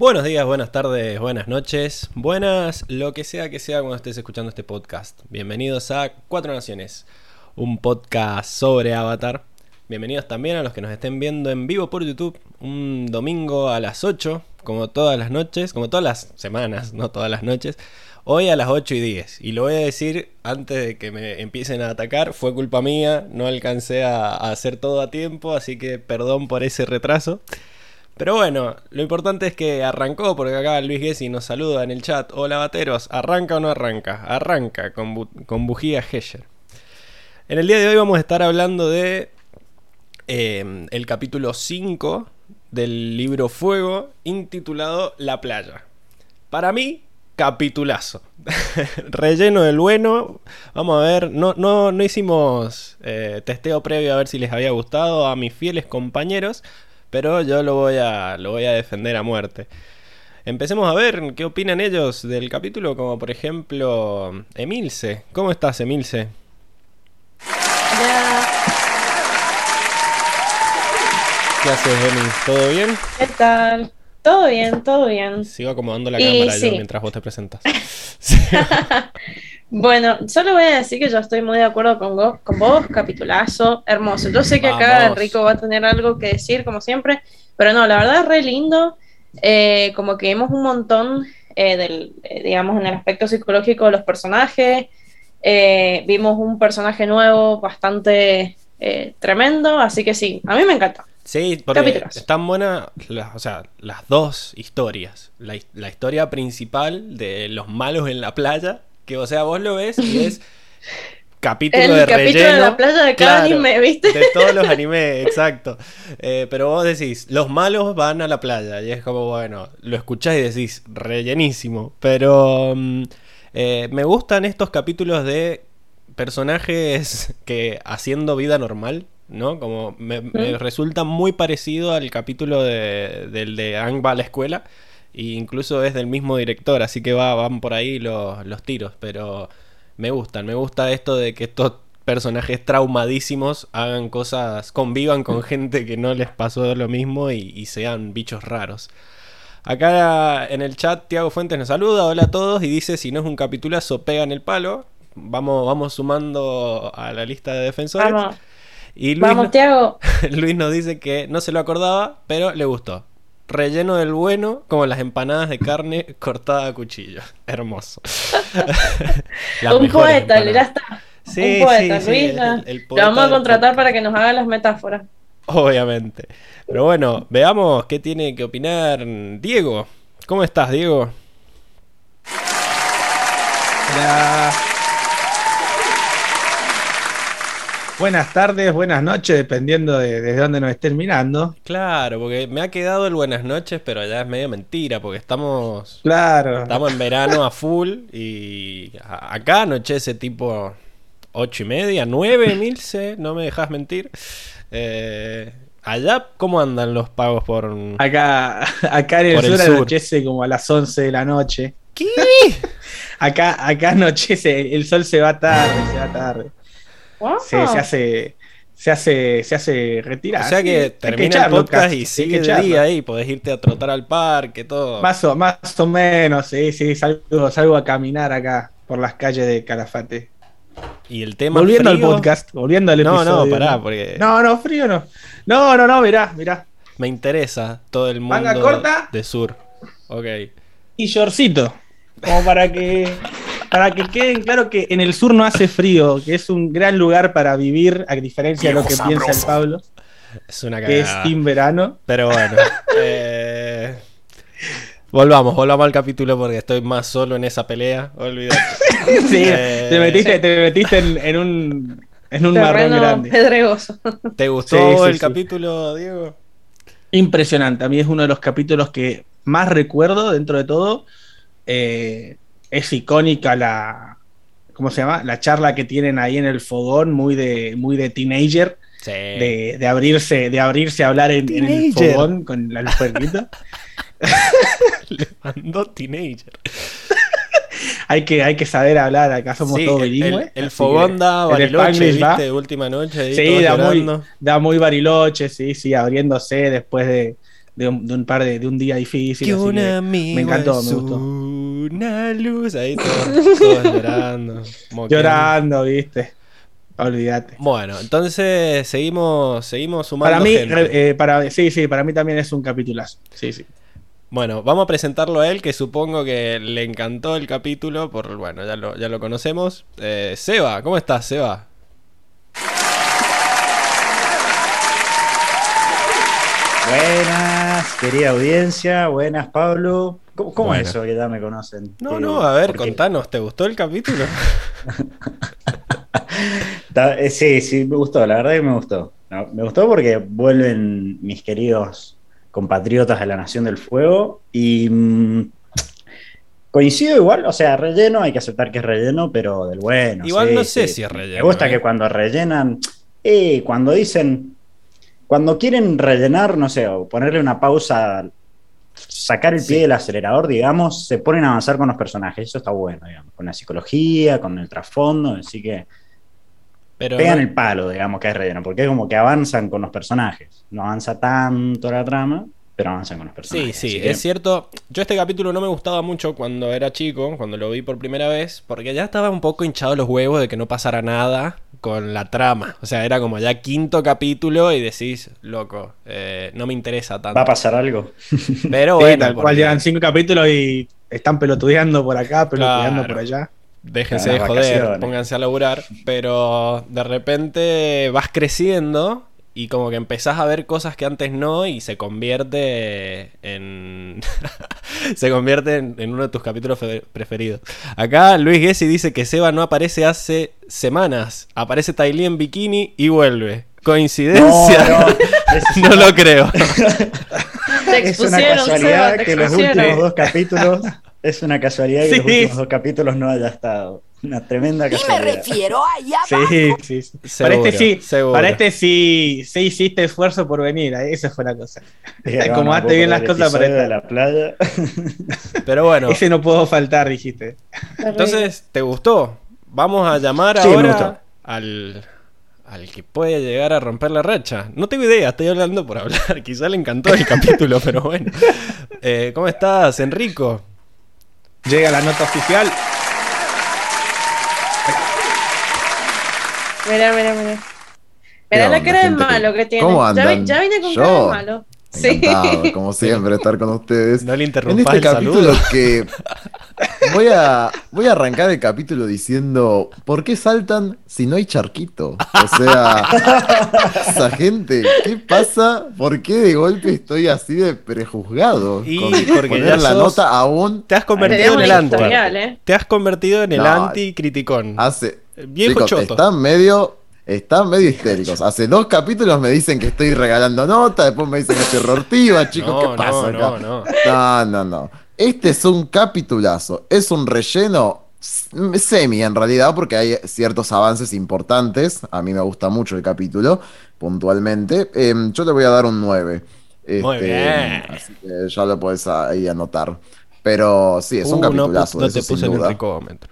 Buenos días, buenas tardes, buenas noches, buenas, lo que sea que sea cuando estés escuchando este podcast. Bienvenidos a Cuatro Naciones, un podcast sobre Avatar. Bienvenidos también a los que nos estén viendo en vivo por YouTube un domingo a las 8, como todas las noches, como todas las semanas, no todas las noches. Hoy a las 8 y 10. Y lo voy a decir antes de que me empiecen a atacar. Fue culpa mía, no alcancé a, a hacer todo a tiempo, así que perdón por ese retraso. Pero bueno, lo importante es que arrancó, porque acá Luis Gessi nos saluda en el chat. Hola bateros, ¿arranca o no arranca? Arranca con, bu- con bujía Hesher. En el día de hoy vamos a estar hablando de eh, el capítulo 5 del libro Fuego, intitulado La playa. Para mí, capitulazo. Relleno del bueno. Vamos a ver, no, no, no hicimos eh, testeo previo a ver si les había gustado a mis fieles compañeros, pero yo lo voy a, lo voy a defender a muerte. Empecemos a ver qué opinan ellos del capítulo, como por ejemplo Emilce. ¿Cómo estás, Emilce? Ya, ¿Qué haces, Emi? ¿Todo bien? ¿qué tal? Todo bien, todo bien. Sigo acomodando la Y cámara yo mientras vos te presentas. Bueno, solo voy a decir que yo estoy muy de acuerdo con vos, con vos, capitulazo, hermoso. Yo sé que acá Vamos. Enrico va a tener algo que decir, como siempre, pero no, la verdad es re lindo. Eh, como que vimos un montón eh, del, eh, digamos, en el aspecto psicológico de los personajes. Eh, vimos un personaje nuevo bastante tremendo, así que sí, a mí me encanta. Sí, porque Capítulos. están buenas, las- o sea, las dos historias. La, his- la historia principal de los malos en la playa, que o sea, vos lo ves y es capítulo El de capítulo relleno. de la playa de cada claro, anime, ¿viste? De todos los animes, exacto. Eh, pero vos decís, los malos van a la playa. Y es como, bueno, lo escuchás y decís, rellenísimo. Pero mm, eh, me gustan estos capítulos de personajes que haciendo vida normal, ¿no? Como me, me Mm. resulta muy parecido al capítulo de, del de Ang va a la escuela. E incluso es del mismo director, así que va, van por ahí los, los tiros. Pero me gustan, me gusta esto de que estos personajes traumadísimos hagan cosas, convivan con gente que no les pasó lo mismo y, y sean bichos raros. Acá en el chat Tiago Fuentes nos saluda, hola a todos, y dice si no es un capitulazo, pegan el palo. Vamos, vamos sumando a la lista de defensores. Vamos, Y Luis, vamos, Tiago. Luis nos dice que no se lo acordaba, pero le gustó. Relleno del bueno, como las empanadas de carne cortada a cuchillo. Hermoso. Un poeta, ya está. Sí, un poeta, sí, sí, Luis. el- Lo vamos a contratar para que nos haga las metáforas. Obviamente. Pero bueno, veamos qué tiene que opinar Diego. ¿Cómo estás, Diego? Hola. Buenas tardes, buenas noches, dependiendo de desde dónde nos estén mirando. Claro, porque me ha quedado el buenas noches, pero ya es medio mentira, porque estamos, Claro. estamos en verano a full y acá anochece tipo ocho y media, nueve, Milce, no me dejas mentir. Eh, allá, ¿cómo andan los pagos por...? Acá, acá en el Por el sur sur. anochece como a las 11 de la noche. ¿Qué? Acá, acá anochece, el sol se va tarde, se va tarde. Wow. Se, se hace, se hace, se hace retirar. O sea que termina el echarlo podcast y sigue que echarlo. día ahí, podés irte a trotar al parque, todo. Más o, más o menos, sí, sí, salgo, salgo a caminar acá por las calles de Calafate. Y el tema Volviendo frío- al podcast, volviendo al No, episodio. no, pará, porque No, no, frío no. No, no, no, mirá, mirá. me interesa todo el mundo Manga corta. de sur. Ok. Y shortcito. Como para que para que queden claro que en el sur no hace frío, que es un gran lugar para vivir, a diferencia de lo que piensa el Pablo, Es una que es cagada. team verano. Pero bueno. eh, Volvamos, volvamos al capítulo porque estoy más solo en esa pelea. Olvídate. Sí, Eh, te metiste, te metiste en, en un en un marrón Terreno grande. pedregoso. ¿Te gustó Sí, sí, el sí. capítulo, Diego? Impresionante. A mí es uno de los capítulos que más recuerdo dentro de todo. Eh, es icónica la. ¿Cómo se llama? La charla que tienen ahí en el fogón, muy de, muy de teenager, Sí. de, de abrirse, de abrirse a hablar en, en el fogón con la luperquita. Le mandó teenager. hay, que, hay que saber hablar, acá somos Sí, todos el, bilingües. el- el fogón da el bariloche, va. ¿viste? Última noche ahí, Sí, da muy, da muy bariloche, sí, sí, abriéndose después de, de un, de un par de, de un día difícil. Que así un que amigo me encantó, me gustó. Una luz ahí todos, todos llorando. moqueando. Llorando, viste. Olvídate. Bueno, entonces seguimos, seguimos sumando Para mí, gente. eh, para, sí, sí, para mí también es un capitulazo. Sí, sí. Bueno, vamos a presentarlo a él, que supongo que le encantó el capítulo, por bueno, ya lo, ya lo conocemos. Eh, Seba, ¿cómo estás, Seba? Buenas, querida audiencia, buenas Pablo. ¿Cómo, cómo Bueno. es eso que ya me conocen? No, Eh, no, a ver, contanos, ¿te gustó el capítulo? Eh, Sí, sí, me gustó, la verdad que me gustó. No, me gustó porque vuelven mis queridos compatriotas de la Nación del Fuego y mm, coincido igual, o sea, relleno, hay que aceptar que es relleno, pero del bueno. Igual sí, no sé sí. si es relleno. Me gusta ¿eh? que cuando rellenan, eh, cuando dicen, cuando quieren rellenar, no sé, o ponerle una pausa, sacar el pie Sí. del acelerador, digamos, se ponen a avanzar con los personajes. Eso está bueno, digamos, con la psicología, con el trasfondo, así que Pero pegan el palo, digamos, que es relleno, porque es como que avanzan con los personajes. No avanza tanto la trama, pero avanzan con los Sí, personajes. sí, que- es cierto. Yo este capítulo no me gustaba mucho cuando era chico, cuando lo vi por primera vez, porque ya estaba un poco hinchado los huevos de que no pasara nada con la trama. O sea, era como ya quinto capítulo y decís, loco, eh, no me interesa tanto. ¿Va a pasar algo? Pero Sí, bueno, tal cual llevan cinco capítulos y están pelotudeando por acá, pelotudeando Claro. por allá. déjense de joder, vacaciones. pónganse a laburar. Pero de repente vas creciendo y como que empezás a ver cosas que antes no y se convierte en... se convierte en, en uno de tus capítulos fe- preferidos. Acá Luis Gessi dice que Seba no aparece hace semanas. Aparece Tylee en bikini y vuelve. ¿Coincidencia? No, no, es- No lo creo. Te Es una expusieron, Seba, casualidad te que los últimos dos capítulos. Es una casualidad que los Sí. últimos dos capítulos no haya estado. Una tremenda Y me refiero allá Sí, sí, sí. Seguro, para este sí, seguro. para este sí, sí hiciste esfuerzo por venir, esa fue la cosa. Puedo bien las cosas para la playa. Pero bueno, Ese no puedo faltar, dijiste. entonces, ¿te gustó? Vamos a llamar Sí, ahora al, al que puede llegar a romper la racha. No tengo idea, estoy hablando por hablar. Quizá le encantó el capítulo, pero bueno. Eh, ¿Cómo estás, Enrico? Llega la nota oficial. Mira, mira, mira. ¿Qué Mira la onda, cara de malo que tiene. ¿Cómo ya vine con Yo, cara de malo. Sí. Encantado, como siempre, estar con ustedes. No le En interrumpas este el capítulo saludo. que voy a, voy a arrancar el capítulo diciendo ¿Por qué saltan si no hay charquito? O sea, esa gente, ¿qué pasa? ¿Por qué de golpe estoy así de prejuzgado? Y con porque poner la sos- nota aún Te has convertido en el anti. ¿eh? Te has convertido en el No. anti-criticón. hace Viejo Chicos, choto. están medio están medio histéricos. Hace dos capítulos me dicen que estoy regalando nota, después me dicen que estoy rortiva, chicos, no, ¿qué pasa no, acá? no, no. No, no. Este es un capitulazo. Es un relleno semi en realidad porque hay ciertos avances importantes. A mí me gusta mucho el capítulo, puntualmente. Em, yo le voy a dar un 9. Muy bien. Así que ya lo puedes ahí anotar. Pero sí, es un Uh, no, capitulazo. no eso te puse el duda. Enricómetro.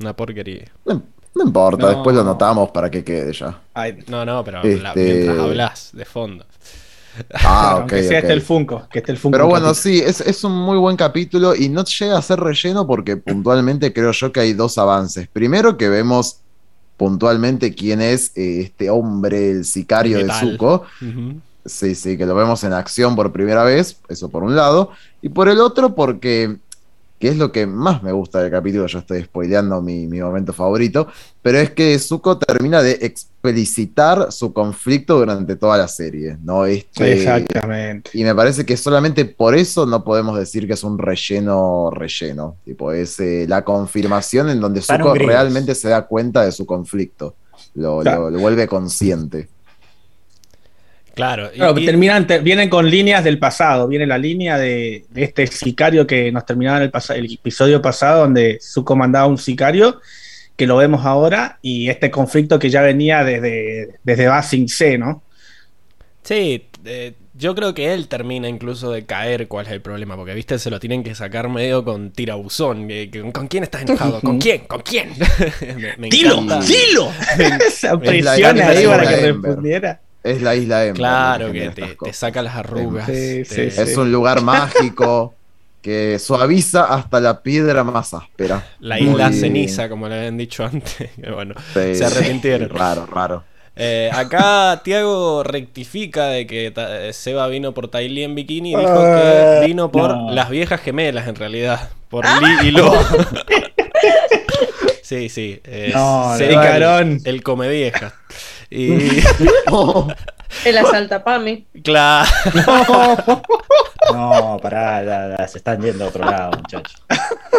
Una porquería. No, no importa, No. después lo anotamos para que quede ya. Ay, No, no, pero Este- la- mientras hablas de fondo. Ah, ok. aunque sea ok. este el Funko, que esté el Funko. Pero bueno, sí, es, es un muy buen capítulo y no llega a ser relleno porque puntualmente creo yo que hay dos avances. Primero que vemos puntualmente quién es eh, este hombre, el sicario de. Zuko. Sí, sí, que lo vemos en acción por primera vez, eso por un lado. Y por el otro porque, que es lo que más me gusta del capítulo, yo estoy spoileando mi, mi momento favorito, pero es que Zuko termina de explicitar su conflicto durante toda la serie, ¿no? Este, Exactamente. y me parece que solamente por eso no podemos decir que es un relleno relleno. Tipo, es eh, la confirmación en donde Zuko realmente se da cuenta de su conflicto. Lo, Claro. lo- lo vuelve consciente. Claro. y- Claro, y- terminan, te- vienen con líneas del pasado. Viene la línea de, de este sicario que nos terminaba en el, episodio pasado, donde su comandaba un sicario, que lo vemos ahora, y este conflicto que ya venía desde, desde Basing C, ¿no? Sí, eh, yo creo que él termina incluso de caer cuál es el problema, porque viste, se lo tienen que sacar medio con tirabuzón. ¿Con quién estás enojado? ¿Con quién? ¿Con quién? me, me ¡Dilo! encanta. ¡Dilo! Esa presión ahí para que Ember. respondiera. Es la isla M. Claro que te, te saca las arrugas. Sí, te- sí, Es un lugar mágico que suaviza hasta la piedra más áspera. La isla Muy- ceniza, como le habían dicho antes. bueno, Sí, se arrepintieron. Raro, raro. Eh, acá Tiago rectifica de que Ta- Seba vino por Lee en bikini y dijo Ah, que vino por no. las viejas gemelas en realidad. Por Lee y Lo. sí, sí. es No, el- el, come vieja. Y Oh, El asaltapami. claro. No, pará, ya, ya, se están yendo a otro lado, muchachos.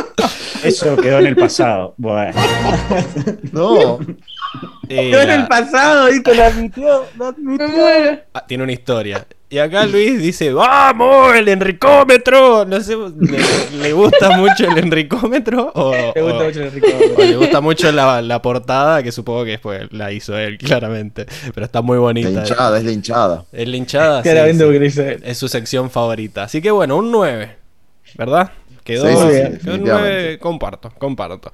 Eso quedó en el pasado. Bueno, no. y Yo en la- el pasado, y te lo admitió, lo admitió. Ah, tiene una historia. Y acá Luis dice, ¡Vamos! ¡El Enricómetro! No sé, ¿le, le gusta mucho el Enricómetro? O, Te gusta o- mucho el Enrico. o le gusta mucho la, la portada, que supongo que después la hizo él, claramente. Pero está muy La bonita. hinchada, es la hinchada. Es la hinchada. sí, él. Es su sección favorita. Así que bueno, un 9. ¿Verdad? Quedó, Sí, quedó. 9. Comparto, comparto.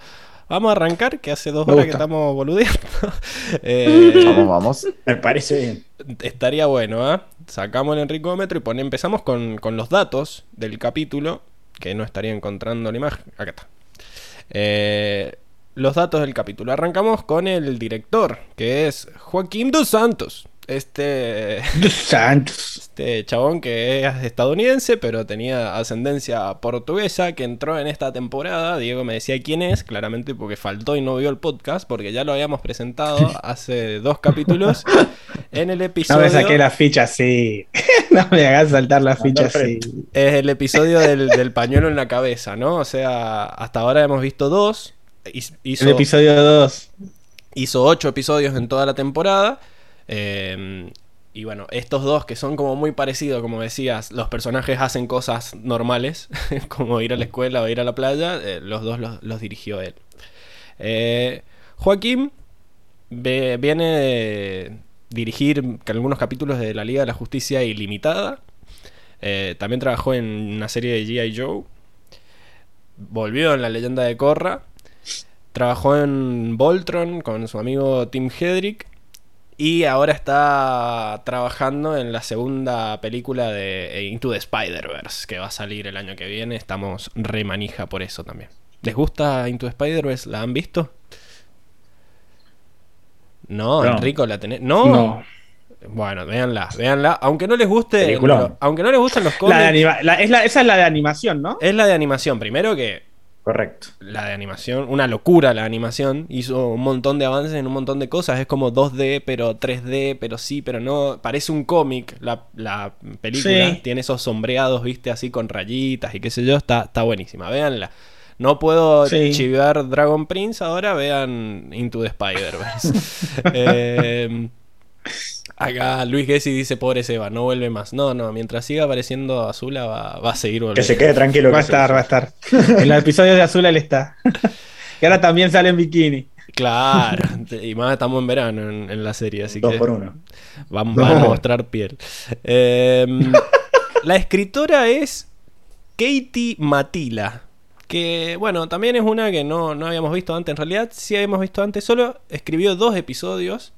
Vamos a arrancar, que hace dos Me horas que estamos boludeando. Eh, Vamos, vamos. me parece bien. Estaría bueno, ¿ah? Sacamos el enricómetro y pone- empezamos con, con los datos del capítulo, que no estaría encontrando la imagen. Acá está. Eh, los datos del capítulo. Arrancamos con el director, que es Joaquín dos Santos. Este, Santos. este chabón que es estadounidense, pero tenía ascendencia portuguesa, que entró en esta temporada. Diego me decía quién es, claramente porque faltó y no vio el podcast, porque ya lo habíamos presentado hace dos capítulos en el No episodio. me saqué la ficha así. no me hagas saltar la ficha así. frente. Es el episodio del, del pañuelo en la cabeza, ¿no? O sea, hasta ahora hemos visto dos. Hizo, El episodio 2. hizo ocho episodios en toda la temporada. Eh, y bueno, estos dos que son como muy parecidos, como decías, los personajes hacen cosas normales, como ir a la escuela o ir a la playa, eh, los dos los, dirigió él. Eh, Joaquín viene de dirigir algunos capítulos de la Liga de la Justicia Ilimitada. Eh, también trabajó en una serie de G.I. Joe. Volvió en La Leyenda de Korra. Trabajó en Voltron con su amigo Tim Hedrick. Y ahora está trabajando en la segunda película de Into the Spider-Verse, que va a salir el año que viene. Estamos re manija por eso también. ¿Les gusta Into the Spider-Verse? ¿La han visto? No, No. Enrico, la tenés. No. No. Bueno, véanla, véanla. Aunque no les guste. Aunque no les gusten los La cómics. de anima- la- es la- esa es la de animación, ¿no? Es la de animación. Primero que Correcto. la de animación, una locura la animación. Hizo un montón de avances en un montón de cosas. Es como 2D, pero 3D, pero sí, pero no. Parece un cómic la, la película. Sí. Tiene esos sombreados, viste, así con rayitas y qué sé yo. Está, está buenísima. Véanla. No puedo Sí. chivar Dragon Prince ahora, vean Into the Spider-Verse. Eh, acá Luis Gessi dice, pobre Seba, no vuelve más. No, no, mientras siga apareciendo Azula va, va a seguir Que volviendo. se quede tranquilo. Va a que estar, va a estar. En los episodios de Azul él está. y ahora también sale en bikini. Claro, y más estamos en verano en, en la serie, así Dos que por uno. van, No. van a mostrar piel. Eh, la escritora es Katie Matila, que bueno, también es una que no, no habíamos visto antes, en realidad sí habíamos visto antes, solo escribió dos episodios.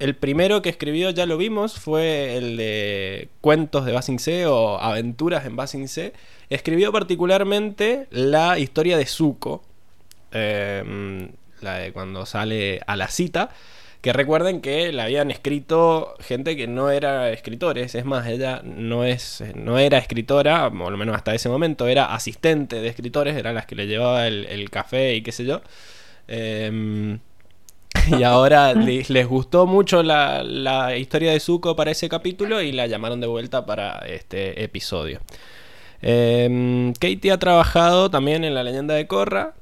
El primero que escribió, ya lo vimos, fue el de Cuentos de Basing C o Aventuras en Basing C. Escribió particularmente la historia de Zuko, eh, la de cuando sale a la cita. Que recuerden que la habían escrito gente que no era escritores. Es más, ella no, es, no era escritora, o al menos hasta ese momento, era asistente de escritores, eran las que le llevaba el, el café y qué sé yo. Eh, y ahora le- les gustó mucho la, la historia de Zuko para ese capítulo y la llamaron de vuelta para este episodio. Eh, Katie ha trabajado también en La leyenda de Korra,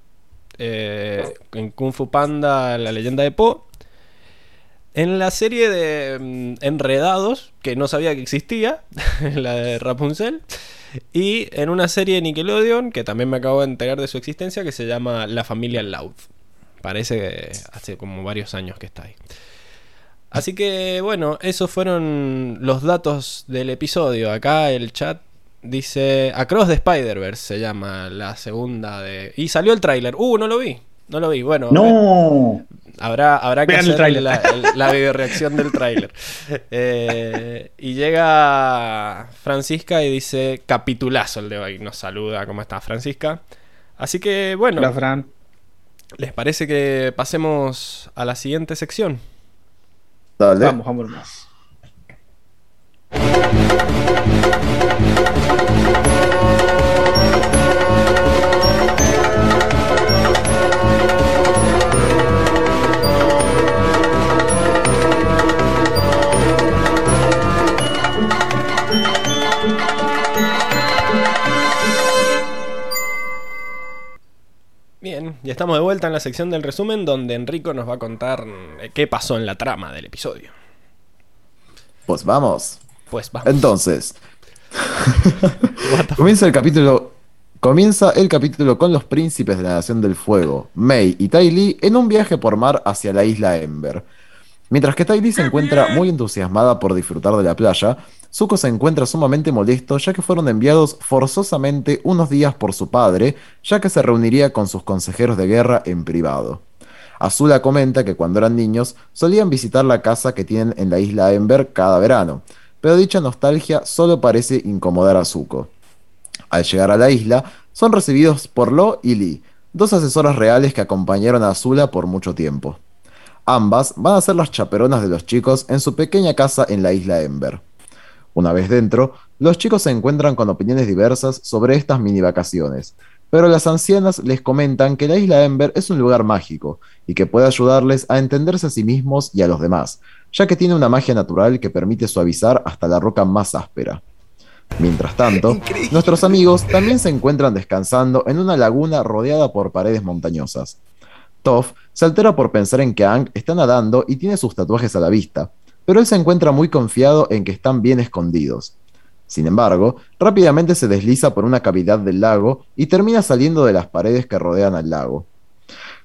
eh, en Kung Fu Panda, La leyenda de Po, en la serie de mm, Enredados, que no sabía que existía, la de Rapunzel, y en una serie de Nickelodeon, que también me acabo de enterar de su existencia, que se llama La familia Loud. Parece que hace como varios años que está ahí. Así que bueno, esos fueron los datos del episodio. Acá el chat dice Across the Spider-Verse se llama la segunda de... Y salió el tráiler. Uh, no lo vi. No lo vi, bueno. No. Habrá, habrá que Vean el hacer la, el- la video reacción del tráiler. Eh, y llega Francisca y dice, capitulazo el de hoy. Nos saluda, ¿cómo está Francisca? Así que bueno, Hola, Fran. ¿Les parece que pasemos a la siguiente sección? Dale. Vamos, vamos más. Ya estamos de vuelta en la sección del resumen donde Enrico nos va a contar eh, qué pasó en la trama del episodio. Pues vamos. Pues vamos. Entonces, comienza el capítulo. Comienza el capítulo con los príncipes de la Nación del Fuego, Mei y Tai Li, en un viaje por mar hacia la isla Ember. Mientras que Li se encuentra muy entusiasmada por disfrutar de la playa, Zuko se encuentra sumamente molesto ya que fueron enviados forzosamente unos días por su padre, ya que se reuniría con sus consejeros de guerra en privado. Azula comenta que cuando eran niños solían visitar la casa que tienen en la isla Ember cada verano, pero dicha nostalgia solo parece incomodar a Zuko. Al llegar a la isla, son recibidos por Lo y Lee, dos asesoras reales que acompañaron a Azula por mucho tiempo. Ambas van a ser las chaperonas de los chicos en su pequeña casa en la isla Ember. Una vez dentro, los chicos se encuentran con opiniones diversas sobre estas mini vacaciones, pero las ancianas les comentan que la isla Ember es un lugar mágico y que puede ayudarles a entenderse a sí mismos y a los demás, ya que tiene una magia natural que permite suavizar hasta la roca más áspera. Mientras tanto, nuestros amigos también se encuentran descansando en una laguna rodeada por paredes montañosas. Se altera por pensar en que Aang está nadando y tiene sus tatuajes a la vista, pero él se encuentra muy confiado en que están bien escondidos. Sin embargo, rápidamente se desliza por una cavidad del lago y termina saliendo de las paredes que rodean al lago.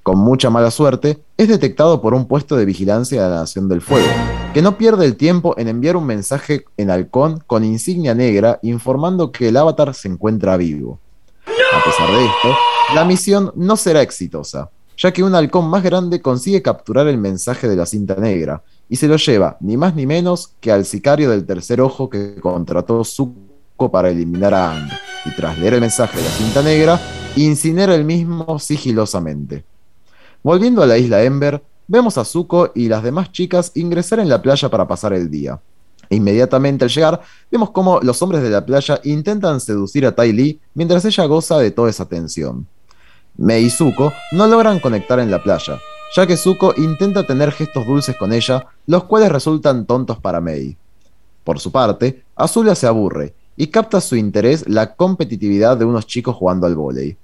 Con mucha mala suerte, es detectado por un puesto de vigilancia de la Nación del Fuego, que no pierde el tiempo en enviar un mensaje en halcón con insignia negra informando que el avatar se encuentra vivo. A pesar de esto, la misión no será exitosa, ya que un halcón más grande consigue capturar el mensaje de la cinta negra y se lo lleva ni más ni menos que al sicario del tercer ojo que contrató Zuko para eliminar a Aang, y tras leer el mensaje de la cinta negra, incinera el mismo sigilosamente. Volviendo a la isla Ember, vemos a Zuko y las demás chicas ingresar en la playa para pasar el día. Inmediatamente al llegar, vemos cómo los hombres de la playa intentan seducir a Tai Li mientras ella goza de toda esa atención. Mei y Zuko no logran conectar en la playa, ya que Zuko intenta tener gestos dulces con ella, los cuales resultan tontos para Mei. Por su parte, Azula se aburre y capta su interés la competitividad de unos chicos jugando al vóley.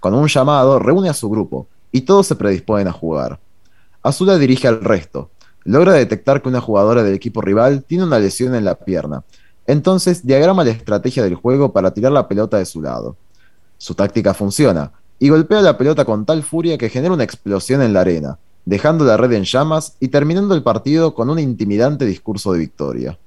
Con un llamado reúne a su grupo y todos se predisponen a jugar. Azula dirige al resto. Logra detectar que una jugadora del equipo rival tiene una lesión en la pierna. Entonces diagrama la estrategia del juego para tirar la pelota de su lado. Su táctica funciona y golpea la pelota con tal furia que genera una explosión en la arena, dejando la red en llamas y terminando el partido con un intimidante discurso de victoria.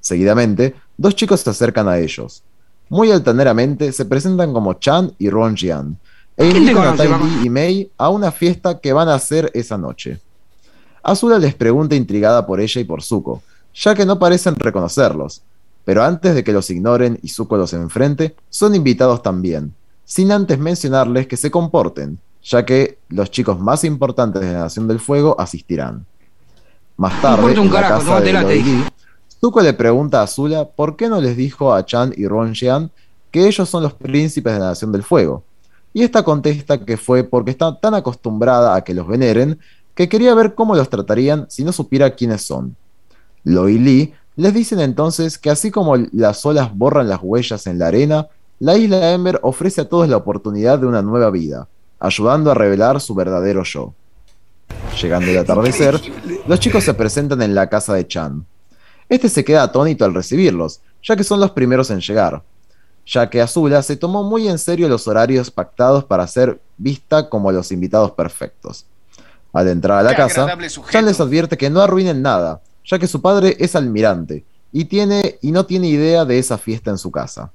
Seguidamente, dos chicos se acercan a ellos. Muy altaneramente se presentan como Chan y Ron Jian, e ¿Quién te invitan a Tai? Li y Mei a una fiesta que van a hacer esa noche. Azula les pregunta intrigada por ella y por Zuko, ya que no parecen reconocerlos, pero antes de que los ignoren y Zuko los enfrente, son invitados también, sin antes mencionarles que se comporten, ya que los chicos más importantes de la Nación del Fuego asistirán. Más tarde, en la casa de Zuko le pregunta a Azula por qué no les dijo a Chan y Ron Jian que ellos son los príncipes de la Nación del Fuego. Y esta contesta que fue porque está tan acostumbrada a que los veneren que quería ver cómo los tratarían si no supiera quiénes son. Lo y Lee les dicen entonces que así como las olas borran las huellas en la arena, la isla Ember ofrece a todos la oportunidad de una nueva vida, ayudando a revelar su verdadero yo. Llegando el atardecer, los chicos se presentan en la casa de Chan. Este se queda atónito al recibirlos, ya que son los primeros en llegar, ya que Azula se tomó muy en serio los horarios pactados para ser vista como los invitados perfectos. Al entrar a la Qué casa. Chan les advierte que no arruinen nada, ya que su padre es almirante y, tiene, y no tiene idea de esa fiesta en su casa.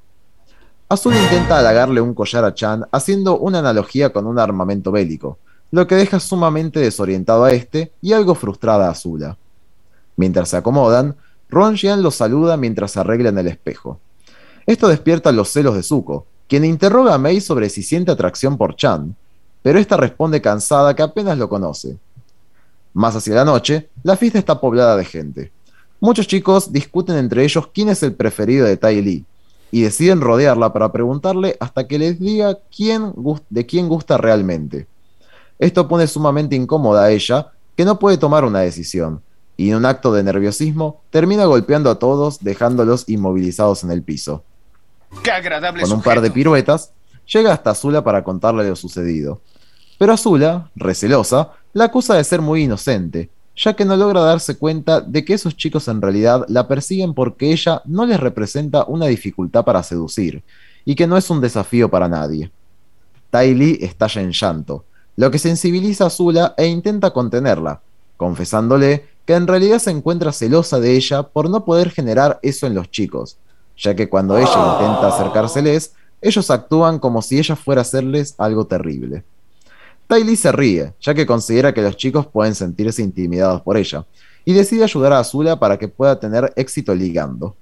Azul intenta halagarle un collar a Chan haciendo una analogía con un armamento bélico, lo que deja sumamente desorientado a este y algo frustrada a Azula. Mientras se acomodan, Ron Jian los saluda mientras se arreglan el espejo. Esto despierta los celos de Zuko, quien interroga a Mei sobre si siente atracción por Chan, pero esta responde cansada que apenas lo conoce. Más hacia la noche, la fiesta está poblada de gente. Muchos chicos discuten entre ellos quién es el preferido de Tai Li, y deciden rodearla para preguntarle hasta que les diga quién de quién gusta realmente. Esto pone sumamente incómoda a ella, que no puede tomar una decisión, y en un acto de nerviosismo termina golpeando a todos dejándolos inmovilizados en el piso. Con un par de piruetas, llega hasta Azula para contarle lo sucedido. Pero Azula, recelosa, la acusa de ser muy inocente, ya que no logra darse cuenta de que esos chicos en realidad la persiguen porque ella no les representa una dificultad para seducir, y que no es un desafío para nadie. Tai Li estalla en llanto, lo que sensibiliza a Azula e intenta contenerla, confesándole que en realidad se encuentra celosa de ella por no poder generar eso en los chicos, ya que cuando ella intenta acercárseles, ellos actúan como si ella fuera a hacerles algo terrible. Tylee se ríe, ya que considera que los chicos pueden sentirse intimidados por ella, y decide ayudar a Azula para que pueda tener éxito ligando.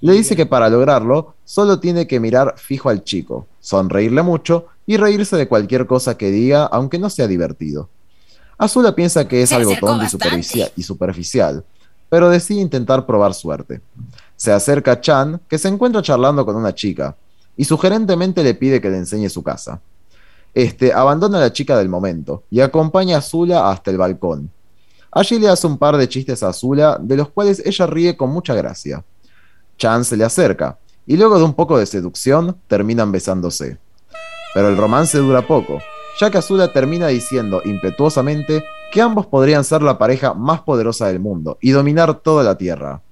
Le dice que para lograrlo, solo tiene que mirar fijo al chico, sonreírle mucho y reírse de cualquier cosa que diga, aunque no sea divertido. Azula piensa que es algo tonto y superficial, pero decide intentar probar suerte. Se acerca a Chan, que se encuentra charlando con una chica, y sugerentemente le pide que le enseñe su casa. Este abandona a la chica del momento y acompaña a Azula hasta el balcón. Allí le hace un par de chistes a Azula, de los cuales ella ríe con mucha gracia. Chan se le acerca, y luego de un poco de seducción, terminan besándose. Pero el romance dura poco, ya que Azula termina diciendo impetuosamente que ambos podrían ser la pareja más poderosa del mundo y dominar toda la Tierra.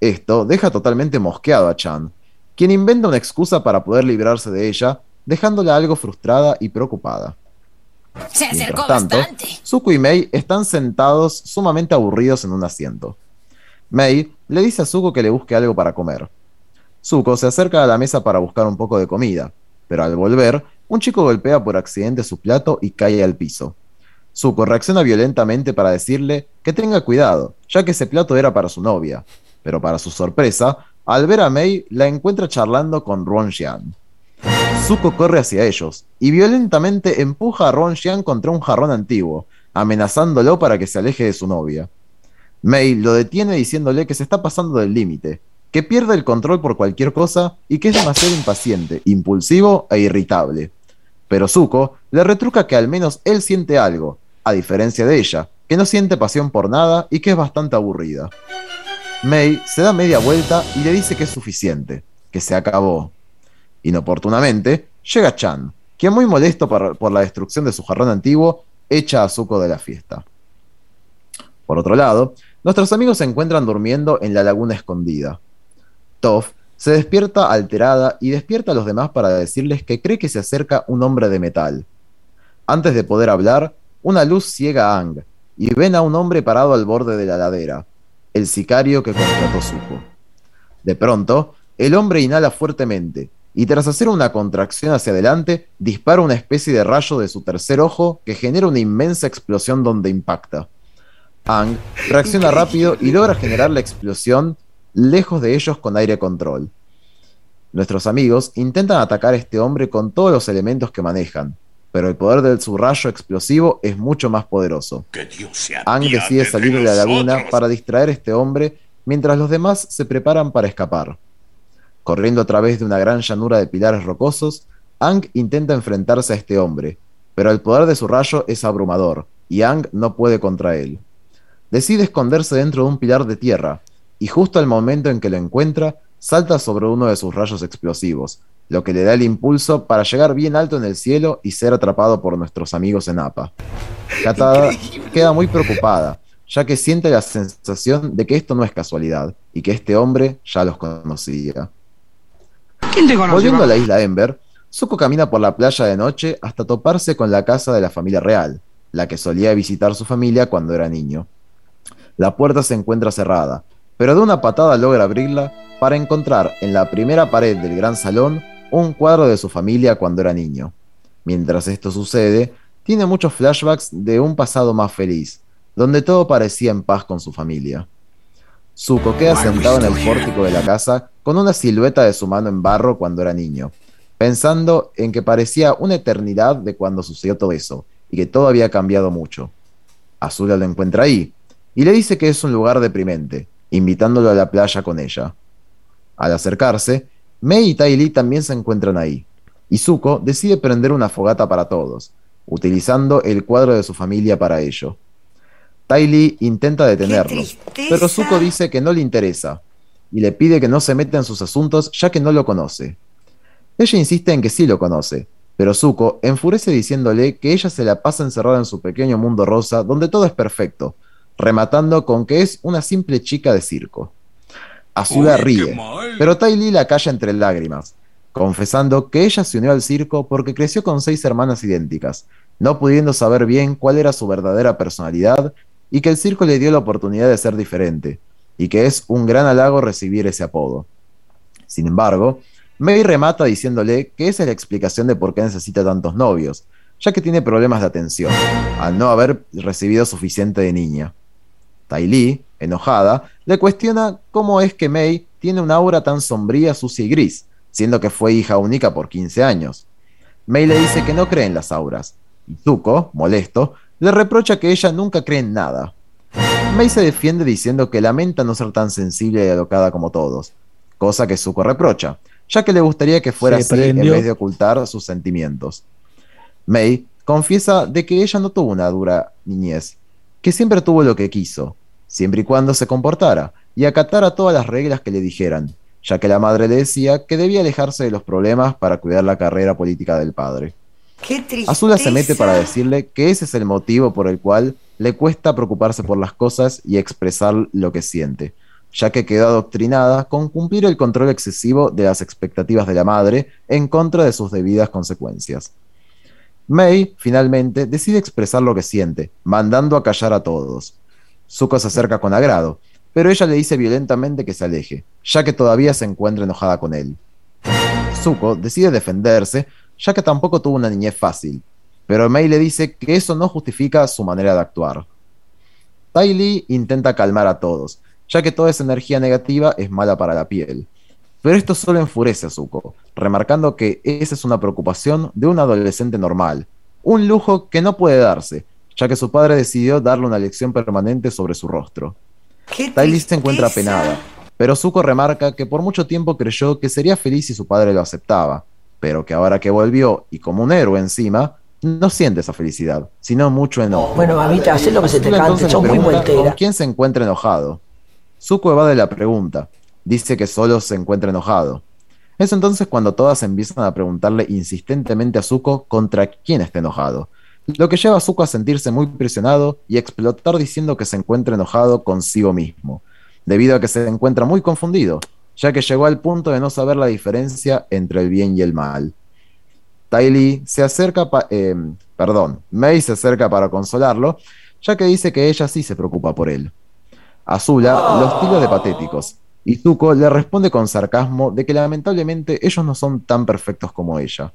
Esto deja totalmente mosqueado a Chan, quien inventa una excusa para poder librarse de ella, dejándola algo frustrada y preocupada. Se Mientras tanto, Zuko y Mei están sentados sumamente aburridos en un asiento. Mei le dice a Zuko que le busque algo para comer. Zuko se acerca a la mesa para buscar un poco de comida, pero al volver, un chico golpea por accidente su plato y cae al piso. Zuko reacciona violentamente para decirle que tenga cuidado, ya que ese plato era para su novia, pero para su sorpresa, al ver a Mei, la encuentra charlando con Ron Jian. Zuko corre hacia ellos y violentamente empuja a Ron Jian contra un jarrón antiguo, amenazándolo para que se aleje de su novia. Mei lo detiene diciéndole que se está pasando del límite, que pierde el control por cualquier cosa y que es demasiado impaciente, impulsivo e irritable. Pero Zuko le retruca que al menos él siente algo, a diferencia de ella, que no siente pasión por nada y que es bastante aburrida. Mei se da media vuelta y le dice que es suficiente, que se acabó. Inoportunamente, llega Chan, quien muy molesto por, la destrucción de su jarrón antiguo, echa a Zuko de la fiesta. Por otro lado, nuestros amigos se encuentran durmiendo en la laguna escondida. Toph se despierta alterada y despierta a los demás para decirles que cree que se acerca un hombre de metal. Antes de poder hablar, una luz ciega a Ang y ven a un hombre parado al borde de la ladera, el sicario que contrató Zuko. De pronto, el hombre inhala fuertemente y tras hacer una contracción hacia adelante, dispara una especie de rayo de su tercer ojo que genera una inmensa explosión donde impacta. Ang reacciona rápido y logra generar la explosión lejos de ellos con aire control. Nuestros amigos intentan atacar a este hombre con todos los elementos que manejan, pero el poder del su rayo explosivo es mucho más poderoso. Ang decide salir de la laguna para distraer a este hombre mientras los demás se preparan para escapar. Corriendo a través de una gran llanura de pilares rocosos, Ang intenta enfrentarse a este hombre, pero el poder de su rayo es abrumador, y Ang no puede contra él. Decide esconderse dentro de un pilar de tierra, y justo al momento en que lo encuentra, salta sobre uno de sus rayos explosivos, lo que le da el impulso para llegar bien alto en el cielo y ser atrapado por nuestros amigos en APA. Katada queda muy preocupada, ya que siente la sensación de que esto no es casualidad y que este hombre ya los conocía. Volviendo a la isla Ember, Zuko camina por la playa de noche hasta toparse con la casa de la familia real, la que solía visitar su familia cuando era niño. La puerta se encuentra cerrada, pero de una patada logra abrirla para encontrar en la primera pared del gran salón un cuadro de su familia cuando era niño. Mientras esto sucede, tiene muchos flashbacks de un pasado más feliz, donde todo parecía en paz con su familia. Zuko queda sentado en el pórtico de la casa con una silueta de su mano en barro cuando era niño, pensando en que parecía una eternidad de cuando sucedió todo eso, y que todo había cambiado mucho. Azula lo encuentra ahí, y le dice que es un lugar deprimente, invitándolo a la playa con ella. Al acercarse, Mei y Tai Li también se encuentran ahí, y Zuko decide prender una fogata para todos, utilizando el cuadro de su familia para ello. Li intenta detenerlo, pero Zuko dice que no le interesa, y le pide que no se meta en sus asuntos ya que no lo conoce. Ella insiste en que sí lo conoce, pero Zuko enfurece diciéndole que ella se la pasa encerrada en su pequeño mundo rosa donde todo es perfecto, rematando con que es una simple chica de circo. Azula ríe, pero Tai la calla entre lágrimas, confesando que ella se unió al circo porque creció con seis hermanas idénticas, no pudiendo saber bien cuál era su verdadera personalidad y que el circo le dio la oportunidad de ser diferente, y que es un gran halago recibir ese apodo. Sin embargo, Mei remata diciéndole que esa es la explicación de por qué necesita tantos novios, ya que tiene problemas de atención, al no haber recibido suficiente de niña. Tai enojada, le cuestiona cómo es que Mei tiene una aura tan sombría, sucia y gris, siendo que fue hija única por 15 años. Mei le dice que no cree en las auras, y Zuko, molesto, le reprocha que ella nunca cree en nada. Mei se defiende diciendo que lamenta no ser tan sensible y alocada como todos, cosa que Zuko reprocha, ya que le gustaría que fuera así en vez de ocultar sus sentimientos. Mei confiesa de que ella no tuvo una dura niñez, que siempre tuvo lo que quiso, siempre y cuando se comportara y acatara todas las reglas que le dijeran, ya que la madre le decía que debía alejarse de los problemas para cuidar la carrera política del padre. Azula se mete para decirle que ese es el motivo por el cual le cuesta preocuparse por las cosas y expresar lo que siente, ya que quedó adoctrinada con cumplir el control excesivo de las expectativas de la madre en contra de sus debidas consecuencias. May, finalmente, decide expresar lo que siente, mandando a callar a todos. Zuko se acerca con agrado, pero ella le dice violentamente que se aleje, ya que todavía se encuentra enojada con él. Zuko decide defenderse, ya que tampoco tuvo una niñez fácil, pero May le dice que eso no justifica su manera de actuar. Tai Li intenta calmar a todos, ya que toda esa energía negativa es mala para la piel. Pero esto solo enfurece a Zuko, remarcando que esa es una preocupación de un adolescente normal, un lujo que no puede darse, ya que su padre decidió darle una lección permanente sobre su rostro. Tylee se encuentra penada, pero Zuko remarca que por mucho tiempo creyó que sería feliz si su padre lo aceptaba, pero que ahora que volvió y como un héroe encima, no siente esa felicidad, sino mucho enojo. Bueno, mamita, haz lo que se te cante, sos muy ¿Con quién se encuentra enojado? Zuko evade la pregunta. Dice que solo se encuentra enojado. Es entonces cuando todas empiezan a preguntarle insistentemente a Zuko contra quién está enojado, lo que lleva a Zuko a sentirse muy presionado y explotar diciendo que se encuentra enojado consigo mismo, debido a que se encuentra muy confundido, ya que llegó al punto de no saber la diferencia entre el bien y el mal. Tylee se acerca, eh, perdón, May se acerca para consolarlo, ya que dice que ella sí se preocupa por él. Azula los tira de patéticos, y Zuko le responde con sarcasmo de que lamentablemente ellos no son tan perfectos como ella.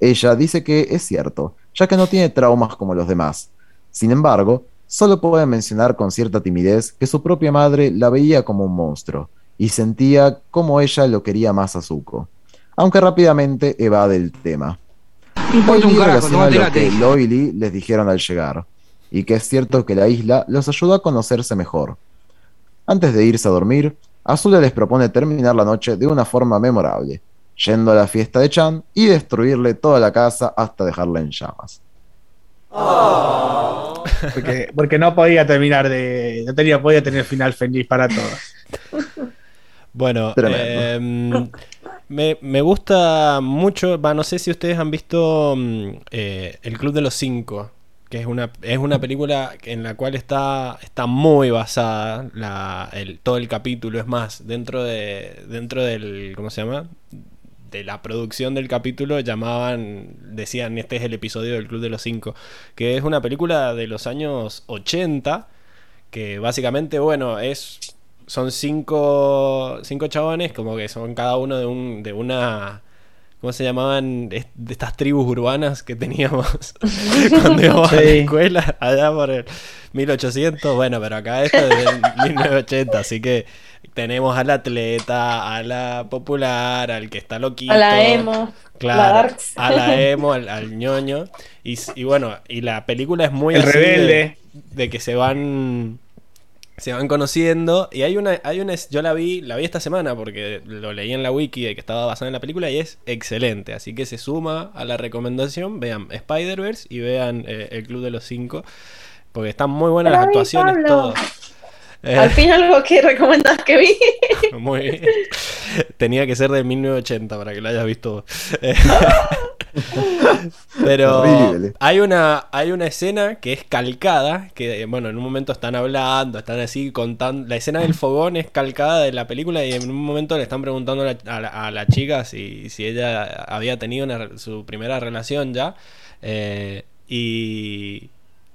Ella dice que es cierto, ya que no tiene traumas como los demás. Sin embargo, solo puede mencionar con cierta timidez que su propia madre la veía como un monstruo, y sentía como ella lo quería más a Zuko, aunque rápidamente evade el tema. Importa un carajo, no lo que Loily les dijeron al llegar y que es cierto que la isla los ayudó a conocerse mejor. Antes de irse a dormir, Azula les propone terminar la noche de una forma memorable, yendo a la fiesta de Chan y destruirle toda la casa hasta dejarla en llamas. Porque, no podía terminar de. No tenía, podía tener final feliz para todos. Bueno, em, me, gusta mucho. no sé si ustedes han visto mm, eh, El Club de los Cinco que es una, es una película en la cual está, está muy basada la, el, todo el capítulo. Es más, dentro de dentro del. ¿Cómo se llama? De la producción del capítulo llamaban, decían, este es el episodio del Club de los Cinco, que es una película de los años 80, que básicamente, bueno, es son cinco, cinco chabones, como que son cada uno de, un, de una ¿Cómo se llamaban de estas tribus urbanas que teníamos cuando íbamos a la escuela allá por el 1800? Bueno, pero acá esto es del 1980, así que tenemos al atleta, a la popular, al que está loquito. A la emo. Claro, la darks. a la emo, al, al ñoño. Y, bueno, y la película es muy El así de- rebelde. De, que se van. Se van conociendo. Y hay una, hay una. Yo la vi, la vi esta semana porque lo leí en la wiki de que estaba basada en la película y es excelente. Así que se suma a la recomendación. Vean Spider-Verse y vean eh, El Club de los Cinco. Porque están muy buenas La las actuaciones, todo. Eh, Al fin algo que recomendás que vi. muy bien. Tenía que ser de 1980 para que lo hayas visto. Eh, Pero Horrible. hay una, hay una escena que es calcada, que bueno, en un momento están hablando, están así contando, la escena del fogón es calcada de la película y en un momento le están preguntando a la, a la- a la chica si, si ella había tenido una su primera relación ya. eh, y,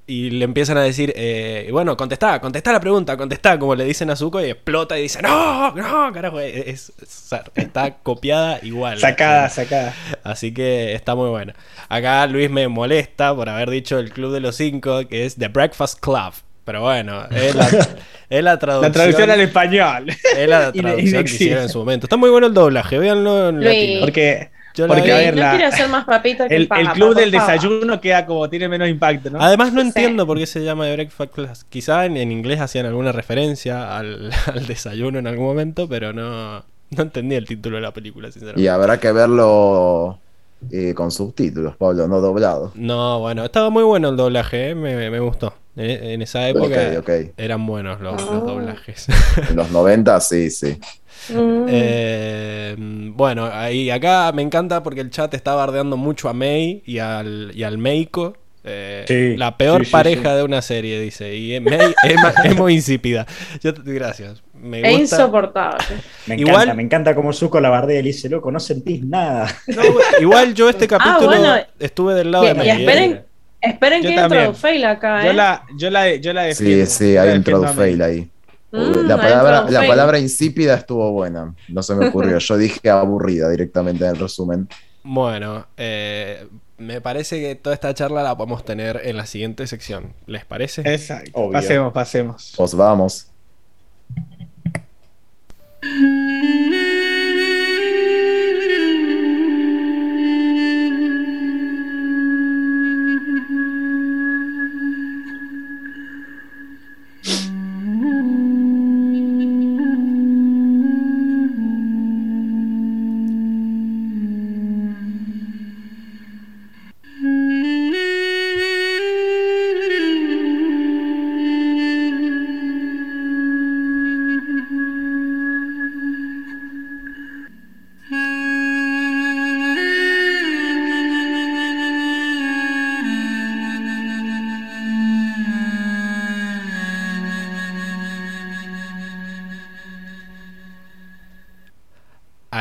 y le empiezan a decir, eh, y bueno, contestá, contestá la pregunta, contestá, como le dicen a Zuko, y explota y dice, no, no, carajo, es- es- está copiada igual. Sacada, sacada. Así que está muy buena. Acá Luis me molesta por haber dicho el Club de los Cinco, que es The Breakfast Club. Pero bueno, es la, es la traducción. La traducción al español. Es la traducción que hicieron en su momento. Está muy bueno el doblaje, véanlo en Luis. latino. Porque, Yo porque vi. a ver, no la- quiere hacer más papita que el, papa, el club del desayuno queda como tiene menos impacto, ¿no? Además no Sí. entiendo por qué se llama The Breakfast Club. Quizá en, en inglés hacían alguna referencia al, al desayuno en algún momento, pero no, no entendí el título de la película, sinceramente. Y habrá que verlo eh, con subtítulos, Pablo, no doblado. No, bueno, estaba muy bueno el doblaje, ¿eh? me, me gustó. Eh, En esa época eran buenos los, los Ah. doblajes. En los 90, sí, sí. Mm. Eh, bueno, ahí acá me encanta porque el chat está bardeando mucho a May y al, y al Meiko. Eh, Sí, la peor sí, sí, pareja sí. de una serie, dice. Y May es, es muy insípida. Yo gracias. Me Es gusta. insoportable. Me Igual- encanta, me encanta como Zuko la bardea y le dice, loco, no sentís nada. No, igual yo este capítulo Ah, bueno. estuve del lado Y, de y May. ¿eh? esperen, esperen Yo que también. entro fail acá, ¿eh? Yo la, yo la, yo la Sí, defiendo. sí, Yo hay un fail ahí. Mm, la, hay palabra, un la palabra insípida estuvo buena. No se me ocurrió. Yo dije aburrida directamente en el resumen. Bueno, eh, me parece que toda esta charla la podemos tener en la siguiente sección. ¿Les parece? Exacto. Obvio. Pasemos, pasemos. Pues vamos. 嗯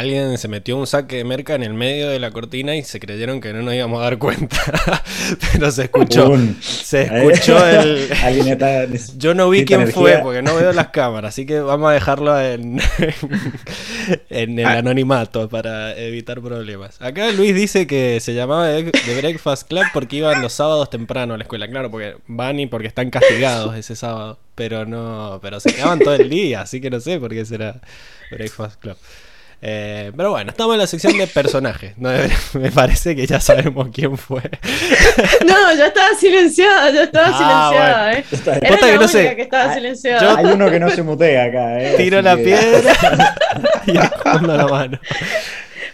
Alguien se metió un saque de merca en el medio de la cortina y se creyeron que no nos íbamos a dar cuenta. Pero se escuchó. Se escuchó el. Alguien está- Yo no vi quién fue porque no veo las cámaras, así que vamos a dejarlo en, en el Ah. anonimato para evitar problemas. Acá Luis dice que se llamaba The Breakfast Club porque iban los sábados temprano a la escuela, claro, porque van y porque están castigados ese sábado, pero no, pero se quedaban todo el día, así que no sé por qué será Breakfast Club. Eh, pero bueno, estamos en la sección de personajes. ¿no? Me parece que ya sabemos quién fue. No, ya estaba silenciada, ya estaba Ah, silenciada, ¿eh? Está- Era la que no única sé. que estaba Ah, silenciada. Hay uno que no se mutea acá, eh. Tiro así la que- piedra y escondo la mano.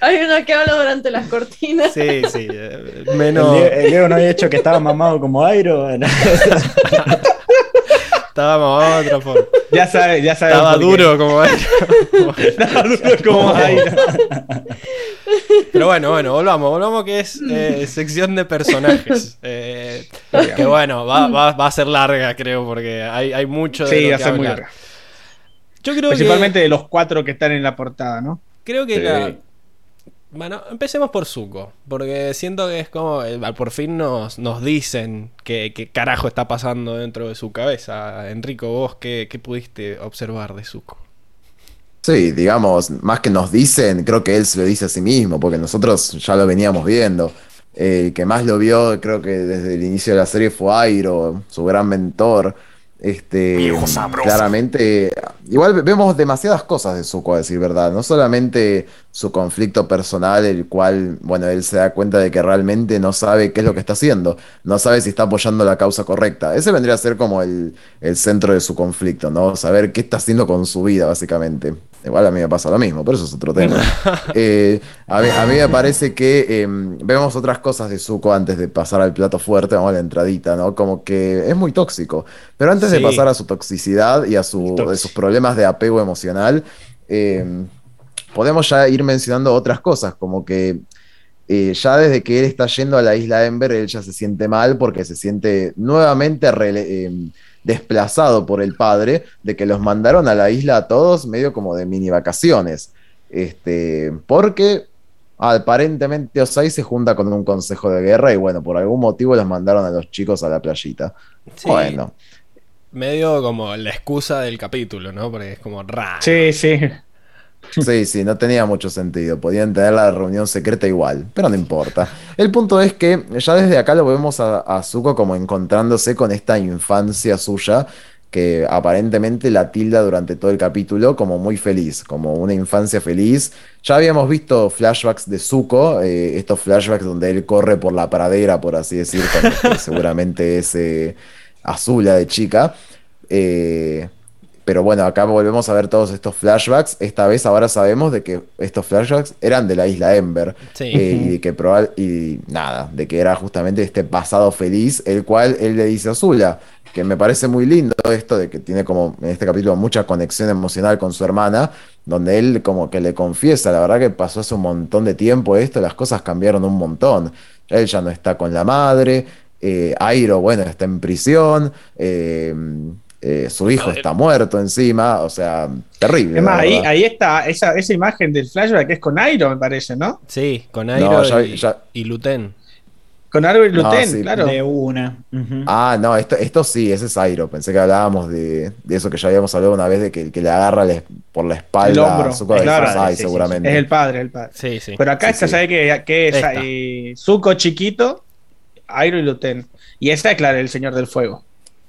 Hay uno que habla durante las cortinas. Sí, sí. eh, El, Menos. Diego, el Diego no había hecho que estaba mamado como Airo. Estábamos a otra forma. Ya sabe, ya sabe. Estaba duro como era. Estaba duro como ahí. Pero bueno, bueno, volvamos, volvamos que es eh, sección de personajes. Eh, que bueno, va, va- va a ser larga, creo, porque hay, hay mucho de Sí, lo va a ser muy larga. Yo creo Principalmente que. de los cuatro que están en la portada, ¿no? Creo que Sí. la- Bueno, empecemos por Zuko. Porque siento que es como. eh, por fin nos, nos dicen qué carajo está pasando dentro de su cabeza. Enrico, vos, ¿qué, qué pudiste observar de Zuko? Sí, digamos, más que nos dicen, creo que él se lo dice a sí mismo, porque nosotros ya lo veníamos viendo. El que más lo vio, creo que desde el inicio de la serie fue Airo, su gran mentor. Este, claramente, igual vemos demasiadas cosas de Zuko, a decir verdad. No solamente su conflicto personal, el cual, bueno, él se da cuenta de que realmente no sabe qué es lo que está haciendo, no sabe si está apoyando la causa correcta. Ese vendría a ser como el, el centro de su conflicto, ¿no? Saber qué está haciendo con su vida, básicamente. Igual a mí me pasa lo mismo, pero eso es otro tema. Eh, a, mí, a, mí, me parece que eh, vemos otras cosas de Zuko antes de pasar al plato fuerte, vamos a la entradita, ¿no? Como que es muy tóxico. Pero antes de pasar a su toxicidad y a su, sus problemas de apego emocional, eh, podemos ya ir mencionando otras cosas, como que ya desde que él está yendo a la isla Ember, él ya se siente mal porque se siente nuevamente desplazado por el padre, de que los mandaron a la isla a todos medio como de mini vacaciones. Este, porque aparentemente Osai se junta con un consejo de guerra y bueno, por algún motivo los mandaron a los chicos a la playita. Bueno. Medio como la excusa del capítulo, ¿no? Porque es como raro. Sí, sí. Sí, sí, no tenía mucho sentido. Podían tener la reunión secreta igual, pero no importa. El punto es que ya desde acá lo vemos a, a Zuko como encontrándose con esta infancia suya que aparentemente la tilda durante todo el capítulo como muy feliz, como una infancia feliz. Ya habíamos visto flashbacks de Zuko, eh, estos flashbacks donde él corre por la pradera, por así decir, con seguramente es eh, Azula de chica. Eh, pero bueno, acá volvemos a ver todos estos flashbacks. Esta vez ahora sabemos de que estos flashbacks eran de la isla Ember. Eh, y de que probable, y nada, de que era justamente este pasado feliz, el cual él le dice a Zula, que me parece muy lindo esto de que tiene como en este capítulo mucha conexión emocional con su hermana, donde él como que le confiesa, la verdad que pasó hace un montón de tiempo esto, las cosas cambiaron un montón. Él ya no está con la madre, eh, Airo, bueno, está en prisión. Eh, eh, su hijo está muerto encima, o sea, terrible. Es más, ahí, está esa, esa, imagen del flashback que es con Airo, me parece, ¿no? Sí, con Airo y, Luten. Con Airo y Luten, claro. De una. Ah, no, esto, esto sí, ese es Airo. Pensé que hablábamos de, eso que ya habíamos hablado una vez, de que, que le agarra por la espalda. El hombro, claro, seguramente. Es el padre, el padre. Sí, sí. Pero acá está, ¿sabe que, que es Zuko chiquito, Airo y Luten. Y esta es, claro, el Señor del Fuego.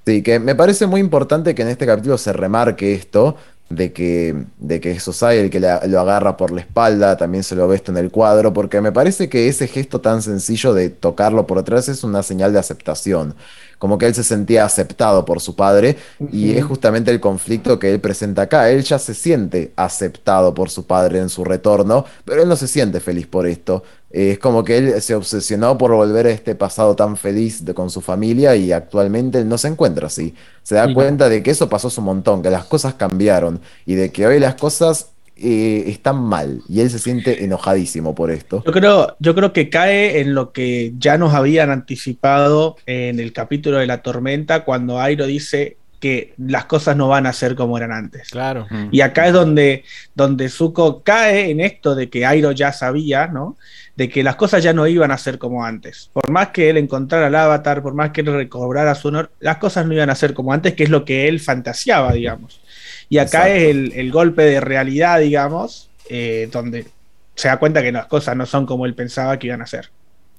Sí, que me parece muy importante que en este capítulo se remarque esto, de que, de que el que lo agarra por la espalda, también se lo ve esto en el cuadro, porque me parece que ese gesto tan sencillo de tocarlo por atrás es una señal de aceptación como que él se sentía aceptado por su padre y es justamente el conflicto que él presenta acá. Él ya se siente aceptado por su padre en su retorno, pero él no se siente feliz por esto. es como que él se obsesionó por volver a este pasado tan feliz de, con su familia y actualmente él no se encuentra así. Se da cuenta de que eso pasó un montón, que las cosas cambiaron y de que hoy las cosas eh, están mal y él se siente enojadísimo por esto. Yo creo, yo creo que cae en lo que ya nos habían anticipado en el capítulo de la tormenta cuando Airo dice que las cosas no van a ser como eran antes. Claro. Y acá es donde, donde Zuko cae en esto de que Airo ya sabía, ¿no? De que las cosas ya no iban a ser como antes. Por más que él encontrara al avatar, por más que él recobrara su honor, las cosas no iban a ser como antes, que es lo que él fantaseaba, digamos. Y acá es el, golpe de realidad, digamos, eh, donde se da cuenta que las cosas no son como él pensaba que iban a ser.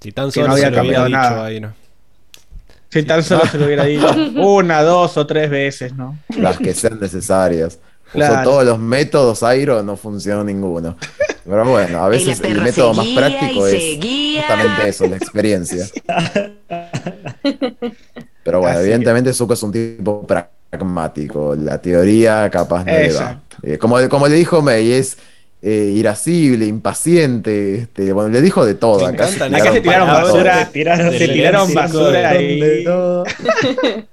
Si tan solo no había cambiado nada. Ahí, ¿no? Si tan solo se lo hubiera dicho una, dos o tres veces, ¿no? Las que sean necesarias. Usó todos los métodos Airo, no funcionó ninguno. Pero bueno, a veces el método más práctico es justamente eso, la experiencia. Pero bueno, evidentemente Zuko es un tipo pragmático. La teoría capaz no le va. Eh, como, como le dijo May, es eh, irascible, impaciente. Este, bueno, le dijo de todo. Acá se, tiraron, se tiraron basura. se tiraron basura ahí.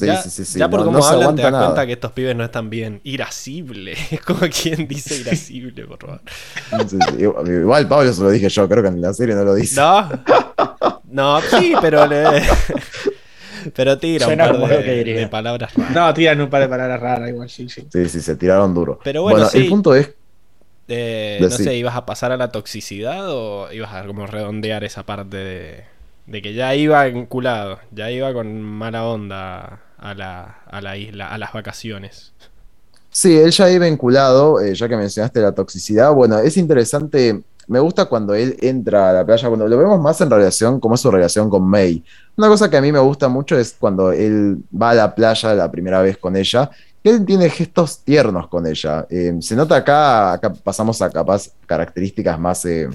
Sí, ya, sí, sí, sí. ya por cómo hablan te das cuenta que estos pibes no están bien. Irascible. Es como quien dice irascible, por favor. Igual Pablo se lo dije yo, creo que en la serie no lo dice. No. No, sí, pero le... Pero tira un par de, palabras raras. No, tiran un par de palabras raras, igual, sí, sí. Sí, sí, se tiraron duro. Pero bueno, el punto es. Eh, no sé, ¿ibas a pasar a la toxicidad o ibas a como redondear esa parte de, de que ya iba enculado, ya iba con mala onda a la, a la isla, a las vacaciones? Sí, él ya ahí vinculado, eh, ya que mencionaste la toxicidad, bueno, es interesante, me gusta cuando él entra a la playa, cuando lo vemos más en relación, como es su relación con May. Una cosa que a mí me gusta mucho es cuando él va a la playa la primera vez con ella, que él tiene gestos tiernos con ella. Eh, se nota acá, acá pasamos a capaz características más... eh,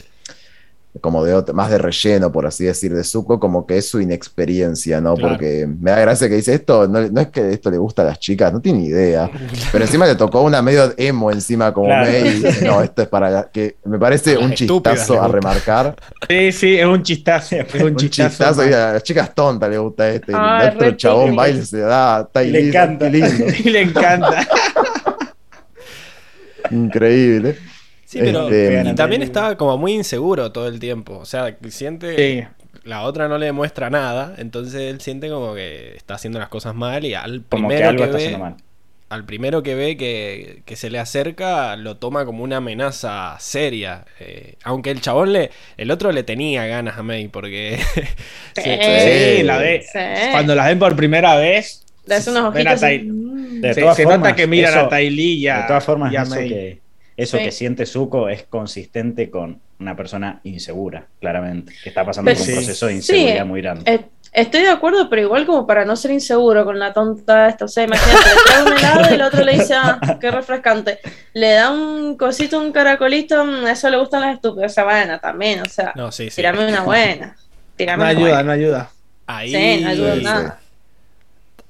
como de ot- más de relleno, por así decir, de Zuko, como que es su inexperiencia, ¿no? Claro. Porque me da gracia que dice esto, no, no es que esto le gusta a las chicas, no tiene idea. Pero encima le tocó una medio emo encima como Claro. Y dice, no, esto es para la-", que me parece un chistazo a remarcar. Sí, sí, es un chistazo. Es un Un chistazo. chistazo, y a las chicas tontas le gusta este. y Ay, el otro chabón baila y se da, está Le encanta. qué lindo, Y le encanta. increíble. Sí, pero Este, y también está como muy inseguro todo el tiempo. O sea, que siente Sí. la otra no le demuestra nada, entonces él siente como que está haciendo las cosas mal y al Como que primero algo que, está ve, haciendo mal. al primero que ve que, que se le acerca lo toma como una amenaza seria. Eh, aunque el chabón le, el otro le tenía ganas a May porque Sí, Sí, la ve. Sí. Cuando la ven por primera vez, Le hace unos ojitos. Mm. De se, todas se formas, nota que miran eso- a y a, De todas formas, y a eso, May. que, eso Sí. que siente Zuko es consistente con una persona insegura, claramente, que está pasando Pero por un sí. proceso de inseguridad Sí, muy grande. Eh, Estoy de acuerdo, pero igual como para no ser inseguro con la tonta esta. O sea, imagínate, le trae un helado y el otro le dice, ah, qué refrescante. Le da un cosito, un caracolito, mm, eso le gustan las estúpidas. O sea, bueno, también, o sea, no, sí, sí. tirame una buena. Tirame No una ayuda, buena. no ayuda. Ahí Sí, no ayuda nada.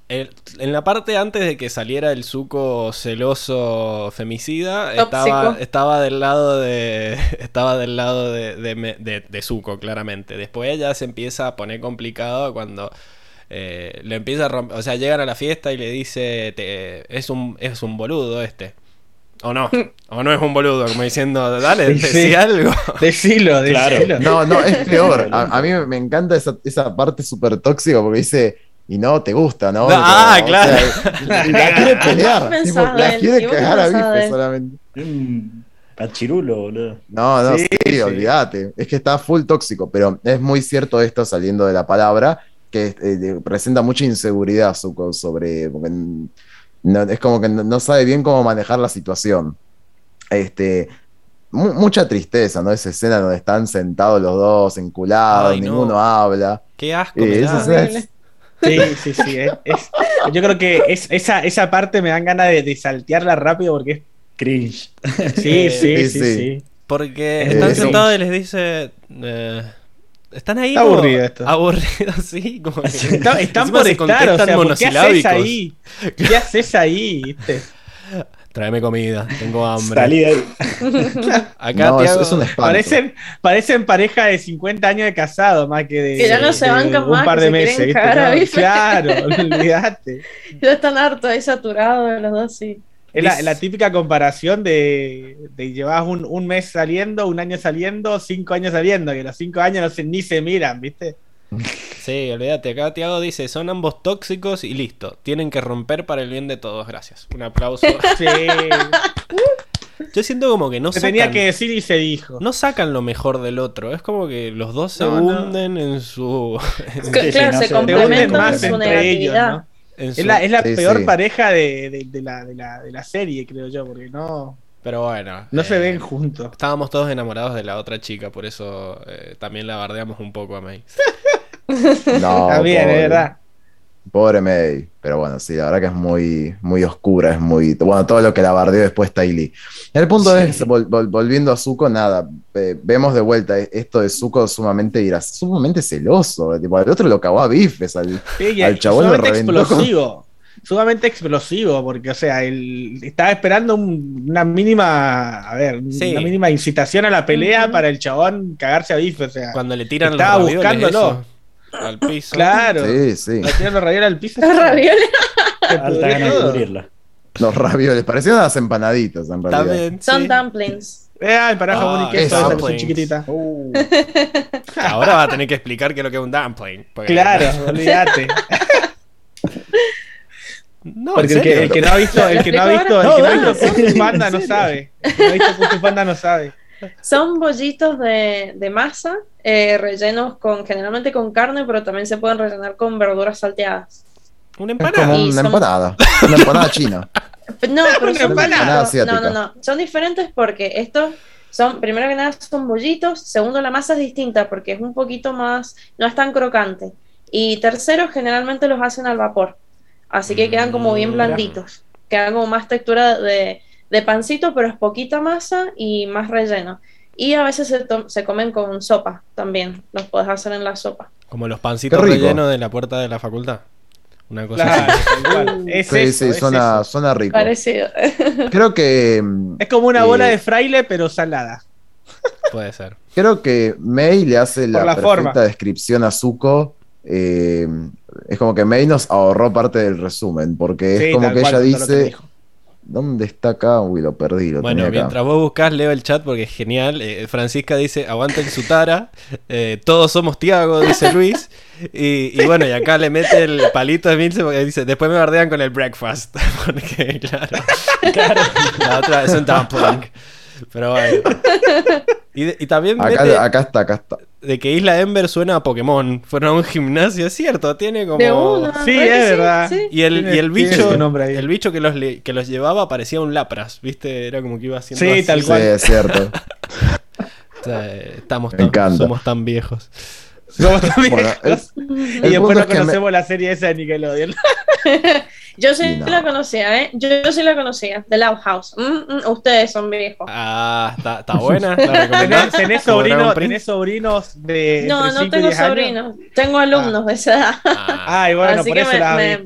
El- en la parte antes de que saliera el suco celoso femicida, estaba, estaba del lado de. Estaba del lado de, de, de- de Zuko, claramente. Después ya se empieza a poner complicado cuando. eh, le empieza a romper. O sea, llegan a la fiesta y le dice. te- es, un, es un boludo este. O no. O no es un boludo, como diciendo, dale, Sí, decí sí. algo. Decilo, Claro. decilo. No, no, es peor. A, a mí me- me encanta esa, esa parte súper tóxica porque dice, y no te gusta, ¿no? Ah, Como, o claro. sea, la quiere pelear. ¿Qué tipo, pensás de la quiere ¿Y vos qué cagar a bife solamente. Pachirulo, boludo. No, no, Sí, sí, sí. olvídate. Es que está full tóxico, pero es muy cierto esto saliendo de la palabra, que eh, presenta mucha inseguridad Zuko sobre. porque no- es como que no, sabe bien cómo manejar la situación. Este. mu- mucha tristeza, ¿no? Esa escena donde están sentados los dos, enculados, Ay, no. ninguno habla. Qué asco Eh, me esa escena es- Sí, sí, sí. es- es- yo creo que es, esa, esa parte me dan ganas de, de saltearla rápido porque Cringe. es. Sí, Eh, sí, sí, sí, sí. sí. Porque están sentados y les dice. eh, están ahí. Está como aburrido esto. Aburridos, sí. Como que- Está- están por estar, o sea, ¿por ¿qué haces ahí? ¿Qué haces ahí? ¿Viste? Tráeme comida, tengo hambre. Salí de ahí. Acá no, es, Tiago- es un espanto. Parecen, parecen pareja de 50 años de casado, más que de, Que ya no se de bancan un más, par de se meses. ¿viste? claro, olvídate. Ya están hartos ahí saturados de los dos, sí. Es la típica comparación de, de llevas un, un mes saliendo, un año saliendo, cinco años saliendo, que los cinco años no se, ni se miran, ¿viste? Sí, olvídate. Acá Tiago dice: son ambos tóxicos y listo. Tienen que romper para el bien de todos. Gracias. Un aplauso. Sí. Yo siento como que no se sacan, tenía que decir y se dijo. no sacan lo mejor del otro. Es como que los dos se No, no. hunden en su. Sí, no se complementan más en su entre ellos, negatividad. ¿no? en su- Es la, es la Sí, peor sí. pareja de, de- de la, de, la, de la serie, creo yo, porque no, Pero bueno. no se eh, ven juntos. Estábamos todos enamorados de la otra chica, por eso eh, también la bardeamos un poco a May. No, Está bien, pobre. es verdad. Pobre May. Pero bueno, sí, la verdad que es muy, muy oscura, es muy. Bueno, todo lo que la bardeó después Tylee. El punto es, vol- vol- volviendo a Zuko, nada, eh, vemos de vuelta eh, esto de Zuko sumamente ira- sumamente celoso. Tipo, el otro lo cagó a bifes. Al, Sí, Al chabón lo con- explosivo. Sumamente explosivo, porque, o sea, él estaba esperando un- una mínima, a ver, Sí. una mínima incitación a la pelea para el chabón cagarse a bife, o sea, Cuando le tiran Estaba los buscándolo. Al piso. claro, sí, sí. le tiran los ravioles al piso. Los ravioles Alta ganas de cubrirla. Los ravioles, parecían unas empanaditas en realidad. También, son sí. dumplings. Eh, ay, para jamón y queso, es esa que son chiquititas. Uh, Ahora va a tener que explicar qué es lo que es un dumpling. porque- Claro, olvídate. No, Porque el que, el que no ha visto, el que no ha visto, el que no ha visto Panda no sabe. El que no ha visto Panda no sabe. Son bollitos de, de masa eh, rellenos con generalmente con carne, pero también se pueden rellenar con verduras salteadas. Una Es como empanada. Una son- empanada. Una empanada china. No, pero Una son empanada. No, no, no. Son diferentes porque estos son, primero que nada, son bollitos. Segundo, la masa es distinta porque es un poquito más, no es tan crocante. Y tercero, generalmente los hacen al vapor. Así que quedan como bien Mm, blanditos. Quedan como más textura de, de pancito, pero es poquita masa y más relleno. Y a veces se, se comen con sopa también. Los puedes hacer en la sopa. Como los pancitos rellenos de la puerta de la facultad. Una cosa Claro, así. Es Sí, eso, sí, es suena, eso. suena rico. Parecido. Creo que. mm, Es como una bola Eh, de fraile, pero salada. Puede ser. Creo que May le hace la, la perfecta forma. descripción a Zuko. eh, es como que May nos ahorró parte del resumen, porque es como que cual, ella que dice. ¿Dónde está acá? Uy, lo perdí, lo Bueno, tenía acá. mientras vos buscás, leo el chat porque es genial. Eh, Francisca dice, aguanten su tara. Eh, todos somos Tiago, dice Luis. Y, y bueno, y acá le mete el palito de Milce porque dice, después me bardean con el breakfast. Porque, claro, la otra es un dumpling. Pero bueno. Y, también mete acá está, acá está. De que Isla Ember suena a Pokémon. Fueron a un gimnasio, es cierto, tiene como... De una. Sí, ¿verdad que es sí? verdad. Sí. Y el, y el bicho, el bicho que los, que los llevaba parecía un Lapras, ¿viste? Era como que iba haciendo Sí, así. tal Sí, cual. es cierto. O sea, estamos Me tan, encanta. somos tan viejos. Somos tan Bueno, viejos. el- y después no me- conocemos la serie esa de Nickelodeon. Yo sí no. la conocía, ¿eh? Yo, yo sí la conocía, The Loud House. Mm, mm, ustedes son viejos. Ah, está, está buena. ¿La ¿Tenés, Dragon sobrinos, Prince. tenés sobrinos de. no, no tengo 10 años? sobrinos, tengo alumnos de esa edad. Ah, Ay, bueno, Así por que eso me-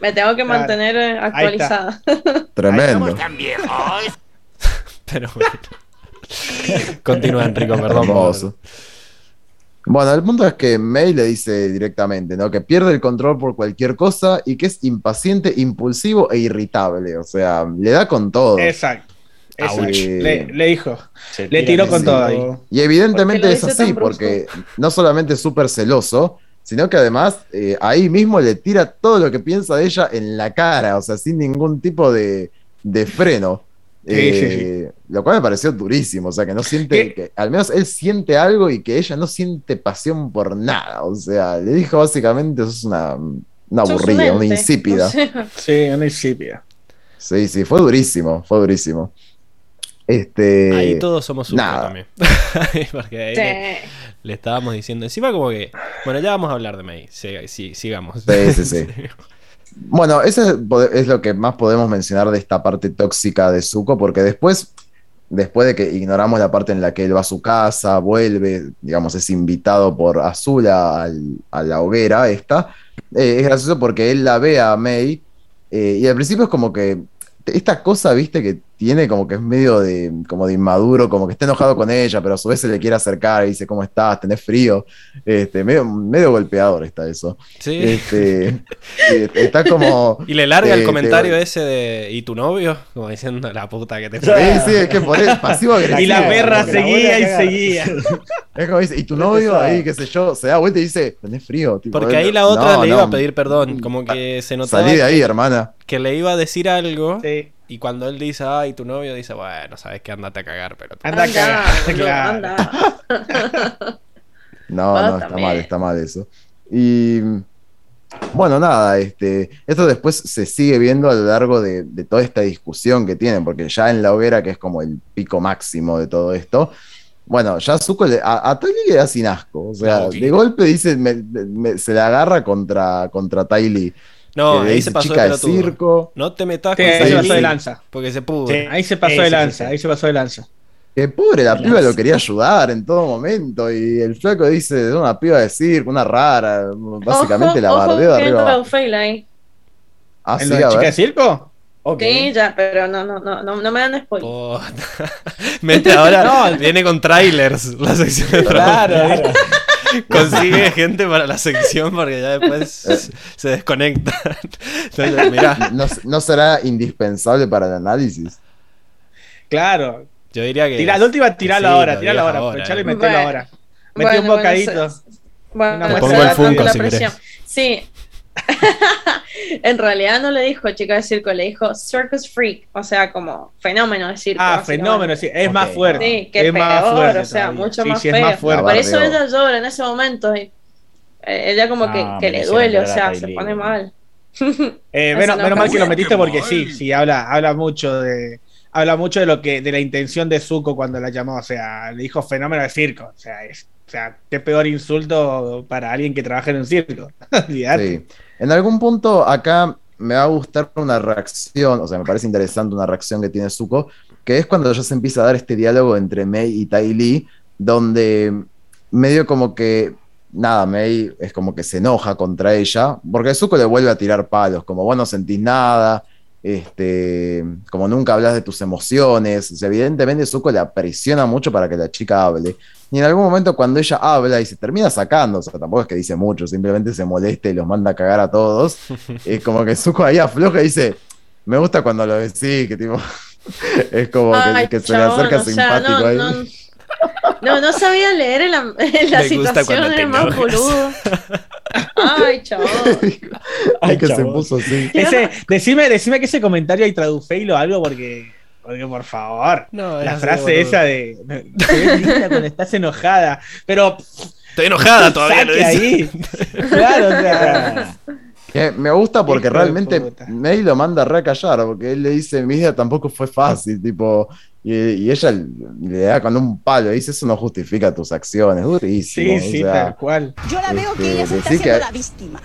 me- tengo que Claro. mantener actualizada. Tremendo. pero bueno. Continúa, Enrico, perdón. Bueno, el punto es que May le dice directamente, ¿no? Que pierde el control por cualquier cosa y que es impaciente, impulsivo e irritable. O sea, le da con todo. Exacto. Exacto. Ouch. Le, le dijo. Se Le tiró con todo ahí. Y evidentemente ¿Por qué lo es así, porque no solamente es súper celoso, sino que además eh, ahí mismo le tira todo lo que piensa de ella en la cara, o sea, sin ningún tipo de, de freno. Sí, Eh, Lo cual me pareció durísimo, o sea, que no siente, que al menos él siente algo y que ella no siente pasión por nada, o sea, le dijo básicamente, eso es una, una Sos un aburrida, una insípida. O sea, Sí, una insípida. Sí, sí, fue durísimo, fue durísimo. Este, Ahí todos somos uno nada. también. Porque ahí le, estábamos diciendo. Encima, como que. Bueno, ya vamos a hablar de May. Sí, sí, sigamos. Sí, sí, sí. Bueno, eso es, lo que más podemos mencionar de esta parte tóxica de Zuko, porque después, después de que ignoramos la parte en la que él va a su casa, vuelve, digamos, es invitado por Azula a la hoguera esta, eh, es gracioso porque él la ve a May eh, y al principio es como que esta cosa, viste, que tiene como que es medio de, como de inmaduro, como que está enojado con ella, pero a su vez se le quiere acercar y dice, ¿cómo estás? ¿Tenés frío? Este, medio, medio golpeador está eso. Sí. Este, está como. Y le larga te- el comentario te- ese de. ¿Y tu novio? Como diciendo la puta que te Sí, sí, es que por eso, pasivo agresivo. Y la perra la seguía y seguía. Es como dice, y tu novio ahí, qué sé yo, se da vuelta y dice, tenés frío. Tipo, Porque ahí la otra no, le no, iba a pedir perdón. Como que se notaba Salí de ahí, hermana. que le iba a decir algo. Sí. Y cuando él dice, ay, tu novio, dice, bueno, sabes que andate a cagar, pero. Anda a cagar, claro. anda. No, no, está mal, está mal eso. Y bueno, nada, este, esto después se sigue viendo a lo largo de, de toda esta discusión que tienen, porque ya en la hoguera, que es como el pico máximo de todo esto, bueno, ya Zuko le- a, a Ty Lee le da sin asco, o sea, No, de golpe dice, me- me- se le agarra contra, contra Ty Lee, No, ahí dice se pasó chica de circo, No te metas Sí, con ahí se pasó de lanza. Porque se pudre. Sí. Ahí se pasó Sí, de sí, lanza, sí, sí. ahí se pasó de lanza. que pobre, la piba lo quería ayudar en todo momento, y el flaco dice, es una piba de circo, una rara, básicamente la Ojo, bardeo de arriba ahí. Ah, ¿En sí, lo de a chica ver. de circo? Sí, ya, pero no, no, no, no, no me dan spoiler. Puta. Mete ahora, viene con trailers la sección de Claro. Consigue gente para la sección porque ya después se desconecta. Entonces, mirá, no, no será indispensable para el análisis. Claro. yo diría que. Tira, la última, tiralo que sí, ahora, digas ahora. Aprovechalo y metelo Bueno. ahora. Metí Bueno, un bueno, bocadito. Bueno, muestra pongo el Funko tanto la si querés. presión. Sí. en realidad no le dijo chica de circo, le dijo circus freak, o sea, como fenómeno de circo. Ah, fenómeno, sí. Es más fuerte. Sí, que es peor, más fuerte. o sea, todavía. mucho Sí, más sí, feo. es más fuerte. Por eso ella llora en ese momento. Y, eh, ella como que, Ah, que le duele, o sea, se pone mal. Eh, menos, no menos mal que lo metiste porque sí, sí, habla, habla mucho de. Habla mucho de lo que, de la intención de Zuko cuando la llamó, o sea, le dijo fenómeno de circo. O sea, es, o sea, qué peor insulto para alguien que trabaja en un circo. Sí. En algún punto acá me va a gustar una reacción, o sea, me parece interesante una reacción que tiene Zuko, que es cuando ya se empieza a dar este diálogo entre Mei y Tai Lee, donde medio como que, nada, Mei es como que se enoja contra ella, porque Zuko le vuelve a tirar palos, como vos no sentís nada, este, como nunca hablas de tus emociones, o sea, evidentemente Zuko le presiona mucho para que la chica hable. Y en algún momento cuando ella habla y se termina sacando, o sea, tampoco es que dice mucho, simplemente se molesta y los manda a cagar a todos, es como que Zuko ahí afloja y dice, me gusta cuando lo decís, que tipo, es como que- Ay, que, se le acerca o sea, simpático no, ahí. no, no, no sabía leer en la, en situación, es más boludo. Ay, chabón. Ay, que se puso así. Ese, decime, decime que ese comentario hay traduceilo o algo porque, porque por favor. No, la frase esa de te ves linda cuando estás enojada, pero Estoy enojada todavía, lo saque dice. ahí. Claro, o sea, Que me gusta porque realmente. May lo manda a recallar, porque él le dice, mi vida tampoco fue fácil, tipo, y, y ella le da con un palo, y dice, eso no justifica tus acciones, durísimo. sí, o sí, sea, tal cual. Yo la veo que Este, ella se está que- la víctima.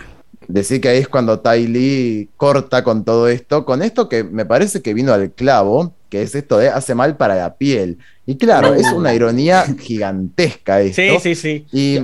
Decir que ahí es cuando Tai Lee corta con todo esto, con esto que me parece que vino al clavo, que es esto de hace mal para la piel. Y claro, es una ironía gigantesca esto. Sí, sí, sí. Y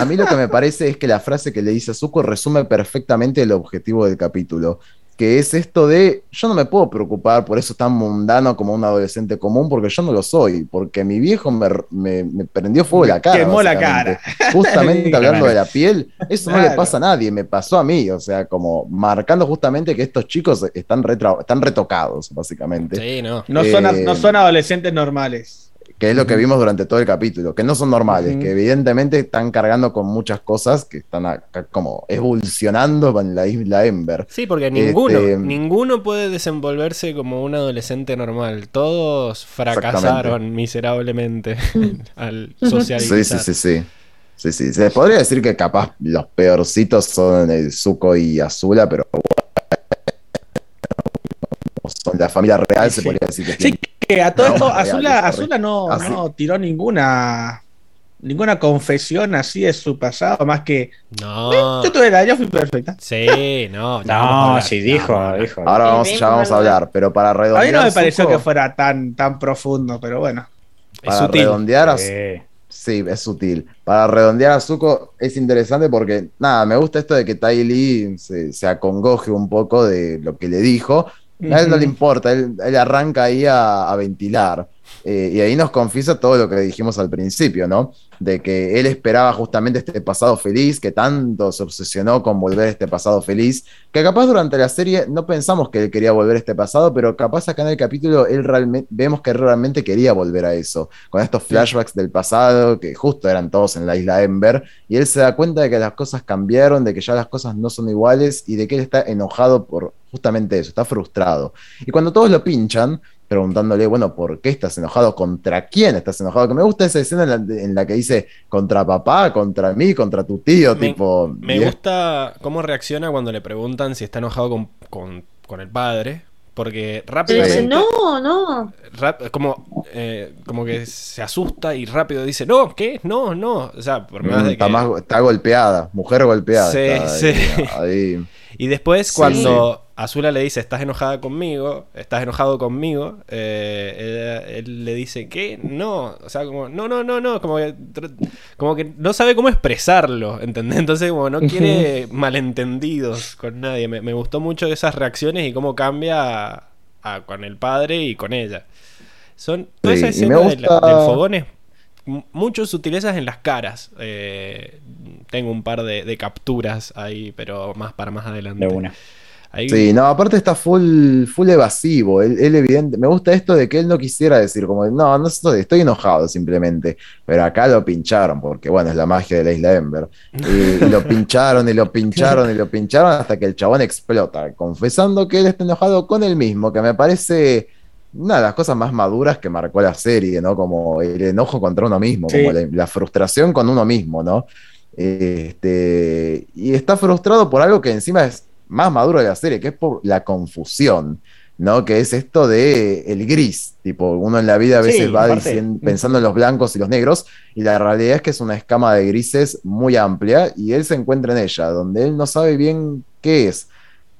a mí lo que me parece es que la frase que le dice a Zuko resume perfectamente el objetivo del capítulo, que es esto de yo no me puedo preocupar por eso tan mundano como un adolescente común, porque yo no lo soy, porque mi viejo me, me- me prendió fuego la cara. Quemó la básicamente. Justamente Sí, hablando claro. de la piel, eso no le pasa a nadie, me pasó a mí, o sea, como marcando justamente que estos chicos están, retra- están retocados, básicamente. Sí, no. No son, Eh, no son adolescentes normales. Que es lo que vimos durante todo el capítulo, que no son normales, que evidentemente están cargando con muchas cosas que están acá como evolucionando en la isla Ember. Sí, porque ninguno, Este- ninguno puede desenvolverse como un adolescente normal. Todos fracasaron miserablemente al socializar. Sí, sí, sí, sí. Sí, sí. Se podría decir que capaz los peorcitos son el Zuko y Azula, pero bueno, son la familia real, se Sí. podría decir que Sí, tienen- que a todo No, esto, Azula, no, Así. no tiró ninguna ninguna confesión así de su pasado, más que No. yo tuve la, yo fui perfecta. Sí, no. No, sí, dijo, dijo. Ahora Sí, vamos, ya vamos a hablar, pero para A mí redondear. no me pareció que fuera tan, tan profundo, pero bueno. Es para sutil. redondear a- Eh, Sí, es sutil. Para redondear a Zuko es interesante porque, nada, me gusta esto de que Tai Lee se, se acongoje un poco de lo que le dijo. A él no le importa, él, él arranca ahí a, a ventilar. Eh, y ahí nos confiesa todo lo que dijimos al principio, ¿no? De que él esperaba justamente este pasado feliz, que tanto se obsesionó con volver a este pasado feliz, que capaz durante la serie no pensamos que él quería volver a este pasado, pero capaz acá en el capítulo él realmente, vemos que realmente quería volver a eso, con estos flashbacks del pasado, que justo eran todos en la isla Ember, y él se da cuenta de que las cosas cambiaron, de que ya las cosas no son iguales, y de que él está enojado por justamente eso, está frustrado. Y cuando todos lo pinchan, preguntándole, bueno, ¿por qué estás enojado? ¿Contra quién estás enojado? Que me gusta esa escena en la, en la que dice, contra papá, contra mí, contra tu tío, Me- tipo... Me gusta cómo reacciona cuando le preguntan si está enojado con, con- con el padre. Porque Pero rápidamente. dice, no, no. rap- como, eh, como que se asusta y rápido dice, no, ¿qué? No, no. O sea, por más Mm, de está, que- más- está golpeada, mujer golpeada. Sí, está sí. ahí, ahí. Y después, Sí. cuando Azula le dice, estás enojada conmigo, estás enojado conmigo, eh, él, él le dice, ¿qué? No, o sea, como, no, no, no, no, como que, como que no sabe cómo expresarlo, ¿entendés? Entonces, como no quiere malentendidos con nadie. Me, me gustó mucho esas reacciones y cómo cambia a- a- con el padre y con ella. Son toda Sí, esa escena me de la- gusta- del fogón es m- muchas sutilezas en las caras. Eh, tengo un par de, de capturas ahí, pero más para más adelante. de una. Ahí- Sí, no, aparte está full, full evasivo. Él, él evidente, me gusta esto de que él no quisiera decir, como, no, no estoy, estoy enojado simplemente. Pero acá lo pincharon, porque bueno, es la magia de la isla Ember. Y, y lo pincharon y lo pincharon y lo pincharon hasta que el chabón explota, confesando que él está enojado con él mismo, que me parece una de las cosas más maduras que marcó la serie, ¿no? Como el enojo contra uno mismo, Sí. como la, la frustración con uno mismo, ¿no? Este, y está frustrado por algo que encima es más maduro de la serie, que es por la confusión. ¿no? Que es esto de el gris, tipo, uno en la vida a veces Sí, va diciendo- pensando en los blancos y los negros, y la realidad es que es una escama de grises muy amplia, y él se encuentra en ella, donde él no sabe bien qué es,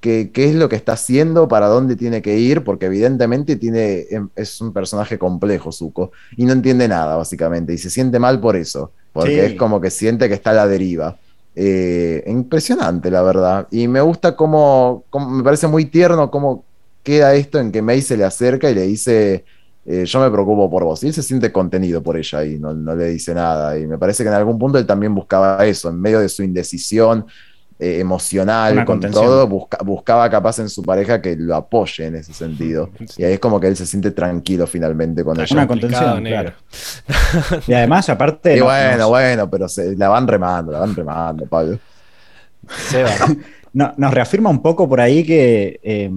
qué, qué es lo que está haciendo, para dónde tiene que ir, porque evidentemente tiene, em, es un personaje complejo, Zuko, y no entiende nada, básicamente, y se siente mal por eso, porque Sí. es como que siente que está a la deriva. Eh, impresionante, la verdad. Y me gusta cómo, cómo- me parece muy tierno cómo queda esto en que May se le acerca y le dice, eh, yo me preocupo por vos. Y él se siente contenido por ella y no, no le dice nada. Y me parece que en algún punto él también buscaba eso, en medio de su indecisión eh, emocional, Una con contención. todo, busca- buscaba capaz en su pareja que lo apoye en ese sentido. Y ahí es como que él se siente tranquilo finalmente con ella. Una contención, claro. Y además, aparte. Y no- bueno, nos- bueno, pero se, la van remando, la van remando, Pablo. Seba. no- nos reafirma un poco por ahí que. eh,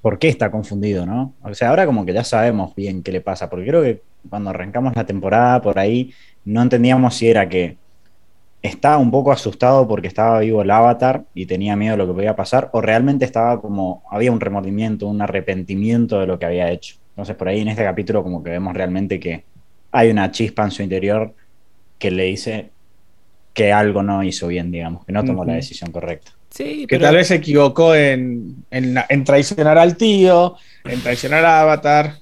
¿Por qué está confundido, no? O sea, ahora como que ya sabemos bien qué le pasa, porque creo que cuando arrancamos la temporada por ahí no entendíamos si era que estaba un poco asustado porque estaba vivo el avatar y tenía miedo de lo que podía pasar, o realmente estaba como, había un remordimiento, un arrepentimiento de lo que había hecho. Entonces por ahí en este capítulo como que vemos realmente que hay una chispa en su interior que le dice que algo no hizo bien, digamos, que no tomó la decisión correcta. Sí, Que pero tal vez se equivocó en, en, en traicionar al tío, en traicionar a Avatar.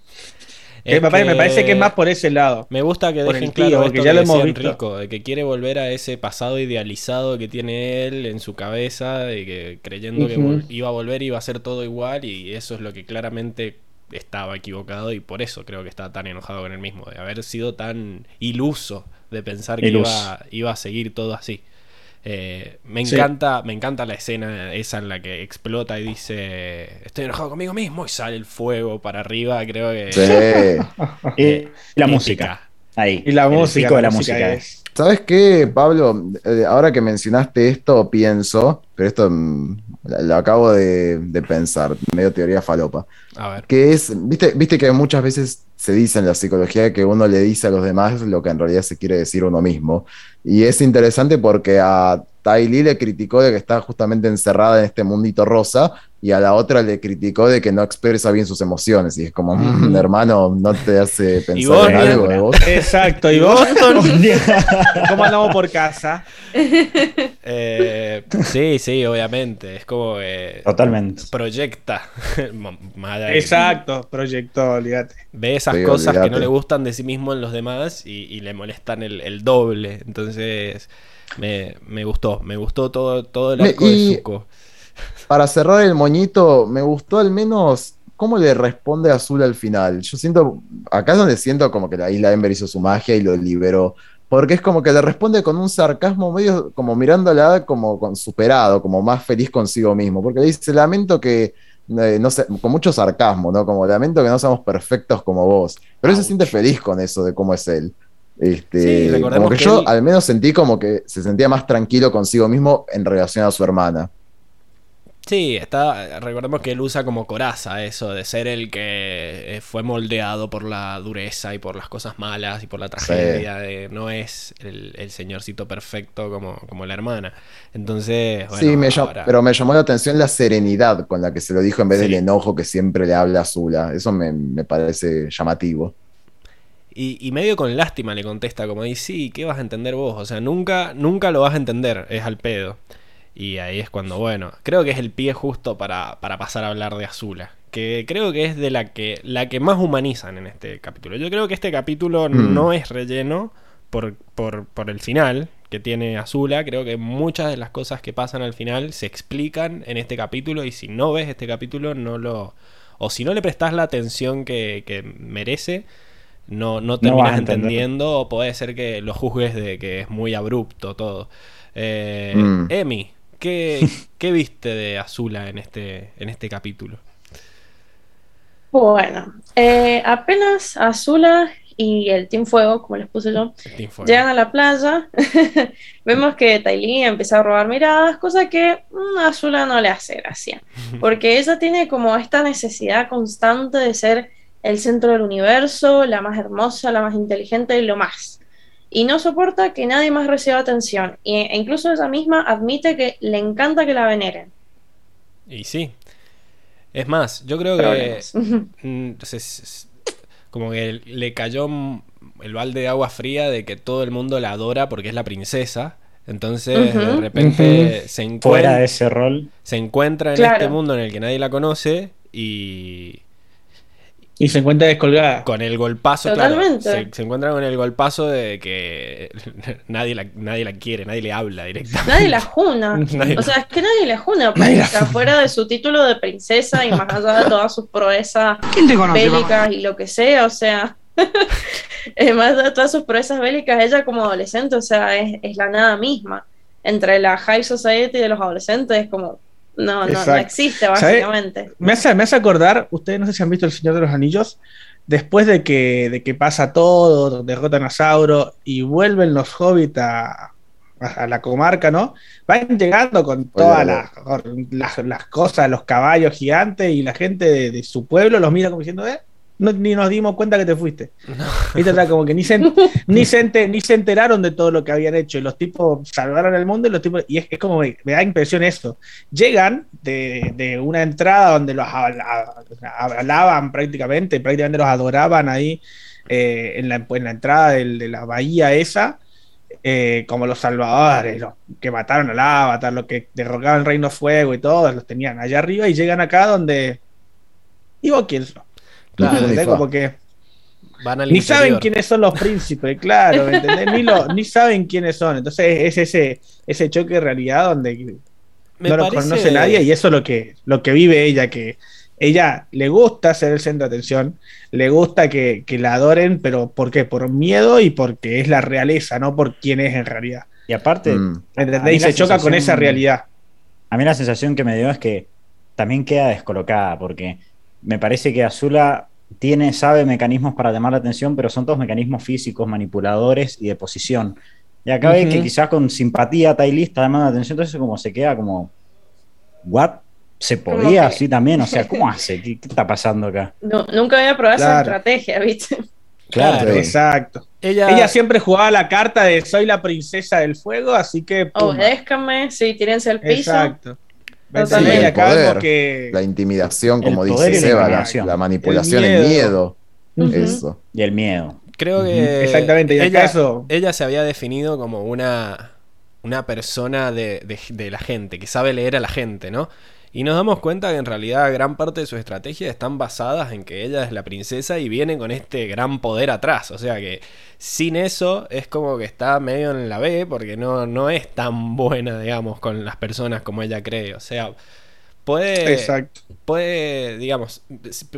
Que es me, parece, me parece que es más que por ese lado. Me gusta que dejen tío, claro que esto ya que lo hemos decía visto. Enrico, de que quiere volver a ese pasado idealizado que tiene él en su cabeza, de que creyendo que iba a volver y iba a ser todo igual, y eso es lo que claramente estaba equivocado, y por eso creo que está tan enojado con él mismo, de haber sido tan iluso de pensar que iba, iba a seguir todo así. Eh, me Sí. encanta, me encanta la escena esa en la que explota y dice estoy enojado conmigo mismo y sale el fuego para arriba, creo que Sí. Y Eh, la música. Ahí. Y la el música, pico de la la música música. es- ¿Sabes qué, Pablo? Eh, ahora que mencionaste esto, pienso, pero esto mm, lo acabo de, de pensar, medio teoría falopa, A ver. que es, viste, viste que muchas veces se dice en la psicología que uno le dice a los demás lo que en realidad se quiere decir uno mismo. Y es interesante porque a Lee le criticó de que está justamente encerrada en este mundito rosa y a la otra le criticó de que no expresa bien sus emociones. Y es como, "Mm, hermano, no te hace pensar vos, en algo de vos. Exacto, y vos, ¿cómo andamos por casa? Eh, sí, sí, obviamente. Es como Totalmente. proyecta. Más allá de que Exacto, proyecto, olvídate. Ve esas Sí, cosas que no le gustan de sí mismo en los demás y, y le molestan el, el doble. Entonces, me, me gustó. Me gustó todo, todo el Me- arco y- de Zuko. Para cerrar el moñito, me gustó al menos cómo le responde Azul al final. Yo siento, acá es donde siento como que la isla Ember hizo su magia y lo liberó. Porque es como que le responde con un sarcasmo medio como mirándola como con superado, como más feliz consigo mismo. Porque le dice, lamento que, eh, no sé, con mucho sarcasmo, ¿no? Como lamento que no seamos perfectos como vos. Pero él se siente feliz con eso de cómo es él. Este, Sí, como que, que yo él- al menos sentí como que se sentía más tranquilo consigo mismo en relación a su hermana. Sí, está, recordemos que él usa como coraza eso de ser el que eh, fue moldeado por la dureza y por las cosas malas y por la tragedia. De, no es el, el señorcito perfecto como, como la hermana. Entonces, bueno, sí, me pero me llamó la atención la serenidad con la que se lo dijo en vez Sí. del enojo que siempre le habla a Zula. Eso me, me parece llamativo. Y, y medio con lástima le contesta, como dice, sí, ¿qué vas a entender vos? O sea, nunca, nunca lo vas a entender, es al pedo. Y ahí es cuando, bueno, creo que es el pie justo para, para pasar a hablar de Azula. Que creo que es de la que, la que más humanizan en este capítulo. Yo creo que este capítulo Mm. no es relleno por, por, por el final que tiene Azula. Creo que muchas de las cosas que pasan al final se explican en este capítulo. Y si no ves este capítulo, no lo. O si no le prestas la atención que, que merece, no, no terminas entendiendo o puede ser que lo juzgues de que es muy abrupto todo. Eh, Mm. Emi, ¿qué, qué viste de Azula en este, en este capítulo? Bueno, eh, apenas Azula y el Team Fuego, como les puse yo, llegan a la playa, vemos que Tylee empieza a robar miradas, cosa que mm, Azula no le hace gracia, porque ella tiene como esta necesidad constante de ser el centro del universo, la más hermosa, la más inteligente y lo más. Y no soporta que nadie más reciba atención, e incluso ella misma admite que le encanta que la veneren. Y sí. Es más, yo creo que Problemas. mm, se- como que le cayó el balde de agua fría de que todo el mundo la adora porque es la princesa. Entonces, de repente se, Fuera encuentra, de ese rol. se encuentra en Claro. este mundo en el que nadie la conoce y Y se encuentra descolgada. con el golpazo, claro, Totalmente. se, se encuentra con el golpazo de que nadie la, nadie la quiere, nadie le habla directamente. Nadie la juna. Nadie O sea, es que nadie la juna. Nadie la Porque afuera de su título de princesa y más allá de todas sus proezas bélicas y lo que sea, o sea, eh, más allá de todas sus proezas bélicas, ella como adolescente, o sea, es, es la nada misma. Entre la high society de los adolescentes, es como, no, no, no existe, ¿Sabe? básicamente. Me hace, me hace acordar, ustedes no sé si han visto El Señor de los Anillos, después de que, de que pasa todo, derrotan a Sauro y vuelven los hobbits a, a la comarca, ¿no? Van llegando con todas las, las, las cosas, los caballos gigantes y la gente de, de su pueblo los mira como diciendo, eh, no, ni nos dimos cuenta que te fuiste. Viste, o sea, como que ni se, ni, se ente- ni se enteraron de todo lo que habían hecho. Y los tipos salvaron el mundo y los tipos. Y es, es como me, me da impresión eso. Llegan de, de una entrada donde los habla- hablaban prácticamente, prácticamente los adoraban ahí eh, en, la, en la entrada del- de la bahía esa. eh, como los salvadores, los que mataron al avatar, los que derrocaban el reino fuego y todos, los tenían allá arriba y llegan acá donde. ¿Y vos quién sos? Claro, ¿Me entendés? ni fa. como que Van al ni saben quiénes son los príncipes, claro, ¿me entendés? Ni, lo- ni saben quiénes son. Entonces es ese, ese choque de realidad donde Me no lo parece- conoce nadie y eso es lo que, lo que vive ella, que ella le gusta ser el centro de atención, le gusta que, que la adoren, pero ¿por qué? Por miedo y porque es la realeza, no por quién es en realidad. Y aparte, Mm. ¿Me A mí entendés? Y se choca con esa realidad. a mí la sensación que me dio es que también queda descolocada, porque me parece que Azula tiene, sabe mecanismos para llamar la atención, pero son todos mecanismos físicos, manipuladores y de posición. Y acá ve Ujú. que quizás con simpatía Ty está llamando la atención, entonces como se queda como, ¿what? ¿Se podía que- así también? O sea, ¿cómo hace? ¿Qué, qué está pasando acá? No, nunca había probado esa Claro. estrategia, ¿viste? Claro. Exacto. Ella, Ella siempre jugaba la carta de soy la princesa del fuego, así que... Obedézcame, sí, tírense al piso. Exacto. Totalmente. Sí, El acá poder, como que... La intimidación, como dice Seba, la, manipulación, El el miedo. Eso. Y el miedo. creo que exactamente, y acá ella, eso- ella se había definido como una, una persona de, de- la gente, que sabe leer a la gente, ¿no? Y nos damos cuenta que en realidad gran parte de sus estrategias están basadas en que ella es la princesa y viene con este gran poder atrás. O sea que sin eso es como que está medio en la B porque no, no es tan buena, digamos, con las personas como ella cree. O sea, puede, Exacto. puede, digamos,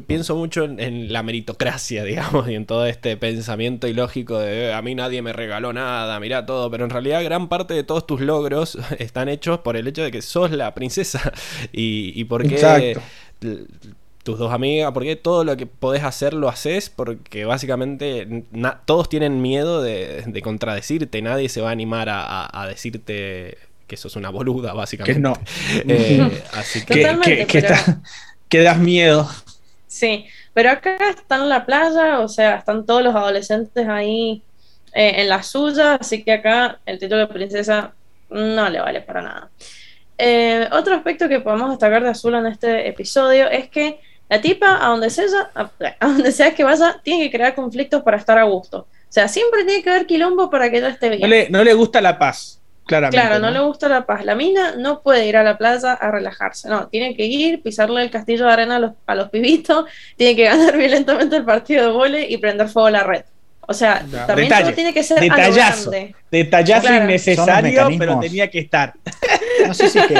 pienso mucho en, en la meritocracia, digamos, y en todo este pensamiento ilógico de "Eh, a mí nadie me regaló nada, mirá todo, pero en realidad gran parte de todos tus logros están hechos por el hecho de que sos la princesa y, y porque Exacto. tus dos amigas, porque todo lo que podés hacer lo haces porque básicamente todos tienen miedo de, de contradecirte, nadie se va a animar a, a- a decirte que sos una boluda, básicamente. Que no. Eh, así que... Que, Totalmente, que, que pero- está- que das miedo. Sí, pero acá está en la playa, o sea, están todos los adolescentes ahí eh, en la suya, así que acá el título de princesa no le vale para nada. Eh, otro aspecto que podemos destacar de Azul en este episodio es que la tipa, a donde sea, a, a donde sea que vaya, tiene que crear conflictos para estar a gusto. O sea, siempre tiene que haber quilombo para que ella esté bien. No le, no le gusta la paz, claramente. Claro, no le gusta la paz. La mina no puede ir a la playa a relajarse, no, tiene que ir, pisarle el castillo de arena a los, a los pibitos, tiene que ganar violentamente el partido de vole y prender fuego a la red. O sea, también detalle, todo tiene que ser detallazo. grande. Detallazo Claro. innecesario, pero tenía que estar. No sé si es que.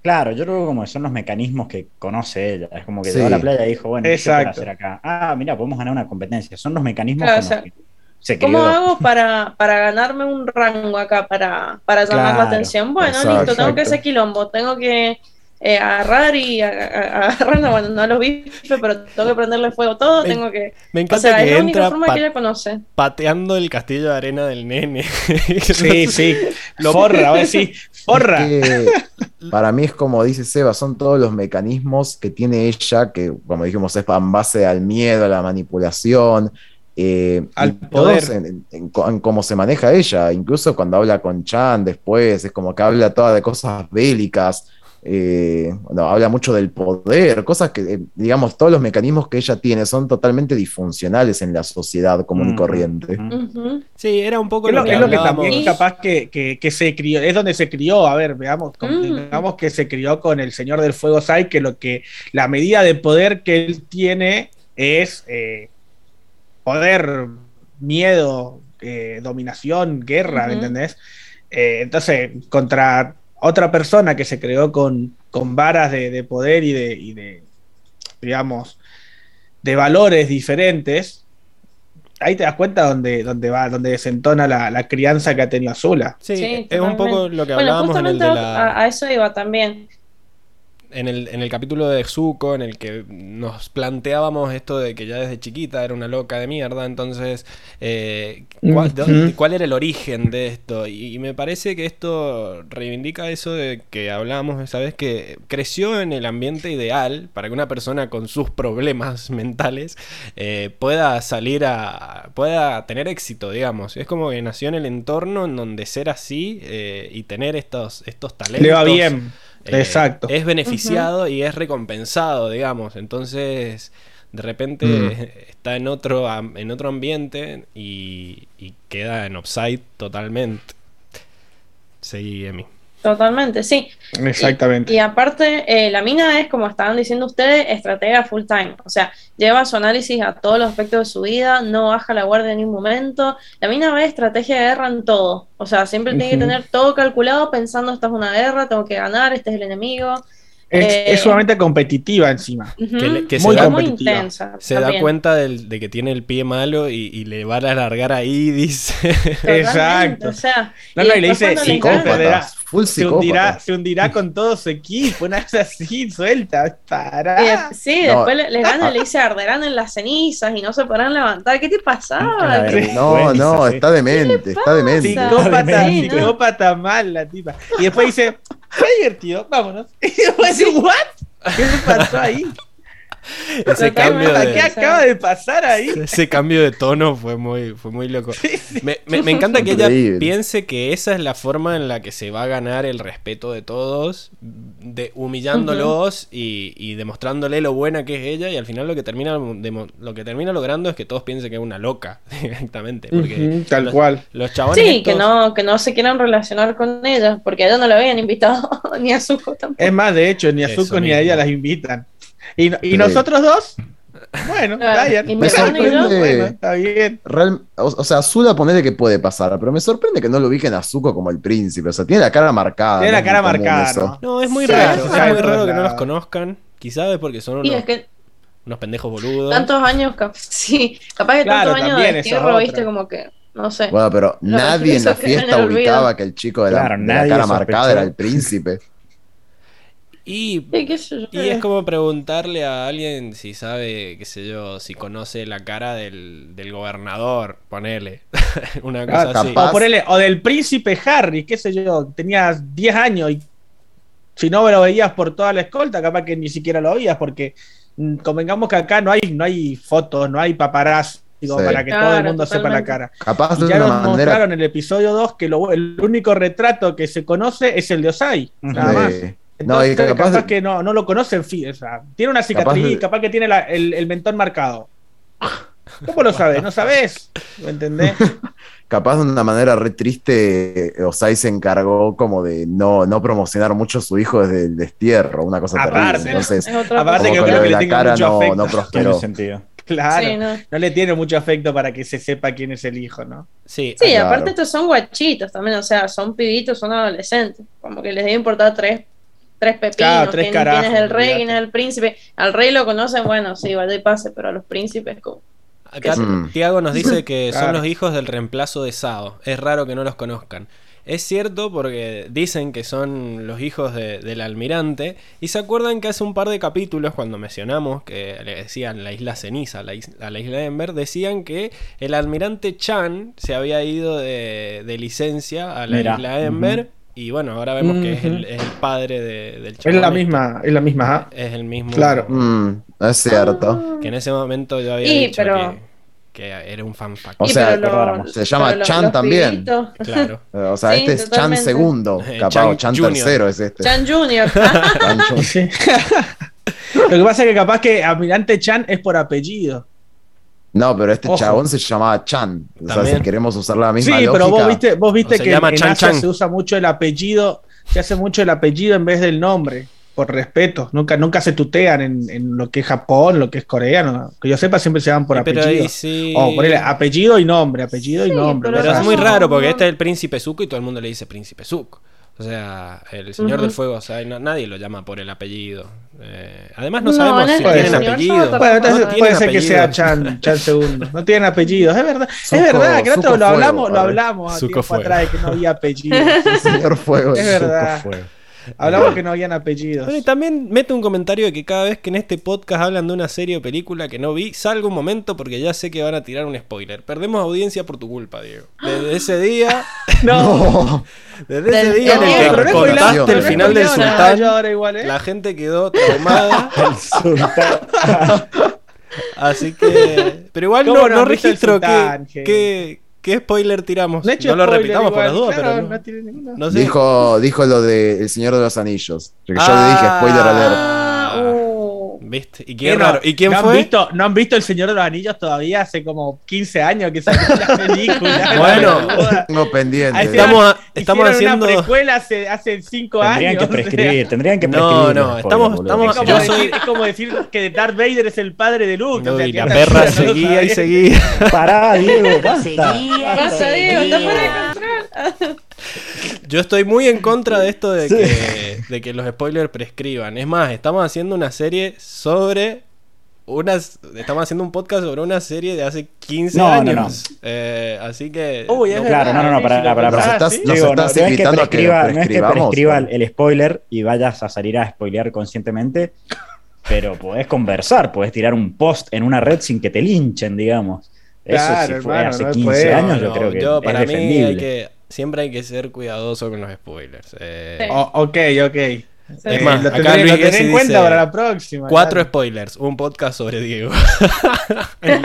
Claro, yo creo que como son los mecanismos que conoce ella. Es como que Sí. llegó a la playa y dijo, bueno, ¿qué puedo Exacto. hacer acá? Ah, mira, podemos ganar una competencia. Son los mecanismos Claro, con o sea, los que se ¿Cómo hago para, para ganarme un rango acá, para, para llamar la atención? Bueno, exacto, listo, tengo que hacer quilombo, tengo que eh, agarrar y agarrar, no, bueno, no los bifes, pero tengo que prenderle fuego todo, Me- tengo que... Me O encanta sea, es que la única entra forma pa- que ella conoce. pateando el castillo de arena del nene. Sí, sí. Lo- Forra, ahora sí. Forra. Es que para mí es como dice Seba, son todos los mecanismos que tiene ella, que como dijimos es en base al miedo, a la manipulación, eh, Al poder. en, en- en co- en cómo se maneja ella, incluso cuando habla con Chan después, es como que habla toda de cosas bélicas, eh, bueno, habla mucho del poder, cosas que, eh, digamos, todos los mecanismos que ella tiene son totalmente disfuncionales en la sociedad común y corriente. mm. Sí, era un poco Es lo, que es lo que también capaz que, que- que se crió, es donde se crió, a ver, veamos, Mm. digamos que se crió con el Señor del Fuego Sai, que lo que la medida de poder que él tiene es eh, poder, miedo, eh, dominación, guerra, ¿me Ujú. entendés? Eh, entonces, contra otra persona que se creó con, con varas de, de poder y de, y de, digamos, de valores diferentes, ahí te das cuenta donde, donde va, donde desentona la, la crianza que ha tenido Azula. Sí, Sí, es un poco lo que Bueno, hablábamos en el, de a, la, a eso iba también. En, el, en el capítulo de Zuko, en el que nos planteábamos esto de que ya desde chiquita era una loca de mierda, entonces, eh, ¿cuál, dónde- cuál era el origen de esto? Y, y me parece que esto reivindica eso de que hablábamos esa vez, que creció en el ambiente ideal para que una persona con sus problemas mentales eh, pueda salir a... pueda tener éxito, digamos. Es como que nació en el entorno en donde ser así eh, y tener estos, estos talentos... Le va bien. Eh, Exacto. Es beneficiado y es recompensado, digamos. Entonces, de repente Mm. está en otro, am- en otro ambiente y, y queda en offside totalmente. Seguí, Emi. Totalmente, sí. Exactamente. Y aparte, eh, la mina es, como estaban diciendo ustedes, estratega full time. O sea, lleva su análisis a todos los aspectos de su vida, no baja la guardia en ningún momento. La mina ve estrategia de guerra en todo. O sea, siempre tiene que tener todo calculado pensando, esta es una guerra, tengo que ganar, este es el enemigo. es, eh, es sumamente competitiva encima. Que le- que se muy, da- muy competitiva. intensa. Se da cuenta del- de que tiene el pie malo y, y le van a alargar ahí, dice. Totalmente, Exacto. O sea, No, no, y le dice, psicópata. Full Se hundirá, se hundirá con todo su equipo, una cosa así, suelta, para. de- sí, No. después le, le gana y le dice arderán en las cenizas y no se podrán levantar. ¿Qué te pasaba? Claro. ¿Qué- No, no, está demente, está demente. Psicópata, Sí, ¿no? psicópata mal la tipa. Y después dice, qué divertido, vámonos. Y después dice, ¿what? ¿Qué le pasó ahí? Ese cambio ¿Qué de, acaba de pasar ahí? ese cambio de tono fue muy, fue muy loco. Sí, sí. Me, me- me encanta que ella piense que esa es la forma en la que se va a ganar el respeto de todos, de humillándolos y, y demostrándole lo buena que es ella y al final lo que termina lo que termina logrando es que todos piensen que es una loca directamente, porque tal los, cual. los chabones Sí, estos- que no, que no se quieran relacionar con ella, porque a ella no la habían invitado ni a Zuko tampoco. Es más, de hecho, ni a Zuko ni a ella las invitan. Y, no- y Sí. nosotros dos, bueno, Ryan, me sorprende- bueno, está bien. Real- o, o sea, Azula ponele que puede pasar, pero me sorprende que no lo ubiquen a Zuko como el príncipe. O sea, tiene la cara marcada. Tiene la cara marcada. ¿no? No, es muy Sí, raro, es muy raro que no los conozcan, quizás es porque son unos, es que unos pendejos boludos. tantos años, cap- sí, capaz que Claro, tantos años de otra. viste, como que, no sé. Bueno, pero nadie en la fiesta ubicaba que el chico de la, Claro, de la nadie cara sospechó. marcada era el príncipe. Y Sí. Y es como preguntarle a alguien si sabe, qué sé yo, si conoce la cara del, del gobernador, ponele. Una cosa Ah, así. capaz. O, ponele, o del príncipe Harry, qué sé yo, tenías 10 años y si no lo veías por toda la escolta, capaz que ni siquiera lo veías, porque mm, convengamos que acá no hay, no hay fotos, no hay paparazzi digo, Sí. para que todo el mundo sepa la cara. Capaz Y de ya una nos manera. mostraron en el episodio 2 que lo- el único retrato que se conoce es el de Osai, nada más. Sí. No, y Entonces, capaz capaz, de- que no, no lo conocen, fi- o sea, tiene una cicatriz, capaz, de- que tiene la- el, el mentón marcado. ¿Cómo lo sabes? ¿No sabes? ¿Me entendés? Capaz de una manera re triste, eh, Osai se encargó como de no, no promocionar mucho a su hijo desde el destierro, una cosa Aparte, terrible. Entonces, Es otra Aparte cosa. que creo lo que le la tenga cara mucho no, afecto. no Tiene prosperó. sentido. Claro. Sí, no. No le tiene mucho afecto para que se sepa quién es el hijo, ¿no? Sí, Sí, Claro. aparte estos son guachitos también, o sea, son pibitos, son adolescentes. Como que les debe importar tres, tres pepinos, Claro, tres quién, quién carajos, es el rey, quién es el príncipe. Al rey lo conocen, bueno, sí, vaya y pase, pero a los príncipes como... Acá Mm. Tiago nos dice que son los hijos del reemplazo de Sao. Es raro que no los conozcan. Es cierto porque dicen que son los hijos de- del almirante. Y se acuerdan que hace un par de capítulos, cuando mencionamos que le decían la isla ceniza, la a la isla Ember, decían que el almirante Chan se había ido de, de licencia a la Mira, isla Ember. Y bueno, ahora vemos que es el, es el padre de- del Es chabón la este. misma, es la misma. ¿ah? Es el mismo. Claro. Mm, es cierto. Que en ese momento yo había Y, dicho pero- que, que era un fanfact. O sea, lo- se llama lo- Chan los también. pibitos- Claro. O sea, Sí, este es Chan segundo, capaz, Chan o Chan Junior. tercero es este. Chan Junior. Chan Junior. Lo que pasa es que capaz que Almirante Chan es por apellido. No, pero este Ojo. chabón se llamaba Chan. O sea, También. si queremos usar la Sí, misma pero lógica. vos viste, vos viste que llama en Chan Asia Chan. se usa mucho el apellido, se hace mucho el apellido en vez del nombre, por respeto. Nunca, nunca se tutean en, en lo que es Japón, lo que es coreano. Que yo sepa, siempre se llaman por Sí, pero apellido. ahí sí- O ponele apellido y nombre, apellido y Sí, nombre. pero Pero es muy raro porque este es el príncipe Zuko y todo el mundo le dice príncipe Zuko. O sea, el señor Ujú. del fuego, o sea, na- nadie lo llama por el apellido. Eh, además no, No, sabemos si tienen apellido. Avatar Bueno, No entonces puede ser que apellido. sea Chan, Chan segundo. No tienen apellidos, es verdad. Zuko- es verdad, que lo Fuego, hablamos, lo hablamos a tiempo Fuego. atrás de que no había apellidos. Señor Fuego. Es verdad. Fue. Hablamos que no habían apellidos. Bueno, y también mete un comentario de que cada vez que en este podcast hablan de una serie o película que no vi, salgo un momento porque ya sé que van a tirar un spoiler. Perdemos audiencia por tu culpa, Diego. Desde ese día, No, desde ese día en el que contaste el final del sultán, ¿eh? la gente quedó traumada. El sultán. Así que. Pero igual ¿Cómo no, no registro qué? Qué, spoiler tiramos. No, he hecho No lo repitamos por igual, las dudas, claro, pero. No, no tiene ninguna. no sé. Dijo, dijo lo de El Señor de los Anillos. Que yo Ah. le dije spoiler alert. Ah, uh. ¿Viste? ¿Y ¿Qué qué no? raro? ¿Y quién ¿No fue? Han visto, ¿No han visto El Señor de los Anillos todavía? Hace como 15 años que salió la película. Bueno. No pendiente. Estamos, Hicieron- estamos hicieron haciendo. una precuela hace, hace 5 años. Tendrían que o sea, prescribir, tendrían que No, prescribir. no, los estamos- spoilers, estamos- boludo. Es como, decir, es como decir que Darth Vader es el padre de Luke. No, o sea, y la perra no seguía y seguía. Pará, Diego, basta. Pasa, Diego, está fuera de control. Yo estoy muy en contra de esto de que, de que los spoilers prescriban. Es más, estamos haciendo una serie sobre unas. Estamos haciendo un podcast sobre una serie de hace 15 No, no, años. Eh, así que. Uy, es no- verdad. Claro, no, no, no, estás- sí. nos Digo, no, estás no es que invitando a que prescriba, no es que prescribamos, prescriba ¿no? el spoiler y vayas a salir a spoilear conscientemente, pero podés conversar, podés tirar un post en una red sin que te linchen, digamos. Eso Claro, si fue hermano, hace no 15 puede. años, yo No, creo que yo, es para mí defendible. hay que, siempre hay que ser cuidadoso con los spoilers. Eh, Sí. Oh, ok, ok. Es Eh, más, lo acá tendré, Luis lo tendré Gessi en cuenta dice, para la próxima. Cuatro dale. spoilers, un podcast sobre Diego. el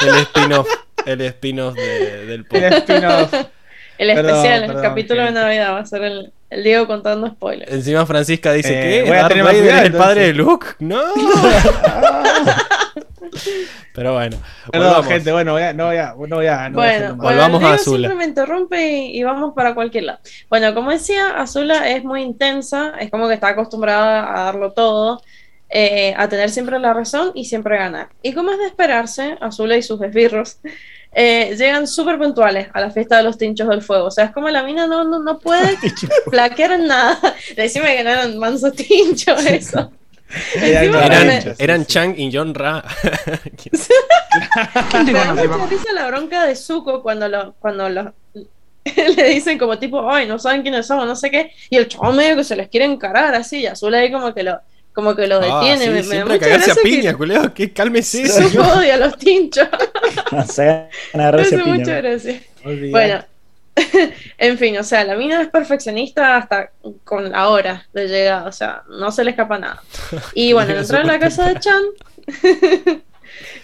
el spin-off, el spin-off de- del El podcast. spin-off. El Perdón, especial, el perdón, capítulo de. Navidad va a ser el, el Diego contando spoilers. Encima Francisca dice Eh, que voy a Darth tener más Vader cuidado, es el padre de Luke. No. Pero bueno, Perdón, volvamos. gente, bueno, voy a- no voy a. No voy a no voy a hacerlo Bueno, Volvamos a Diego Azula. siempre me interrumpe y, y vamos para cualquier lado. Bueno, como decía, Azula es muy intensa, es como que está acostumbrada a darlo todo, eh, a tener siempre la razón y siempre ganar. Y como es de esperarse, Azula y sus esbirros eh, llegan súper puntuales a la fiesta de los tinchos del fuego. O sea, es como la mina no, no, no puede flaquear en nada. Decime que no eran mansos tinchos eso. Eran Encima Eran, me- eran. Chang y John Ra. Me da mucha risa la bronca de Zuko cuando lo, cuando lo, le dicen como tipo, ay, no saben quiénes somos, no sé qué, y el chavo medio que se les quiere encarar así, y Azul ahí como que lo, como que lo Ah, detiene. sí, me, me da siempre mucha cagarse a piña, que culeo. Que cálmese. Zuko odia a los tinchos. O sea, Me van a agarrarse hace a piña, mucha ¿no? gracia. Olvidate. Bueno, en fin, o sea, la mina es perfeccionista hasta con la hora de llegada, o sea, no se le escapa nada. Y bueno, al entrar en la casa de Chan,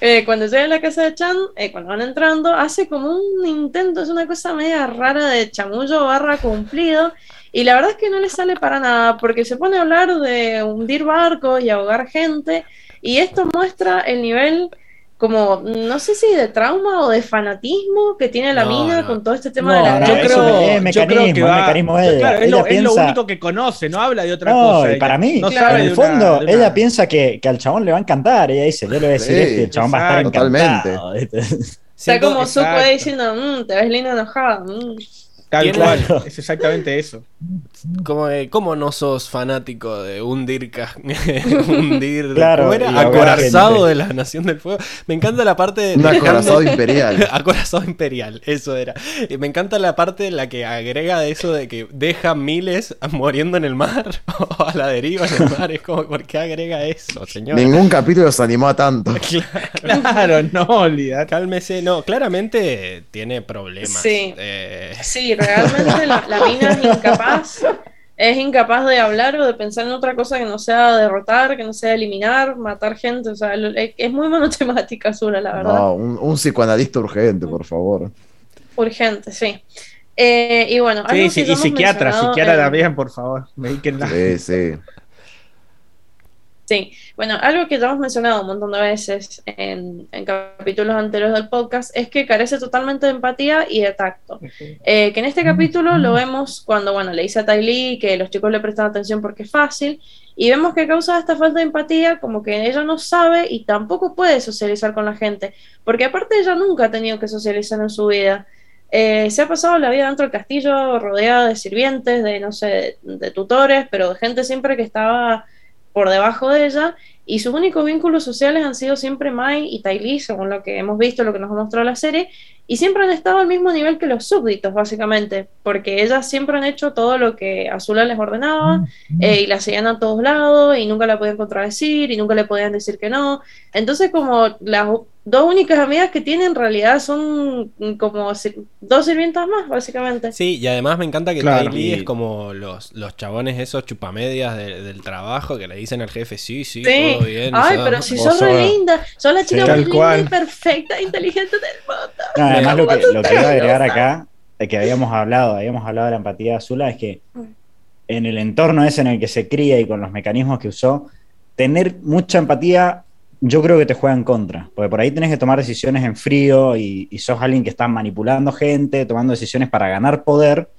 eh, cuando llega a la casa de Chan, eh, cuando van entrando, hace como un intento, es una cosa media rara de chamullo barra cumplido. Y la verdad es que no le sale para nada, porque se pone a hablar de hundir barcos y ahogar gente, y esto muestra el nivel como, no sé si de trauma o de fanatismo que tiene la No, mina no. con todo este tema No, de la no, yo creo, es yo creo mecanismo, que es va- mecanismo de ella. Claro, es, Ella lo, es lo piensa- único que conoce, no habla de otra No, cosa. y ella. para mí, no Claro. sabe en el una- fondo, una- ella piensa que, que al chabón le va a encantar. Ella dice, yo le voy a decir Sí, esto y el chabón va a estar exacto. encantado. Está Siento- como Zuko exacto. diciendo, "Mm, te ves linda enojada. mm". Tal cual, es exactamente eso. Como, eh, ¿Cómo no sos fanático de hundir, ca- hundir Claro, ¿cómo era? acorazado gente. de la nación del fuego? Me encanta la parte de Un acorazado imperial. acorazado imperial, eso era. Y me encanta la parte en la que agrega eso de que deja miles muriendo en el mar o a la deriva en el mar. Es como, ¿por qué agrega eso, señor? Ningún capítulo se animó a tanto. Claro, no, olvidate. Cálmese, no, claramente tiene problemas. Sí. Eh, Sí, realmente la, la mina es incapaz es incapaz de hablar o de pensar en otra cosa que no sea derrotar, que no sea eliminar, matar gente. O sea, es muy monotemática Azula, la verdad. No, un, un psicoanalista urgente, por favor. Urgente, sí. Eh, y bueno, algo Sí, sí, y psiquiatra, psiquiatra en- también, por favor. Medíquenla. Sí, sí. Sí, bueno, algo que ya hemos mencionado un montón de veces en, en capítulos anteriores del podcast es que carece totalmente de empatía y de tacto. Eh, que en este capítulo lo vemos cuando, bueno, le dice a Ty Lee que los chicos le prestan atención porque es fácil, y vemos que causa esta falta de empatía, como que ella no sabe y tampoco puede socializar con la gente, porque aparte ella nunca ha tenido que socializar en su vida. Eh, se ha pasado la vida dentro del castillo rodeada de sirvientes, de, no sé, de tutores, pero de gente siempre que estaba por debajo de ella, y sus únicos vínculos sociales han sido siempre Mai y Lee, según lo que hemos visto, lo que nos ha mostrado la serie, y siempre han estado al mismo nivel que los súbditos, básicamente, porque ellas siempre han hecho todo lo que Azula les ordenaba, eh, y la seguían a todos lados, y nunca la podían contradecir, y nunca le podían decir que no. Entonces, como las dos únicas amigas que tienen en realidad son como dos sirvientas más, básicamente. Sí, y además me encanta que Claro. Ty Lee es como los, los chabones esos chupamedias de- del trabajo que le dicen al jefe, sí, sí, Sí. todo bien. Ay, pero si sos re linda, sos la chica Sí, más linda y perfecta, e inteligente del mundo. No, además lo que, lo que iba a agregar acá, de que habíamos hablado, habíamos hablado de la empatía de Azula, es que en el entorno ese en el que se cría y con los mecanismos que usó, tener mucha empatía yo creo que te juega en contra, porque por ahí tenés que tomar decisiones en frío y, y sos alguien que está manipulando gente, tomando decisiones para ganar poder,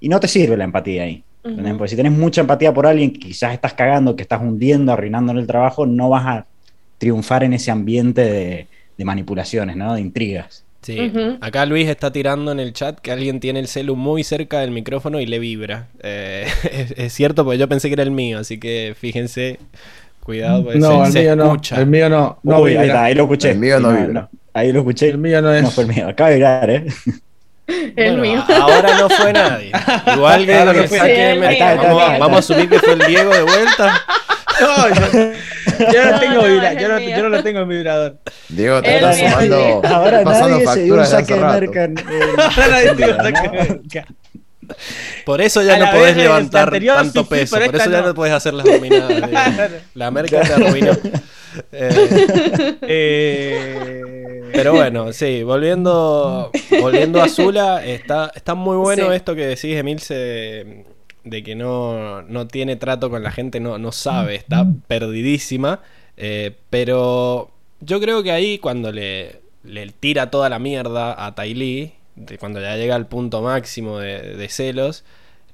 y no te sirve la empatía ahí. ¿entendés? Ujú. Porque si tenés mucha empatía por alguien que quizás estás cagando, que estás hundiendo, arruinándole el trabajo, no vas a triunfar en ese ambiente de, de manipulaciones, ¿no? De intrigas. Sí, acá Luis está tirando en el chat que alguien tiene el celu muy cerca del micrófono y le vibra. Eh, es, es cierto, porque yo pensé que era el mío, así que fíjense, cuidado, porque No, se, el se mío no. escucha. El mío no. No Uy, ahí, vibra. está, ahí lo escuché. El mío no vibra. ahí lo escuché. El mío no es. No fue el mío. Acaba de vibrar, ¿eh? El Bueno, mío. Ahora no fue nadie. Igual que no que fue. saque Sí, el mío, el vamos, mío. vamos a asumir que fue el Diego de vuelta. No, yo, yo no No, tengo no, vibra, yo no, yo no lo tengo en vibrador. Diego, te estás sumando. Ahora nadie se dio un de saque de merca. Ahora nadie tiene ¿no? ataque. Por eso ya A no podés levantar anterior tanto sí peso. Por eso ya no. podés hacer las dominadas. La merca te arruinó. Eh, Eh, Pero bueno, sí, volviendo, volviendo a Zula, está, está muy bueno Sí. esto que decís, Emilce, de que no, no tiene trato con la gente, no, no sabe, está perdidísima. eh, pero yo creo que ahí cuando le, le tira toda la mierda a Lee, de cuando ya llega al punto máximo de, de celos,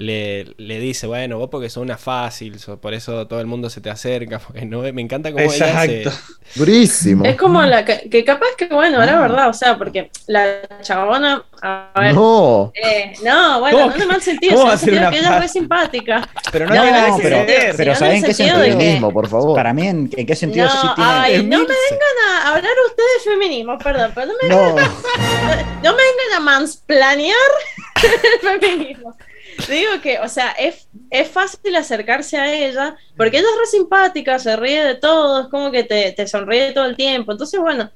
le, le dice, bueno, vos porque sos una fácil, so- por eso todo el mundo se te acerca, porque no, me encanta cómo ella se, Exacto. Durísimo. Es como la que, que capaz que, bueno, era verdad, o sea, porque la chabona, a ver, No. eh, no, bueno, ¿Cómo no en que- el mal sentido, en el sentido una que ella es re simpática. Pero no, No, pero- ver. pero Sí, ¿saben en qué que- Feminismo, por favor. Para mí, ¿en, en qué sentido No, sí tiene? ay, no me vengan a hablar ustedes de feminismo, perdón, pero no me, No, no me vengan a mansplanear el feminismo. Digo que, o sea, es, es fácil acercarse a ella porque ella es re simpática, se ríe de todo, es como que te, te sonríe todo el tiempo. Entonces, bueno,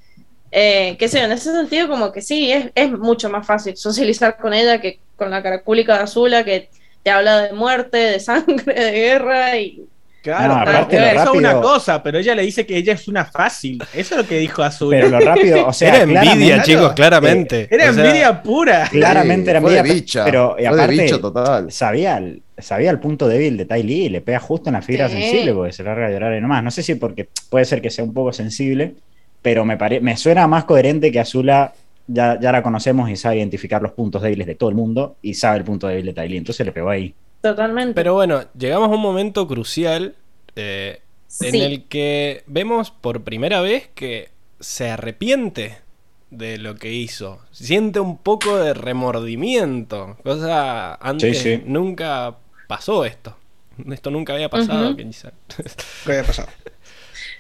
eh, qué sé yo, en ese sentido, como que sí, es, es mucho más fácil socializar con ella que con la caracúlica de Azula que te habla de muerte, de sangre, de guerra y Claro, No, eso es una cosa, pero ella le dice que ella es una fácil. Eso es lo que dijo Azul. pero lo rápido, o sea, Era envidia, claramente- chicos, claramente. Era O sea, envidia pura. Claramente era envidia, bicha. pero y aparte bicho total. sabía el, sabía el punto débil de Tai Lee y le pega justo en la fibra Sí. sensible porque se larga a llorar y nomás. No sé si porque puede ser que sea un poco sensible, pero me, pare- me suena más coherente que Azula ya, ya la conocemos y sabe identificar los puntos débiles de todo el mundo y sabe el punto débil de Tai Lee. Entonces le pegó ahí. Totalmente. Pero bueno, llegamos a un momento crucial eh, en el que vemos por primera vez que se arrepiente de lo que hizo. Siente un poco de remordimiento. Cosa antes Sí, sí. nunca pasó esto. Esto nunca había pasado. Ujú. quizá. ¿Qué había pasado?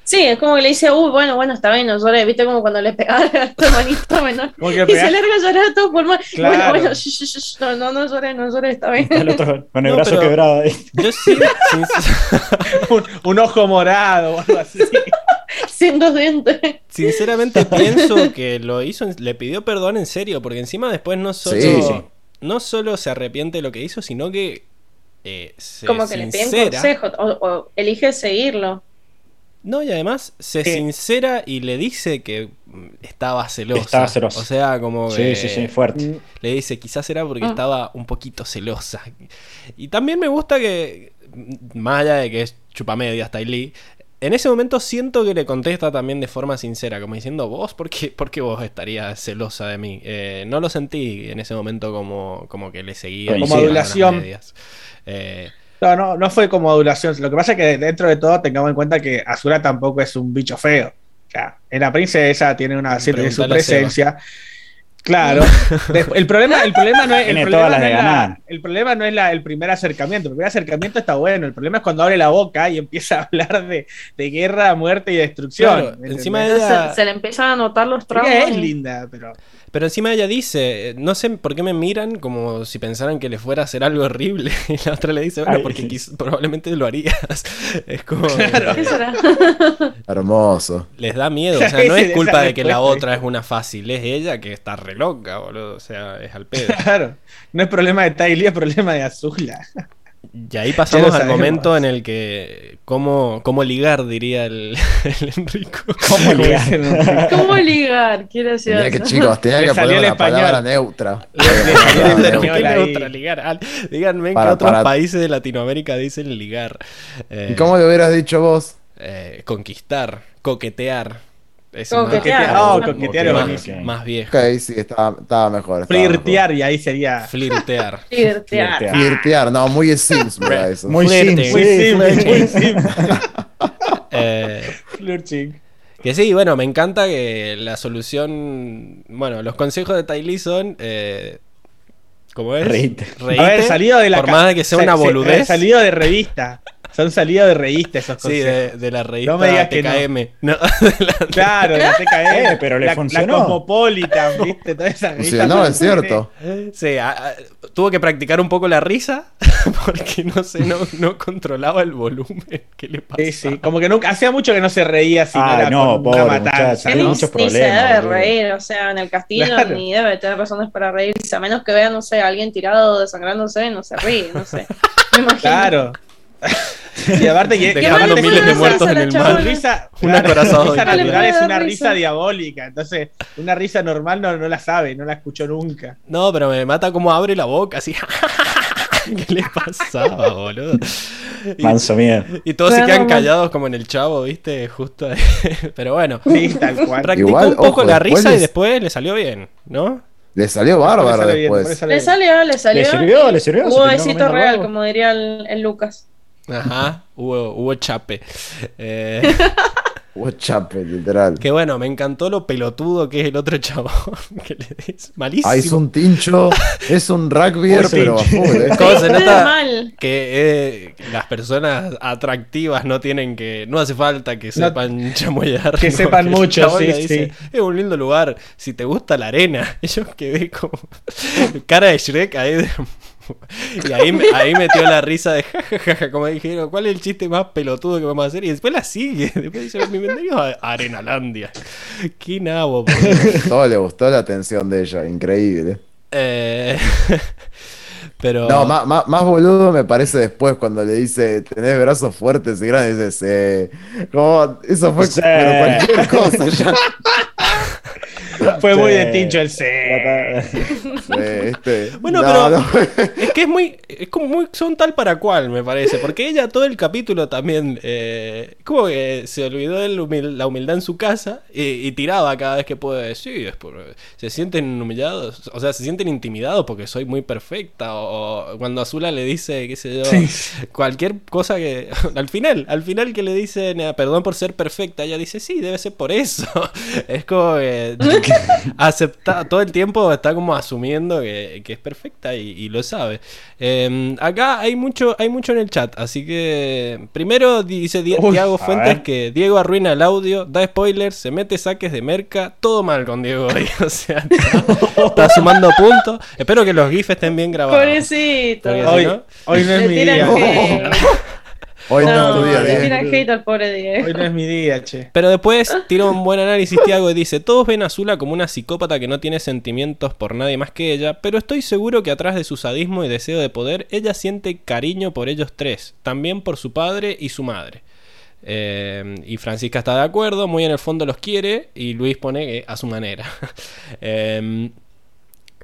Sí, es como que le dice, uy, bueno, bueno, está bien, no lloré, viste como cuando le pegaba a tu hermanito menor. ¿Cómo que le Y se larga a llorar a todo pulmón. Bueno, Claro. bueno, shh, no, no, no lloré, no lloré, está bien. El otro con el No, brazo quebrado ahí. Yo sí, sin- un, un ojo morado o algo así. Sin dos dientes. sinceramente pienso que lo hizo, le pidió perdón en serio, porque encima después no solo, Sí, sí. no solo se arrepiente de lo que hizo, sino que eh, se Como que le piden sincera. consejo o, o elige seguirlo. No, y además se sincera y le dice que mm, estaba celosa. Estaba celosa. O sea, como Sí, que sí, sí, fuerte. le dice, quizás era porque Ah. estaba un poquito celosa. Y también me gusta que, mm, más allá de que es chupamedias Ty Lee, en ese momento siento que le contesta también de forma sincera, como diciendo, vos, ¿por qué, por qué vos estarías celosa de mí? Eh, no lo sentí en ese momento como, como que le seguía. Como adulación. medias. Eh, No, no, no fue como adulación. Lo que pasa es que dentro de todo tengamos en cuenta que Azura tampoco es un bicho feo. O sea, en la princesa tiene una tiene su Preguntale a Seba. Claro. El problema, el problema no es, el Tiene problema todas las no de la- el problema no es la- el primer acercamiento. El primer acercamiento está bueno. El problema es cuando abre la boca y empieza a hablar de, de guerra, muerte y destrucción. Claro, ¿me encima? Ella- Se, se le empiezan a notar los Ella traumas. es linda, pero. Pero encima ella dice, no sé por qué me miran como si pensaran que le fuera a hacer algo horrible. Y la otra le dice, bueno, Ay, porque probablemente lo harías. Es como... Claro. ¿Qué será? Hermoso. les da miedo. O sea, no es culpa de que la otra es una fácil. Es ella que está re loca, boludo. O sea, es al pedo. Claro. No es problema de Ty Lee, es problema de Azula. Y ahí pasamos lo al sabemos. momento en el que... ¿Cómo, cómo ligar? Diría el, el Enrico. ¿Cómo ligar? ¿Cómo ligar? Quiero decir. Tenía que, chicos, tenía que salió poner el una español. palabra neutra. Le- le salió el ¿Por español. qué Hola, ahí. neutra ligar? Ah, Díganme en qué otros para- países de Latinoamérica dicen ligar. Eh, ¿Y cómo le hubieras dicho vos? eh, conquistar, coquetear. Es Coquetear. más- Oh, coquetear es más, buenísimo. más viejo. Ok, sí, estaba, estaba mejor. estaba mejor. Flirtear y ahí sería. Flirtear. Flirtear. Flirtear. Flirtear, no, muy Sims, ¿verdad? Eso. Muy Flirting. sim, Muy simple, muy flirting. simple. Eh, Flirting. que sí, bueno, me encanta que la solución. Bueno, los consejos de Ty Lee son. Eh, ¿Cómo es? Reíte. Reíte, A ver, salido de la Por más de que sea se- una se- boludez. Salido de revista. Son salidos de revista esos Sí, consejos. de, de la revista No me digas que no. TKM. No, de la- Claro, la TKM. Eh, pero le la, funcionó. La Cosmopolitan, ¿viste? Toda esa Sí, revista. no, es cierto. Sí, a- a- tuvo que practicar un poco la risa porque no sé, no, no controlaba el volumen que le pasaba. Sí, sí. Como que nunca, hacía mucho que no se reía si no Ah, era no, con una pobre matanza. ni, muchos ni se debe reír, o sea, en el castillo Claro. ni debe tener razones para reírse, a menos que vea, no sé, a alguien tirado desangrándose, no se ríe, no sé. Me imagino. Claro. y aparte que, Dejando miles de muertos en el mar. risa, Un claro, risa de natural es una risa diabólica. Entonces, una risa normal no, no la sabe, no la escuchó nunca. No, pero me mata como abre la boca así. ¿Qué le pasaba, boludo? Y, Manso miedo. y todos se quedan callados como en el chavo, ¿viste? Justo ahí. Pero bueno, Sí, tal cual. practicó Igual, un poco ojo, la risa y después le salió bien, ¿no? Le salió bárbaro Después le bien, después le salió, le salió. ¿Le sirvió? ¿Le sirvió? ¿Se Hubo besito real, como diría el, el Lucas. Ajá, hubo, hubo chape. Eh, Hubo chape, literal. que bueno, me encantó lo pelotudo que es el otro chabón. Que le es malísimo. Ah, es un tincho, es un rugbyer, Uy, pero ¿eh? ¿Cómo se nota? mal. que eh, las personas atractivas no tienen que. No hace falta que No- sepan chamoyar. que ¿no? sepan mucho, sí, dice, sí. Es un lindo lugar. Si te gusta la arena. Yo quedé como. Cara de Shrek ahí. de- Y ahí, me- ahí metió la risa de jajaja, como dijeron, ¿cuál es el chiste más pelotudo que vamos a hacer? Y después la sigue. Después dice, bienvenidos a Arenalandia. Qué nabo. Todo le gustó la atención de ella, increíble. Eh, Pero. No, más, más, más boludo me parece después cuando le dice, tenés brazos fuertes y grandes, dice, sí. Como, eso fue Sí. pero cualquier cosa ya. Fue muy Sí. de tincho el C. Sí, este, Bueno, no, pero- no. Es que es muy. Es como muy. Son tal para cual, me parece. Porque ella todo el capítulo también. Eh, como que se olvidó de la humil- la humildad en su casa. Y, y tiraba cada vez que puede decir. por- se sienten humillados. O sea, se sienten intimidados porque soy muy perfecta. O, o cuando Azula le dice, qué sé yo. Cualquier cosa que. Al final, al final que le dicen eh, perdón por ser perfecta. Ella dice, sí, debe ser por eso. Es como que. acepta, todo el tiempo está como asumiendo que, que es perfecta y, y lo sabe. Eh, acá hay mucho, hay mucho en el chat, así que primero dice Di- Uy, Diego Fuentes que Diego arruina el audio, da spoilers, se mete saques de merca, todo mal con Diego hoy. O sea, está, está sumando puntos. Espero que los GIFs estén bien grabados. Pobrecito. Hoy, no- hoy no es mi día. que- Hoy no, es tu día, le Diego. tiran hate al pobre Diego. Hoy no es mi día, che. Pero después tira un buen análisis Tiago y dice, todos ven a Zula como una psicópata que no tiene sentimientos por nadie más que ella, pero estoy seguro que atrás de su sadismo y deseo de poder, ella siente cariño por ellos tres, también por su padre y su madre. Eh, y Francisca está de acuerdo, muy en el fondo los quiere, y Luis pone que a su manera. Eh,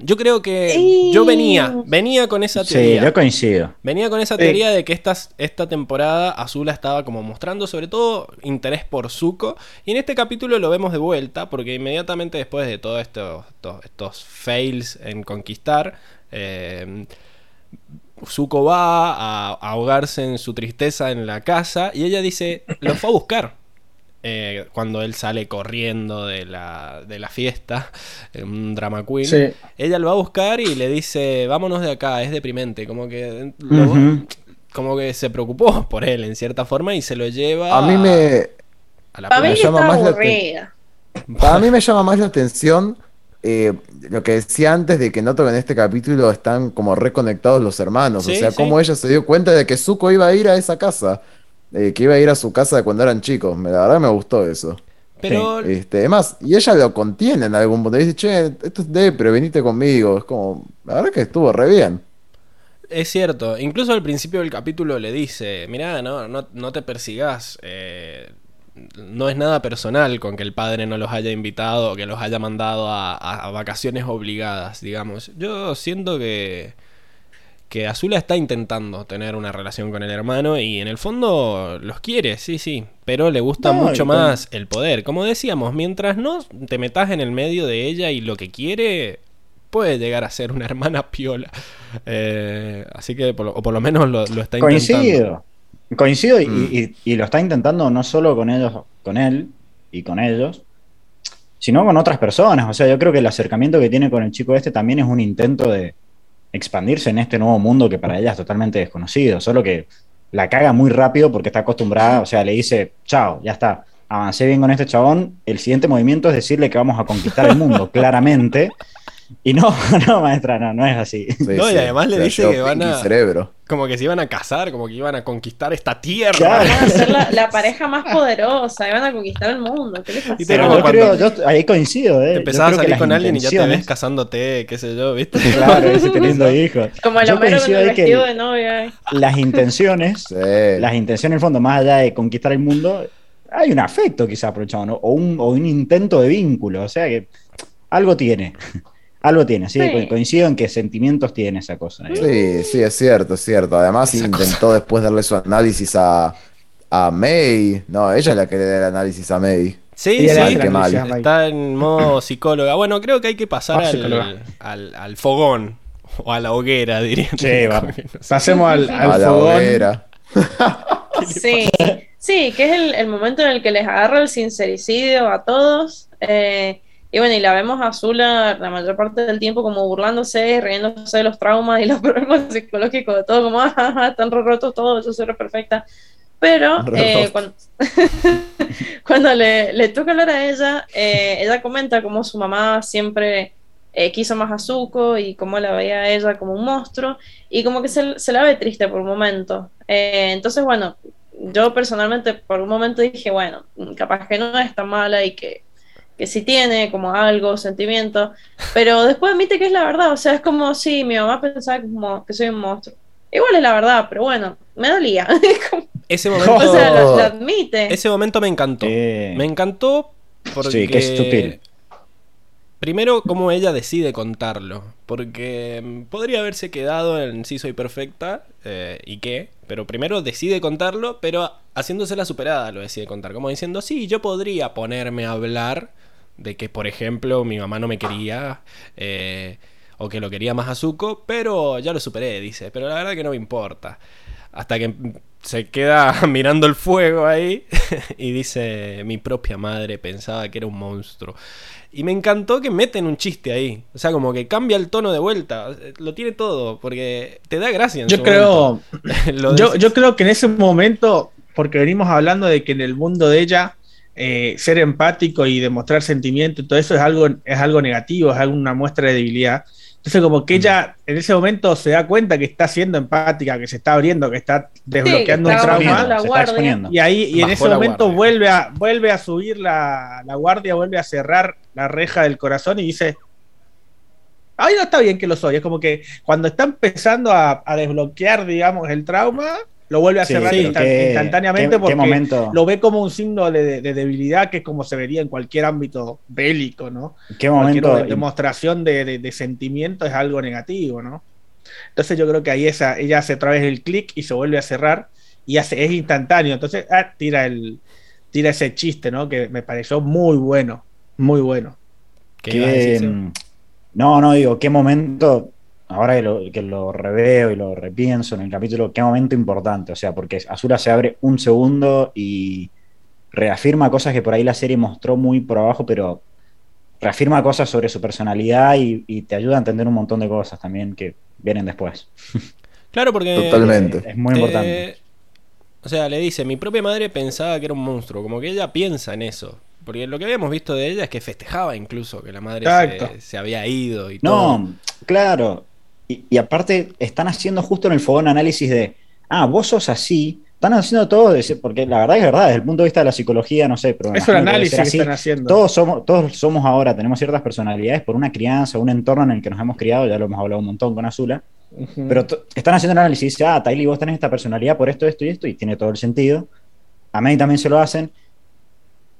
yo creo que Sí. yo venía, venía con esa Sí, teoría. yo coincido. Venía con esa Sí. teoría de que estas- esta temporada Azula estaba como mostrando sobre todo interés por Zuko. Y en este capítulo lo vemos de vuelta porque inmediatamente después de todos estos, estos, estos fails en conquistar, eh, Zuko va a, a ahogarse en su tristeza en la casa y ella dice, lo fue a buscar. Eh, cuando él sale corriendo de la, de la fiesta, un drama queen, Sí. ella lo va a buscar y le dice, vámonos de acá, es deprimente, como que lo- Ujú. como que se preocupó por él en cierta forma y se lo lleva A mí me, a la Para mí Me que llama más la mí me llama más la atención eh, lo que decía antes de que noto que en este capítulo están como reconectados los hermanos. Sí, o sea, sí. cómo ella se dio cuenta de que Zuko iba a ir a esa casa. Eh, que iba a ir a su casa de cuando eran chicos. Me- La verdad me gustó eso. Pero Este, además, y ella lo contiene en algún punto. Dice, che, esto es de, pero venite conmigo. Es como, la verdad que estuvo re bien. es cierto, incluso al principio del capítulo le dice, mirá, no, no, no te persigas, eh, no es nada personal con que el padre no los haya invitado o que los haya mandado a, a- a vacaciones obligadas, digamos. Yo siento que, que Azula está intentando tener una relación con el hermano y en el fondo los quiere, sí, sí, pero le gusta No, mucho más el poder. Como decíamos, mientras no te metas en el medio de ella y lo que quiere, puede llegar a ser una hermana piola. Eh, así que, por lo, o por lo menos lo, lo está intentando. Coincido. Coincido y, Mm. y- y lo está intentando no solo con ellos, con él y con ellos, sino con otras personas. O sea, yo creo que el acercamiento que tiene con el chico este también es un intento de expandirse en este nuevo mundo que para ella es totalmente desconocido. Solo que la caga muy rápido porque está acostumbrada, o sea, le dice, chao, ya está, avancé bien con este chabón. El siguiente movimiento es decirle que vamos a conquistar el mundo, claramente. Y no, no, maestra, no, no es así. Sí, No, y además le dice que van a- cerebro. Como que se iban a casar, como que iban a conquistar esta tierra. Claro. Van a ser la, la pareja más poderosa y van a conquistar el mundo. ¿Qué les pasa? Pero yo creo, yo ahí coincido, ¿eh? Empezás a salir con alguien y ya te ves casándote, qué sé yo, ¿viste? Claro, ese teniendo hijos. Como el Homero con el vestido de novia. ¿eh? las intenciones, Sí. las intenciones en el fondo, más allá de conquistar el mundo, hay un afecto el chabón, ¿no? o, un, o un intento de vínculo, o sea que algo tiene, algo tiene, sí, Sí. co- coincido en que sentimientos tiene esa cosa. ¿eh? Sí, sí, es cierto, es cierto. Además Esa intentó después darle su análisis a, a May. No, ella es la que le da el análisis a May. Sí, sí, mal. Mike. está en modo psicóloga. Bueno, creo que hay que pasar al, al, al fogón o a la hoguera, diría. Sí, vamos. Pasemos al, al a la fogón. hoguera. Sí, sí, que es el, el momento en el que les agarra el sincericidio a todos. eh, y bueno, y la vemos a Azula la mayor parte del tiempo como burlándose, riéndose de los traumas y los problemas psicológicos de todo, como, ah, están rotos todos, yo soy perfecta. Pero eh, cuando, cuando le, le toca hablar a ella, eh, ella comenta cómo su mamá siempre eh, quiso más a Zuko y cómo la veía a ella como un monstruo y como que se, se la ve triste por un momento. Eh, entonces, bueno, yo personalmente por un momento dije, bueno, capaz que no es tan mala y que, que sí tiene como algo, sentimiento, pero después admite que es la verdad, o sea, es como si mi mamá pensaba como que soy un monstruo. Igual es la verdad, pero bueno, me dolía. Como- Ese o momento, sea, lo, lo admite. ese momento me encantó. Eh, Me encantó porque... Sí, que es sutil. Primero, cómo ella decide contarlo. Porque mm, podría haberse quedado en sí soy perfecta eh, y qué. Pero primero decide contarlo, pero haciéndose la superada lo decide contar. Como diciendo, sí, yo podría ponerme a hablar de que, por ejemplo, mi mamá no me quería. eh, o que lo quería más a Zuko, pero ya lo superé, dice. Pero la verdad que no me importa. Hasta que se queda mirando el fuego ahí y dice, mi propia madre pensaba que era un monstruo. Y me encantó que meten un chiste ahí. O sea, como que cambia el tono de vuelta. Lo tiene todo, porque te da gracia. En Yo su creo, yo, yo creo que en ese momento, porque venimos hablando de que en el mundo de ella, eh, ser empático y demostrar sentimiento y todo eso es algo, es algo negativo, es alguna muestra de debilidad. Entonces, como que ella en ese momento se da cuenta que está siendo empática, que se está abriendo, que está desbloqueando que un está trauma. bajando la guardia. Y ahí, y en ese momento guardia. vuelve a, vuelve a subir la, la guardia, vuelve a cerrar la reja del corazón y dice. Ay, no está bien que lo soy. Es como que cuando está empezando a, a desbloquear, digamos, el trauma, lo vuelve a Sí, cerrar qué- instantáneamente qué- qué porque momento, lo ve como un signo de, de- de debilidad que es como se vería en cualquier ámbito bélico, ¿no? qué Cualquier momento demostración de, de- de sentimiento es algo negativo, ¿no? Entonces yo creo que ahí esa, ella hace otra vez el clic y se vuelve a cerrar y hace, es instantáneo. Entonces ah, tira el tira ese chiste, ¿no? Que me pareció muy bueno, muy bueno. ¿Qué mm, no, no, digo, qué momento, ahora que lo, que lo reveo y lo repienso en el capítulo, qué momento importante, o sea, porque Azura se abre un segundo y reafirma cosas que por ahí la serie mostró muy por abajo, pero reafirma cosas sobre su personalidad y, y te ayuda a entender un montón de cosas también que vienen después. Claro, porque. Totalmente. Es muy te- importante. O sea, le dice, mi propia madre pensaba que era un monstruo, como que ella piensa en eso. Porque lo que habíamos visto de ella es que festejaba incluso que la madre se había ido y todo. No, claro. Y, y aparte están haciendo justo en el fogón análisis de, ah, vos sos así. Están haciendo todo, de- porque la verdad es verdad, desde el punto de vista de la psicología, no sé, pero... Es un análisis que así. están haciendo. Todos somos, todos somos ahora, tenemos ciertas personalidades por una crianza, un entorno en el que nos hemos criado, ya lo hemos hablado un montón con Azula, pero están haciendo un análisis ah, Tylee, vos tenés esta personalidad por esto, esto y esto, y tiene todo el sentido. A May también se lo hacen.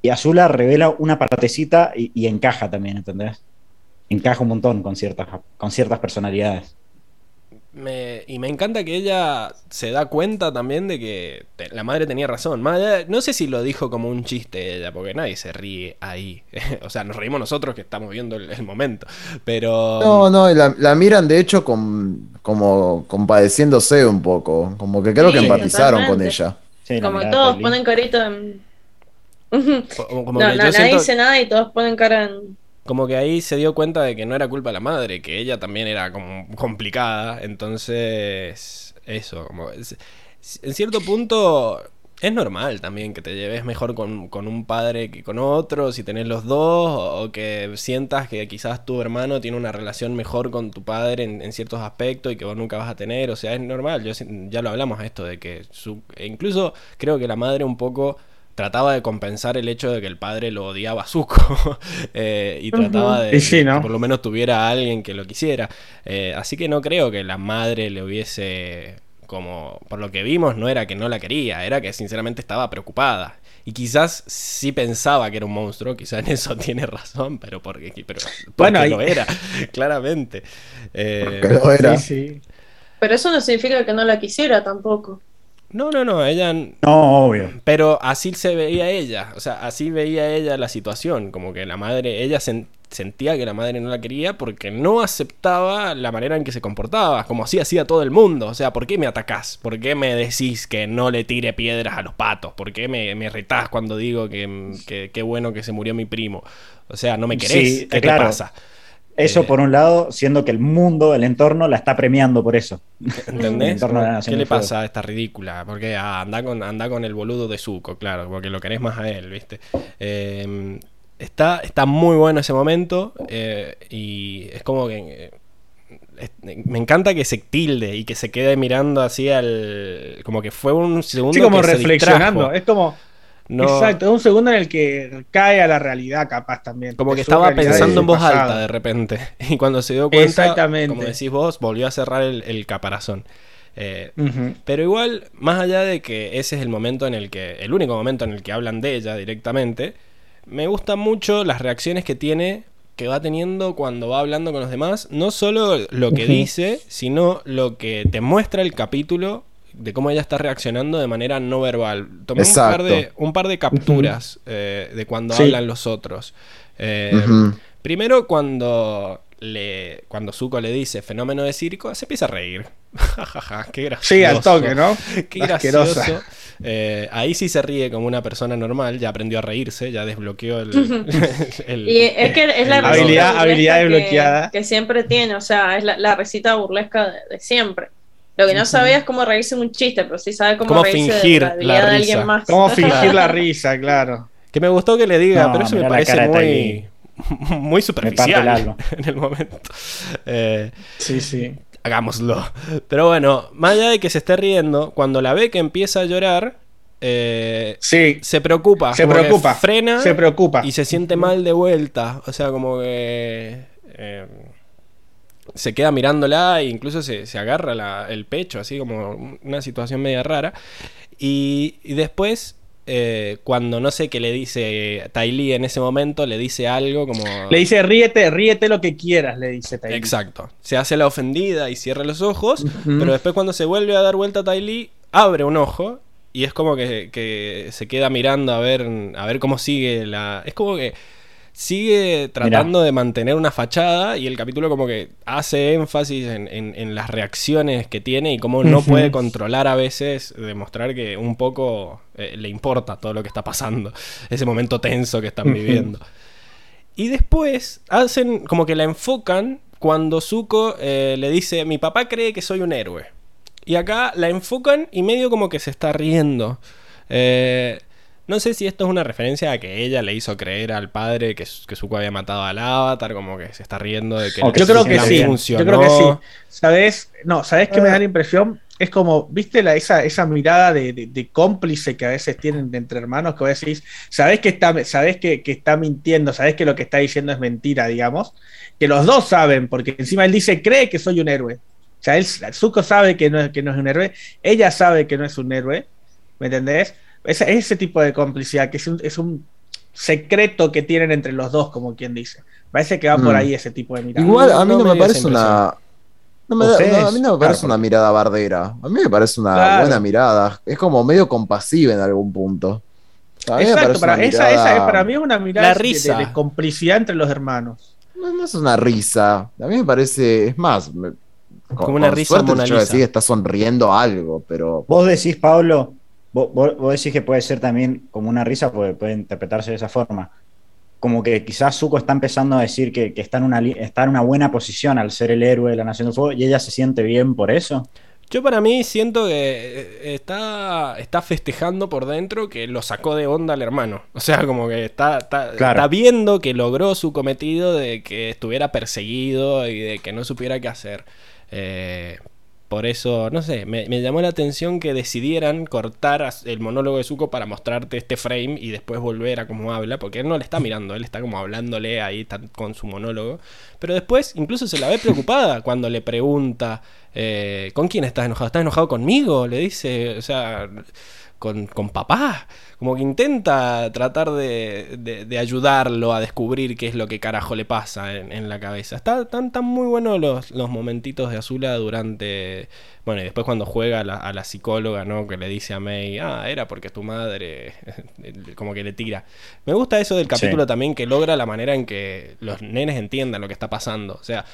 Y Azula revela una partecita y, y encaja también, ¿entendés? Encaja un montón con ciertas, con ciertas personalidades. Me- y me encanta que ella se da cuenta también de que te- la madre tenía razón. No sé si lo dijo como un chiste ella, porque nadie se ríe ahí. o sea, nos reímos nosotros que estamos viendo el, el momento. Pero... No, no, y la, la miran de hecho con, como compadeciéndose un poco. Como que creo Sí, que empatizaron con ella. Sí, Como todos ponen carita en... Como- como No, que no, yo nadie siento- dice nada y todos ponen cara en... Como que ahí se dio cuenta de que no era culpa de la madre, que ella también era como complicada. Entonces, eso, como... en cierto punto es normal también que te lleves mejor con, con un padre que con otro, si tenés los dos, o, que sientas que quizás tu hermano tiene una relación mejor con tu padre en, en ciertos aspectos y que vos nunca vas a tener. O sea, es normal. Yo, ya lo hablamos esto de que su, e incluso creo que la madre un poco trataba de compensar el hecho de que el padre lo odiaba a Zuko eh, y trataba de, Y sí, de ¿no? que por lo menos tuviera a alguien que lo quisiera. Eh, así que no creo que la madre le hubiese, como por lo que vimos, no era que no la quería, era que sinceramente estaba preocupada. Y quizás sí pensaba que era un monstruo, quizás en eso tiene razón, pero porque, pero porque Bueno, ahí- lo era, claramente. Eh, Porque lo era. Sí, sí. Pero eso no significa que no la quisiera tampoco. No, no, no, ella No, obvio. Pero así se veía ella, o sea, así veía ella la situación, como que la madre, ella sen- sentía que la madre no la quería porque no aceptaba la manera en que se comportaba, como así hacía todo el mundo, o sea, ¿por qué me atacás? ¿Por qué me decís que no le tire piedras a los patos? ¿Por qué me, me retás cuando digo que que- qué bueno que se murió mi primo? O sea, ¿no me querés? Sí, ¿Qué claro. te pasa? Eso Eh, por un lado, siendo que el mundo, el entorno, la está premiando por eso. ¿Entendés? ¿Qué le Fuego. pasa a esta ridícula? Porque ah, anda, con, anda con el boludo de Zuko, claro, porque lo querés más a él, ¿viste? Eh, está, está muy bueno ese momento eh, y es como que... eh, me encanta que se tilde y que se quede mirando así al... Como que fue un segundo Sí, como que reflexionando. Es como. No- Exacto, es un segundo en el que cae a la realidad, capaz también. Como que estaba pensando en voz pasado. alta de repente. Y cuando se dio cuenta, Exactamente. como decís vos, volvió a cerrar el, el caparazón. Eh. Pero igual, más allá de que ese es el momento en el que, el único momento en el que hablan de ella directamente, me gustan mucho las reacciones que tiene, que va teniendo cuando va hablando con los demás. No solo lo que dice, sino lo que te muestra el capítulo de cómo ella está reaccionando de manera no verbal. Tomé un par, de, un par de capturas eh, de cuando Sí. hablan los otros. Eh. Primero cuando le cuando Zuko le dice fenómeno de circo, se empieza a reír. Qué gracioso. Sí, al toque, ¿no? Qué gracioso. Eh, ahí sí se ríe como una persona normal, ya aprendió a reírse, ya desbloqueó el... el- Y es que es la Habilidad- habilidad que- desbloqueada. Que, siempre tiene, o sea, es la, la recita burlesca de, de siempre. Lo que no sabía es cómo reírse de un chiste, pero sí sabe cómo, Cómo reírse fingir de la la habilidad de risa. alguien más. Cómo fingir la risa, claro. Que me gustó que le diga, No, pero eso me parece muy, muy superficial en el momento. Eh, Sí, sí. hagámoslo. Pero bueno, más allá de que se esté riendo, cuando la ve que empieza a llorar, eh, Sí, se preocupa. se preocupa. frena Se preocupa. y se siente mal de vuelta. O sea, como que. eh, se queda mirándola e incluso se, se agarra la- el pecho, así como una situación media rara. Y, y después, eh, cuando no sé qué le dice Tai Lee en ese momento, le dice algo como. Le dice, ríete, ríete lo que quieras, le dice Tai Lee. Exacto. Se hace la ofendida y cierra los ojos, pero después cuando se vuelve a dar vuelta Tai Lee, abre un ojo y es como que, que se queda mirando a ver, a ver cómo sigue la... Es como que sigue tratando de mantener una fachada y el capítulo como que hace énfasis en, en- en las reacciones que tiene y cómo no puede controlar a veces, demostrar que un poco eh, le importa todo lo que está pasando, ese momento tenso que están viviendo. Y después hacen como que la enfocan cuando Zuko eh, le dice, mi papá cree que soy un héroe. Y acá la enfocan y medio como que se está riendo. Eh, no sé si esto es una referencia a que ella le hizo creer al padre que, que Zuko había matado al avatar, como que se está riendo de que Ok, Yo creo que sí. Yo funcionó. creo que sí. ¿Sabes? No, ¿sabes qué me da la impresión? Es como, ¿viste la, esa, esa mirada de, de- de cómplice que a veces tienen entre hermanos? Que vos decís, ¿sabés que está, sabés que, que está mintiendo? ¿Sabés que lo que está diciendo es mentira, digamos? Que los dos saben, porque encima él dice, cree que soy un héroe. O sea, él, Zuko sabe que no, que no es un héroe, ella sabe que no es un héroe, ¿me entendés? Ese, ese tipo de complicidad, que es un, es un secreto que tienen entre los dos, como quien dice. Parece que va por Mm. ahí ese tipo de mirada. Igual a mí No no, me parece una. No me da- Ustedes, no, a mí no me parece claro, una mirada bardera. A mí me parece una Claro. buena mirada. Es como medio compasiva en algún punto. A mí me Exacto, para, una esa, esa es- para mí es una mirada La de- risa. De, de complicidad entre los hermanos. No, no es una risa. A mí me parece. Es más. me- Como una risa suerte Mona yo voy a Lisa. decir que está sonriendo algo, pero. Vos decís, Pablo, vos, vos- vos decís que puede ser también como una risa, porque puede interpretarse de esa forma. Como que quizás Zuko está empezando a decir que, que está, en una, está en una buena posición al ser el héroe de la Nación del Fuego y ella se siente bien por eso. Yo para mí siento que eh, está, está festejando por dentro que lo sacó de onda al hermano. O sea, como que está, está, Claro. está viendo que logró su cometido de que estuviera perseguido y de que no supiera qué hacer. Eh, por eso, no sé, me, me llamó la atención que decidieran cortar el monólogo de Zuko para mostrarte este frame y después volver a cómo habla, porque él no le está mirando, él está como hablándole ahí con su monólogo. Pero después incluso se la ve preocupada cuando le pregunta, eh, ¿con quién estás enojado? ¿Estás enojado conmigo? Le dice, o sea, con, con papá. Como que intenta tratar de, de- de ayudarlo a descubrir qué es lo que carajo le pasa en, en la cabeza. Está, están, tan muy buenos los, los momentitos de Azula durante... Bueno, y después cuando juega a la, a la psicóloga, ¿no? Que le dice a May, ah, era porque tu madre... como que le tira. Me gusta eso del capítulo Sí. también, que logra la manera en que los nenes entiendan lo que está pasando. O sea,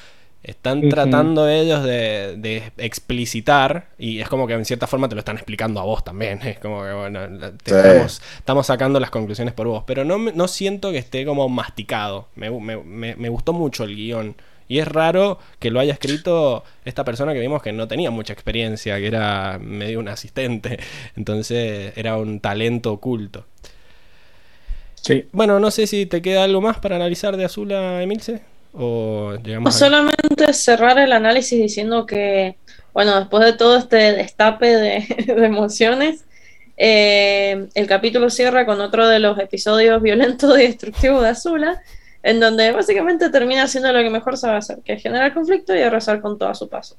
están tratando ellos de, de explicitar y es como que en cierta forma te lo están explicando a vos también. Es como que, bueno, te Sí. estamos, estamos sacando las conclusiones por vos. Pero no, me- no siento que esté como masticado. Me, me- me- me gustó mucho el guion. Y es raro que lo haya escrito esta persona que vimos que no tenía mucha experiencia, que era medio un asistente. Entonces era un talento oculto. Sí. Bueno, no sé si te queda algo más para analizar de Azula, Emilce. O llegamos. Solamente cerrar el análisis diciendo que, bueno, después de todo este destape de, de emociones, eh, el capítulo cierra con otro de los episodios violentos y destructivos de Azula, en donde básicamente termina haciendo lo que mejor sabe hacer, que es generar conflicto y arrasar con todo a su paso.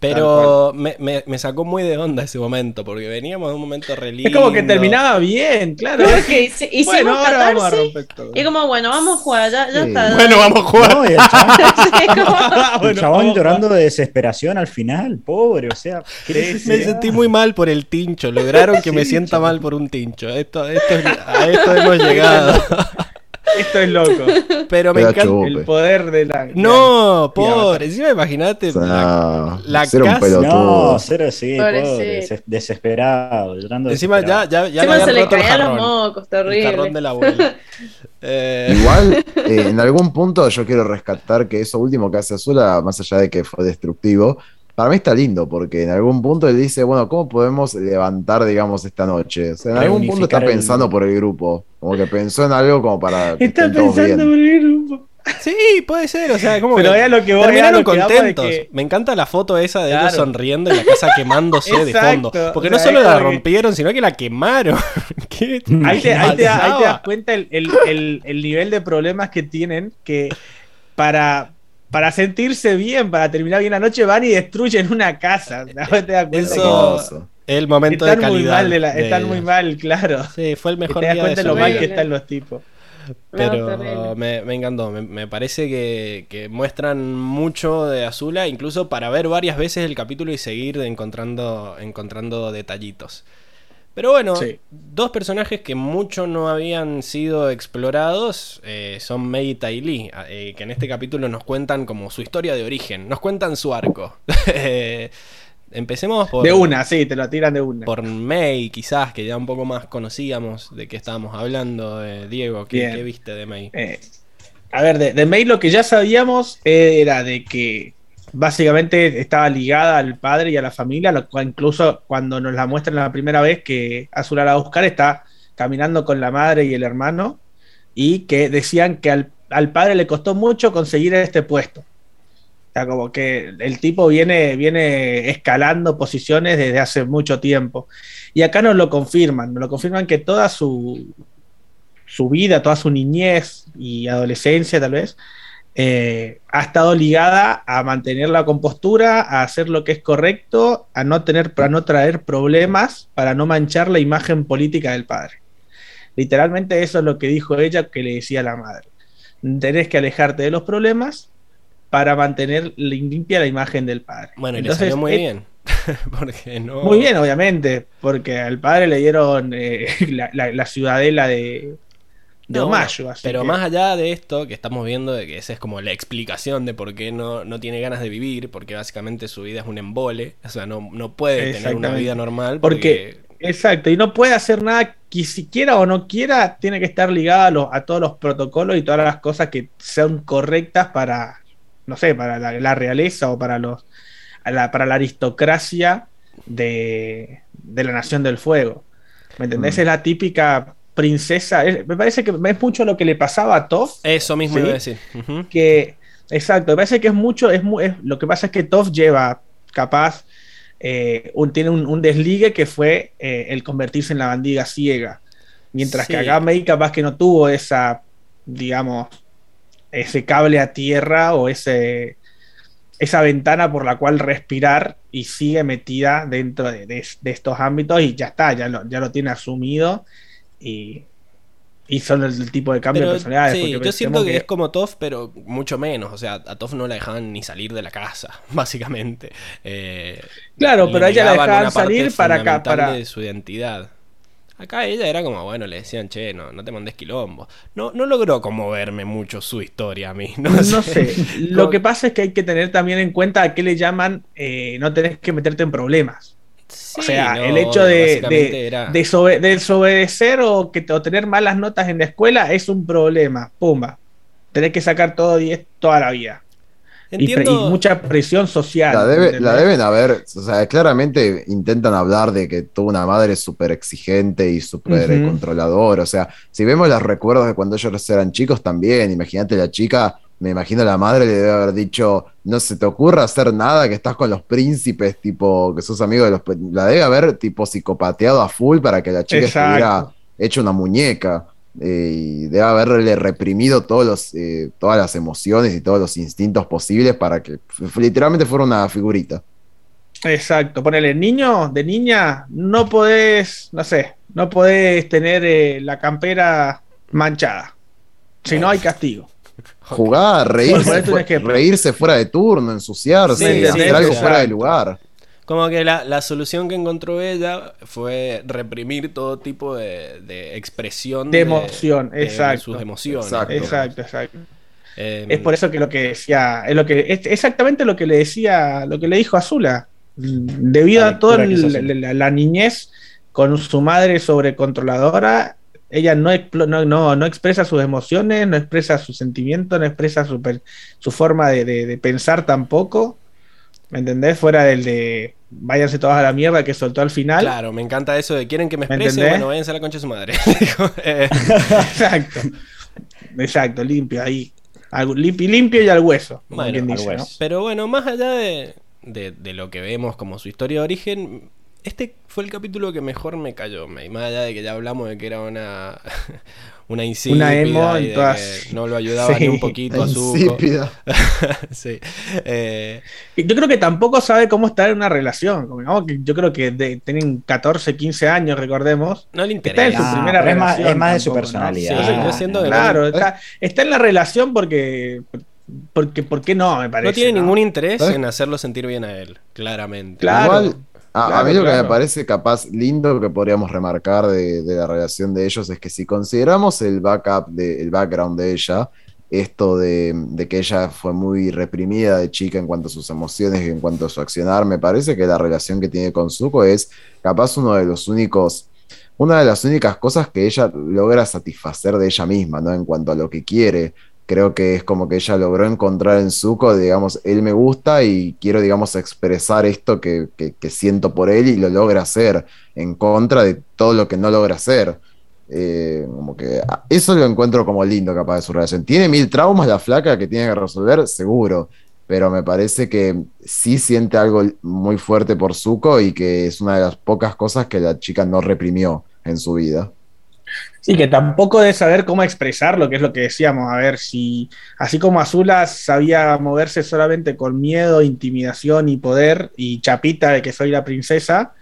Pero me, me- me sacó muy de onda ese momento, porque veníamos de un momento re Es como que terminaba bien, claro. Hici- hicimos bueno, ahora vamos a catarsis romper todo. y como, bueno, vamos a jugar, ya, ya Sí. está. Bueno, vamos a jugar. No, y el chabón, Sí, como- el chabón llorando de desesperación al final, pobre, o sea. Me sentí muy mal por el tincho. Lograron que me sienta mal por un tincho. Esto, esto es- a esto hemos llegado. Esto es loco. Pero me encanta. El poder de la. No, pobre. Encima imagínate. O sea, la- la ser un casa- pelotudo. No, cero sí, pobre, des- desesperado, llorando Encima ya, desesperado. ya, ya Encima le se le el caían los mocos, El terrible. jarrón de la abuela. Eh, Igual, eh, en algún punto yo quiero rescatar que eso último que hace Azula, más allá de que fue destructivo, para mí está lindo, porque en algún punto él dice, bueno, ¿cómo podemos levantar, digamos, esta noche? O sea, en algún punto está el- pensando por el grupo. Como que pensó en algo como para que Está estén todos pensando bien. en un grupo. Sí, puede ser, o sea, como Pero que lo que voy, terminaron lo que contentos. que- Me encanta la foto esa de ellos sonriendo y la casa quemándose de fondo. Porque o no solo la rompieron, sino que la quemaron. ¿Qué Ahí te, ahí te- ahí te das cuenta el, el- el- el nivel de problemas que tienen que para, para sentirse bien, para terminar bien la noche, van y destruyen una casa. ¿no? ¿Te das cuenta Eso- Hermoso. El momento están de muy calidad. mal, de la- de están muy mal, claro. Sí, fue el Que mejor te das día de cuenta su lo mal vida. que están los tipos. Pero me, me encantó, me, me parece que, que muestran mucho de Azula, incluso para ver varias veces el capítulo y seguir encontrando, encontrando detallitos. Pero bueno, Sí. dos personajes que mucho no habían sido explorados eh, son Mei y Tai Li, eh, que en este capítulo nos cuentan como su historia de origen, nos cuentan su arco. Empecemos por, De una, sí, te lo tiran de una. por Mei, quizás, que ya un poco más conocíamos de qué estábamos hablando. eh, Diego, ¿qué, viste de Mei? Eh, a ver, de, de May lo que ya sabíamos era de que básicamente estaba ligada al padre y a la familia, lo cual incluso cuando nos la muestran la primera vez que Azula la buscar está caminando con la madre y el hermano y que decían que al, al padre le costó mucho conseguir este puesto. O sea, como que el tipo viene, viene escalando posiciones desde hace mucho tiempo. Y acá nos lo confirman, nos lo confirman que toda su, su vida, toda su niñez y adolescencia tal vez, eh, ha estado ligada a mantener la compostura, a hacer lo que es correcto, a no tener, para no traer problemas, para no manchar la imagen política del padre. Literalmente eso es lo que dijo ella que le decía a la madre. Tenés que alejarte de los problemas para mantener limpia la imagen del padre. Bueno, y Entonces, le salió muy eh, bien. Porque no. Muy bien, obviamente, porque al padre le dieron eh, la, la- la ciudadela de, de No, Omayo. bueno, así pero que- más allá de esto que estamos viendo, de que esa es como la explicación de por qué no, no tiene ganas de vivir, porque básicamente su vida es un embole, o sea, no, no puede tener una vida normal Porque- porque, Exacto, y no puede hacer nada que si quiera o no quiera, tiene que estar ligada a, los- a todos los protocolos y todas las cosas que sean correctas para, no sé, para la, la realeza o para los a la- para la aristocracia de, de la Nación del Fuego. ¿Me entendés? Mm. Es la típica princesa. es- me parece que es mucho lo que le pasaba a Toph. Eso mismo Sí. iba a decir. Que exacto, me parece que es mucho, es, es- lo que pasa es que Toph lleva capaz, eh, un- tiene un, un desligue que fue eh, el convertirse en la bandiga ciega, mientras que Sí. acá Mei capaz que no tuvo esa, digamos, ese cable a tierra o ese esa ventana por la cual respirar y sigue metida dentro de, de- de estos ámbitos y ya está, ya lo, ya lo tiene asumido y, son el, el tipo de cambio Pero, de personalidades. sí, yo pensemos siento que, es como Toff, pero mucho menos. O sea, a Toff no la dejaban ni salir de la casa, básicamente. Eh, Claro, pero a ella la dejaban salir para acá, para- de su identidad. Acá ella era como, bueno, le decían, che, no, no te mandes quilombo. No, no logró conmoverme mucho su historia a mí. No, No sé, lo que pasa es que hay que tener también en cuenta a qué le llaman eh, no tenés que meterte en problemas. Sí, o sea, no, el hecho de, de, era- desobe- desobedecer o, que, o tener malas notas en la escuela es un problema. Pumba. Tenés que sacar todo 10 toda la vida. Entiendo, y mucha presión social. La, debe- la deben haber, o sea, claramente intentan hablar de que tuvo una madre súper exigente y súper Ujú. controladora. O sea, si vemos los recuerdos de cuando ellos eran chicos también, imagínate la chica, me imagino la madre le debe haber dicho, no se te ocurra hacer nada, que estás con los príncipes, tipo, que sos amigo de los... pr-". La debe haber, tipo, psicopateado a full para que la chica Exacto. estuviera hecha una muñeca. eh, y debe haberle reprimido todos los, eh, todas las emociones y todos los instintos posibles para que literalmente fuera una figurita. Exacto, ponele niño, de niña, no podés, no sé, no podés tener eh, la campera manchada. Si no hay castigo. Jugar, reírse, fu- reírse fuera de turno, ensuciarse, Sí, hacer sí, algo fuera de lugar. Como que la, la solución que encontró ella fue reprimir todo tipo de, de expresión De emoción, exacto. sus emociones. Exacto. Exacto, exacto. Eh, Es por eso que lo que decía, es lo que es exactamente lo que le decía, lo que le dijo Azula. Debido a toda la- la niñez con su madre sobrecontroladora, ella no, no, no, no expresa sus emociones, no expresa sus sentimientos, no expresa su, forma de, de- de pensar tampoco. ¿Me entendés? Fuera del de váyanse todas a la mierda que soltó al final. Claro, me encanta eso de quieren que me ¿Me exprese, entendés? bueno, váyanse a la concha de su madre. Eh, Exacto. Exacto, limpio ahí. Al- limpio, limpio y al hueso. Bueno, al hueso. pero bueno, más allá de, de- de lo que vemos como su historia de origen, este fue el capítulo que mejor me cayó. Más allá de que ya hablamos de que era una, una insípida emo y de todas- que no lo ayudaba Sí. ni un poquito a su Insípida. sí. Eh, Yo creo que tampoco sabe cómo estar en una relación. como, digamos que Yo creo que de- tienen 14, 15 años, recordemos. no le Está en interesa. su Ah, primera es más- relación. es más de su personalidad. Yo Claro, está, está en la relación porque, porque. ¿Por qué no? Me parece. no tiene ningún interés ¿Sabes? en hacerlo sentir bien a él, claramente. Claro. Igual, a, a mí lo que me parece capaz lindo que podríamos remarcar de, de la relación de ellos es que si consideramos el backup, de, el background de ella, esto de, de que ella fue muy reprimida de chica en cuanto a sus emociones y en cuanto a su accionar, me parece que la relación que tiene con Zuko es capaz uno de los únicos, una de las únicas cosas que ella logra satisfacer de ella misma, ¿no? En cuanto a lo que quiere. Creo que es como que ella logró encontrar en Zuko, digamos, él me gusta y quiero, digamos, expresar esto que, siento por él y lo logra hacer en contra de todo lo que no logra hacer. Eh, como que eso lo encuentro como lindo capaz de su relación. Tiene mil traumas la flaca que tiene que resolver, seguro, pero me parece que sí siente algo muy fuerte por Zuko y que es una de las pocas cosas que la chica no reprimió en su vida. Sí, que tampoco de saber cómo expresarlo, que es lo que decíamos. A ver, si así como Azula sabía moverse solamente con miedo, intimidación y poder, y chapita de que soy la princesa,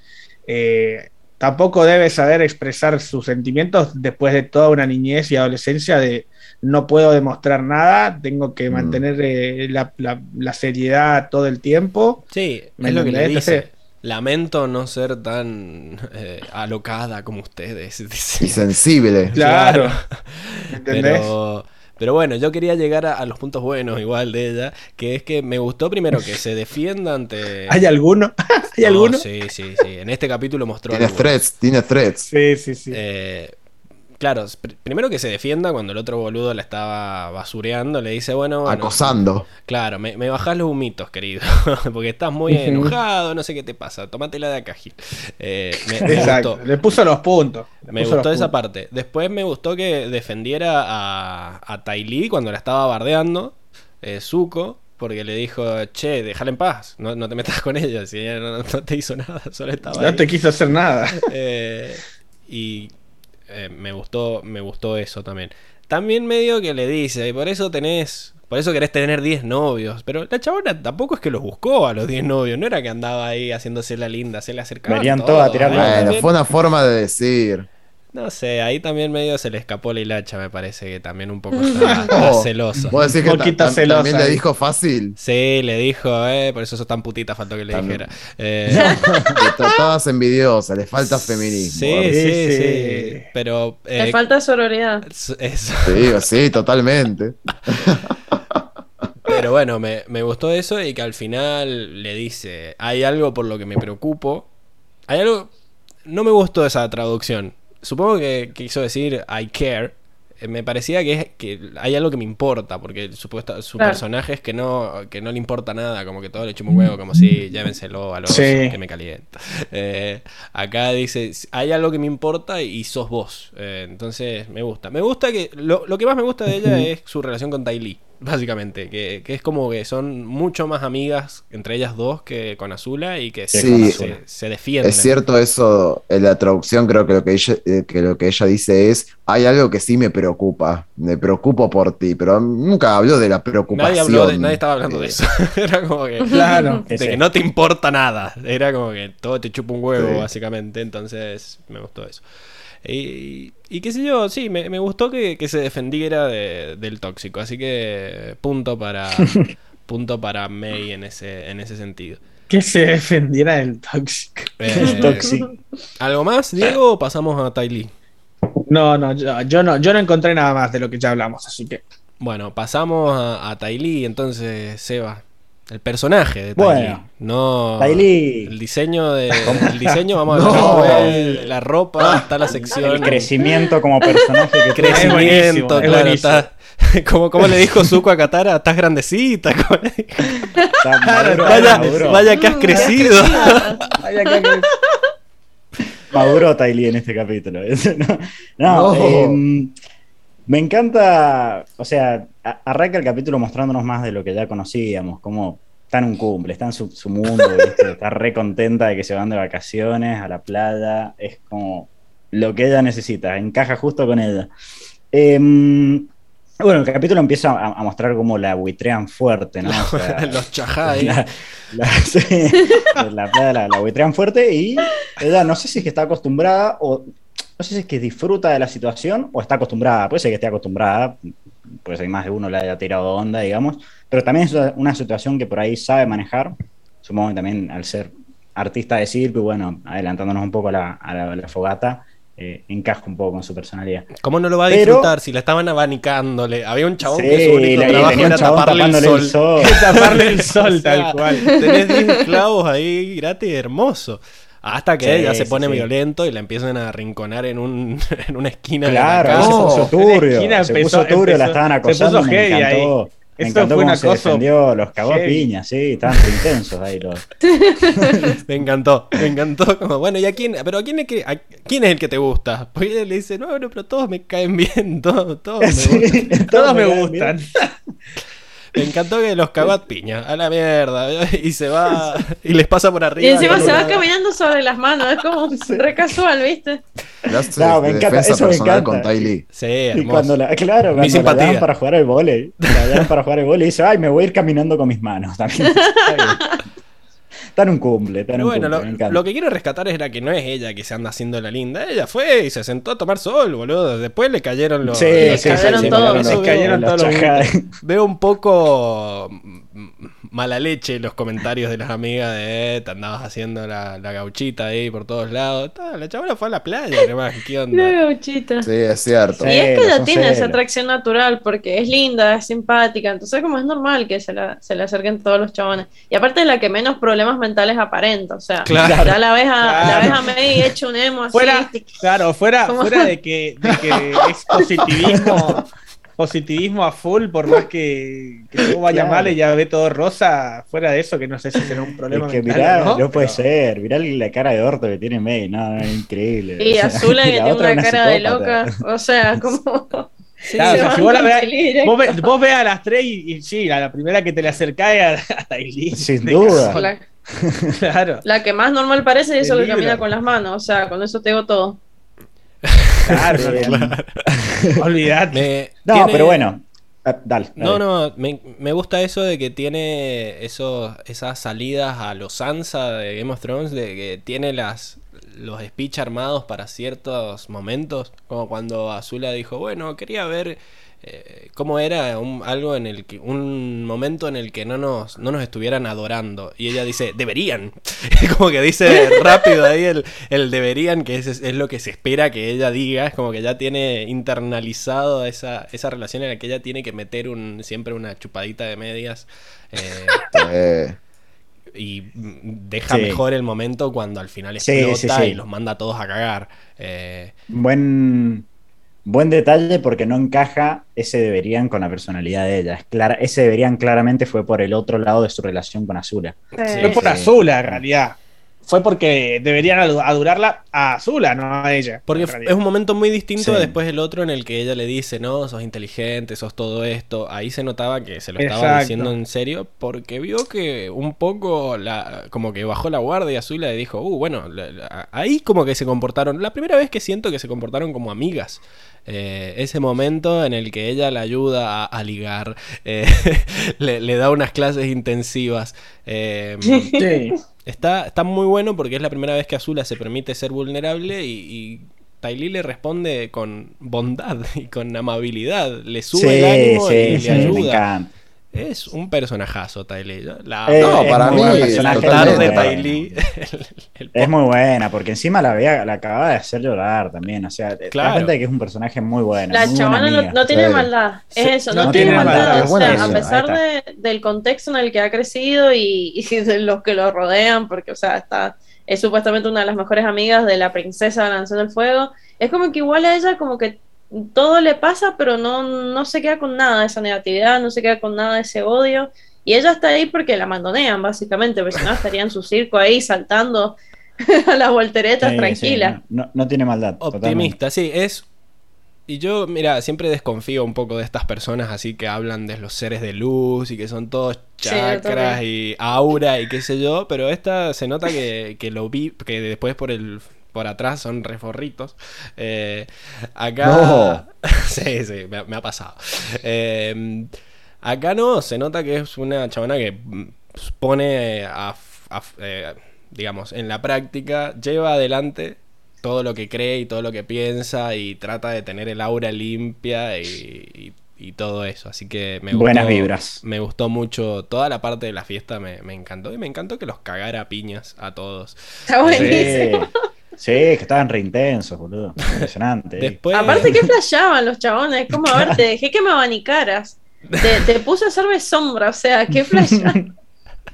eh, tampoco debe saber expresar sus sentimientos después de toda una niñez y adolescencia de no puedo demostrar nada, tengo que Mm. mantener eh, la, la- la seriedad todo el tiempo. Sí, ¿Me es lo que le dice. Entonces- Lamento no ser tan eh, alocada como ustedes. Y sensible. Claro. ¿Me entendés? Pero, pero bueno, yo quería llegar a, a los puntos buenos igual de ella, que es que me gustó primero que se defienda ante... ¿Hay alguno? ¿Hay No, alguno? Sí, sí, sí. En este capítulo mostró Tiene algunos. threats, tiene threats. Sí, sí, sí. Eh, claro, pr- primero que se defienda cuando el otro boludo la estaba basureando, le dice, bueno, bueno Acosando. Claro, me, me bajás los humitos, querido, porque estás muy enojado, no sé qué te pasa, tómatela de acá, Gil. Eh, me, me Exacto. gustó. Le puso los puntos. Le Me gustó esa puntos. parte. Después me gustó que defendiera a, a Tai Lee cuando la estaba bardeando, eh, Zuko, porque le dijo, che, déjala en paz, no, no te metas con ella, si ella no, no te hizo nada, solo estaba No ahí". te quiso hacer nada. Eh, y eh, me gustó, me gustó eso también. También medio que le dice, y por eso tenés, por eso querés tener 10 novios. Pero la chabona tampoco es que los buscó a los 10 novios, no era que andaba ahí haciéndose la linda, se le acercaba. Venían todos a tirar Bueno, fue una forma de decir. No sé, ahí también medio se le escapó la hilacha, me parece que también un poco está, está Oh, celosa. Vos decís que Un poquito ta- ta- celosa también le ahí. dijo fácil. Sí, le dijo, eh, por eso sos tan putita, faltó que le También. dijera. Eh, Todas envidiosas, le falta feminismo. sí, sí, Sí. Pero... Le eh, falta sororidad. eso- eso. Sí, sí, totalmente. Pero bueno, me, me gustó eso y que al final le dice, hay algo por lo que me preocupo. Hay algo... No me gustó esa traducción. Supongo que quiso decir I care. Eh, Me parecía que, es, que hay algo que me importa, porque supuesto, su Claro. personaje es que no, que no le importa nada, como que todo le chupa un huevo, como si llévenselo a los Sí. que me calienta. Eh, acá dice, hay algo que me importa y sos vos. Eh, entonces me gusta. Me gusta que, lo, lo que más me gusta de ella es su relación con Lee, básicamente, que, que es como que son mucho más amigas entre ellas dos que con Azula y que se, Sí. se, se defienden. Es cierto eso, en la traducción creo que lo que ella, eh, que lo que ella dice es, hay algo que sí me preocupa, me preocupo por ti, pero nunca habló de la preocupación. Nadie, habló de- nadie estaba hablando de Eh, eso. Era como que... Claro. De que no te importa nada. Era como que todo te chupa un huevo, Sí. básicamente. Entonces, me gustó eso. Y, y qué sé yo, sí, me, me gustó que, que se defendiera de- del tóxico. Así que punto para punto para May en ese, en ese sentido. Que se defendiera del tóxico. Eh, Tóxico. ¿Algo más, Diego, o pasamos a Ty Lee? No, no yo, yo no, yo no encontré nada más de lo que ya hablamos, así que. Bueno, pasamos a, a Ty Lee, entonces, Seba. El personaje de Ty Bueno. Lee, No. Lee. El diseño de. El diseño, vamos a No. después, La ropa, está la sección. El crecimiento como personaje que Crecimiento, Es es claro, buenísimo. está, como, como le dijo Zuko a Katara, estás grandecita. maduro, Vaya, maduro. vaya que has Mm, crecido. Vaya que- Maduro Tylee en este capítulo. no, no, No. em, me encanta, o sea, arranca el capítulo mostrándonos más de lo que ya conocíamos, como está en un cumple, está en su, su mundo, ¿viste? está re contenta de que se van de vacaciones a la playa, es como lo que ella necesita, encaja justo con ella. Em, bueno, el capítulo empieza a, a mostrar como la buitrean fuerte, ¿no? O sea, Los chajá ahí. la, la, sí, la playa la, la buitrean fuerte y ella no sé si es que está acostumbrada o no sé si es que disfruta de la situación o está acostumbrada. Puede ser que esté acostumbrada, pues hay más de uno le haya tirado onda, digamos, pero también es una situación que por ahí sabe manejar. Supongo que también al ser artista de circo bueno, adelantándonos un poco a la, a la- a la fogata, eh, encaja un poco con su personalidad. ¿Cómo no lo va a Pero- disfrutar si la estaban abanicándole? Había un chabón Sí, que su único la- trabajo tenía un era taparle el sol. el sol. taparle el sol, tal cual. Tenés 10 esclavos ahí gratis, hermoso. Hasta que Sí, ella se pone sí. violento y la empiezan a arrinconar en, un, en una esquina Claro, de la ahí se casa. puso la turbio. esquina se empezó- puso turbio, la estaban se puso acosando. Me heavy ahí. encantó. Me encantó fue cómo se defendió, los cagó a piña, sí, estaban intensos ahí los. Me encantó, me encantó. Como, bueno, ¿y a quién? ¿Pero a quién, es que, a quién es el que te gusta? Porque ella le dice, no, no, pero todos me caen bien, todos, todos me gustan. Sí, Todos me gustan. Me encantó que los cagó a piña, a la mierda. Y se va, y les pasa por arriba. Y encima se va caminando sobre las manos, es como re casual, ¿viste? No, me encanta, eso me encanta. con Ty Lee. Sí, Y cuando la, claro, Mi cuando la simpatía. llaman para jugar al volei, la llaman para jugar al volei y dice, ay, me voy a ir caminando con mis manos también. En un cumple, en Pero un bueno, cumple, lo, lo que quiero rescatar era que no es ella que se anda haciendo la linda. Ella fue y se sentó a tomar sol, boludo. Después le cayeron los. Sí, los- sí, cayeron sí, todos. Les cayeron todos. Veo un poco mala leche los comentarios de las amigas de eh, te andabas haciendo la, la gauchita ahí por todos lados. La chavala fue a la playa, además, ¿qué La onda? gauchita. Sí, es cierto. Y es que son tiene esa atracción natural porque es linda, es simpática, entonces como es normal que se, la, se le acerquen todos los chabones. Y aparte es la que menos problemas mentales aparenta, o sea, Claro. ya la ves a, la Claro. ves a May hecho un emo así. Fuera, claro, fuera, fuera de que, de que es positivismo, positivismo a full, por más que, que todo vaya Claro. mal, ella ve todo rosa, fuera de eso, que no sé si será un problema Es que mental mirá, no, no, puede pero- ser. Mirá la cara de orto que tiene May. No, es increíble. Y O sea, Azula que tiene otra una es cara de psicópata. loca, o sea, como... Claro, o se sea, si vos la directo. Vos, ve- vos veas a las tres y, y sí, a la primera que te le acercáis a, a Tylee. Sin de duda. La, Claro, la que más normal parece es eso que camina con las manos, o sea, con eso te digo todo. Claro. Me- No, tiene- pero bueno. Dale, dale. No, no, me, me gusta eso de que tiene esos, esas salidas a los Sansa de Game of Thrones, de que tiene las los speech armados para ciertos momentos, como cuando Azula dijo, bueno, quería ver eh, cómo era un, algo en el que, un momento en el que no nos, no nos estuvieran adorando. Y ella dice, deberían. como que dice rápido ahí el, el deberían, que es, es lo que se espera que ella diga. Es como que ya tiene internalizado esa, esa relación en la que ella tiene que meter un, siempre una chupadita de medias. eh, Eh, y deja Sí. mejor el momento cuando al final explota sí, sí. y los manda a todos a cagar. Eh, Buen, buen detalle porque no encaja ese deberían con la personalidad de ella. Es clara, ese deberían claramente fue por el otro lado de su relación con Azula. Fue por Sí. Azula, en realidad. Fue porque deberían adu- adorarla a Azula, no a ella. Porque es un momento muy distinto Sí. después el otro en el que ella le dice, no, sos inteligente, sos todo esto. Ahí se notaba que se lo estaba Exacto. diciendo en serio porque vio que un poco la, como que bajó la guardia Azula y dijo, uh, bueno, la- la- ahí como que se comportaron, la primera vez que siento que se comportaron como amigas. Eh, ese momento en el que ella la ayuda a, a ligar, eh, le, le da unas clases intensivas. eh, Sí. Está, está muy bueno porque es la primera vez que Azula se permite ser vulnerable y, y Ty Lee le responde con bondad y con amabilidad. Le sube el ánimo y le sí, me ayuda. encanta. Es un personajazo, Ty Lee. La Eh. No, para mí, buen personaje, tarde muy Ty bueno. Lee. el- el Es muy buena, porque encima la veía, la acababa de hacer llorar también. O sea, te das Claro. cuenta de que es un personaje muy bueno. La muy chabona no, tiene Sí. maldad, es Sí, eso, no, no tiene tiene maldad. maldad, O sea, eso, a pesar de- del contexto en el que ha crecido y, y de los que lo rodean, porque, o sea, está, es supuestamente una de las mejores amigas de la princesa de la Nación del Fuego, es como que igual a ella como que todo le pasa, pero no, no se queda con nada de esa negatividad, no se queda con nada de ese odio. Y ella está ahí porque la mandonean, básicamente, porque si no estaría en su circo ahí saltando a las volteretas Sí, tranquila. sí, no, no tiene maldad. totalmente. Optimista, sí, es. Y yo, mira, siempre desconfío un poco de estas personas así que hablan de los seres de luz y que son todos chakras y aura y qué sé yo, pero esta se nota que, que lo vi, que después por el por atrás son reforritos. Eh, acá. No. sí, sí, me, ha- me ha pasado. Eh, acá no, se nota que es una chabona que mm, pone a, a- eh, digamos, en la práctica, lleva adelante todo lo que cree y todo lo que piensa y trata de tener el aura limpia y, y- y todo eso. Así que me gustó, Buenas vibras. Me gustó mucho toda la parte de la fiesta, me, me encantó y me encantó que los cagara a piñas a todos. Está buenísimo. Sí, sí, que estaban re intensos, boludo. Impresionante. Después, Aparte, que flasheaban los chabones? Como, a ver, te dejé que me abanicaras. Te, te puse a hacerme sombra, o sea, qué flasheaban.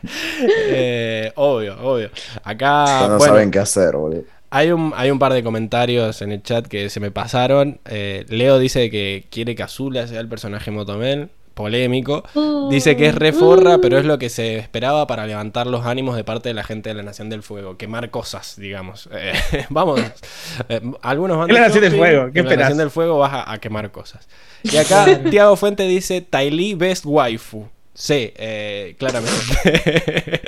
eh, obvio, obvio. Acá, no bueno, saben qué hacer, boludo. Hay un, hay un par de comentarios en el chat que se me pasaron. Eh, Leo dice que quiere que Azula sea el personaje Motomel. Polémico. Dice que es reforra, pero es lo que se esperaba para levantar los ánimos de parte de la gente de la Nación del Fuego. Quemar cosas, digamos. Eh, vamos. eh, algunos van Es la Nación del Fuego, ¿qué en la? Nación del Fuego vas a, a quemar cosas. Y acá Tiago Fuente dice Tylee Best Waifu. Sí, eh, claramente.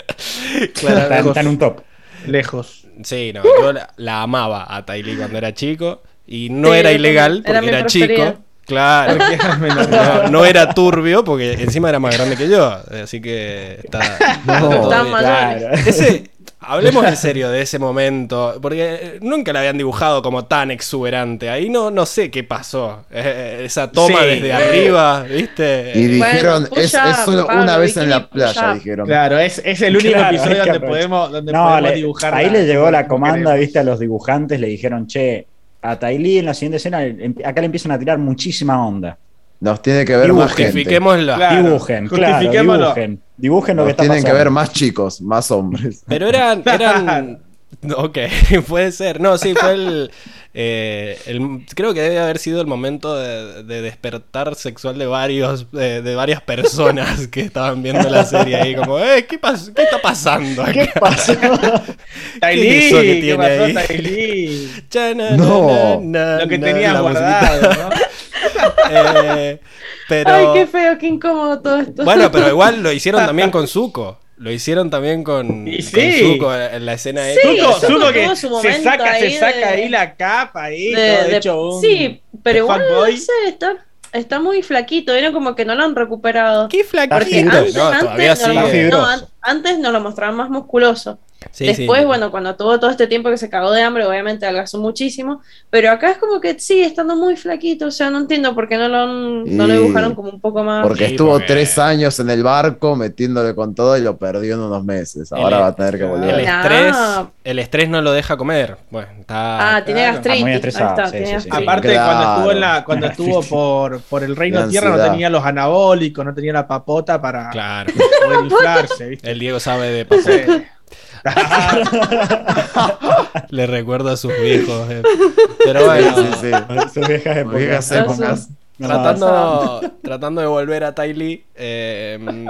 Está, claramente. está en un top. Lejos. Sí, no, yo la, la amaba a Tylee cuando era chico y no Sí, era ilegal. Era porque era, preferida. chico. Claro. No, no era turbio porque encima era más grande que yo, así que está, está bien. mayores. Claro. Ese, hablemos en serio de ese momento, porque nunca la habían dibujado como tan exuberante. Ahí no, no sé qué pasó. Eh, esa toma Sí. desde arriba, ¿viste? Y Bueno, dijeron, es, up, es solo Pablo, una vez en la playa, dijeron. Claro, es, es el único Claro, episodio que donde podemos, donde No, podemos le- dibujar. ahí la- le llegó la comanda, viste, a los dibujantes, le dijeron, che, a Tylee en la siguiente escena, em- acá le empiezan a tirar muchísima onda. Nos tiene que ver más gente. Claro, dibujen, claro, dibujen. Dibujen lo que Nos está tienen que ver más chicos, más hombres. Pero eran. eran ok, puede ser. No, sí, fue el, eh, el- Creo que debe haber sido el momento de, de despertar sexual de varios de, de varias personas que estaban viendo la serie ahí, como, eh, ¿qué, pas- qué está pasando acá? ¿Qué pasó? ¿Qué es eso que Tylee, ¿qué tiene pasó, ahí? No. na, na, Lo que na, la guardado, musiquita. ¿no? Eh, pero. Ay, qué feo, qué incómodo todo esto. Bueno, pero igual lo hicieron también con Zuko. Lo hicieron también con, Y con sí. Zuko en la escena de Sí, Zuko, Zuko que su se saca, ahí se saca de- ahí la capa ahí, De- todo de- hecho un- sí, pero igual no sé, está, está muy flaquito, era como que no lo han recuperado. ¡Qué Porque flaquito! antes, No, antes todavía nos lo- no, an- antes nos lo mostraban más musculoso. Sí, Después, sí. bueno, cuando tuvo todo este tiempo que se cagó de hambre, obviamente adelgazó muchísimo. Pero acá es como que sigue estando muy flaquito. O sea, no entiendo por qué no lo, no lo dibujaron como un poco más. Porque Sí, estuvo porque- tres años en el barco metiéndole con todo y lo perdió en unos meses. Ahora El- va a tener que El volver. No. estrés, el estrés no lo deja comer. Bueno, está. Ah, tiene gastritis. Ah, muy Ahí estresado, está, sí, tiene sí, sí. gastritis. Aparte, Claro. cuando estuvo, en la, cuando estuvo por, por el Reino La Tierra, no tenía los anabólicos, no tenía la papota para Claro. poder inflarse, ¿viste? El Diego sabe de papá. Le recuerdo a sus viejos. eh. Pero bueno, Sí, sí. Sus viejas épocas. épocas. No, tratando, tratando de volver a Ty Lee, eh,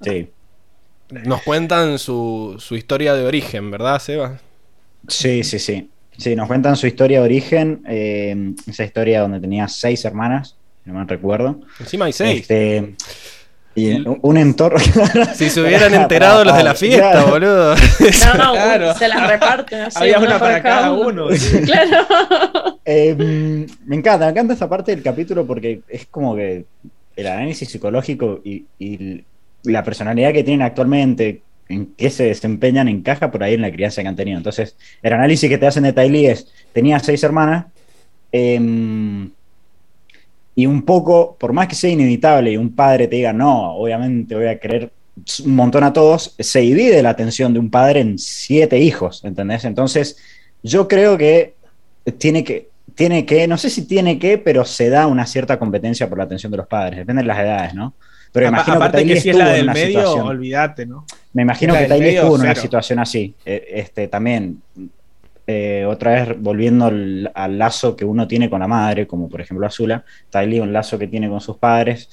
Sí. nos cuentan su, su historia de origen, ¿verdad, Seba? Sí, sí, sí. Sí, nos cuentan su historia de origen, eh, esa historia donde tenía seis hermanas, si no me recuerdo. Encima hay seis. Este, y un- un entorno. Si se hubieran enterado los de la fiesta, Claro. boludo. No, no, Claro. se las reparten así. Había una para cada uno. Claro. Eh, me encanta, me encanta esta parte del capítulo porque es como que el análisis psicológico y, y la personalidad que tienen actualmente, en qué se desempeñan, encaja por ahí en la crianza que han tenido. Entonces, el análisis que te hacen de Tylee es, tenía seis hermanas, em, y un poco, por más que sea inevitable y un padre te diga, no, obviamente voy a querer un montón a todos, se divide la atención de un padre en siete hijos, ¿entendés? Entonces, yo creo que tiene que, tiene que, no sé si tiene que, pero se da una cierta competencia por la atención de los padres, depende de las edades, ¿no? Pero imagino Aparte que, que, si es estuvo la en del una medio, situación- olvídate, ¿no? me imagino la que medio, estuvo en una cero. situación así. Eh, Este, también eh, otra vez volviendo al, al lazo que uno tiene con la madre, como por ejemplo Azula, Tylee un lazo que tiene con sus padres,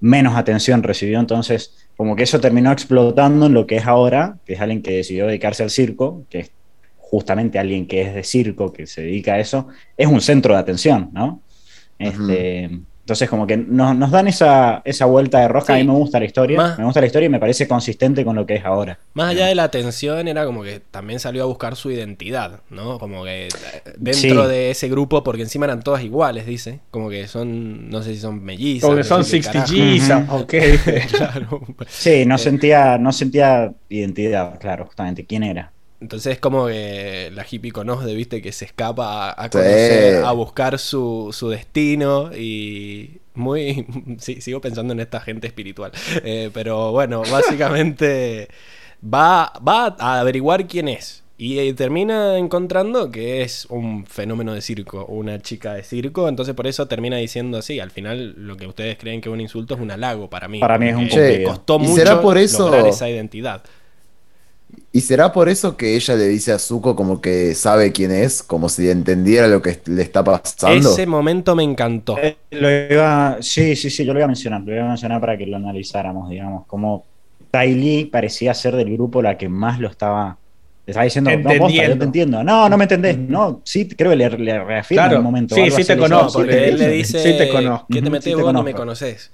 menos atención recibió, entonces como que eso terminó explotando en lo que es ahora, que es alguien que decidió dedicarse al circo, que es justamente alguien que es de circo, que se dedica a eso, es un centro de atención, ¿no? Este, Entonces, como que nos, nos dan esa, esa vuelta de rosca. Sí. A mí me gusta la historia. Más- Me gusta la historia y me parece consistente con lo que es ahora. Más allá de la atención, era como que también salió a buscar su identidad, ¿no? Como que eh, dentro Sí. de ese grupo, porque encima eran todas iguales, dice. Como que son, no sé si son mellizas. Como que son sé qué 60 carajo. G's, ok. Claro. Sí, no sentía, no sentía identidad, claro, justamente. ¿Quién era? Entonces es como que la hippie conoce, viste, que se escapa a, a Sí. conocer, a buscar su, su destino y muy... Sí, sigo pensando en esta gente espiritual. Eh, pero bueno, básicamente va, va a averiguar quién es. Y eh, termina encontrando que es un fenómeno de circo, una chica de circo, entonces por eso termina diciendo así, al final lo que ustedes creen que es un insulto es un halago para mí. Para mí es un costó ¿Y mucho será por eso- lograr esa identidad. ¿Y será por eso que ella le dice a Zuko como que sabe quién es? Como si entendiera lo que le está pasando. Ese momento me encantó. Eh, lo iba, sí, sí, sí, yo lo iba a mencionar, lo iba a mencionar para que lo analizáramos, digamos, como Ty Lee parecía ser del grupo la que más lo estaba, le estaba diciendo, no, posta, yo te entiendo, no, no me entendés, no, sí, creo que le, le reafirma Claro, en un momento. sí, sí te conozco, "No, sí, porque te él le entiendo". dice Sí te conozco. que te sí te vos no me conozco. conoces.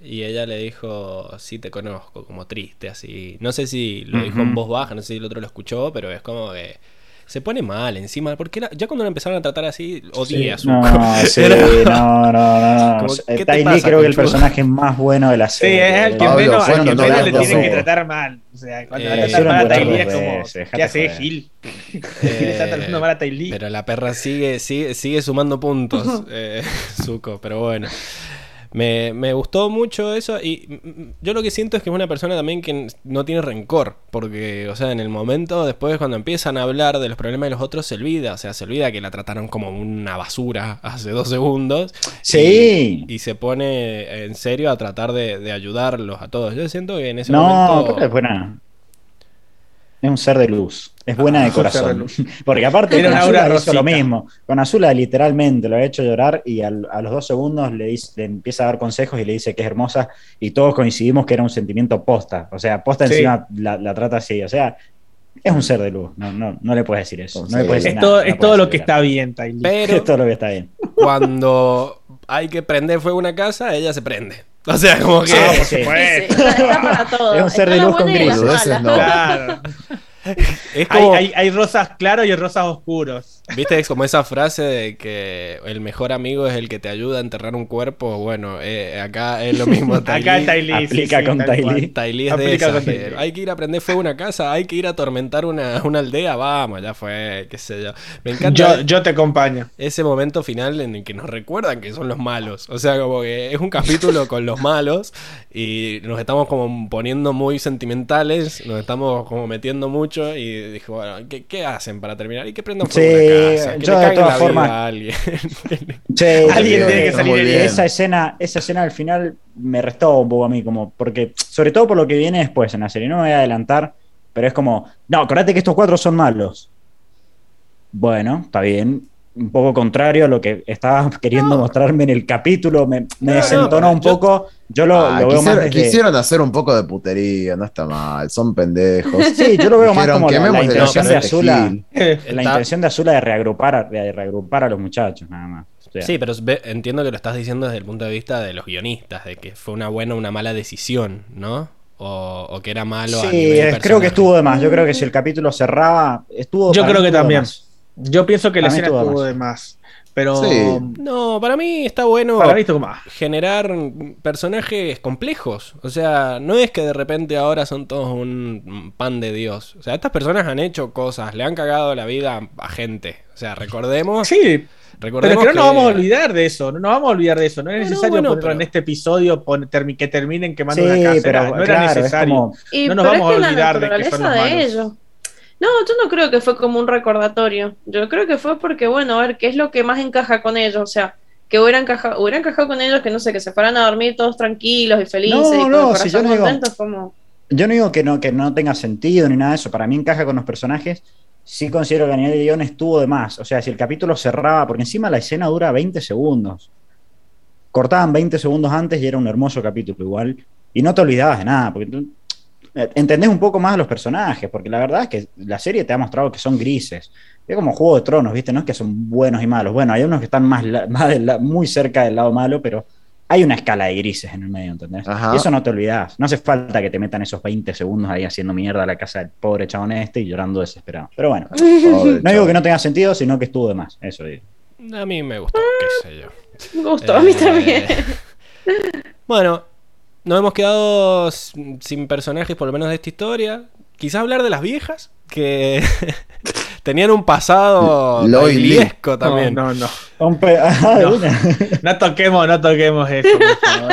Y ella le dijo, sí te conozco, como triste, así. No sé si lo dijo Ujú. en voz baja, no sé si el otro lo escuchó, pero es como que se pone mal encima. Porque era- ya cuando lo empezaron a tratar así, odié a Zuko. No, sí, Era- no, no, no, no. Eh, ¿qué te Ty Lee pasa, creo que el personaje más bueno de la Sí, serie. es el que Pablo, menos, al bueno, que no menos le tienen que tratar mal. O sea, cuando Eh, le sí, tratan mal a puedo es como, ¿qué hace. Gil? Eh, está tratando mal a Ty Lee. Pero la perra sigue, sigue, sigue sumando puntos, eh, Zuko, pero bueno. Me, me gustó mucho eso y yo lo que siento es que es una persona también que no tiene rencor, porque, o sea, en el momento después cuando empiezan a hablar de los problemas de los otros se olvida, o sea, se olvida que la trataron como una basura hace dos segundos. Sí. Y, y se pone en serio a tratar de, de ayudarlos a todos. Yo siento que en ese No, momento... buena. Es un ser de luz. Es buena Ah, de corazón. Porque aparte Era con Azula hizo lo mismo. Con Azula literalmente lo ha hecho llorar y al- a los dos segundos le, dice- le empieza a dar consejos y le dice que es hermosa y todos coincidimos que era un sentimiento posta. O sea, posta Sí. encima la, la trata así. O sea, es un ser de luz. No, no, no le puedes decir eso. No Sí. le puedes decir Es nada, todo, es lo que está bien, Ty Lee. Pero Es todo lo que está bien. cuando hay que prender fuego a una casa, ella se prende. O sea, como que... Ah, por Sí. supuesto. Sí, está, está para todo. Es un ser Está de luz con gris. Claro. Es Hay, como, hay, hay rosas claros y rosas oscuros. ¿Viste? Es como esa frase de que el mejor amigo es el que te ayuda a enterrar un cuerpo. Bueno, eh, acá es lo mismo. Ty Acá Lee. Ty Lee. sí, Aplica sí, con tal Ty cual. Lee. Ty Lee es de esas, que. Hay que ir a prender fuego a una casa, hay que ir a atormentar una, una aldea. Vamos, ya fue, qué sé yo. Me encanta Yo, yo te acompaño. ese momento final en el que nos recuerdan que son los malos. O sea, como que es un capítulo con los malos y nos estamos como poniendo muy sentimentales, nos estamos como metiendo mucho y dijo, bueno, ¿qué, qué hacen para terminar? Y que prendan fuego Sí, una casa, que yo le de todas formas- a alguien. Tiene que salir esa escena, esa escena al final me restó un poco a mí, como, porque, sobre todo por lo que viene después en la serie, no me voy a adelantar, pero es como, no, acordate que estos cuatro son malos. Bueno, está bien. Un poco contrario a lo que estaba queriendo mostrarme en el capítulo, me, me No, desentonó no, un yo- poco. Yo lo, Ah, lo veo más quisiera- desde- Quisieron hacer un poco de putería, no está mal, son pendejos. Sí, yo lo veo más como la, la "Quememos de intención de Azula. Gil". La intención de Azula de reagrupar, a- de reagrupar a los muchachos, nada más. O sea, Sí, pero entiendo que lo estás diciendo desde el punto de vista de los guionistas, de que fue una buena o una mala decisión, ¿no? O, o que era malo a Sí, nivel creo que estuvo de más. Yo creo que si el capítulo cerraba, estuvo. Yo creo que también. más. Yo pienso que la escena estuvo de más. Pero Sí. No, para mí está bueno para mí más. generar personajes complejos. O sea, no es que de repente ahora son todos un pan de Dios. O sea, estas personas han hecho cosas, le han cagado la vida a, gente. O sea, recordemos. Sí, pero es recordemos que no nos vamos a olvidar de eso. No nos vamos a olvidar de eso. No es necesario bueno, ponerlo pero- en este episodio que terminen quemando Sí, una casa. no era claro, necesario. como. No nos pero vamos es a la olvidar de que son los de malos. ellos. No, yo no creo que fue como un recordatorio. Yo creo que fue porque, bueno, a ver, ¿qué es lo que más encaja con ellos? O sea, que hubiera encajado, hubiera encajado con ellos que no sé, que se fueran a dormir todos tranquilos y felices No, y con no, el si yo no digo- contentos, como. Yo no digo que no, que no tenga sentido ni nada de eso. Para mí encaja con los personajes. sí considero que a nivel de guion estuvo de más. O sea, si el capítulo cerraba, porque encima la escena dura 20 segundos. Cortaban 20 segundos antes y era un hermoso capítulo igual. Y no te olvidabas de nada, porque entendés un poco más a los personajes, porque la verdad es que la serie te ha mostrado que son grises. Es como Juego de Tronos, ¿viste? No es que son buenos y malos. Bueno, hay unos que están más, la- muy cerca del lado malo, pero hay una escala de grises en el medio, ¿entendés? Ajá. Y eso no te olvidás. No hace falta que te metan esos 20 segundos ahí haciendo mierda a la casa del pobre chabón este y llorando desesperado. Pero bueno, Pobre no digo que no tenga sentido, sino que estuvo de más. Eso digo. A mí me gustó, qué sé yo. Me gustó, a mí Eh, también. Bueno, nos hemos quedado sin personajes, por lo menos de esta historia. Quizás hablar de las viejas, que tenían un pasado bailiesco también. No, no, no. Ah, No. No toquemos, no toquemos eso. por favor.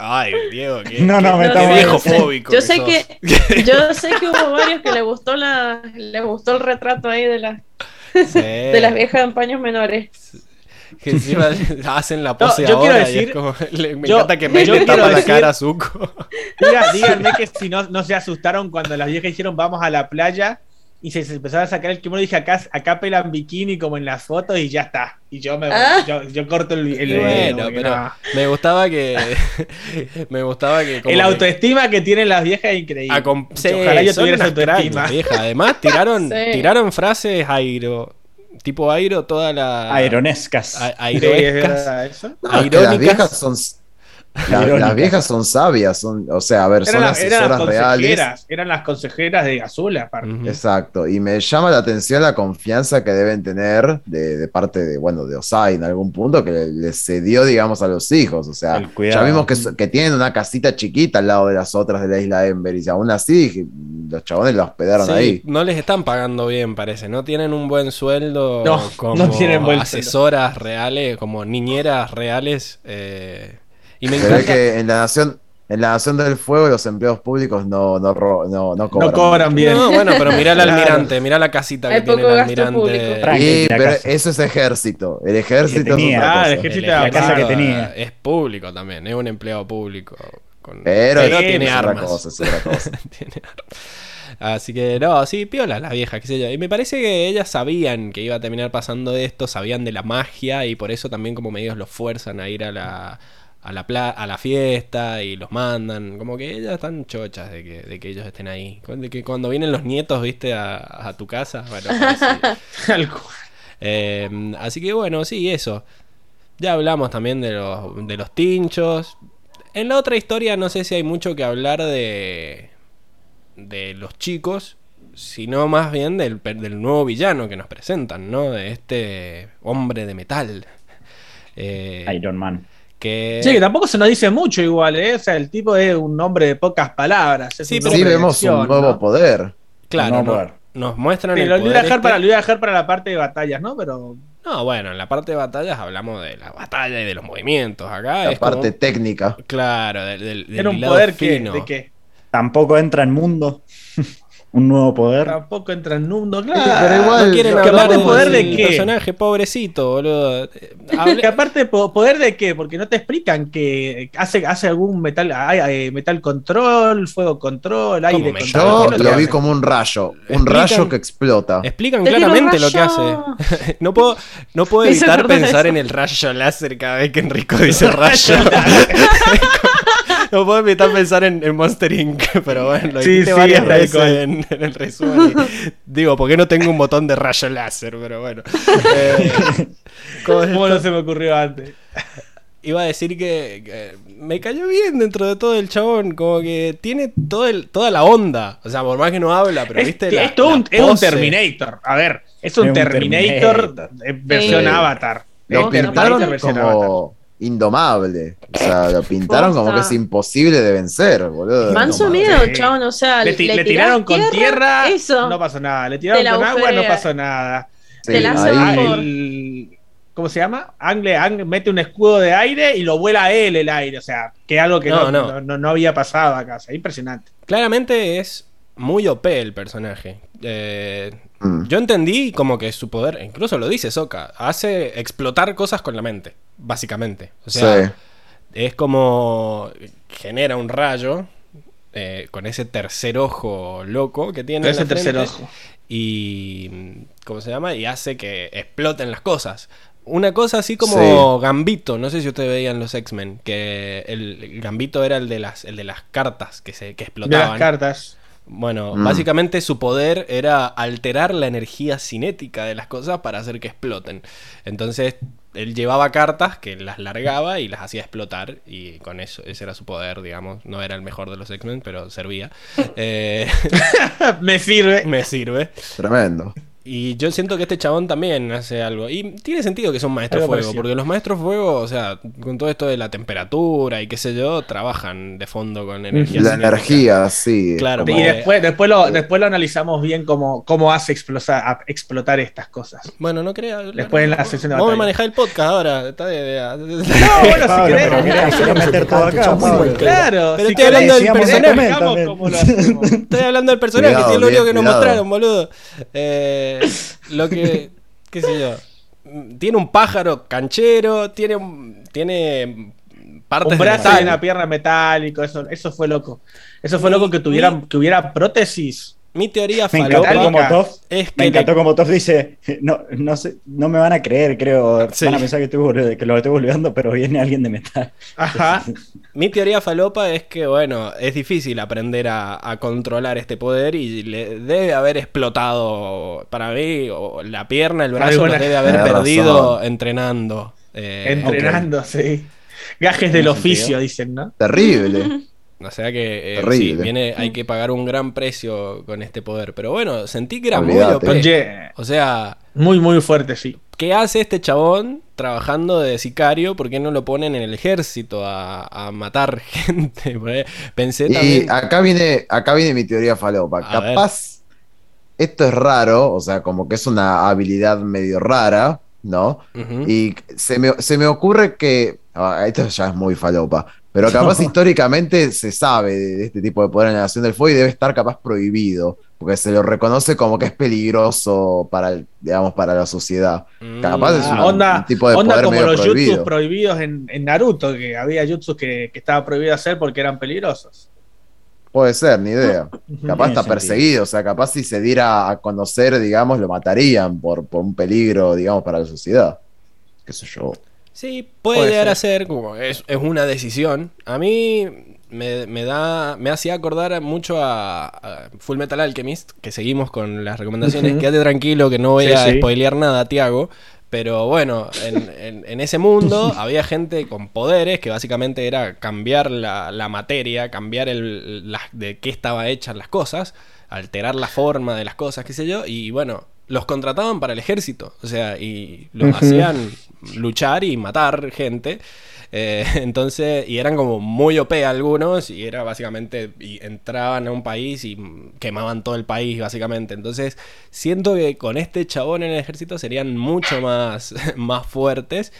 Ay, Diego, qué, No, no, qué- me qué viejo fóbico. Yo sé sos. que yo sé que hubo varios que le gustó la le gustó el retrato ahí de las Sí. de las viejas en paños menores. Que encima hacen la pose yo quiero ahora y decir- es como- le- me yo- encanta que me yo le quiero tapa la cara a Zuko. Diga- díganme que si no, no se asustaron cuando las viejas dijeron vamos a la playa y se, se empezaron a sacar el kimono y dije acá, acá pelan bikini como en las fotos y ya está. Y yo me Ah. yo, yo corto el, el Y video, bueno, porque pero no. me gustaba que me gustaba que como El autoestima que tienen las viejas es increíble. sí, Ojalá yo tuviera esa autoestima. Además tiraron Sí. tiraron frases airo tipo airo toda la Aeronescas. a- airoescas. eso. No, es que las irónicas. viejas son. La- las viejas son sabias, son, o sea, a ver, son eran las asesoras reales. eran las consejeras de Azul, aparte. Exacto, y me llama la atención la confianza que deben tener de, de parte de, bueno, de Osai en algún punto que le, le cedió, digamos, a los hijos. O sea, ya vimos que, tienen una casita chiquita al lado de las otras de la isla Ember, y aún así los chabones la hospedaron Sí, ahí. no les están pagando bien, parece. No tienen un buen sueldo No, como no tienen buen asesoras reales, como niñeras reales. eh, y me encanta. que en la nación, en la nación del fuego los empleados públicos no, no, no, no cobran. No cobran bien. No, bueno, pero mirá al almirante, mirá la casita que Hay tiene el almirante. Sí, pero eso es ejército. El ejército es otra Ah, cosa. el ejército El de la casa que tenía. Es público también, es un empleado público. con- Pero, pero es tiene otra armas. cosa, es otra cosa. Tiene armas. Así que no, sí, piola la vieja, qué sé yo. Y me parece que ellas sabían que iba a terminar pasando esto, sabían de la magia y por eso también como medios los fuerzan a ir a la, a la, pla- a la fiesta y los mandan. Como que ellas están chochas de que, de que ellos estén ahí. De que cuando vienen los nietos, viste, a, a tu casa. Bueno. Tal cual. Eh, así que bueno, sí, eso. Ya hablamos también de los, de los tinchos. En la otra historia no sé si hay mucho que hablar de, de los chicos, sino más bien del, del nuevo villano que nos presentan, ¿no? De este hombre de metal. Eh, Iron Man. Que Sí, que tampoco se nos dice mucho igual, ¿eh? O sea, el tipo es un hombre de pocas palabras. es Sí, pero Sí, vemos un nuevo ¿no? poder. claro, no no- poder. nos muestran Sí, el lo, voy a poder para, este. lo voy a dejar para la parte de batallas, ¿no? Pero No, bueno, en la parte de batallas hablamos de la batalla y de los movimientos. Acá La es como- parte técnica. Claro, del, del, del era un poder que, de que Tampoco entra en mundo. Un nuevo poder. tampoco entra en mundo, pero claro. igual- No quieren hablar poder de qué? personaje pobrecito, boludo. Eh, hable- Que aparte, po- ¿poder de qué? Porque no te explican que hace, hace algún metal, hay, hay metal control, fuego control, aire control. Yo ¿Qué es lo vi hace? como un rayo. Un Explican- rayo que explota. Explican claramente lo que hace. No puedo, no puedo evitar pensar eso. en el rayo láser cada vez que Enrico dice rayo. no puedo evitar pensar en, en Monster Inc. Pero bueno, lo Sí, sí, varias veces en, en el resumen. y digo, ¿por qué no tengo un botón de rayo láser? Pero bueno. Eh, ¿cómo no se me ocurrió antes? Iba a decir que, que me cayó bien dentro de todo el chabón, como que tiene todo el, toda la onda. O sea, por más que no habla, pero Es, viste la, es todo la un, es un pose. Terminator. A ver, es un, Es un Terminator, Terminator. eh, versión Sí. Avatar. No, Terminator versión Avatar. Indomable. O sea, lo pintaron como que es imposible de vencer, boludo. Manso miedo, Sí. chabón, o sea, Le, ti- le le tiraron con tierra, eso. no pasó nada. Le tiraron con agua, no pasó nada. sí, te la hace ahí- vapor. el- ¿Cómo se llama? Angle, Angle mete un escudo de aire y lo vuela a él el aire. O sea, que es algo que No, no, no. no- no- no había pasado acá. O sea, impresionante. Claramente es muy OP el personaje. Eh, Mm. yo entendí como que su poder, incluso lo dice Soka, hace explotar cosas con la mente, básicamente. O sea, Sí. es como genera un rayo eh, con ese tercer ojo loco que tiene. Con en la ese tercer frente, ojo. Y. ¿Cómo se llama? Y hace que exploten las cosas. Una cosa así como Gambito, no sé si ustedes veían los X-Men, que el, el Gambito era el de las, el de las cartas que se que De explotaban. las cartas. Bueno, Mm. básicamente su poder era alterar la energía cinética de las cosas para hacer que exploten. Entonces, él llevaba cartas que las largaba y las hacía explotar y con eso, ese era su poder, digamos. No era el mejor de los X-Men, pero servía. Eh, Me sirve. me sirve. Tremendo. Y yo siento que este chabón también hace algo. Y tiene sentido que son maestros Algo fuego, parecido. porque los maestros fuego, o sea, con todo esto de la temperatura y qué sé yo, trabajan de fondo con energía. La cinética. energía, sí. Claro, como- Y después, después, lo, después lo analizamos bien cómo, cómo hace explotar, a- explotar estas cosas. Bueno, no crea. Después en la sesión de Vamos a manejar el podcast ahora. Está de- de- No, bueno, si querés. pero meter todo acá, Pablo. Claro, Pero si estoy hablando querés, del personaje. Estoy hablando del personaje, que es lo único que nos mostraron, boludo. Eh, lo que. ¿Qué sé yo? Tiene un pájaro canchero, tiene un- tiene partes Un de brazo metal. y una pierna metálico, eso, eso fue loco. Eso fue loco que tuviera, que hubiera prótesis. Mi teoría Me encantó falopa como Metálica. Toff, es me que encantó le- como Toff dice, no, no, sé, no me van a creer, creo, Sí. van a pensar que, estoy que lo estoy volviendo, pero viene alguien de metal. Ajá. mi teoría falopa es que, bueno, es difícil aprender a, a controlar este poder y le debe haber explotado, para mí, o la pierna, el brazo, los debe haber perdido razón. entrenando. Eh, Entrenando, sí. Gajes del ¿Tiene oficio, sentido? dicen, ¿no? Terrible. O sea que eh, sí, viene, hay que pagar un gran precio con este poder. Pero bueno, sentí que era muy OP. O sea, muy, muy fuerte, sí. ¿qué hace este chabón trabajando de sicario? ¿Por qué no lo ponen en el ejército a, a matar gente? Pensé Y también. acá viene, acá viene mi teoría falopa. A ver. Capaz, esto es raro, o sea, como que es una habilidad medio rara, ¿no? Y se me, se me ocurre que. ah, esto ya es muy falopa. Pero capaz históricamente se sabe de, este tipo de poder en la Nación del Fuego y debe estar capaz prohibido. Porque se lo reconoce como que es peligroso para, el- digamos, para la sociedad. Mm. capaz es Ah, un- onda un tipo de onda poder como medio los prohibido. jutsus prohibidos en, en Naruto, que había jutsus que, que estaba prohibido hacer porque eran peligrosos. Puede ser, ni idea. Capaz está perseguido, o sea, capaz si se diera a conocer, digamos, lo matarían por, por un peligro, digamos, para la sociedad. Qué sé yo. Sí, puede, Puede llegar ser. a ser, como es, es una decisión. A mí me, me da me hacía acordar mucho a, a Full Metal Alchemist, que seguimos con las recomendaciones. Quédate tranquilo que no voy Sí, a sí. spoilear nada, Tiago. Pero bueno, en, en- en ese mundo había gente con poderes que básicamente era cambiar la, la materia, cambiar el, la- de qué estaba hechas las cosas, alterar la forma de las cosas, qué sé yo. Y bueno, los contrataban para el ejército. O sea, y los hacían luchar y matar gente. Eh, entonces, y eran como muy OP algunos, y era básicamente, y entraban a un país y quemaban todo el país, básicamente. Entonces, siento que con este chabón en el ejército serían mucho más, más fuertes.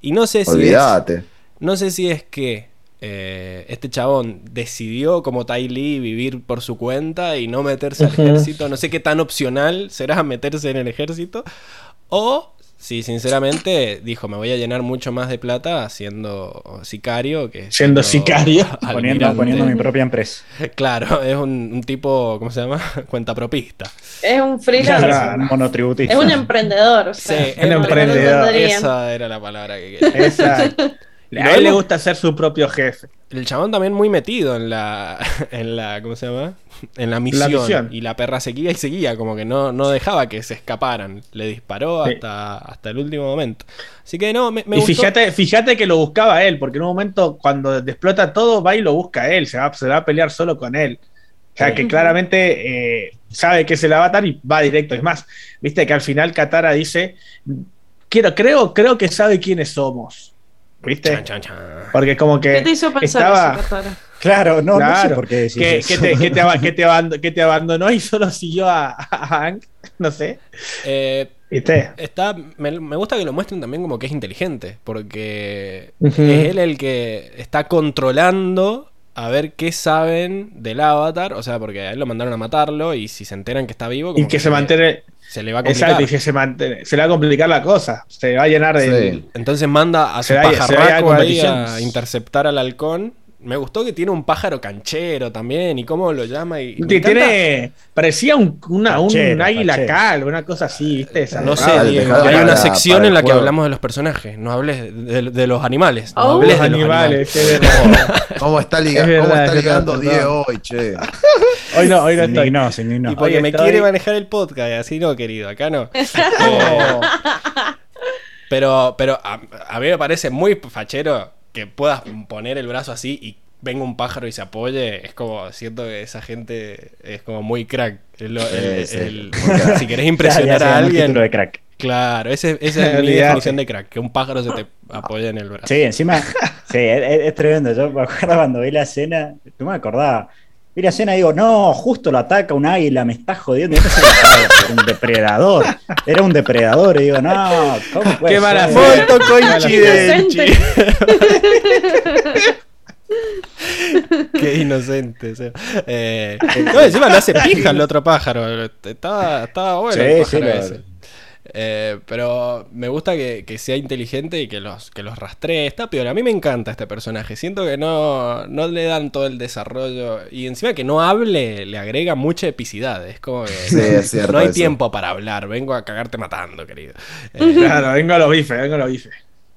Y no sé si es, Olvídate. no sé si es que eh, este chabón decidió como Tai Lee vivir por su cuenta y no meterse al Ujú. ejército. No sé qué tan opcional será meterse en el ejército. O si sinceramente dijo, me voy a llenar mucho más de plata siendo sicario que Siendo sicario. Poniendo, poniendo mi propia empresa. Claro, es un, un tipo, ¿cómo se llama? Cuentapropista. Es un freelance. Claro. Un monotributista. Es un emprendedor. o sea, Sí, lo emprendedor. Esa era la palabra que quería. Exacto. A él le gusta ser su propio jefe. El chabón también muy metido en la, en la, ¿cómo se llama? En la misión. misión. Y la perra seguía y seguía, como que no, no dejaba que se escaparan. Le disparó Sí. hasta, hasta el último momento. Así que no, me, me y gustó. fíjate, fíjate que lo buscaba él, porque en un momento cuando explota todo, va y lo busca él, se va, se va a pelear solo con él. O sea, Sí. que claramente eh, sabe que es el avatar y va directo. Es más, viste que al final Katara dice, quiero, creo, creo que sabe quiénes somos. ¿Viste? Chan, chan, chan. Porque como que ¿Qué te hizo pensar estaba- eso, Katara? Claro, no, no sé Claro, por qué decís que, eso. que te, que, te, te abando- que te abandonó y solo siguió a, a Hank, no sé. Eh, ¿Viste? está, me, me gusta que lo muestren también como que es inteligente, porque es él el que está controlando a ver qué saben del avatar, o sea, porque a él lo mandaron a matarlo y si se enteran que está vivo, como Y que se le- mantiene, se le va a complicar. exacto, y que se, mantiene, se le va a complicar la cosa, se va a llenar de... Sí. Entonces manda a su Se va- se va a pajarraco ahí a interceptar al halcón me gustó que tiene un pájaro canchero también y cómo lo llama. Y me Ti- encanta- Tiene, parecía un, una, un águila calva, una cosa así, ¿viste? Esa No sé, Diego, hay una sección para en la que hablamos de los personajes, no hables de, de los animales. No Oh. hables Los de los animales, es. ¿Cómo está, liga- Es verdad, cómo está es verdad, ligando. Diego hoy, che? Hoy no, hoy no estoy. indignó, se indignó. Y porque Hoy me estoy- quiere manejar el podcast, así no, querido, acá no. Oh. pero pero a, a mí me parece muy fachero que puedas poner el brazo así y venga un pájaro y se apoye. Es como, siento que esa gente es como muy crack. Lo- el- Sí, sí, el- muy crack. si querés Ya- impresionar ya se a alguien, de crack. claro, ese, esa es mi Olvídate. definición de crack, que un pájaro se te apoye en el brazo. Sí, encima, sí, es tremendo. Yo me acuerdo cuando vi la escena, no me acordaba. Vi la escena y digo, no, justo lo ataca un águila, me está jodiendo. Y no se lo sabe, era un depredador. Era un depredador. Y digo, no, ¿cómo puede Qué mala coincidenci. Qué inocente. o sea. Eh, no, encima lo hace pija el otro pájaro. Estaba, estaba bueno el Sí, pájaro sí, lo- ese. Eh, pero me gusta que, que sea inteligente y que los, que los rastree. Está peor. A mí me encanta este personaje. Siento que no, no le dan todo el desarrollo. Y encima que no hable, le agrega mucha epicidad. Es como que Sí, es cierto no hay eso. tiempo para hablar. Vengo a cagarte matando, querido. Eh, Claro, vengo a los bifes, vengo a los bifes.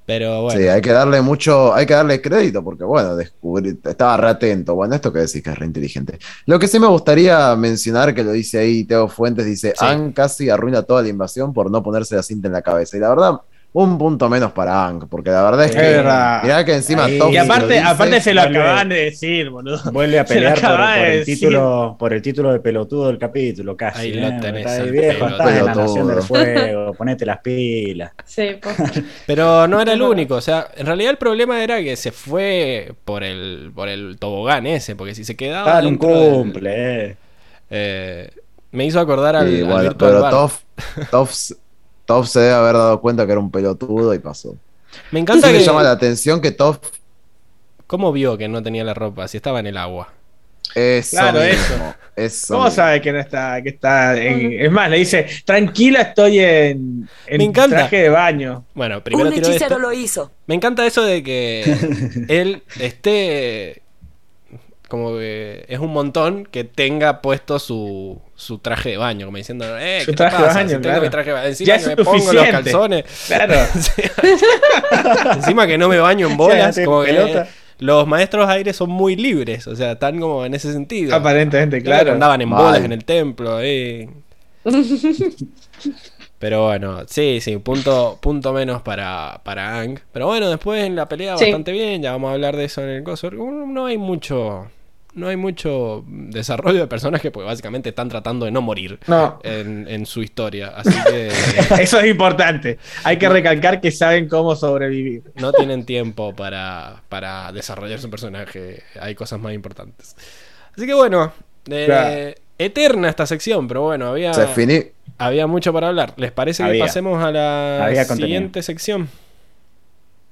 Pero bueno. Sí, hay que darle mucho, hay que darle crédito porque, bueno, descubrí, estaba re atento. Bueno, esto que decís que es re inteligente. Lo que sí me gustaría mencionar, que lo dice ahí Teo Fuentes, dice, Sí. Ang casi arruina toda la invasión por no ponerse la cinta en la cabeza. Y la verdad, un punto menos para Ang, porque la verdad es que, verdad. mirá que encima Ahí. Y se lo aparte, dice, aparte se lo vuelve- acaban de decir, boludo. Vuelve a lo pelear por, el título, por el título de pelotudo del capítulo, casi. Ahí lo ¿eh? tenés, Está viejo, estás en la. Nación del Fuego, ponete las pilas. Sí, pues. Pero no era el único, o sea, en realidad el problema era que se fue por el, por el tobogán ese, porque si se quedaba en un del- cumple, eh. eh, me hizo acordar al, Sí, al bueno, pero Bar. Toph, Toph- Toph se debe haber dado cuenta que era un pelotudo y pasó. Me Sí encanta me que llama la atención que Toph cómo vio que no tenía la ropa, si estaba en el agua. Eso Claro, mismo, eso ¿Cómo mismo. sabe que no está? Que está en- es más, le dice, tranquila, estoy en, en Me encanta. traje de baño. Bueno, primero Un hechicero esto. lo hizo. Me encanta eso de que él esté como que es un montón que tenga puesto su, su traje de baño, como diciendo, eh, Su ¿qué te traje de pasa? baño, Si tengo claro. mi traje de baño. Encima Ya que me pongo los calzones. Claro. Encima que no me baño en bolas, como que pelota. los maestros aires son muy libres, o sea, están como en ese sentido. Aparentemente, Claro, claro. andaban en Mal. bolas en el templo, eh. Pero bueno, sí, sí, punto, punto menos para, para Ang. Pero bueno, después en la pelea Sí. bastante bien, ya vamos a hablar de eso en el coso. No hay mucho. No hay mucho desarrollo de personajes porque básicamente están tratando de no morir No. en, en su historia. Así que Eso es importante. Hay que recalcar que saben cómo sobrevivir. no tienen tiempo para, para desarrollar su personaje. Hay cosas más importantes. Así que bueno, eh, Claro. eterna esta sección, pero bueno, había, Se finí. había mucho para hablar. ¿Les parece que pasemos a la Había contenido. siguiente sección?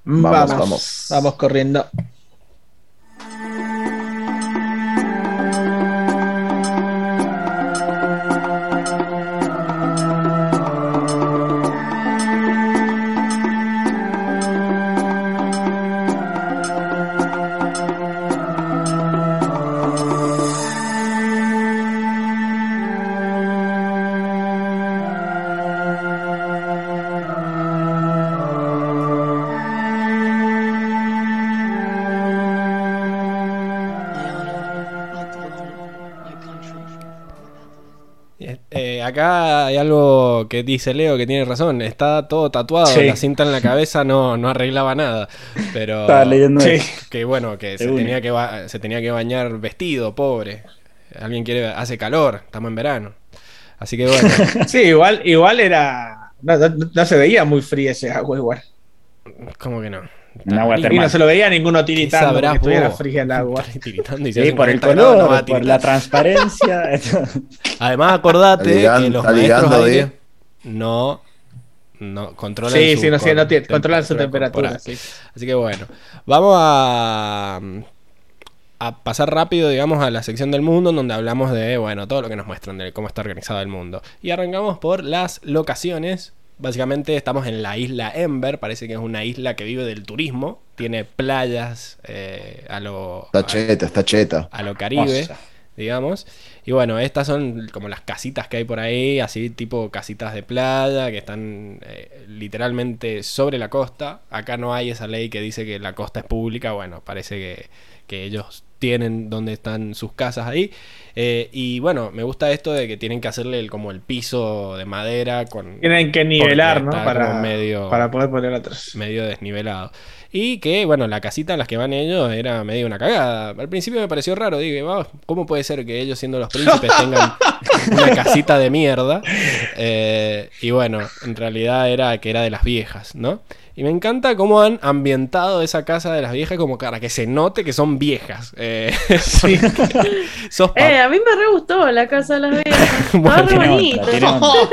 Vamos, vamos, vamos. vamos corriendo. Hay algo que dice Leo que tiene razón. Está todo tatuado, Sí. la cinta en la cabeza no, no arreglaba nada. Pero Estaba leyendo Sí. que bueno, que se tenía que, se tenía que bañar vestido, pobre. Alguien quiere, hace calor, estamos en verano. Así que bueno, Sí, igual, igual era. No, no- no se veía muy fría ese agua igual. ¿cómo que no? Un agua Y no se lo veía ninguno ¿Qué tiritando sabrás estuviera vos? fría el agua. Tiritando y se Sí, hacen por el 40 grados, no va a color, por tiritar. la transparencia. Además, acordate Está ligando- que los maestros ligando, aire Diego. no, no controlan Sí, su sí, no, sí, no tiene- controlan su temperatura. sí. Así que bueno, vamos a, a pasar rápido, digamos, a la sección del mundo en donde hablamos de, bueno, todo lo que nos muestran de cómo está organizado el mundo. Y arrancamos por las locaciones. Básicamente estamos en la isla Ember, parece que es una isla que vive del turismo, tiene playas eh, a lo... Está cheta, está cheta. a lo Caribe, digamos. Y bueno, estas son como las casitas que hay por ahí, así tipo casitas de playa, que están eh, literalmente sobre la costa. Acá no hay esa ley que dice que la costa es pública, bueno, parece que, que ellos tienen donde están sus casas ahí. Eh, y bueno, me gusta esto de que tienen que hacerle el- como el piso de madera con Tienen que nivelar, ¿no? Para, medio- para poder poner atrás. medio desnivelado. Y que, bueno, la casita en las que van ellos era medio una cagada. Al principio me pareció raro, digo, "Vamos, ¿cómo puede ser que ellos siendo los príncipes tengan una casita de mierda? Eh, y bueno, en realidad era que era de las viejas, ¿no? Y me encanta cómo han ambientado esa casa de las viejas como para que se note que son viejas. Eh, sos pa- Eh, a mí me re gustó la casa de las viejas. Bueno, re tiene No, no,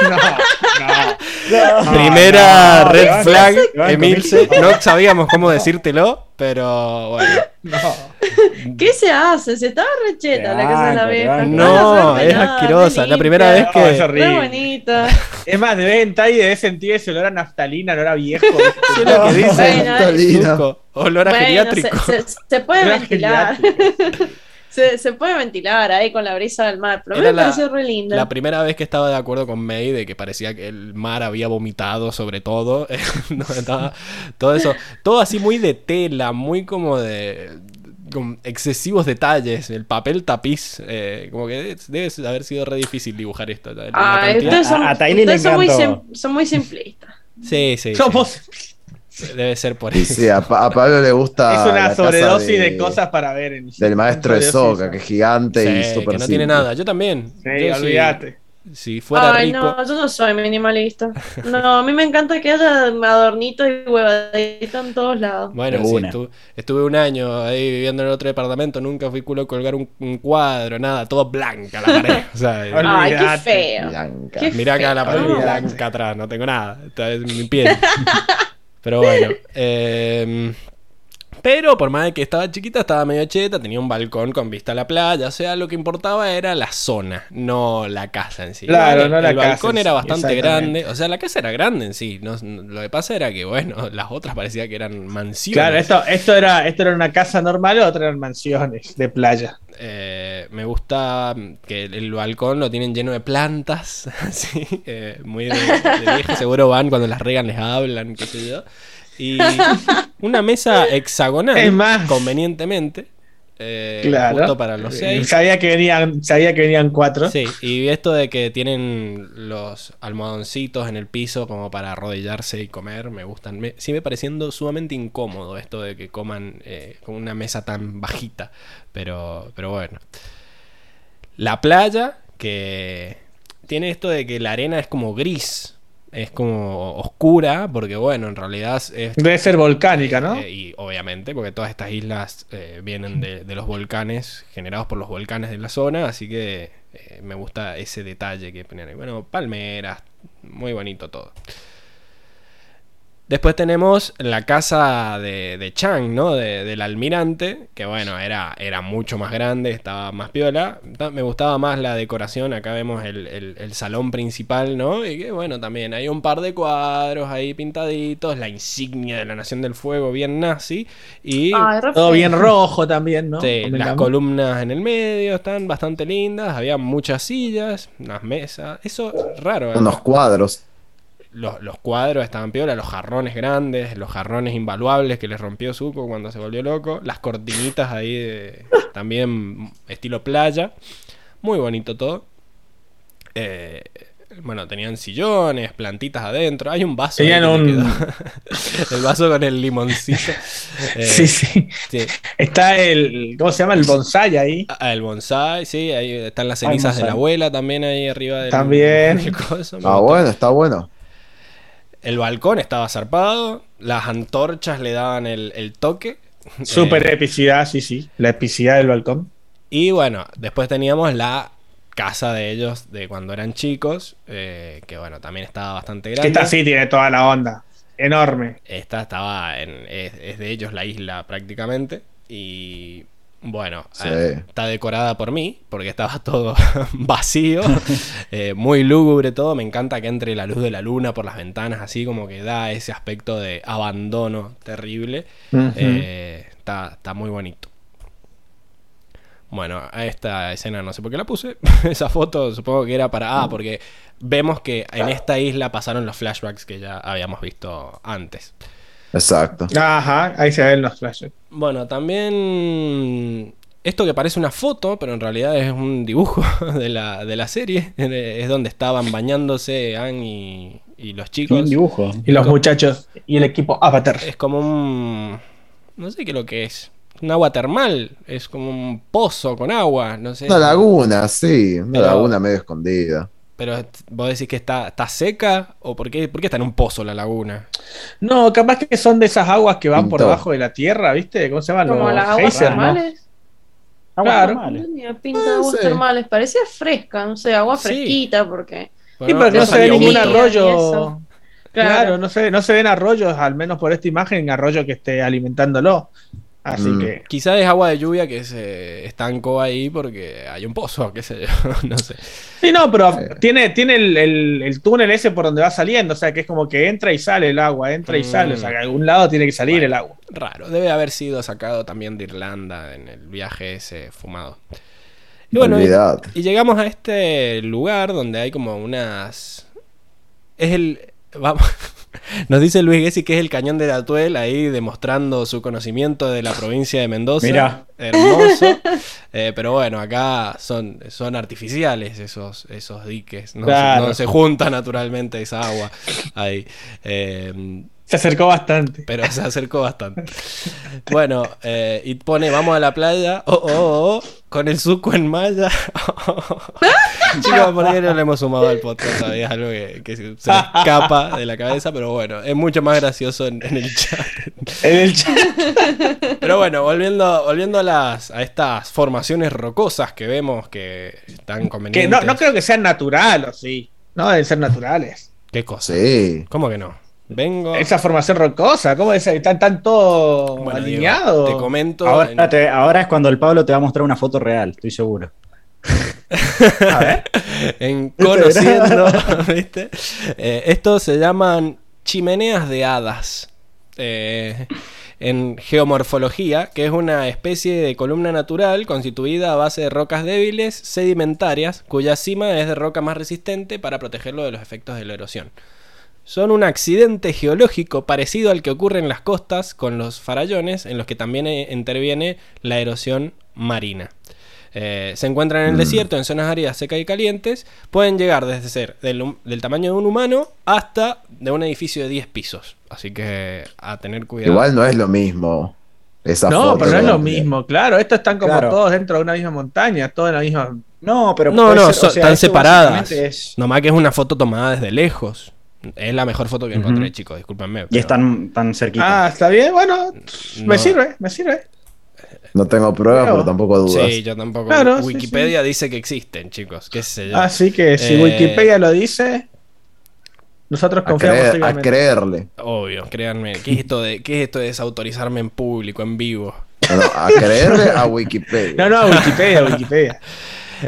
no. Primera no, red flag, Emilce. No sabíamos cómo decírtelo, pero bueno. no. ¿Qué se hace? Se estaba recheta la casa de banco, te No, es asquerosa. La primera vez es que. Re bonita. Es más, debe entrar y debe sentir ese olor a naftalina, olor a viejo. ¿Qué es lo que dice? Olor a geriátrico. se, puede ventilar. se, se puede ventilar ahí con la brisa del mar. Pero a mí Era me la- pareció re linda. La primera vez que estaba de acuerdo con May de que parecía que el mar había vomitado sobre todo. No, estaba- todo eso. Todo así muy de tela, muy como de. Con excesivos detalles. El papel tapiz. eh, como que debe, haber sido re difícil dibujar esto. ustedes son, A- a le ustedes son muy, son simplistas. Sí, sí. Debe ser por Y eso. sí, a, Pa- a Pablo le gusta. es una sobredosis de... cosas para ver. En Del maestro de. Soca, que es gigante y Sí, súper que no tiene nada. Yo también. Sí, Yo sí- olvídate. Si fuera Ay, rico. no, yo no soy minimalista. No, a mí me encanta que haya adornitos y huevaditos en todos lados. Bueno, sí, una. estu- estuve un año ahí viviendo en el otro departamento, nunca fui culo a colgar un, un cuadro, nada, todo blanca la pared. O sea, eh. Ay, qué feo. Blanca. Qué mirá acá la pared blanca atrás, no tengo nada, esta es mi piel. Pero bueno, em, pero por más de que estaba chiquita, estaba medio cheta, tenía un balcón con vista a la playa, o sea, lo que importaba era la zona, no la casa en sí. Claro, el, no la el casa balcón en era bastante grande, o sea, la casa era grande en sí, no- lo que pasa era que, bueno, las otras parecía que eran mansiones. Claro, esto, esto, era, esto era una casa normal, otra eran mansiones de playa. Eh, me gusta que el, el balcón lo tienen lleno de plantas, así, eh, muy de. Seguro van cuando las regan, les hablan, qué sé yo. Y una mesa hexagonal, Es más. convenientemente, eh, Claro. justo para los Eh, seis. Sabía que venían, sabía que venían cuatro. Sí, y esto de que tienen los almohadoncitos en el piso como para arrodillarse y comer, me gustan. Me, sigue pareciendo sumamente incómodo esto de que coman eh, con una mesa tan bajita, pero, pero bueno. La playa, que tiene esto de que la arena es como gris, es como oscura, porque bueno, en realidad es Debe ser volcánica, ¿no? eh, y obviamente, porque todas estas islas eh, vienen de, de los volcanes, generados por los volcanes de la zona, así que eh, me gusta ese detalle que ponen ahí. Bueno, palmeras, muy bonito todo. Después tenemos la casa de, de Chang, ¿no? De- del almirante, que bueno, era, era mucho más grande, estaba más piola. Me gustaba más la decoración, acá vemos el, el- el salón principal, ¿no? Y que bueno, también hay un par de cuadros ahí pintaditos, la insignia de la Nación del Fuego bien nazi, y Ay, re Todo bien rojo también, ¿no? Sí, las columnas en el medio están bastante lindas, había muchas sillas, unas mesas, eso raro. ¿eh? Unos cuadros. Los, los cuadros estaban piola, los jarrones grandes, los jarrones invaluables que les rompió Zuko cuando se volvió loco, las cortinitas ahí de- también estilo playa, muy bonito todo. Eh, bueno, tenían sillones, plantitas adentro, hay un vaso. Tenían un- el vaso con el limoncito. Eh, Sí, sí. sí. Está el. ¿Cómo se llama? El bonsai ahí. Ah, el bonsai, sí, ahí están las Ah, cenizas de la abuela también ahí arriba del, También. del coso, Ah, bueno, está bueno. El balcón estaba zarpado, las antorchas le daban el, el toque. Súper Eh, epicidad, sí, sí. La epicidad del balcón. y bueno, después teníamos la casa de ellos de cuando eran chicos, eh, que bueno, también estaba bastante grande. esta sí tiene toda la onda. Enorme. Esta estaba en. Es, es de ellos la isla prácticamente. Y. Bueno, Sí. eh, está decorada por mí, porque estaba todo vacío, eh, muy lúgubre todo. Me encanta que entre la luz de la luna por las ventanas, así como que da ese aspecto de abandono terrible. Eh, está, está muy bonito. Bueno, a esta escena no sé por qué la puse. Esa foto supongo que era para... Ah, porque vemos que en esta isla pasaron los flashbacks que ya habíamos visto antes. Exacto. Ajá, ahí se ven los flashes. Bueno, también esto que parece una foto, pero en realidad es un dibujo de la, de la serie. Es donde estaban bañándose Anne y, y los Un chicos. dibujo. Y los muchachos y el equipo Avatar. Es como un... No sé qué es lo que es. Un agua termal. Es como un pozo con agua. No sé. Una laguna, sí. Una Pero- laguna medio escondida. Pero vos decís que está, está seca. ¿O por qué, por qué está en un pozo la laguna? No, capaz que son de esas aguas que van por debajo de la tierra, ¿viste? ¿Cómo se llaman? Como Los las aguas geysers, ¿no? termales. Aguas Claro. termales. Pinta de Ah, aguas sí. termales. Parecía fresca, no sé, agua Sí. fresquita, porque. Sí, pero que no, se ve ningún arroyo. Claro, Claro. no, se, no se ven arroyos, al menos por esta imagen, arroyo que esté alimentándolo. Así Mm. que. Quizá es agua de lluvia que se estancó ahí porque hay un pozo, qué sé yo, no sé. Sí, no, pero Sí. tiene, tiene el, el- el túnel ese por donde va saliendo, o sea que es como que entra y sale el agua, entra y Mm. sale, o sea que de algún lado tiene que salir el agua. Raro, debe haber sido sacado también de Irlanda en el viaje ese fumado. Y bueno, y llegamos a este lugar donde hay como unas... Es el... Vamos... Nos dice Luis Gessi que es el cañón de Datuel ahí demostrando su conocimiento de la provincia de Mendoza. Mirá. Hermoso. Eh, pero bueno, acá son, son artificiales esos, esos diques. No, se- no se junta naturalmente esa agua ahí. Eh, Se acercó bastante. pero se acercó bastante. Bueno, eh, y pone, vamos a la playa, oh, oh, oh, con el suco en malla. Chicos, ¿por qué no le hemos sumado al podcast todavía? Es algo que, que se escapa de la cabeza, pero bueno, es mucho más gracioso en, en el chat. En el chat. Pero bueno, volviendo, volviendo a, las, a estas formaciones rocosas que vemos que están Que convenientes. no, no creo que sean naturales, ¿o sí? No deben ser naturales. ¿Qué cosa? Sí. ¿Cómo que no? Vengo... Esa formación rocosa, ¿cómo es? ¿Están, todos Bueno, Diego, te comento... Ahora, en- te- ahora es cuando el Pablo te va a mostrar una foto real, estoy seguro. A ver. en conociendo, ¿viste? Eh, estos se llaman chimeneas de hadas. Eh, en geomorfología, que es una especie de columna natural constituida a base de rocas débiles sedimentarias, cuya cima es de roca más resistente para protegerlo de los efectos de la erosión. Son un accidente geológico parecido al que ocurre en las costas con los farallones, en los que también eh, interviene la erosión marina. Eh, se encuentran en el Mm. desierto, en zonas áridas, secas y calientes. Pueden llegar desde ser del, tamaño de un humano hasta de un edificio de 10 pisos. Así que a tener cuidado. Igual no es lo mismo. Esa No, foto pero no es lo mismo, claro. Estos están como Claro. todos dentro de una misma montaña, todos en la misma. No, pero No, puede no, ser- so- o sea, están separadas. es- Nomás que es una foto tomada desde lejos. Es la mejor foto que encontré, chicos, discúlpenme. y están tan cerquita. Ah, está bien, bueno, no- me sirve, me sirve. No tengo pruebas, Claro. pero tampoco dudas. Sí, yo tampoco. Claro, sí, Wikipedia dice que existen, chicos. ¿Qué sé yo? Así que si Eh, Wikipedia lo dice, nosotros A, confiamos creer- a creerle. Obvio, créanme. ¿Qué es esto de, qué es esto de desautorizarme en público, en vivo? No, no, a creerle a Wikipedia. No, no, Wikipedia, Wikipedia.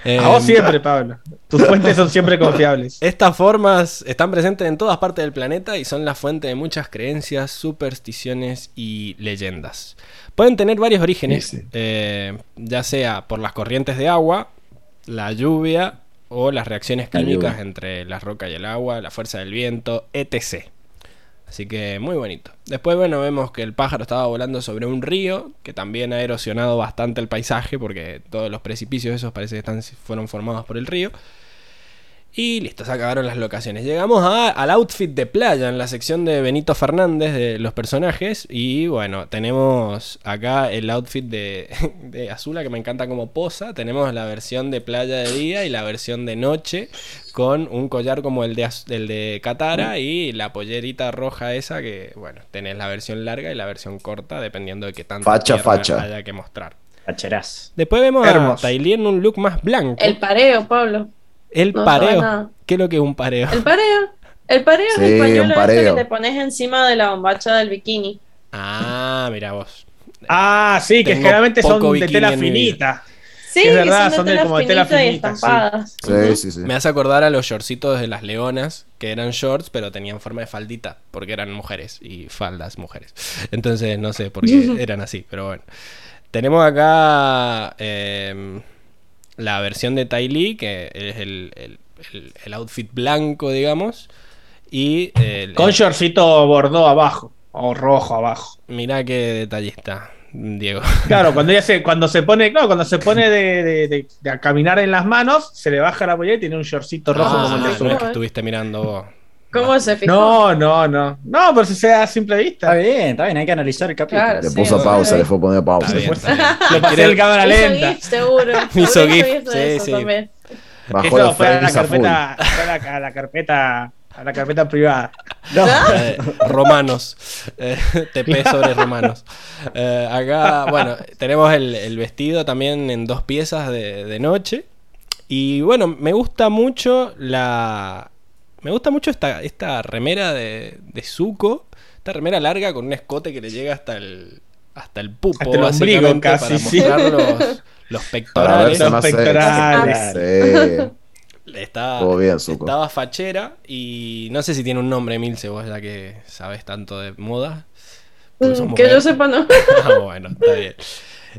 Eh, A vos siempre, Pablo. Tus fuentes son siempre confiables. Estas formas están presentes en todas partes del planeta y son la fuente de muchas creencias, supersticiones y leyendas. Pueden tener varios orígenes, Sí, sí. eh, ya sea por las corrientes de agua, la lluvia o las reacciones químicas entre la roca y el agua, la fuerza del viento, etc. Así que muy bonito. Después, bueno, vemos que el pájaro estaba volando sobre un río, que también ha erosionado bastante el paisaje, porque todos los precipicios esos parece que fueron formados por el río. Y listo, se acabaron las locaciones. Llegamos a- al outfit de playa en la sección de Benito Fernández de los personajes. Y bueno, tenemos acá el outfit de, de Azula que me encanta como posa. Tenemos la versión de playa de día y la versión de noche con un collar como el de, el de Katara y la pollerita roja esa que, bueno, tenés la versión larga y la versión corta dependiendo de qué tanto Facha, facha. haya que mostrar. Pacheraz. Después vemos Hermoso. a Tailí en un look más blanco. El pareo, Pablo. El No pareo. ¿Qué es lo que es un pareo? El pareo. El pareo Sí, es el pañuelo un pareo. que te pones encima de la bombacha del bikini. Ah, mira vos. Ah, sí, que Tengo generalmente son de tela finita. Sí, Es verdad, son son de de tela como de tela finita y sí. estampadas. Sí, sí, sí. Me hace acordar a los shortcitos de las leonas, que eran shorts, pero tenían forma de faldita, porque eran mujeres y faldas mujeres. Entonces, no sé por qué eran así, pero bueno. Tenemos acá eh, la versión de Ty Lee, que es el, el- el- el outfit blanco, digamos. Y el, Con shortcito bordó abajo. O rojo abajo. mirá qué detallista, Diego. Claro, cuando ella se, cuando se pone, claro, cuando se pone de, de- de- de a caminar en las manos, se le baja la pollera y tiene un shortcito rojo Ah, como el de no su. es que estuviste mirando vos. ¿Cómo se fijó? No, no, no. No, pero si sea a simple Está vista. bien, está bien, hay que analizar el capítulo. Claro, Le sí, puso pausa, le fue a poner pausa. Está bien, está bien. Lo pasé en cámara Hizo lenta. GIF, seguro. Hizo GIF, hizo sí, eso sí. también. Bajó Eso los fue a la carpeta, fue a la, a la carpeta, a la carpeta privada. No. Eh, romanos. Eh, TP sobre romanos. Eh, acá, bueno, tenemos el, el vestido también en dos piezas de, de noche. Y bueno, me gusta mucho la. Me gusta mucho esta, esta remera de, de Zuko. Esta remera larga con un escote que le llega hasta el. Hasta el pupo, Hasta el ombligo básicamente, casi, para sí. mostrar los, los pectorales. Los pectorales. Sí, Está, bien, estaba fachera y no sé si tiene un nombre, Milce, vos ya que sabes tanto de moda. Mm, Que mujer. yo sepa, no. Ah, bueno, está bien.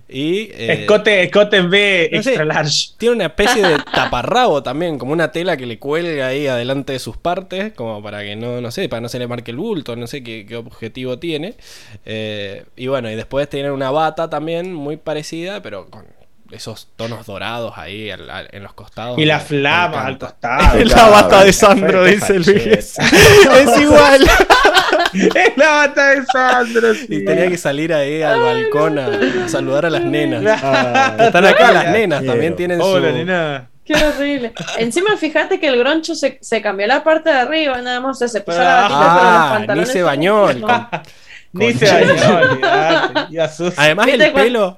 Y eh, Escote, escote en B no sé. extra large. tiene una especie de taparrabo también, como una tela que le cuelga ahí adelante de sus partes, como para que no, no sé, para no se le marque el bulto, no sé qué, qué objetivo tiene. Eh, y bueno, y después tiene una bata también muy parecida, pero con esos tonos dorados ahí al- al- en los costados. Y la flama al costado. Es la bata de Sandro, dice Luis. es igual. es la bata de Sandro. sí. Y tenía que salir ahí al balcón a, a saludar a las nenas. Ah, Están acá las nenas, quiero. también tienen Hola, su... nena. Qué horrible. Encima, fíjate que el groncho se, se cambió la parte de arriba, nada más. O sea, se puso la batita, pero los Ah, ni pantalones. se bañó. con- Ni se bañó. Además ¿Viste el pelo...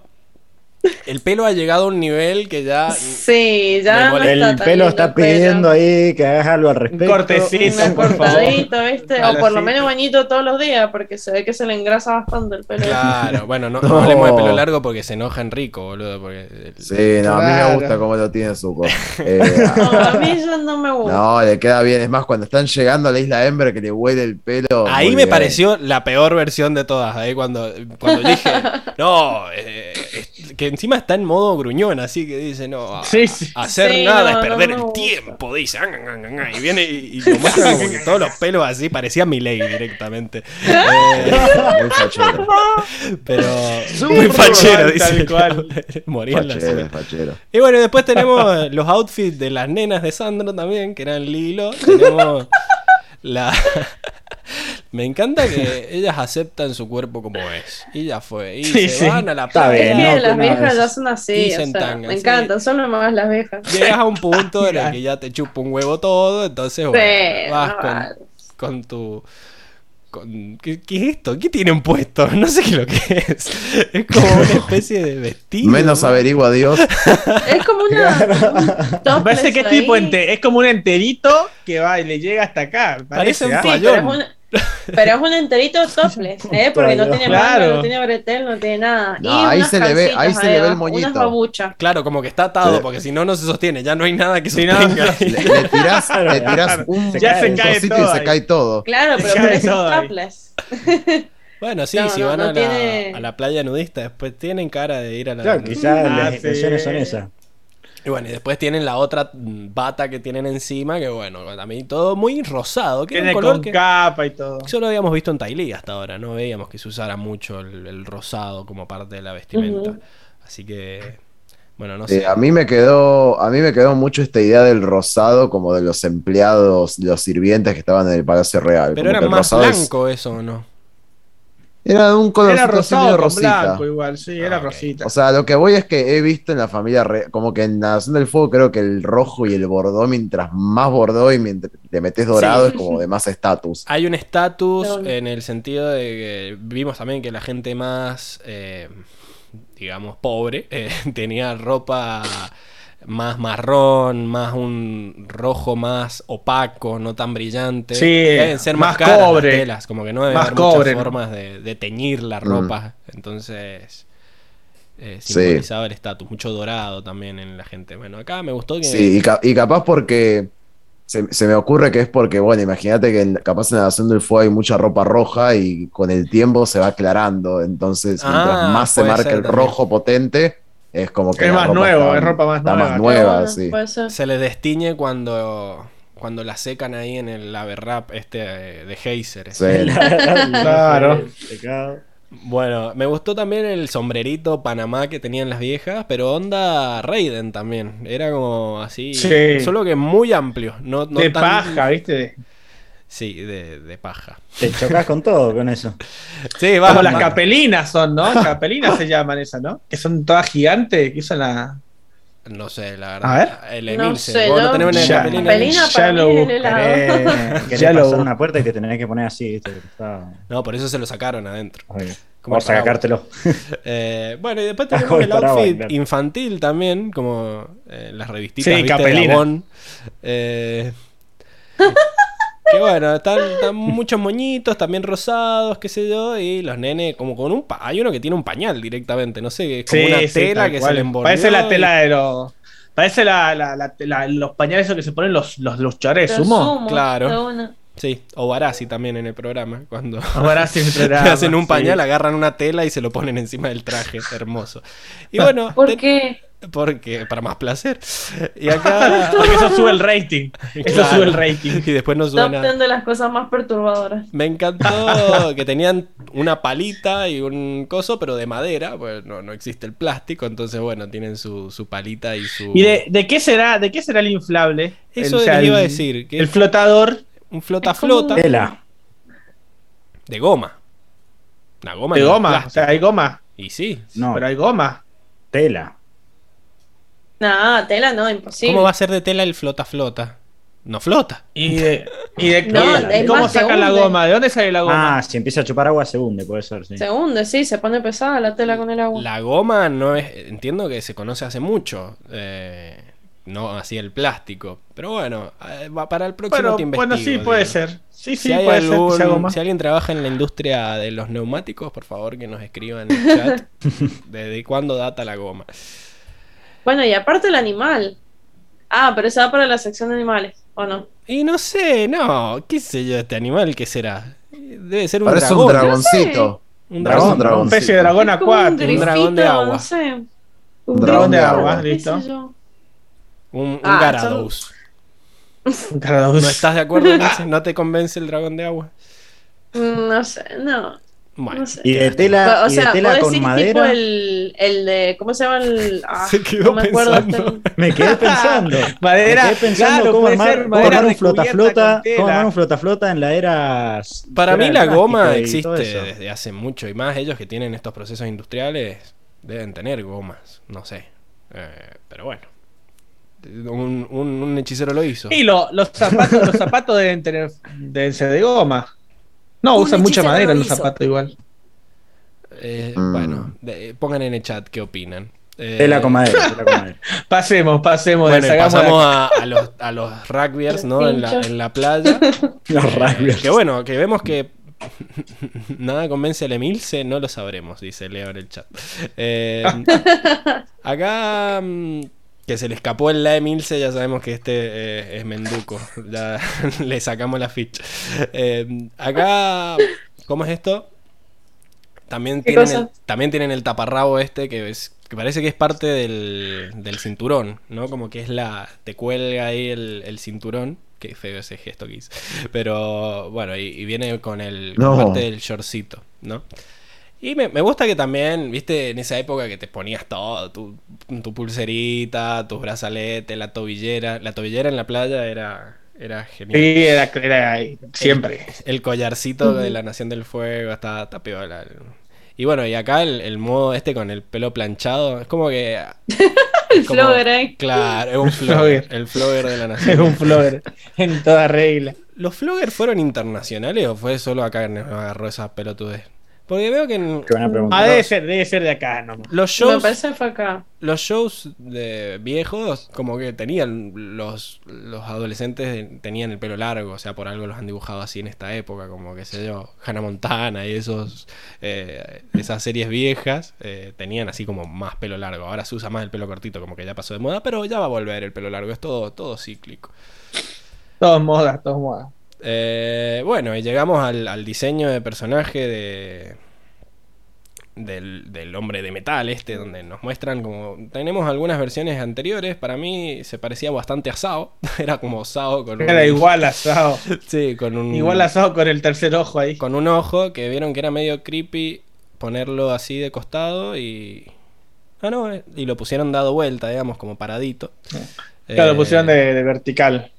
El pelo ha llegado a un nivel que ya... Sí, ya no está El tan pelo lindo está pidiendo ahí que hagas algo al respecto. cortecito. Por favor. o por lo menos bañito todos los días, porque se ve que se le engrasa bastante el pelo. Claro, bueno, no, no No. hablemos de pelo largo porque se enoja Enrico, boludo. Porque el- Sí, no, a mí me gusta cómo lo tiene Zuko. Eh, No, a mí eso no me gusta. no, le queda bien. Es más, cuando están llegando a la isla Ember que le huele el pelo. Ahí me bien. pareció la peor versión de todas. Ahí cuando, cuando dije, no, eh, que encima está en modo gruñón, así que dice, no, a- Sí, sí. hacer Sí, nada no, es perder no el tiempo, dice. Y viene y, y lo muestra como que todos los pelos así, parecía Miley directamente. Eh, Muy fachero. pero muy fachero, tal dice. cual. Moría en la Fachero, cena. fachero. Y bueno, después tenemos los outfits de las nenas de Sandro también, que eran Lilo. Tenemos la. Me encanta que ellas aceptan su cuerpo como es. Y ya fue. Y Sí, se sí. van a la Está playa. Es bien, que no, las viejas ya son así, o sea, tanga, me encantan, son nomás las viejas. Llegas a un punto en el que ya te chupa un huevo todo, entonces bueno, Sí, vas no con, vale. con tu... ¿qué, qué es esto? ¿Qué tienen puesto? No sé qué es lo que es. Es como una especie de vestido. Menos ¿no? averigua Dios. Es como una. un parece que es tipo ente- es como un enterito que va y le llega hasta acá. Parece Parece, un. Sí, pero es, Fallón. un, pero es un enterito topless, ¿eh? Porque no tiene manga, Claro. no tiene bretel, no tiene nada. No, y ahí unas se le ve- ahí se le ve el moñito. Unas babuchas. Claro, como que está atado, Sí. porque si no, no se sostiene. Ya no hay nada que sostenga. Le, le tirás, le tirás un, Se cae- un se cae cosito todo y se cae todo. Claro, pero todo un ahí. topless. Bueno, sí, No, si no, van no a, la, tiene- a la playa nudista, después tienen cara de ir a la... Claro, quizás Ah, las sí. intenciones son esas. Y bueno, y después tienen la otra mm, bata que tienen encima, que bueno, también todo muy rosado, que un Tiene color con que capa y todo. solo habíamos visto en Tailí hasta ahora, no veíamos que se usara mucho el, el rosado como parte de la vestimenta. Así que, bueno, no Eh, sé. a mí me quedó, a mí me quedó mucho esta idea del rosado como de los empleados, los sirvientes que estaban en el Palacio Real. Pero como era más rosado es- blanco eso, ¿o no? Era de un color Era rosado rosita. blanco igual, sí, era Ah, ok. rosita. O sea, lo que voy es que he visto en la familia, re- como que en la Nación del Fuego creo que el rojo y el bordó, mientras más bordó y mientras le metes dorado, Sí. es como de más estatus. Hay un estatus No, no. en el sentido de que vimos también que la gente más, eh, digamos, pobre, eh, tenía ropa más marrón, más un rojo más opaco, no tan brillante. Sí, Deben ser más, más caras las cobre. telas, como que no debe Más haber cobre, muchas ¿no? formas de, de teñir la ropa. Entonces, eh, Sí. simbolizaba el estatus. Mucho dorado también en la gente. Bueno, acá me gustó que... Sí, y, ca- y capaz porque se, se me ocurre que es porque, bueno, imagínate que en- capaz en la Nación del Fuego hay mucha ropa roja y con el tiempo se va aclarando. Entonces, mientras Ah, más se marca el también. rojo potente, es como que Es más nuevo, está- es ropa más está nueva. más nueva, Bueno, sí. Se les destiñe cuando, cuando la secan ahí en el lave rap este de Heiser. Sí. Claro. Bueno, me gustó también el sombrerito Panamá que tenían las viejas, pero onda Raiden también. Era como así. Sí. Solo que muy amplio. No, no de tan- paja, ¿viste? Sí, de, de paja. Te chocas con todo con eso. Sí, va. Como las capelinas son, ¿no? Capelinas se llaman esas, ¿no? Que son todas gigantes, que son la... No sé, la A verdad. El No sé, Vos no tenés una Ya. capelina. Capelina Ya lo querés Ya lo- una puerta y te tenés que poner así, No, por eso se lo sacaron adentro. Oye, Como Vamos a el sacártelo. Eh, bueno, y después tenemos el outfit claro. infantil también, como eh, las revistitas Sí, ¿viste? capelina. Eh, que bueno, están, están muchos moñitos, también rosados, qué sé yo, y los nenes como con un... pa- Hay uno que tiene un pañal directamente, no sé, es como Sí, una sí, tela que cual. se le envolvió. Parece la y- tela de los... Parece la, la- la- la- los pañales esos que se ponen los, los Los sumo. zumos, Claro. Sí, o Barassi también en el programa, cuando... Ahora sí, el programa, hacen un sí. pañal, agarran una tela y se lo ponen encima del traje, hermoso. Y bueno, ¿Por te- qué? Porque para más placer. Y acá Porque eso sube el rating. Eso Claro. sube el rating. Y después no Top suena. 10 de las cosas más perturbadoras. Me encantó que tenían una palita y un coso, pero de madera, pues no, no existe el plástico, entonces bueno, tienen su, su palita y su... ¿Y de, de qué será de qué será el inflable? Eso El- o sea, les iba a decir, que El flotador un flota como flota Tela. de goma. Una goma de goma. O sea, hay goma. Y sí. No, Pero hay goma. tela. Nada, tela no, imposible. ¿Cómo va a ser de tela el flota flota? No flota. ¿Y de, y de No, y- es cómo sacan la goma? ¿De dónde sale la goma? Ah, si empieza a chupar agua se hunde, puede ser, sí. Se hunde, sí, se pone pesada la tela con el agua. La goma no es. Entiendo que se conoce hace mucho. eh, no así el plástico. Pero bueno, eh, va- para el próximo bueno, te investigo. bueno, sí, puede ser. Sí, sí, Si, puede ser algún- si alguien trabaja en la industria de los neumáticos, por favor que nos escriba en el chat desde cuándo data la goma. Bueno, y aparte el animal. Ah, pero eso va para la sección de animales, ¿o no? Y no sé, no, qué sé yo, este animal, ¿qué será? Debe ser un Parece dragón. un dragoncito. Un dragón. un dragón. Un pez de dragón acuático. Un dragón de agua. No sé. Un dragón de agua. listo. sé yo. Un, un Ah, Gyarados. ¿No estás de acuerdo? ¿No te convence el dragón de agua? No sé, no. Bueno, No sé. Y de tela, o y sea, de tela con madera. el, el de. ¿Cómo se llama el.? Ah, Se quedó no me acuerdo. pensando. el- Me quedé pensando. Madera, Me quedé pensando claro, cómo, armar, cómo madera armar un flota flota, cómo armar un flota flota en la era Para mí la goma y existe desde hace mucho y más ellos que tienen estos procesos industriales deben tener gomas, no sé. Eh, pero bueno, un, un- un hechicero lo hizo. Y lo- los zapatos, los zapatos deben tener deben ser de goma. No, usan mucha madera lo los zapatos igual. Eh, Mm. Bueno, de- pongan en el chat qué opinan. Eh, Tela con madera, tela con madera. Pasemos, pasemos, Bueno, pasamos la- a, a los, a los rugbyers, ¿no? En la, en la playa. Los Eh, rugbyers. que bueno, que vemos que nada convence al Emilce, no lo sabremos, dice Leo en el chat. Eh, acá mm, que se le escapó el la Emilce, ya sabemos que este eh, es Menduco. Ya le sacamos la ficha. Eh, acá, ¿cómo es esto? También ¿Qué tienen, el, también tienen el taparrabo este que es que parece que es parte del, del cinturón, ¿no? Como que es la. te cuelga ahí el, el cinturón. Qué feo ese gesto que hice. Pero bueno, y, y viene con el No. parte del shortcito, ¿no? Y me, me gusta que también, viste, en esa época que te ponías todo, tu, tu pulserita, tus brazaletes, la tobillera. La tobillera en la playa era, era genial. Sí, era, era ahí, siempre. El collarcito de la Nación del Fuego está, está piola. Y bueno, y acá el, el modo este con el pelo planchado, es como que... El es como- flogger ahí. Claro, es un flogger. El flogger de la Es Nación. un flogger en toda regla. ¿Los floggers fueron internacionales o fue solo acá que nos agarró esa pelotudez? Porque veo que en Qué buena pregunta. Ah, debe ser, debe ser de acá nomás. los Me shows, parece fue acá. los shows de viejos, como que tenían los, los adolescentes tenían el pelo largo, o sea, por algo los han dibujado así en esta época, como que sé yo, Hannah Montana y esos eh, esas series viejas eh, tenían así como más pelo largo. Ahora se usa más el pelo cortito, como que ya pasó de moda, pero ya va a volver el pelo largo, es todo, todo cíclico. Todos modas, todos modas. Eh, bueno, y llegamos al, al diseño de personaje de del, del hombre de metal este, donde nos muestran como... Tenemos algunas versiones anteriores, para mí se parecía bastante a Sao, era como Sao con un... Era igual asado. Sí, con un... Igual asado con el tercer ojo ahí. Con un ojo que vieron que era medio creepy ponerlo así de costado y... Ah, no, eh, y lo pusieron dado vuelta, digamos, como paradito. Claro, Eh, lo pusieron de, de vertical.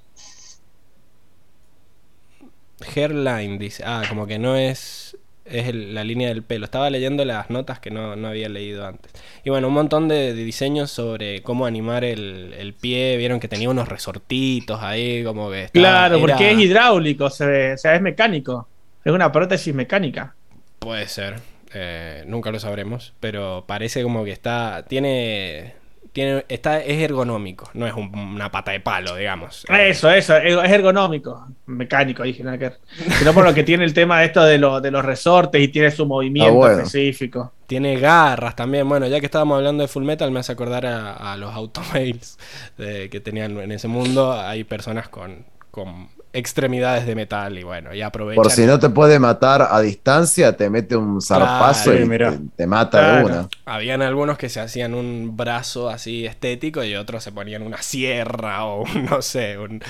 Hairline dice. Ah, como que no es. Es el- la línea del pelo. Estaba leyendo las notas que no, no había leído antes. Y bueno, un montón de, de diseños sobre cómo animar el, el pie. Vieron que tenía unos resortitos ahí, como que. estaba- Claro, era- porque es hidráulico, se ve, o sea, es mecánico. Es una prótesis mecánica. Puede ser. eh, nunca lo sabremos. Pero parece como que está. Tiene. Tiene, está, es ergonómico, no es un- una pata de palo, digamos. Eso, eso, es ergonómico. Mecánico, dije, nada que. Sino por lo que tiene el tema de esto de, lo- de los resortes y tiene su movimiento Ah, bueno. específico. Tiene garras también. Bueno, ya que estábamos hablando de Full Metal, me hace acordar a, a los automails de- que tenían en ese mundo. Hay personas con, con extremidades de metal y bueno, y aprovechan. Por si no te puede matar a distancia, te mete un zarpazo Claro, y mira. te, te mata de Claro. una. Habían algunos que se hacían un brazo así estético y otros se ponían una sierra o un, no sé, un-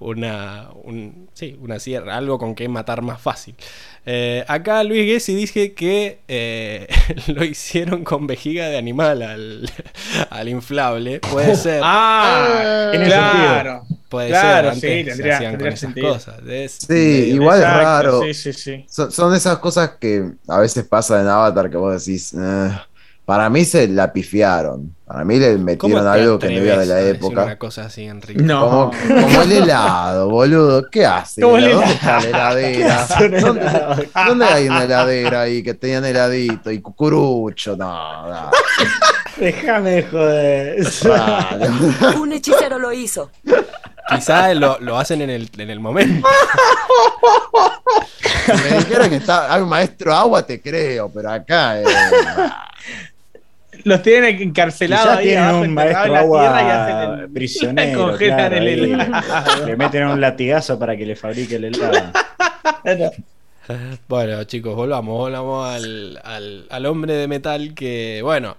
una, un- sí, una sierra, algo con que matar más fácil. Eh, acá Luis Gessi dice que eh, lo hicieron con vejiga de animal al, al inflable. Puede ser. Ah, tiene claro. Puede Claro, ser, sí, antes se tendría- hacían con tendría esas sentido. cosas. Es Sí, medio- igual es raro. Sí, sí, sí. Son, son esas cosas que a veces pasan en Avatar que vos decís, "Eh". Para mí se la pifiaron. Para mí le ¿Cómo metieron algo que no era de a la decir época. Una cosa así, Enrique. No. Como, como el helado, boludo. ¿Qué hace? ¿Dónde está la heladera? ¿Dónde, dónde hay una heladera ahí que tenían heladito y cucurucho? No, no. Déjame de joder. Vale. Un hechicero lo hizo. Quizá lo, lo hacen en el, en el momento. Si me dijeran que está, hay un maestro agua, te creo, pero acá. eh, Los tienen encarcelados ahí tienen abajo, un maestro y agua hacen el- prisionero. congelan claro, el ahí. helado. Le meten un latigazo para que le fabrique el helado. Bueno, chicos, volvamos, volvamos al, al, al hombre de metal que, bueno,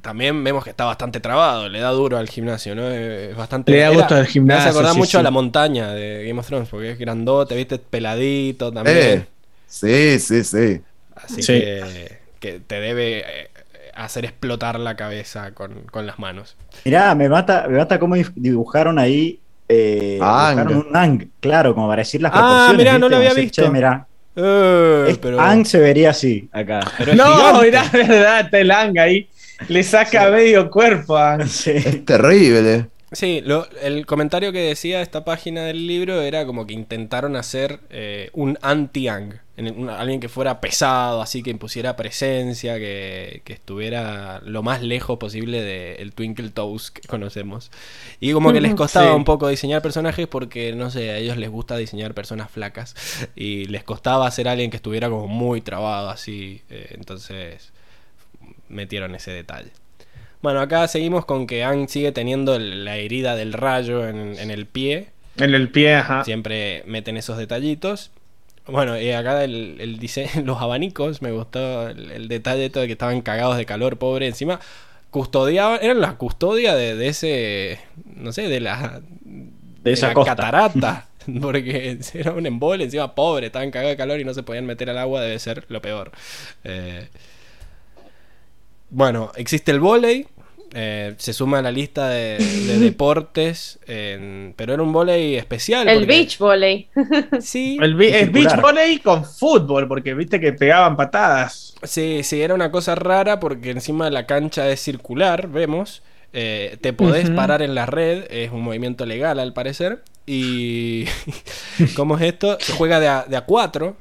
también vemos que está bastante trabado, le da duro al gimnasio, ¿no? Es bastante... Le da gusto al gimnasio, Me hace acordar sí, mucho sí. a la montaña de Game of Thrones, porque es grandote, viste, peladito también. eh, sí, sí, sí. Así Sí. que, que te debe eh, hacer explotar la cabeza con, con las manos. Mirá, me mata, me mata cómo dibujaron ahí. Eh, Ang. dibujaron un Ang, claro, como para decir las Ah, proporciones. mirá, no lo había decir, visto. "Che, mirá, Eh, es- pero, Ang se vería así acá. pero No, mirá, es verdad, está el Ang ahí. Le saca medio cuerpo a Ang. Sí. Es terrible. Sí, lo- el comentario que decía esta página del libro era como que intentaron hacer eh, un anti-Ang. En- un- Alguien que fuera pesado, así que impusiera presencia, que, que estuviera lo más lejos posible del Twinkle Toes que conocemos. Y como que les costaba Sí. un poco diseñar personajes porque, no sé, a ellos les gusta diseñar personas flacas. Y les costaba hacer alguien que estuviera como muy trabado así. eh, entonces metieron ese detalle. Bueno, acá seguimos con que Ang sigue teniendo el- la herida del rayo en, en el pie. En el pie, ajá. Siempre meten esos detallitos. Bueno, y acá el, el diseño, los abanicos, me gustó el, el detalle todo de que estaban cagados de calor, pobre. Encima, custodiaban, eran la custodia de, de ese, no sé, de la, De esa la costa. catarata. Porque era un embole, encima pobre, estaban cagados de calor y no se podían meter al agua, debe ser lo peor. Eh, bueno, existe el volei. Eh, se suma a la lista de, de deportes, en- pero era un volei especial. El porque- beach volley. Sí, El, beach volley con fútbol, porque viste que pegaban patadas. Sí, sí, era una cosa rara porque encima la cancha es circular, vemos. Eh, te podés parar en la red, es un movimiento legal al parecer. Y. ¿Cómo es esto? Se juega de a, de a cuatro.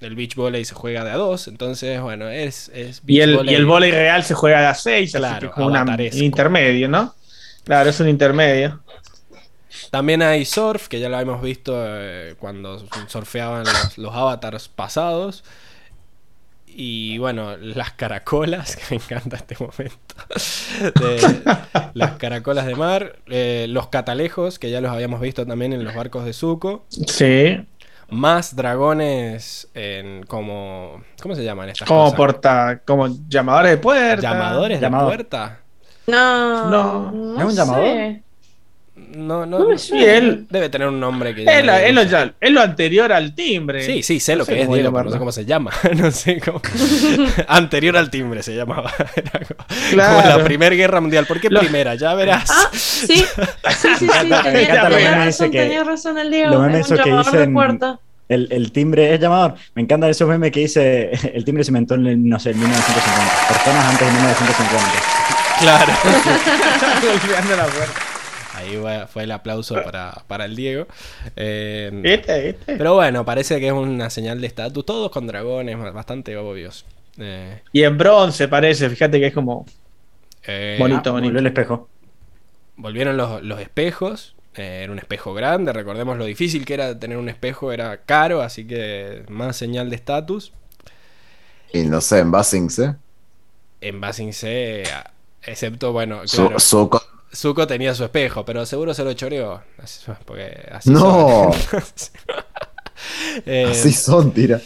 El beach volley se juega de a dos, entonces, bueno, es, es Y beach el, y volley. el volei real se juega de a 6, así Claro, como una- un intermedio, ¿no? Claro, es un intermedio. También hay surf, que ya lo habíamos visto eh, cuando surfeaban los, los avatars pasados. Y bueno, las caracolas, que me encanta este momento. De- las caracolas de mar. eh, los catalejos, que ya los habíamos visto también en los barcos de Zuko. Sí. Más dragones en como... ¿Cómo se llaman estas Como cosas? porta, como llamadores de puerta. ¿Llamadores Llamador. de puerta? No, No. no, ¿Es un sé. llamador? No, no, No él. Debe tener un nombre que... Es, es lo, es lo anterior al timbre. Sí, sí, sé No lo sé que es, Diego, pero no sé cómo se llama. no sé cómo. Anterior al timbre se llamaba. Era como, Claro. como la Primera Guerra Mundial. ¿Por qué Lo- primera? Ya verás. Ah, sí, sí, sí, sí, tenía, razón, que- tenía razón el Diego, lo es un que llamador de dicen- puerta. El, el timbre es llamador. Me encantan esos memes que dice el timbre se inventó en, el, no sé, en 1950. Personas antes de 1950. Claro. Golpeando la puerta. Ahí fue el aplauso para, para el Diego. Eh, ¿Viste? ¿Viste? pero bueno, parece que es una señal de estatus. Todos con dragones, bastante obvios. Eh, Y en bronce parece, fíjate que es como. eh, Bonito. Ah, volvió el espejo. Volvieron los, los espejos. eh, era un espejo grande. Recordemos lo difícil que era tener un espejo. Era caro, así que más señal de estatus. Y no sé, en Basings, ¿eh? En Basing C, a- excepto, bueno, Su- Zuko- tenía su espejo, pero seguro se lo choreó. Así- Porque así No. son. Eh, Así son, tira.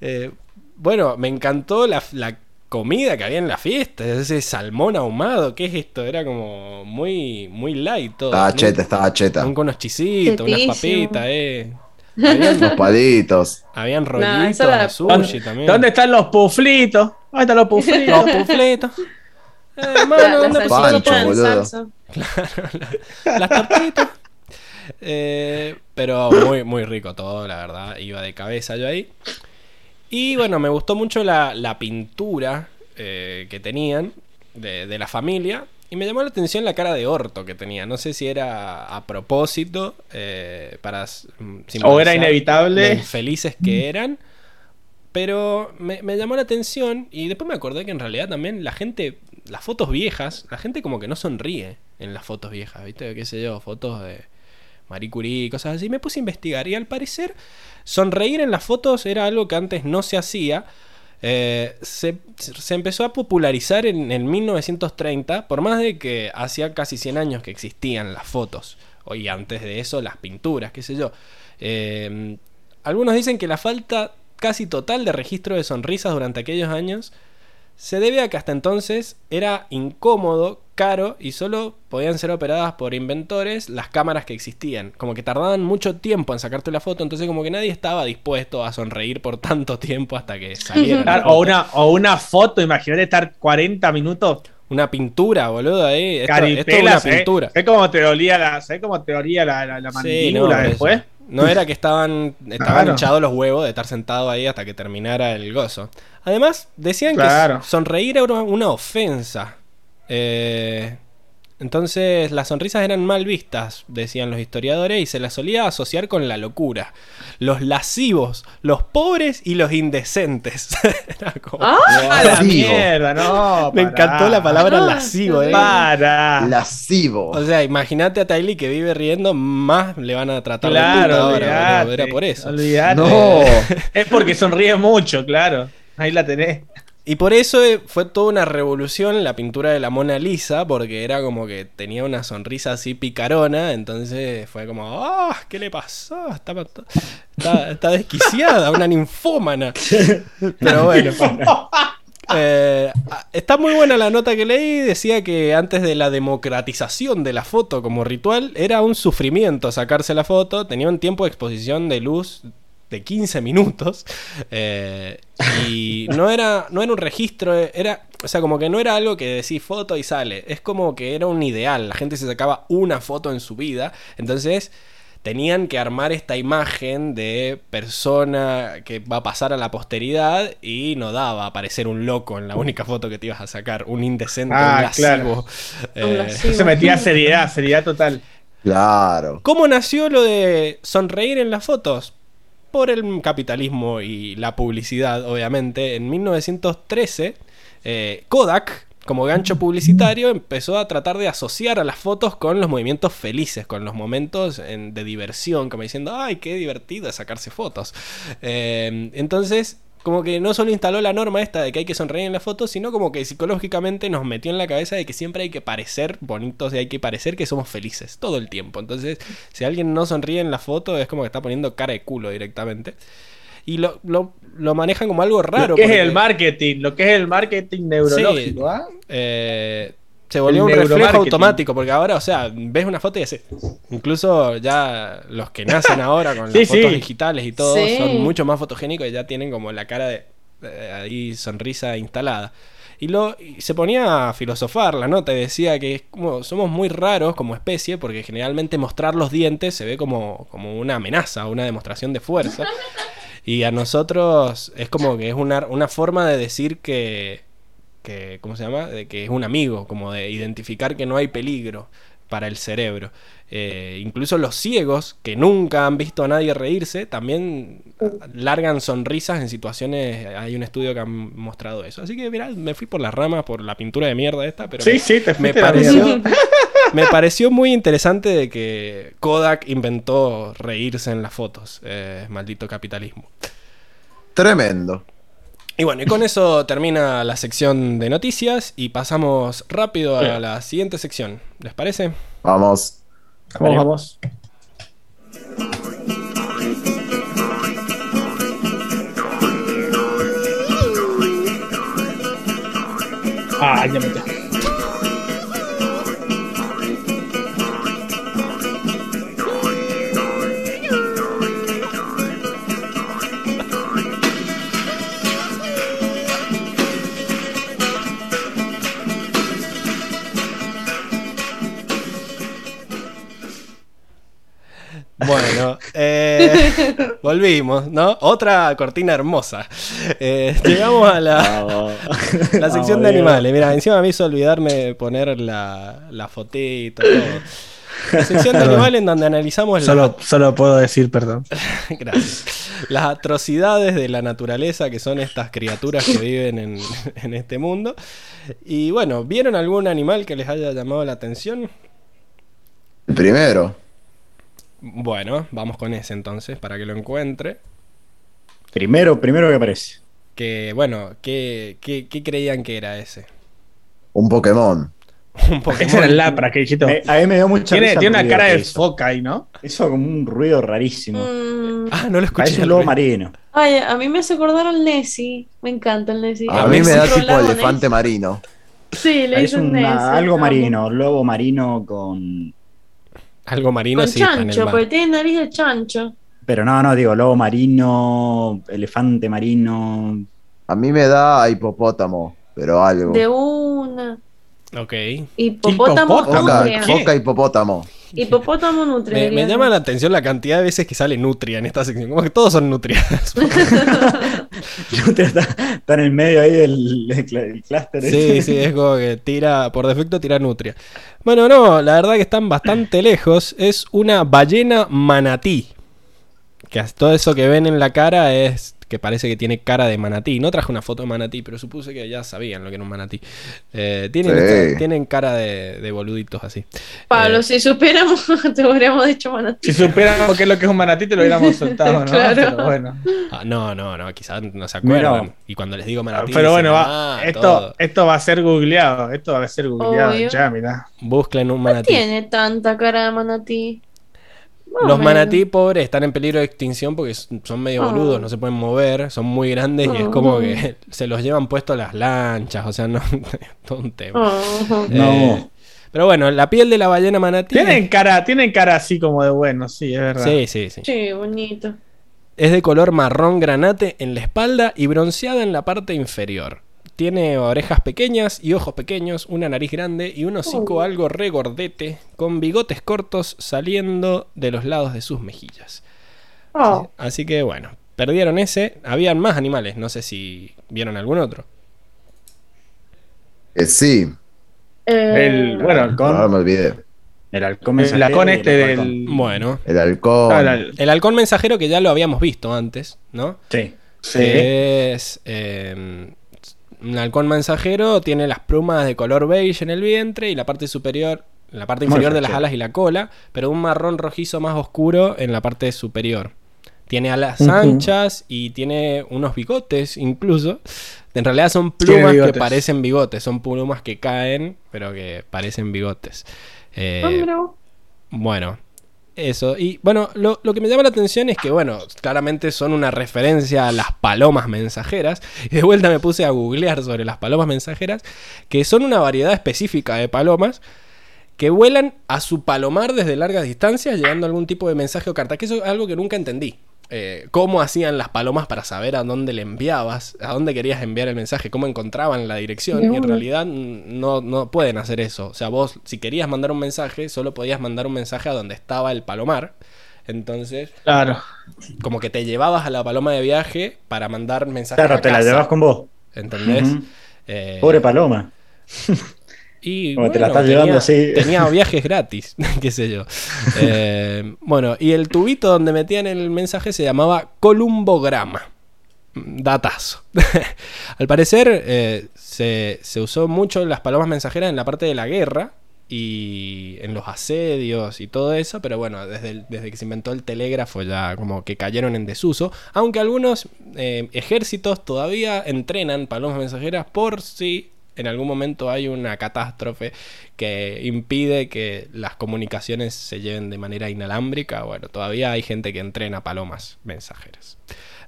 eh, bueno, me encantó la, la comida que había en la fiesta. Ese salmón ahumado, ¿qué es esto? Era como muy, muy light todo. Estaba cheta, estaba cheta. Con unos chisitos, unas papitas, eh. Habían, Los palitos. habían rollitos era- de sushi ¿Dónde, también. ¿Dónde están los puflitos? ¿Dónde están los puflitos? Los pufletos. Eh, la ¿dónde salsita Pancho, boludo. salsa. las tortitas. Eh, pero muy, muy rico todo, la verdad. Iba de cabeza yo ahí. Y bueno, me gustó mucho la, la pintura eh, que tenían de, de la familia. Y me llamó la atención la cara de orto que tenía. No sé si era a propósito eh, para O era inevitable. lo infelices que eran. Pero me, me llamó la atención y después me acordé que en realidad también la gente, las fotos viejas, la gente como que no sonríe en las fotos viejas, ¿viste? ¿Qué sé yo? Fotos de Marie Curie, cosas así. Me puse a investigar y al parecer sonreír en las fotos era algo que antes no se hacía. Eh, se, se empezó a popularizar en el 1930, por más de que hacía casi 100 años que existían las fotos. Y antes de eso, las pinturas, qué sé yo. Eh, algunos dicen que la falta casi total de registro de sonrisas durante aquellos años se debe a que hasta entonces era incómodo, caro y solo podían ser operadas por inventores las cámaras que existían. Como que tardaban mucho tiempo en sacarte la foto, entonces como que nadie estaba dispuesto a sonreír por tanto tiempo hasta que Claro, o, una, o una foto, imagínate estar 40 minutos Una pintura, boludo, ahí. Esto, esto es una ¿eh? pintura. ¿Sabes cómo te dolía la, ¿sabes cómo te dolía la, la, la Sí, mandíbula por después? eso. No era que estaban, estaban Claro. hinchados los huevos de estar sentado ahí hasta que terminara el gozo. Además, decían Claro. que sonreír era una, una ofensa. Eh, entonces, las sonrisas eran mal vistas, decían los historiadores, y se las solía asociar con la locura. Los lascivos, los pobres y los indecentes. Era como- Ah, ¡A la Lascivo. mierda! No, Me pará. encantó la palabra Ah, lascivo. eh. Para. Lascivo. O sea, imagínate a Tylee que vive riendo, más le van a tratar de Claro, puta ahora. Era por eso. olvidate. No. Es porque sonríe mucho, claro. Ahí la tenés. Y por eso eh, fue toda una revolución la pintura de la Mona Lisa, porque era como que tenía una sonrisa así picarona, entonces fue como, ¡ah! ¿Qué le pasó? Está, está, está desquiciada, una ninfómana. Pero bueno. Eh, está muy buena la nota que leí. Decía que antes de la democratización de la foto como ritual, era un sufrimiento sacarse la foto. Tenía un tiempo de exposición de luz de 15 minutos. eh, y no era, no era un registro, era. O sea, como que no era algo que decís foto y sale. Es como que era un ideal. La gente se sacaba una foto en su vida. Entonces tenían que armar esta imagen de persona que va a pasar a la posteridad y no daba a parecer un loco en la única foto que te ibas a sacar, un indecente, Ah, un lascivo. claro. Eh, Un lascivo. Se metía seriedad, seriedad total. Claro. ¿Cómo nació lo de sonreír en las fotos? Por el capitalismo y la publicidad, obviamente, en 1913, eh, Kodak, como gancho publicitario, empezó a tratar de asociar a las fotos con los movimientos felices, con los momentos en- de diversión, como diciendo, ay, qué divertido sacarse fotos. Eh, entonces, como que no solo instaló la norma esta de que hay que sonreír en la foto, sino como que psicológicamente nos metió en la cabeza de que siempre hay que parecer bonitos y hay que parecer que somos felices todo el tiempo. Entonces, si alguien no sonríe en la foto, es como que está poniendo cara de culo directamente. Y lo, lo, lo manejan como algo raro. lo que porque, es el marketing, lo que es el marketing neurológico, ¿ah? eh, se volvió un reflejo automático, porque ahora, o sea, ves una foto y haces. Incluso ya los que nacen ahora con Sí, las fotos sí. digitales y todo Sí. son mucho más fotogénicos y ya tienen como la cara de, de ahí sonrisa instalada. Y, lo, y se ponía a filosofar la nota y decía que es como, somos muy raros como especie porque generalmente mostrar los dientes se ve como, como una amenaza, una demostración de fuerza. Y a nosotros es como que es una, una forma de decir que, que, ¿cómo se llama? De que es un amigo, como de identificar que no hay peligro para el cerebro. Eh, incluso los ciegos, que nunca han visto a nadie reírse, también largan sonrisas en situaciones, hay un estudio que han mostrado eso. Así que, mirá, me fui por las ramas, por la pintura de mierda esta, pero Sí, me, sí, te me pareció, me pareció muy interesante de que Kodak inventó reírse en las fotos. Eh, maldito capitalismo. Tremendo. Y bueno, y con eso termina la sección de noticias y pasamos rápido a la siguiente sección. ¿Les parece? Vamos. Vamos, vamos. Ah, ya me Bueno, eh, volvimos, ¿no? Otra cortina hermosa. Eh, llegamos a la, la sección Vamos, de animales. Mira, encima me hizo olvidarme de poner la, la fotito, todo. La sección de animales en donde analizamos la- Solo, solo puedo decir perdón. Gracias. Las atrocidades de la naturaleza que son estas criaturas que viven en, en este mundo. Y bueno, ¿vieron algún animal que les haya llamado la atención? El primero. Bueno, vamos con ese entonces para que lo encuentre. Primero, primero que aparece. Que bueno, ¿qué, qué, qué creían que era ese? Un Pokémon. Un Pokémon. Ese era el Lapra, que dijiste. Me- a mí me dio mucha Tiene, risa tiene el una ruido cara que de hizo. foca ahí, ¿no? Hizo como un ruido rarísimo. Mm, Ah, no lo escuché. Parece un el lobo marino. Ay, a mí me hace acordar al Nessie. Me encanta el Nessie. A A mí me da tipo elefante Nessie. marino. Sí, le Parece dicen una- Nessie. algo amo. marino, lobo marino con. Algo marino Con sí está en el chancho, porque tiene nariz de chancho. Pero no, no, digo, lobo marino, elefante marino. A mí me da hipopótamo, pero algo. De una. Ok. Hipopótamo Hipopótamo. Foca hipopótamo. Hipopótamo nutria. Me, llama la atención la cantidad de veces que sale nutria en esta sección. Como que todos son nutrias. Nutria está, está en el medio ahí del, del clúster. Sí, ese. sí, es como que tira, por defecto tira nutria. Bueno, no, la verdad que están bastante lejos. Es una ballena manatí. Que todo eso que ven en la cara es que parece que tiene cara de manatí. No traje una foto de manatí, pero supuse que ya sabían lo que era un manatí. Eh, tienen, Sí. tienen cara de, de boluditos así. Pablo, Eh, si supiéramos, te hubiéramos dicho manatí. Si supiéramos qué es lo que es un manatí, te lo hubiéramos soltado, ¿no? Claro. Pero bueno. ah, no, no, no, quizás no se acuerdan. Mira. Y cuando les digo manatí, Pero bueno, dicen, va- "Ah, esto, todo". esto va a ser googleado. Esto va a ser googleado Obvio. ya, mirá. busquen un No manatí. tiene tanta cara de manatí. Los manatí pobres están en peligro de extinción porque son medio Oh. boludos, no se pueden mover, son muy grandes y es como que se los llevan puestos las lanchas, o sea, no, todo un tema. Oh. No. Eh, pero bueno, la piel de la ballena manatí Tienen cara, tienen cara así como de bueno, sí, es verdad. sí, sí, sí. Sí, bonito. es de color marrón granate en la espalda y bronceada en la parte inferior. Tiene orejas pequeñas y ojos pequeños, una nariz grande y un hocico algo regordete, con bigotes cortos saliendo de los lados de sus mejillas. Oh. Así que bueno, perdieron ese. Habían más animales, no sé si vieron algún otro. Eh, sí, Eh, El, bueno, Con- ahora me olvidé. El halcón El mensajero halcón y el este halcón. del. Bueno, El halcón. Ah, la- el halcón mensajero que ya lo habíamos visto antes, ¿no? Sí. sí. Es eh, un halcón mensajero, tiene las plumas de color beige en el vientre y la parte superior, la parte inferior de las alas y la cola, pero un marrón rojizo más oscuro en la parte superior. Tiene alas anchas y tiene unos bigotes incluso. En realidad son plumas que parecen bigotes, son plumas que caen, pero que parecen bigotes. Eh, bueno, eso. Y bueno, lo, lo que me llama la atención es que, bueno, claramente son una referencia a las palomas mensajeras. Y de vuelta me puse a googlear sobre las palomas mensajeras, que son una variedad específica de palomas que vuelan a su palomar desde largas distancias, llevando algún tipo de mensaje o carta. Que eso es algo que nunca entendí. Eh, cómo hacían las palomas para saber a dónde le enviabas, a dónde querías enviar el mensaje, cómo encontraban la dirección. Y en realidad no, no pueden hacer eso. O sea, vos, si querías mandar un mensaje, solo podías mandar un mensaje a donde estaba el palomar. Entonces, Claro. como que te llevabas a la paloma de viaje para mandar mensajes. Claro, a te la llevas con vos. ¿Entendés? Eh, Pobre paloma. y te la estás llevando así. Tenía viajes gratis, qué sé yo. Eh, bueno, y el tubito donde metían el mensaje se llamaba columbograma. Datazo. Al parecer eh, se, se usó mucho las palomas mensajeras en la parte de la guerra y en los asedios y todo eso, pero bueno, desde, el- desde que se inventó el telégrafo ya como que cayeron en desuso, aunque algunos eh, ejércitos todavía entrenan palomas mensajeras por si en algún momento hay una catástrofe que impide que las comunicaciones se lleven de manera inalámbrica, bueno, todavía hay gente que entrena palomas mensajeras.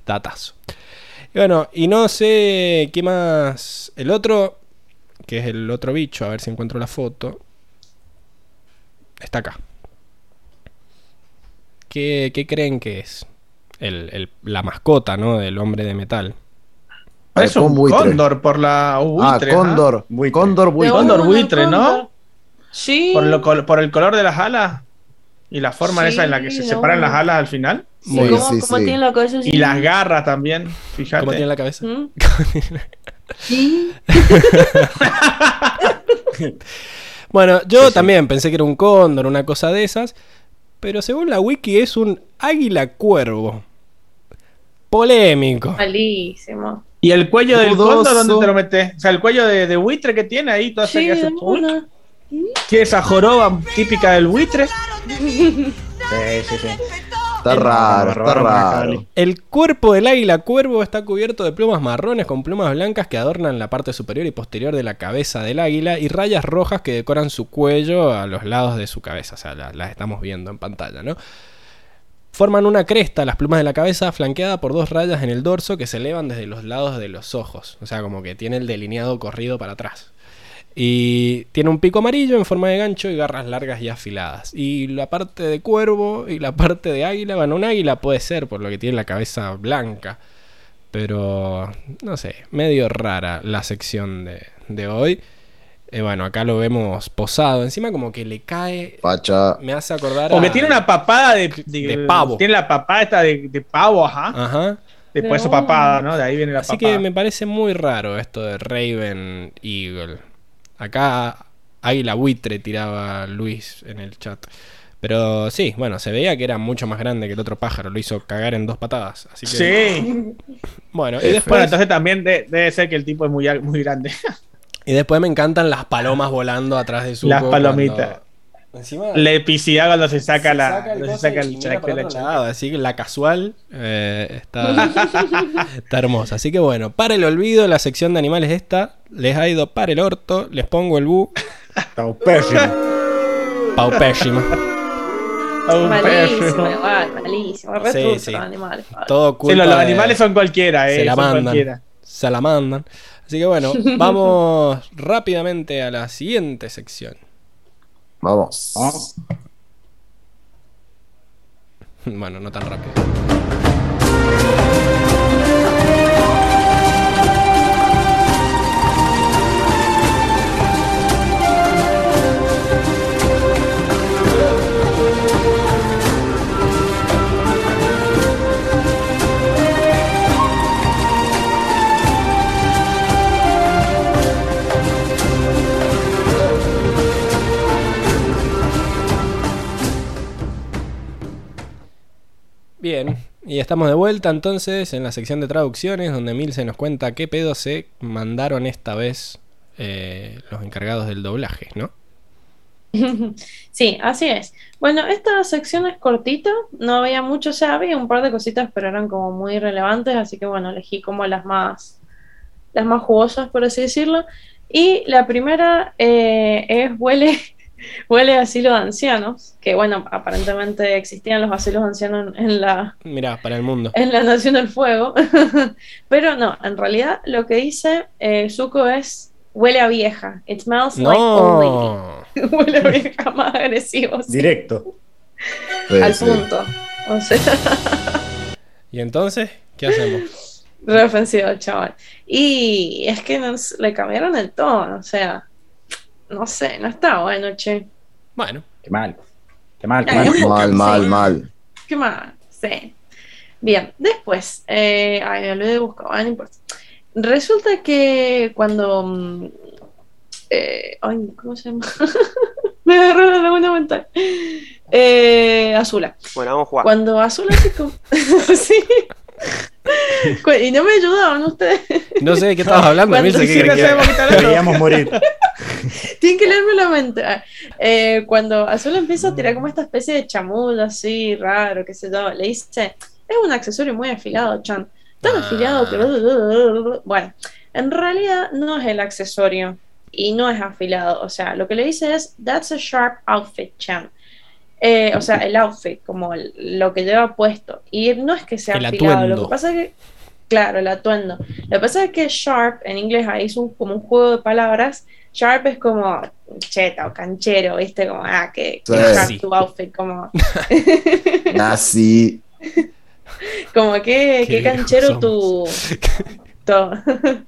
Datazo. Y bueno, y no sé qué más. El otro, que es el otro bicho, a ver si encuentro la foto. Está acá. ¿Qué, creen que es? El- la mascota, ¿no? Del hombre de metal. Es un buitre. cóndor por la Ah, cóndor. Buitre. Cóndor buitre. Cóndor buitre, ¿no? Sí. Por, lo col- por el color de las alas y la forma Sí, esa en la que se separan las alas al final. Sí, Muy ¿Cómo, sí, cómo sí. tiene la cabeza? Y las garras también, fíjate. ¿Cómo tiene la cabeza? ¿Mm? Sí. Bueno, yo también pensé que era un cóndor, una cosa de esas. Pero según la wiki es un águila cuervo. Polémico. Malísimo. Y el cuello del cóndor, ¿dónde te lo metes? O sea, el cuello de, de buitre que tiene ahí, toda esa Sí, que una. Tiene esa joroba típica del buitre. Sí, sí, sí. Está raro, está raro. El cuerpo del águila cuervo está cubierto de plumas marrones con plumas blancas que adornan la parte superior y posterior de la cabeza del águila y rayas rojas que decoran su cuello a los lados de su cabeza. O sea, la- las estamos viendo en pantalla, ¿no? Forman una cresta las plumas de la cabeza flanqueada por dos rayas en el dorso que se elevan desde los lados de los ojos. O sea, como que tiene el delineado corrido para atrás. Y tiene un pico amarillo en forma de gancho y garras largas y afiladas. Y la parte de cuervo y la parte de águila, bueno, un águila puede ser por lo que tiene la cabeza blanca. Pero, no sé, medio rara la sección de, de hoy. Eh, bueno, acá lo vemos posado. Encima como que le cae... Pacha. Me hace acordar Porque a- tiene una papada de, De pavo. Tiene la papada esta de, de pavo, ajá. Ajá. Después su papada, ¿no? De ahí viene la Así papada. que me parece muy raro esto de Raven Eagle. Acá Águila Buitre tiraba Luis en el chat. Pero sí, bueno, se veía que era mucho más grande que el otro pájaro. Lo hizo cagar en dos patadas. Así que, Sí. Bueno, y después, Bueno, entonces también de- debe ser que el tipo es muy, muy grande. y después me encantan las palomas volando atrás de su Las palomitas. Encima La epicidad cuando se saca, se la, saca el se saca el de la Así que la casual eh, está, está hermosa. Así que bueno, para el olvido, la sección de animales esta les ha ido para el orto. Les pongo el bu. Paupésima. A un Malísimo, malísimo. Sí, sí. los animales. padre. Todo culpa Sí, los, los de- animales son cualquiera, eh. se la son mandan. cualquiera. Se la mandan. Así que bueno, vamos rápidamente a la siguiente sección. Vamos. Bueno, no tan rápido. Y estamos de vuelta entonces en la sección de traducciones donde Milce nos cuenta qué pedo se mandaron esta vez eh, los encargados del doblaje, ¿no? Sí, así es. Bueno, esta sección es cortita, no había mucho, sea, había un par de cositas, pero eran como muy relevantes, así que bueno, elegí como las más, las más jugosas, por así decirlo. Y la primera eh, es huele, huele a asilo de ancianos, que bueno, aparentemente existían los asilos de ancianos en, la, Mirá, para el mundo. en la Nación del Fuego, pero no, en realidad lo que dice eh, Zuko es huele a vieja. It smells like old lady. No. Huele a vieja más agresivo. sí, Directo. Al sí. punto. O sea, ¿Y entonces qué hacemos? re ofensivo el chaval. Y es que nos, le cambiaron el tono, o sea, no sé, no está bueno, che. Bueno, Qué mal. Qué mal, qué Ay, mal. Mal, sí. mal, mal. ¿Qué más? Sí. Bien, después, eh, ay, lo he buscado, ah, no importa. Resulta que cuando. mm, eh, ay, ¿cómo se llama? Me agarró la laguna mental. Eh, Azula. Bueno, vamos a jugar. Cuando Azula se. sí. Y no me ayudaban ustedes. no sé de qué estabas hablando, sí ¿qué Sí, que. Queríamos morir. Tienen que leerme la mente. Ah, eh, cuando Azul empieza a tirar como esta especie de chamuyo así, raro, qué sé yo, le dice, es un accesorio muy afilado, Chan. Tan Ah. afilado que... Bueno, en realidad no es el accesorio y no es afilado. O sea, lo que le dice es, that's a sharp outfit, Chan. Eh, o sea, el outfit, como el- lo que lleva puesto. Y no es que sea El afilado, lo atuendo. que pasa es que, claro, el atuendo. Lo que pasa es que sharp en inglés ahí es un- como un juego de palabras. Sharp es como cheta o canchero, ¿viste? Como, ah, que, sharp tu outfit, como, Nazi. como que, Qué viejos canchero tu, tu,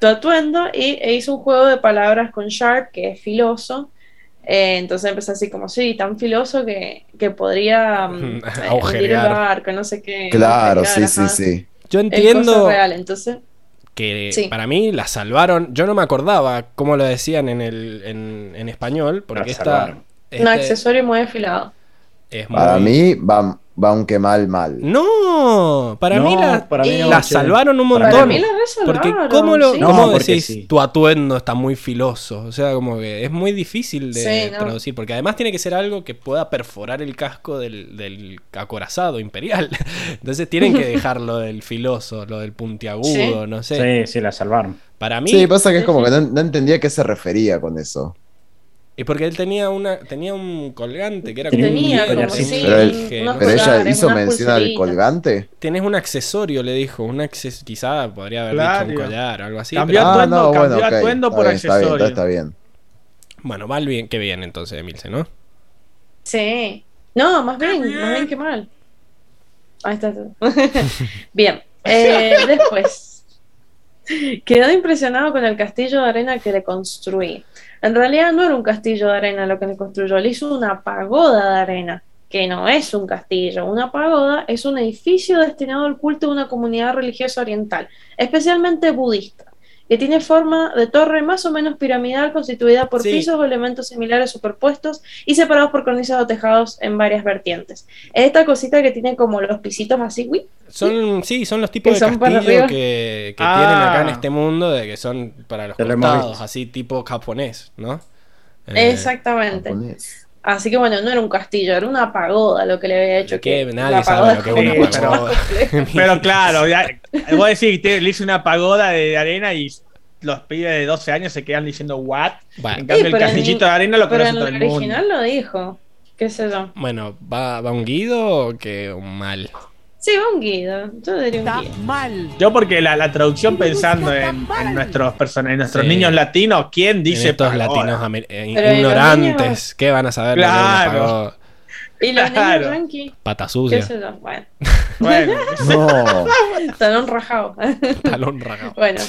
tu atuendo. Y e hizo un juego de palabras con sharp, que es filoso. Eh, entonces empezó así como, sí, tan filoso que, que podría eh, hundir el barco, no sé qué. Claro, sí, sí, sí. Yo entiendo real, entonces... que Sí. para mí la salvaron. Yo no me acordaba cómo lo decían en, el, en, en español, porque salvaron. este Un accesorio muy afilado. es Para mí va, va un que mal, mal. No, para No, mí la, para mí la che. salvaron un montón. Para mí la resalvaron. Porque ¿cómo, lo, sí. No, cómo porque decís sí. tu atuendo está muy filoso? O sea, como que es muy difícil de Sí, no. traducir, porque además tiene que ser algo que pueda perforar el casco del, del acorazado imperial. Entonces tienen que dejar lo del filoso, lo del puntiagudo, no sé. Sí, sí, la salvaron. Para mí, Sí, pasa que es como que no, no entendía a qué se refería con eso. Y porque él tenía una tenía un colgante que era Tenía como un un Tenía como sí, Pero él- Pero ella hizo mención al colgante. Tenés un accesorio, le dijo, un accesorio, quizá podría haber Claro. dicho un collar o algo así. Cambió pero- a- atuendo, cambió atuendo está por bien, está bien, accesorio. está bien. Bueno, va bien, qué bien entonces, Emilce, ¿no? Sí. No, más bien, más bien que mal. Ahí está. bien. eh, después. Quedó impresionado con el castillo de arena que le construí. En realidad no era un castillo de arena lo que le construyó, le hizo una pagoda de arena, que no es un castillo. Una pagoda es un edificio destinado al culto de una comunidad religiosa oriental, especialmente budista, que tiene forma de torre más o menos piramidal constituida por Sí. pisos o elementos similares superpuestos y separados por cornisas o tejados en varias vertientes. Es esta cosita que tiene como los pisitos así, Son, sí, son los tipos Que de castillo que, que Ah. tienen acá en este mundo, de que son para los costados, así tipo japonés, ¿no? Eh, Exactamente. Japonés. Así que bueno, no era un castillo, era una pagoda lo que le había hecho. Que Que nadie sabe lo que es una pagoda. Pero claro, ya, voy a decir que le hice una pagoda de arena y los pibes de 12 años se quedan diciendo what. Bueno, En cambio, Sí, el pero en- castillito de arena lo Pero conoce en todo el el mundo. original lo dijo. ¿Qué sé yo? bueno, ¿va, ¿va un guido o que un mal? Sí, va un guido. Yo diría un guido. Yo porque la, la traducción pensando en, en nuestros en nuestros Sí. niños latinos, ¿quién En dice estos latinos eh, Pero, ¿y los ignorantes, niños? ¿qué van a saber? Claro. Y los Claro. niños yankees, Pata qué sucia. Bueno, Bueno, No. talón rajado. talón ragado. bueno.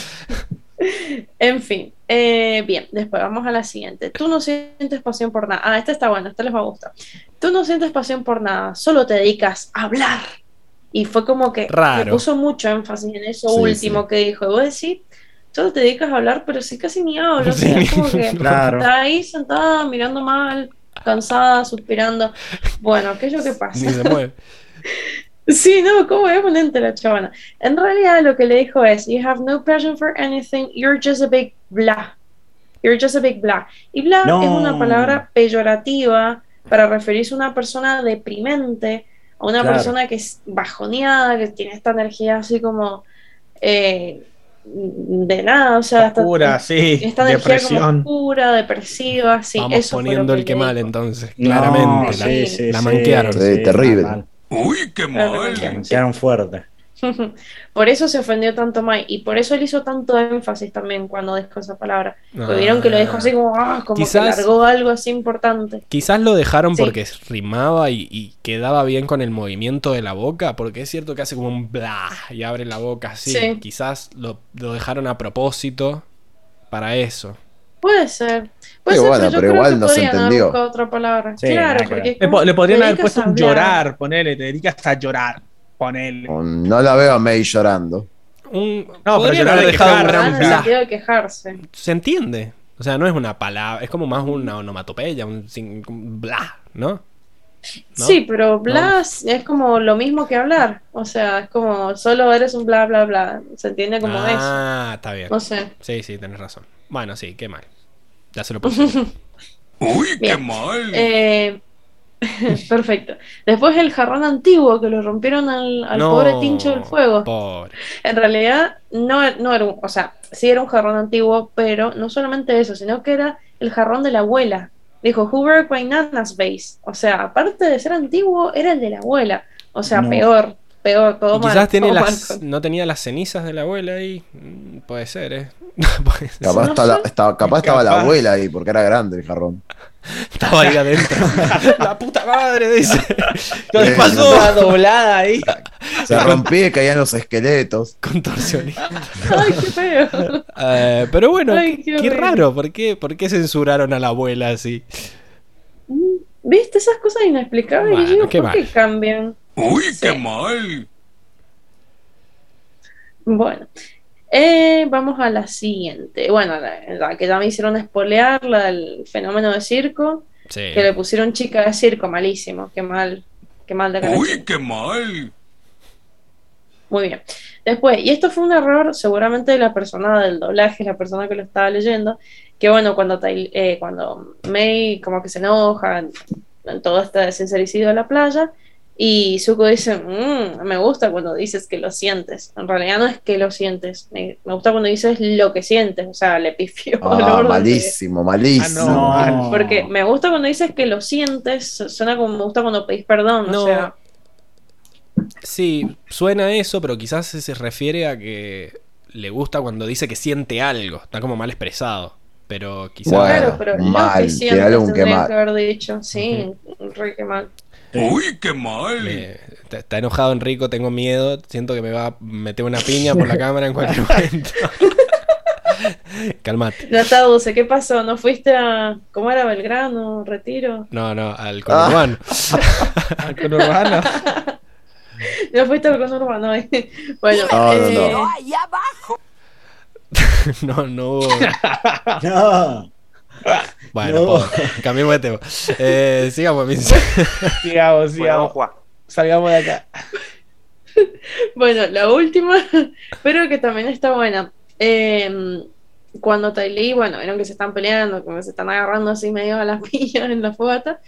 En fin, eh, bien, después vamos a la siguiente. Tú no sientes pasión por nada. Ah, esta está buena, esta les va a gustar. Tú no sientes pasión por nada, solo te dedicas a hablar. Y fue como que Raro. puso mucho énfasis en eso Sí, último sí. que dijo. Y vos decís, solo te dedicas a hablar, pero sí casi ni hablo. O sea, Sí. es como que Claro. está ahí sentada, mirando mal, cansada, suspirando. Bueno, ¿qué es lo que pasa? Ni se mueve. Sí, no, ¿cómo es ponente la chavana? En realidad lo que le dijo es, you have no passion for anything, you're just a big blah. You're just a big blah. Y blah No. es una palabra peyorativa para referirse a una persona deprimente, a una Claro. persona que es bajoneada, que tiene esta energía así como eh, de nada, o sea, esta, Oscura, sí, esta energía como depresión. oscura, depresiva, sí, Vamos eso fue lo poniendo que el que mal entonces. No, Claramente. la- sí, la sí, manquearon. Sí, terrible. Uy, qué mal. mal. Manquearon fuerte. Por eso se ofendió tanto Mike y por eso él hizo tanto énfasis también cuando dijo esa palabra. Porque vieron que lo dijo así como, ah, como Quizás- que largó algo así importante. Quizás lo dejaron Sí. porque rimaba y, y quedaba bien con el movimiento de la boca, porque es cierto que hace como un bla y abre la boca así. Sí. Quizás lo, lo dejaron a propósito para eso. Puede ser. Puede Sí, ser, bueno, yo pero creo igual que no se entendió. otra palabra. Sí, claro, que porque. Le, po- ¿cómo le podrían haber puesto un llorar, ponele, te dedicas a llorar, ponele. No la veo a May llorando. Un, pero llorar haber de dejado un quejar, Ah, bla. sentido de quejarse. Se entiende. O sea, no es una palabra, es como más una onomatopeya, un, un bla, ¿no? ¿No? Sí, pero blas es como lo mismo que hablar. O sea, es como solo eres un bla, bla, bla. Se entiende como eso. ah, está bien. No sé. Sí, sí, tenés razón. Bueno, sí, qué mal. Ya se lo puse. Uy, qué Bien. mal. Eh, perfecto. Después el jarrón antiguo que lo rompieron al, al pobre Tincho del Fuego. Pobre. En realidad, no, no era un, o sea, sí era un jarrón antiguo, pero no solamente eso, sino que era el jarrón de la abuela. Dijo, my nana's vase? O sea, aparte de ser antiguo, era el de la abuela. O sea, No. peor, peor, todo Y mal. quizás tiene todo mal las, no tenía las cenizas de la abuela ahí. Mm, Puede ser, ¿eh? Puede ser. Capaz, No está la- capaz estaba la abuela ahí, porque era grande el jarrón. Estaba ahí adentro. la puta madre, dice. ¿Qué Eh, les pasó? Toda doblada ahí. Se rompía y caían los esqueletos. Contorsionista. Ay, qué feo. Eh, pero bueno, Ay, qué, raro. ¿Por qué, ¿Por qué censuraron a la abuela así? ¿Viste esas cosas inexplicables? Bueno, y yo digo, qué ¿por qué cambian? Uy, sí. qué mal. Bueno, eh, vamos a la siguiente. Bueno, la, la que ya me hicieron espolear, la del fenómeno de circo, Sí. que le pusieron chica de circo, malísimo, qué mal, qué mal de Uy, qué mal. Muy bien. Después, y esto fue un error seguramente de la persona del doblaje, la persona que lo estaba leyendo, que bueno, cuando, eh, cuando May como que se enoja en, en todo este desincericidio de la playa, y Zuko dice, "Mm, me gusta cuando dices que lo sientes. En realidad no es que lo sientes, me, me gusta cuando dices lo que sientes, o sea, le pifió el Ah, malísimo, malísimo. Ah, no. Porque me gusta cuando dices que lo sientes, su- suena como me gusta cuando pedís perdón, No. o sea, Sí, suena eso, pero quizás se refiere a que le gusta cuando dice que siente algo. Está como mal expresado. Pero quizás. Bueno, claro, pero lo mal, que sientes quemar. que haber dicho, sí, re que mal. Uy, qué mal. me- está, está enojado Enrico, tengo miedo. Siento que me va a meter una piña por la cámara en cualquier momento. Calmate. Ya está, Dulce, ¿qué pasó? ¿No fuiste a. ¿Cómo era Belgrano? ¿Retiro? No, no, al conurbano. Ah, con Urbano. ¿No fuiste al conurbano? bueno, No, no, eh, no. ahí abajo. No, no hubo. No. Bueno, No. cambiemos de tema. Eh, sigamos, mis- Sigamos, sigamos. Salgamos de acá. Bueno, la última, pero que también está buena. Eh, cuando Tylee, bueno, vieron que se están peleando, como se están agarrando así medio a las piñas en la fogata,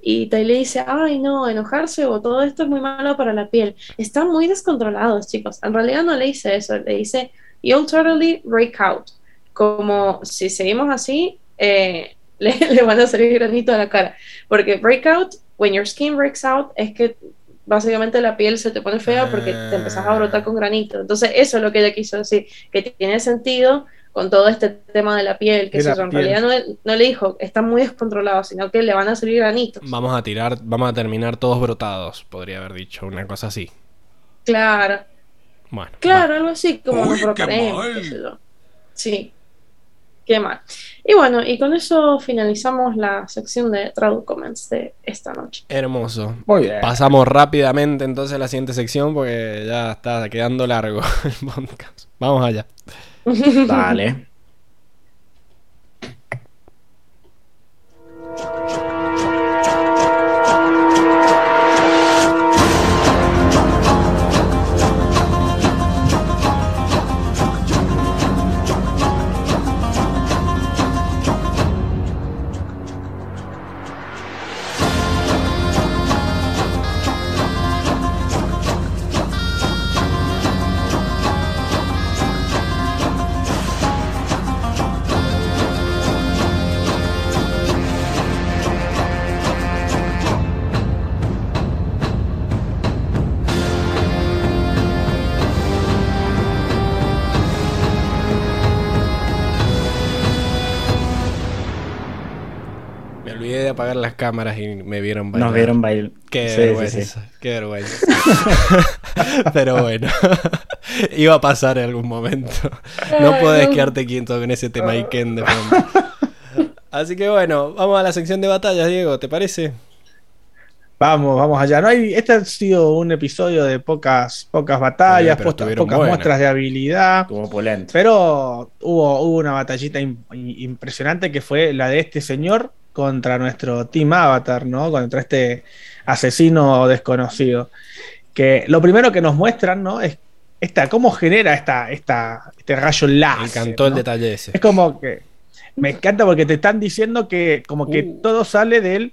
y Tylee dice, ay no, enojarse o todo esto es muy malo para la piel. Están muy descontrolados, chicos. En realidad no le dice eso, le dice, you'll totally break out. Como si seguimos así, eh, le, le van a salir granitos a la cara. Porque breakout, when your skin breaks out, es que básicamente la piel se te pone fea porque te empezás a brotar con granito. Entonces, eso es lo que ella quiso decir, que tiene sentido con todo este tema de la piel, que la en piel. realidad no, no le dijo, están muy descontrolados, sino que le van a salir granitos. Vamos a tirar, vamos a terminar todos brotados, podría haber dicho una cosa así. Claro, Bueno, claro, algo así como Uy, nos qué mal. Sí, qué mal. Y bueno, y con eso finalizamos la sección de Traducoments de esta noche. hermoso. Muy bien. Pasamos rápidamente entonces a la siguiente sección porque ya está quedando largo el podcast. Vamos allá. Dale. Apagar las cámaras y me vieron bailar. Nos vieron bailar. Qué Sí, vergüenza, sí. qué vergüenza. Pero bueno, iba a pasar en algún momento. No podés quedarte quieto con ese tema Iken de fondo. Así que bueno, vamos a la sección de batallas, Diego, ¿te parece? Vamos, vamos allá. No hay, este ha sido un episodio de pocas, pocas batallas, postas- pocas muestras de habilidad. Estuvo. Pero hubo, hubo una batallita im- impresionante que fue la de este señor contra nuestro Team Avatar, ¿no? Contra este asesino desconocido. Que lo primero que nos muestran, ¿no? Es esta, cómo genera esta, esta, este rayo Me láser. encantó el detalle ese. Es como que me encanta porque te están diciendo que como que Uh. todo sale del,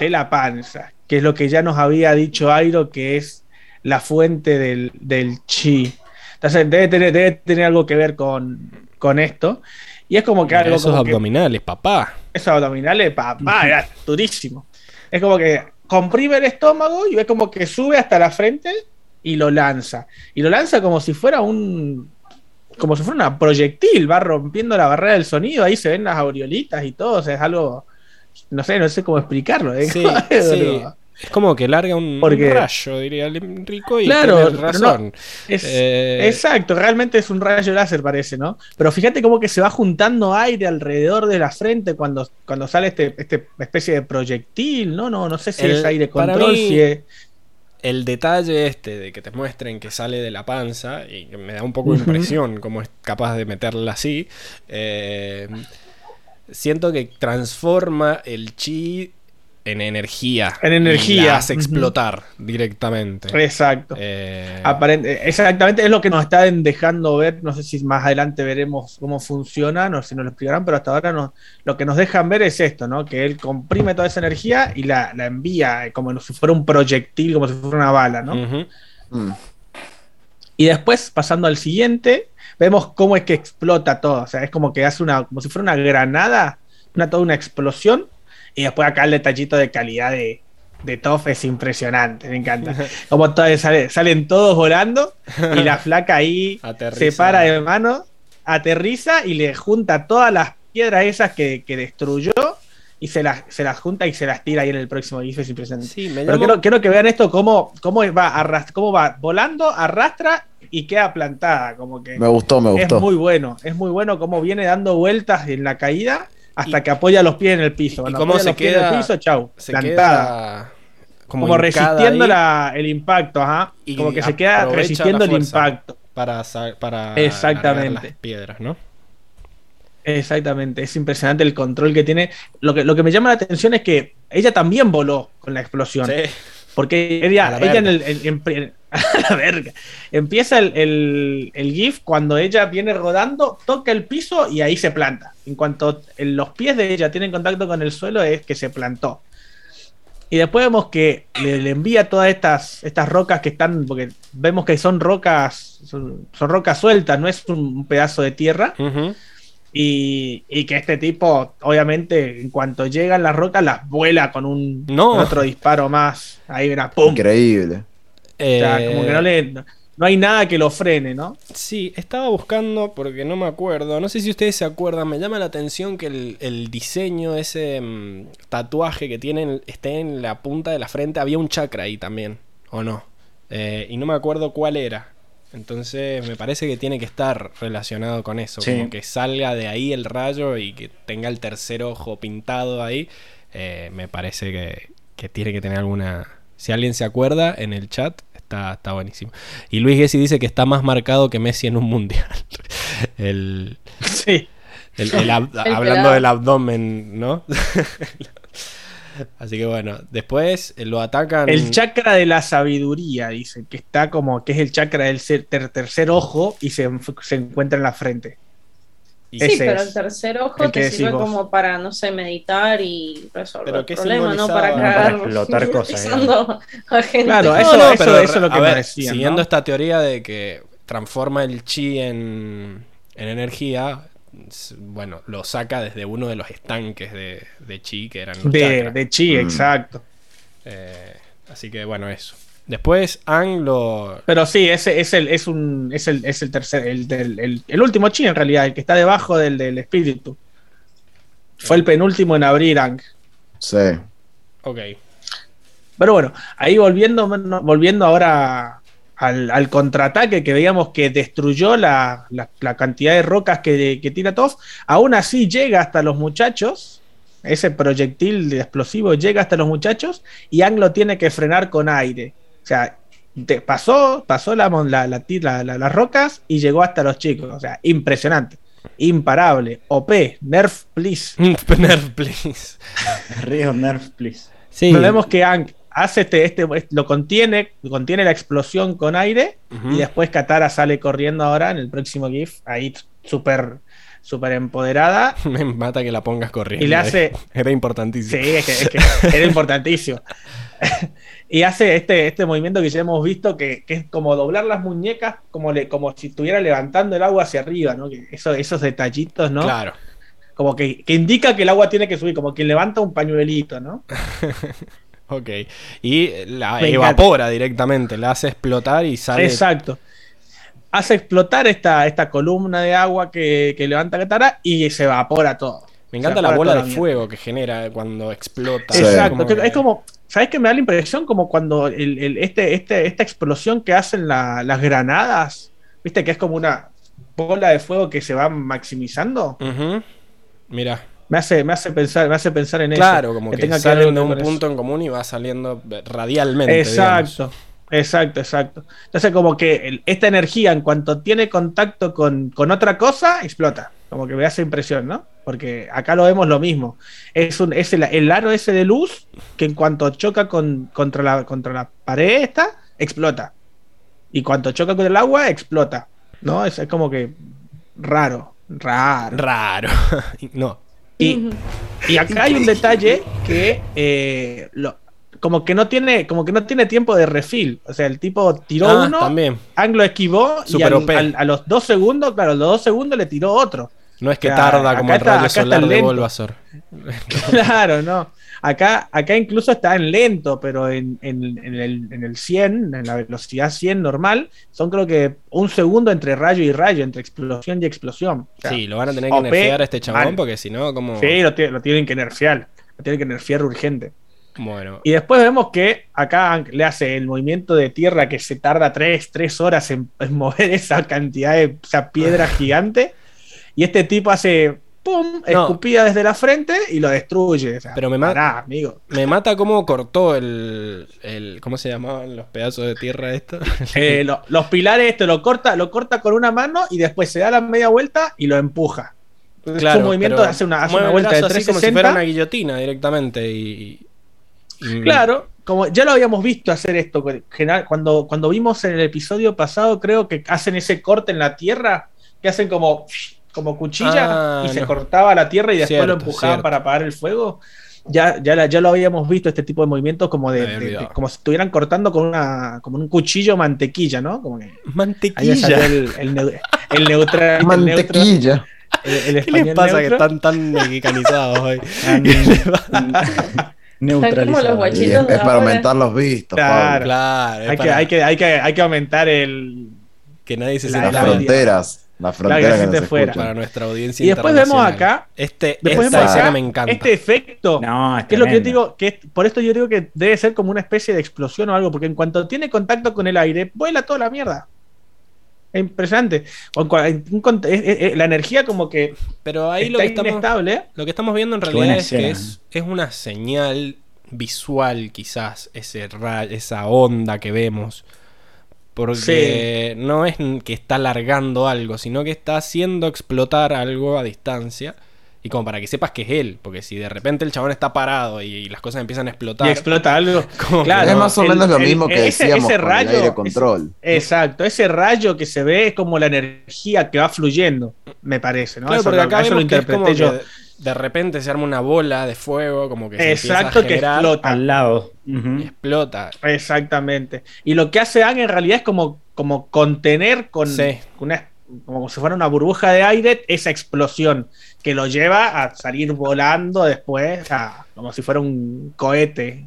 de la panza, que es lo que ya nos había dicho Airo, que es la fuente del, del chi. Entonces debe tener, debe tener algo que ver con, con esto. Y es como que algo Esos como que abdominales, papá. Esos abdominales, papá, era durísimo. Es como que comprime el estómago y ves como que sube hasta la frente y lo lanza. Y lo lanza como si fuera un. como si fuera una proyectil, va rompiendo la barrera del sonido, ahí se ven las aureolitas y todo, o sea, es algo. No sé, no sé cómo explicarlo. ¿eh? Sí, sí. Es como que larga un, Porque- un rayo, diría el Enrico, y Claro, pero razón. Es- Eh, Exacto, realmente es un rayo láser, parece, ¿no? Pero fíjate como que se va juntando aire alrededor de la frente cuando, cuando sale este, este especie de proyectil, ¿no? No, no sé si El- es aire control, mí- si es. el detalle este de que te muestren que sale de la panza y que me da un poco de impresión cómo es capaz de meterla así. eh, siento que transforma el chi en energía. En y energía. la hace explotar directamente. Exacto. Eh, Aparente- exactamente, es lo que nos están dejando ver. No sé si más adelante veremos cómo funciona, no sé si nos lo explicarán, pero hasta ahora nos- lo que nos dejan ver es esto, ¿no? Que él comprime toda esa energía y la, la envía como si fuera un proyectil, como si fuera una bala, ¿no? Mm. Y después, pasando al siguiente, vemos cómo es que explota todo. O sea, es como que hace una, como si fuera una granada, una, toda una explosión. Y después acá el detallito de calidad de, de Toff es impresionante, me encanta. Como todo- sale- salen todos volando y la flaca ahí Aterriza. se para de mano, aterriza y le junta todas las piedras esas que, que destruyó y se las, se las junta y se las tira ahí en el próximo GIF, es impresionante. Sí, me Pero quiero, quiero que vean esto, cómo, cómo, va arrast- cómo va volando, arrastra y queda plantada. Como que Me gustó, me es gustó. muy bueno. Es muy bueno cómo viene dando vueltas en la caída hasta Y- que apoya los pies en el piso. y Cuando cómo apoya se los pies en queda- el piso, chau, se plantada. queda Como, hincada resistiendo la- el impacto, ajá. y Como que se queda resistiendo el impacto. para, para Exactamente. las piedras, ¿no? Exactamente, es impresionante el control que tiene. Lo que, lo que me llama la atención es que ella también voló con la explosión. Sí. Porque A ella, la ella en verga. el, en- en- a la verga. Empieza el, el- el GIF cuando ella viene rodando, toca el piso y ahí se planta. En cuanto los pies de ella tienen contacto con el suelo, es que se plantó. Y después vemos que le, le envía todas estas, estas rocas que están, porque vemos que son rocas, son, son rocas sueltas, no es un pedazo de tierra. Ujú. Y, y que este tipo, obviamente, en cuanto llegan las rocas, las vuela con un No. con otro disparo más. Ahí verá, ¡pum! Increíble. O sea, Eh, como que no le. No hay nada que lo frene, ¿no? Sí, estaba buscando porque no me acuerdo. No sé si ustedes se acuerdan. Me llama la atención que el, el diseño, ese mm, tatuaje que tienen, esté en la punta de la frente. Había un chakra ahí también, ¿o no? Eh, y no me acuerdo cuál era. Entonces me parece que tiene que estar relacionado con eso. Sí. Como que salga de ahí el rayo y que tenga el tercer ojo pintado ahí. Eh, me parece que, que tiene que tener alguna... Si alguien se acuerda en el chat, está, está buenísimo. Y Luis Gessi dice que está más marcado que Messi en un mundial. el, Sí. el- el ab- El hablando pelado. del abdomen, ¿no? Así que bueno, después eh, lo atacan. El chakra de la sabiduría, dice, que está como que es el chakra del ter- tercer ojo y se, se encuentra en la frente. y- Sí, Ese pero es el tercer ojo te sirve vos. como para, no sé, meditar y resolver Pero ¿qué problemas, no para No, para cosas, gente. Claro, eso- no, eso- pero, eso es lo que me decían, Siguiendo ¿no? esta teoría de que transforma el chi en, en energía, bueno, lo saca desde uno de los estanques de, de chi que eran los De, chakras. de chi, Mm. exacto. Eh, así que bueno, eso. Después Ang lo. Pero sí, ese es el, es un, es el, es el tercer, el, el, el último chi en realidad, el que está debajo del, del espíritu. Fue el penúltimo en abrir Ang. Sí. Ok. Pero bueno, ahí volviendo, volviendo ahora al, al contraataque que veíamos que destruyó la, la- la cantidad de rocas que, que tira Toph, aún así llega hasta los muchachos. Ese proyectil de explosivo llega hasta los muchachos y Ang lo tiene que frenar con aire. O sea, te- pasó, pasó la, mon- la- la ti- la- la- las rocas y llegó hasta los chicos. O sea, impresionante. Imparable. OP. Nerf, please. Nerf, please. Río Nerf, please. Sí. Pero vemos que Ang hace este, este, lo contiene, contiene la explosión con aire y después Katara sale corriendo ahora en el próximo GIF, ahí súper súper empoderada. Me mata que la pongas corriendo. Y le hace- Era importantísimo. Sí, es que, es que era importantísimo. y hace este, este movimiento que ya hemos visto que, que es como doblar las muñecas como, le, como si estuviera levantando el agua hacia arriba, ¿no? Que eso, esos detallitos, ¿no? Claro. Como que, que indica que el agua tiene que subir, como quien levanta un pañuelito, ¿no? Ok. Y la Me evapora directamente, la hace explotar y sale. Exacto. Hace explotar esta, esta columna de agua que, que levanta Katara y se evapora todo. Me encanta la bola de fuego que genera cuando explota. Exacto. Como que- que- Es como, ¿sabes qué? Me da la impresión como cuando el, el- este, este, esta explosión que hacen la- las granadas, viste que es como una bola de fuego que se va maximizando. Ujú. Mira. Me hace, me hace pensar, me hace pensar en Claro, eso. como que, tenga que salen ver de un eso. punto en común y va saliendo radialmente. Exacto, exacto, exacto. Entonces, como que esta energía, en cuanto tiene contacto con, con otra cosa, explota. Como que me hace impresión, ¿no? Porque acá lo vemos lo mismo. Es, un, es el, el aro ese de luz que en cuanto choca con, contra, la, contra la pared esta, explota. Y cuando choca con el agua, explota. ¿No? Es, es como que raro, raro. Raro. no. Y, y acá hay un detalle que eh, lo- como que no tiene, como que no tiene tiempo de refill. O sea, el tipo tiró Ah, uno, también. Anglo esquivó y Super al- OP. al- a los dos segundos, claro, a los dos segundos le tiró otro. No es que O sea, tarda como el rayo solar de. Bulbasaur. Claro, no. Acá, acá incluso está en lento, pero en, en- en el, en el 100, en la velocidad 100 normal, son creo que un segundo entre rayo y rayo, entre explosión y explosión. O sea, Sí, lo van a tener que OP, nerfear a este chabón porque si no, como. sí, lo, tie- lo tienen que nerfear. Lo tienen que nerfear urgente. Bueno. Y después vemos que acá le hace el movimiento de tierra que se tarda 3, horas en, en mover esa cantidad de esa piedra gigante. Y este tipo hace ¡pum! No. escupida desde la frente y lo destruye. O sea, Pero me ma- pará, amigo. Me mata cómo cortó el, el. ¿Cómo se llamaban los pedazos de tierra esto? Eh, lo- los pilares, esto lo corta, lo corta con una mano y después se da la media vuelta y lo empuja. Entonces, es un movimiento, hace una, hace una el vuelta de brazo así como si fuera 360. una guillotina directamente y. y- Claro, como ya lo habíamos visto hacer esto, cuando, cuando vimos en el episodio pasado, creo que hacen ese corte en la tierra, que hacen como, como cuchilla Ah, y se no. cortaba la tierra y después lo cierto. para apagar el fuego. Ya, ya, la- ya lo habíamos visto, este tipo de movimientos como de, como si estuvieran cortando con una, como un cuchillo mantequilla, ¿no? Como que Mantequilla. el, el, neu- el neutral. Mantequilla. el- el ¿Qué les pasa que están tan mexicanizados hoy? Neutralizado. guachitos. Y es, es para aumentar los vistos, Claro. Hay que, hay, que, hay, que, hay que aumentar el, que nadie se La- Las fronteras. La fronteras que fuera. para nuestra audiencia Y después vemos acá- Este, Después esta vemos escena acá me encanta. este efecto. No, es que es lo que yo digo, que es- por esto yo digo que debe ser como una especie de explosión o algo, porque en cuanto tiene contacto con el aire, vuela toda la mierda. Es impresionante. La energía como que Pero ahí lo que, estamos, inestable. lo que estamos viendo en realidad es que es, es una señal visual, quizás, ese ra- esa onda que vemos. Porque no es que está largando algo, sino que está haciendo explotar algo a distancia. Y como para que sepas que es él, porque si de repente el chabón está parado y, las cosas empiezan a explotar. Y explota algo. Claro, es más o el- menos lo el- mismo que ese- decíamos ese con rayo, el aire ese- control. Exacto, ese rayo que se ve es como la energía que va fluyendo, me parece, ¿no? Claro, Eso porque lo- acá eso lo vemos que es como que yo. De, repente se arma una bola de fuego, como que se Exacto, a que explota. Al lado. y explota. Exactamente. Y lo que hace Ang en realidad es como, como contener con Sí. una, como si fuera una burbuja de aire esa explosión que lo lleva a salir volando después, a- como si fuera un cohete.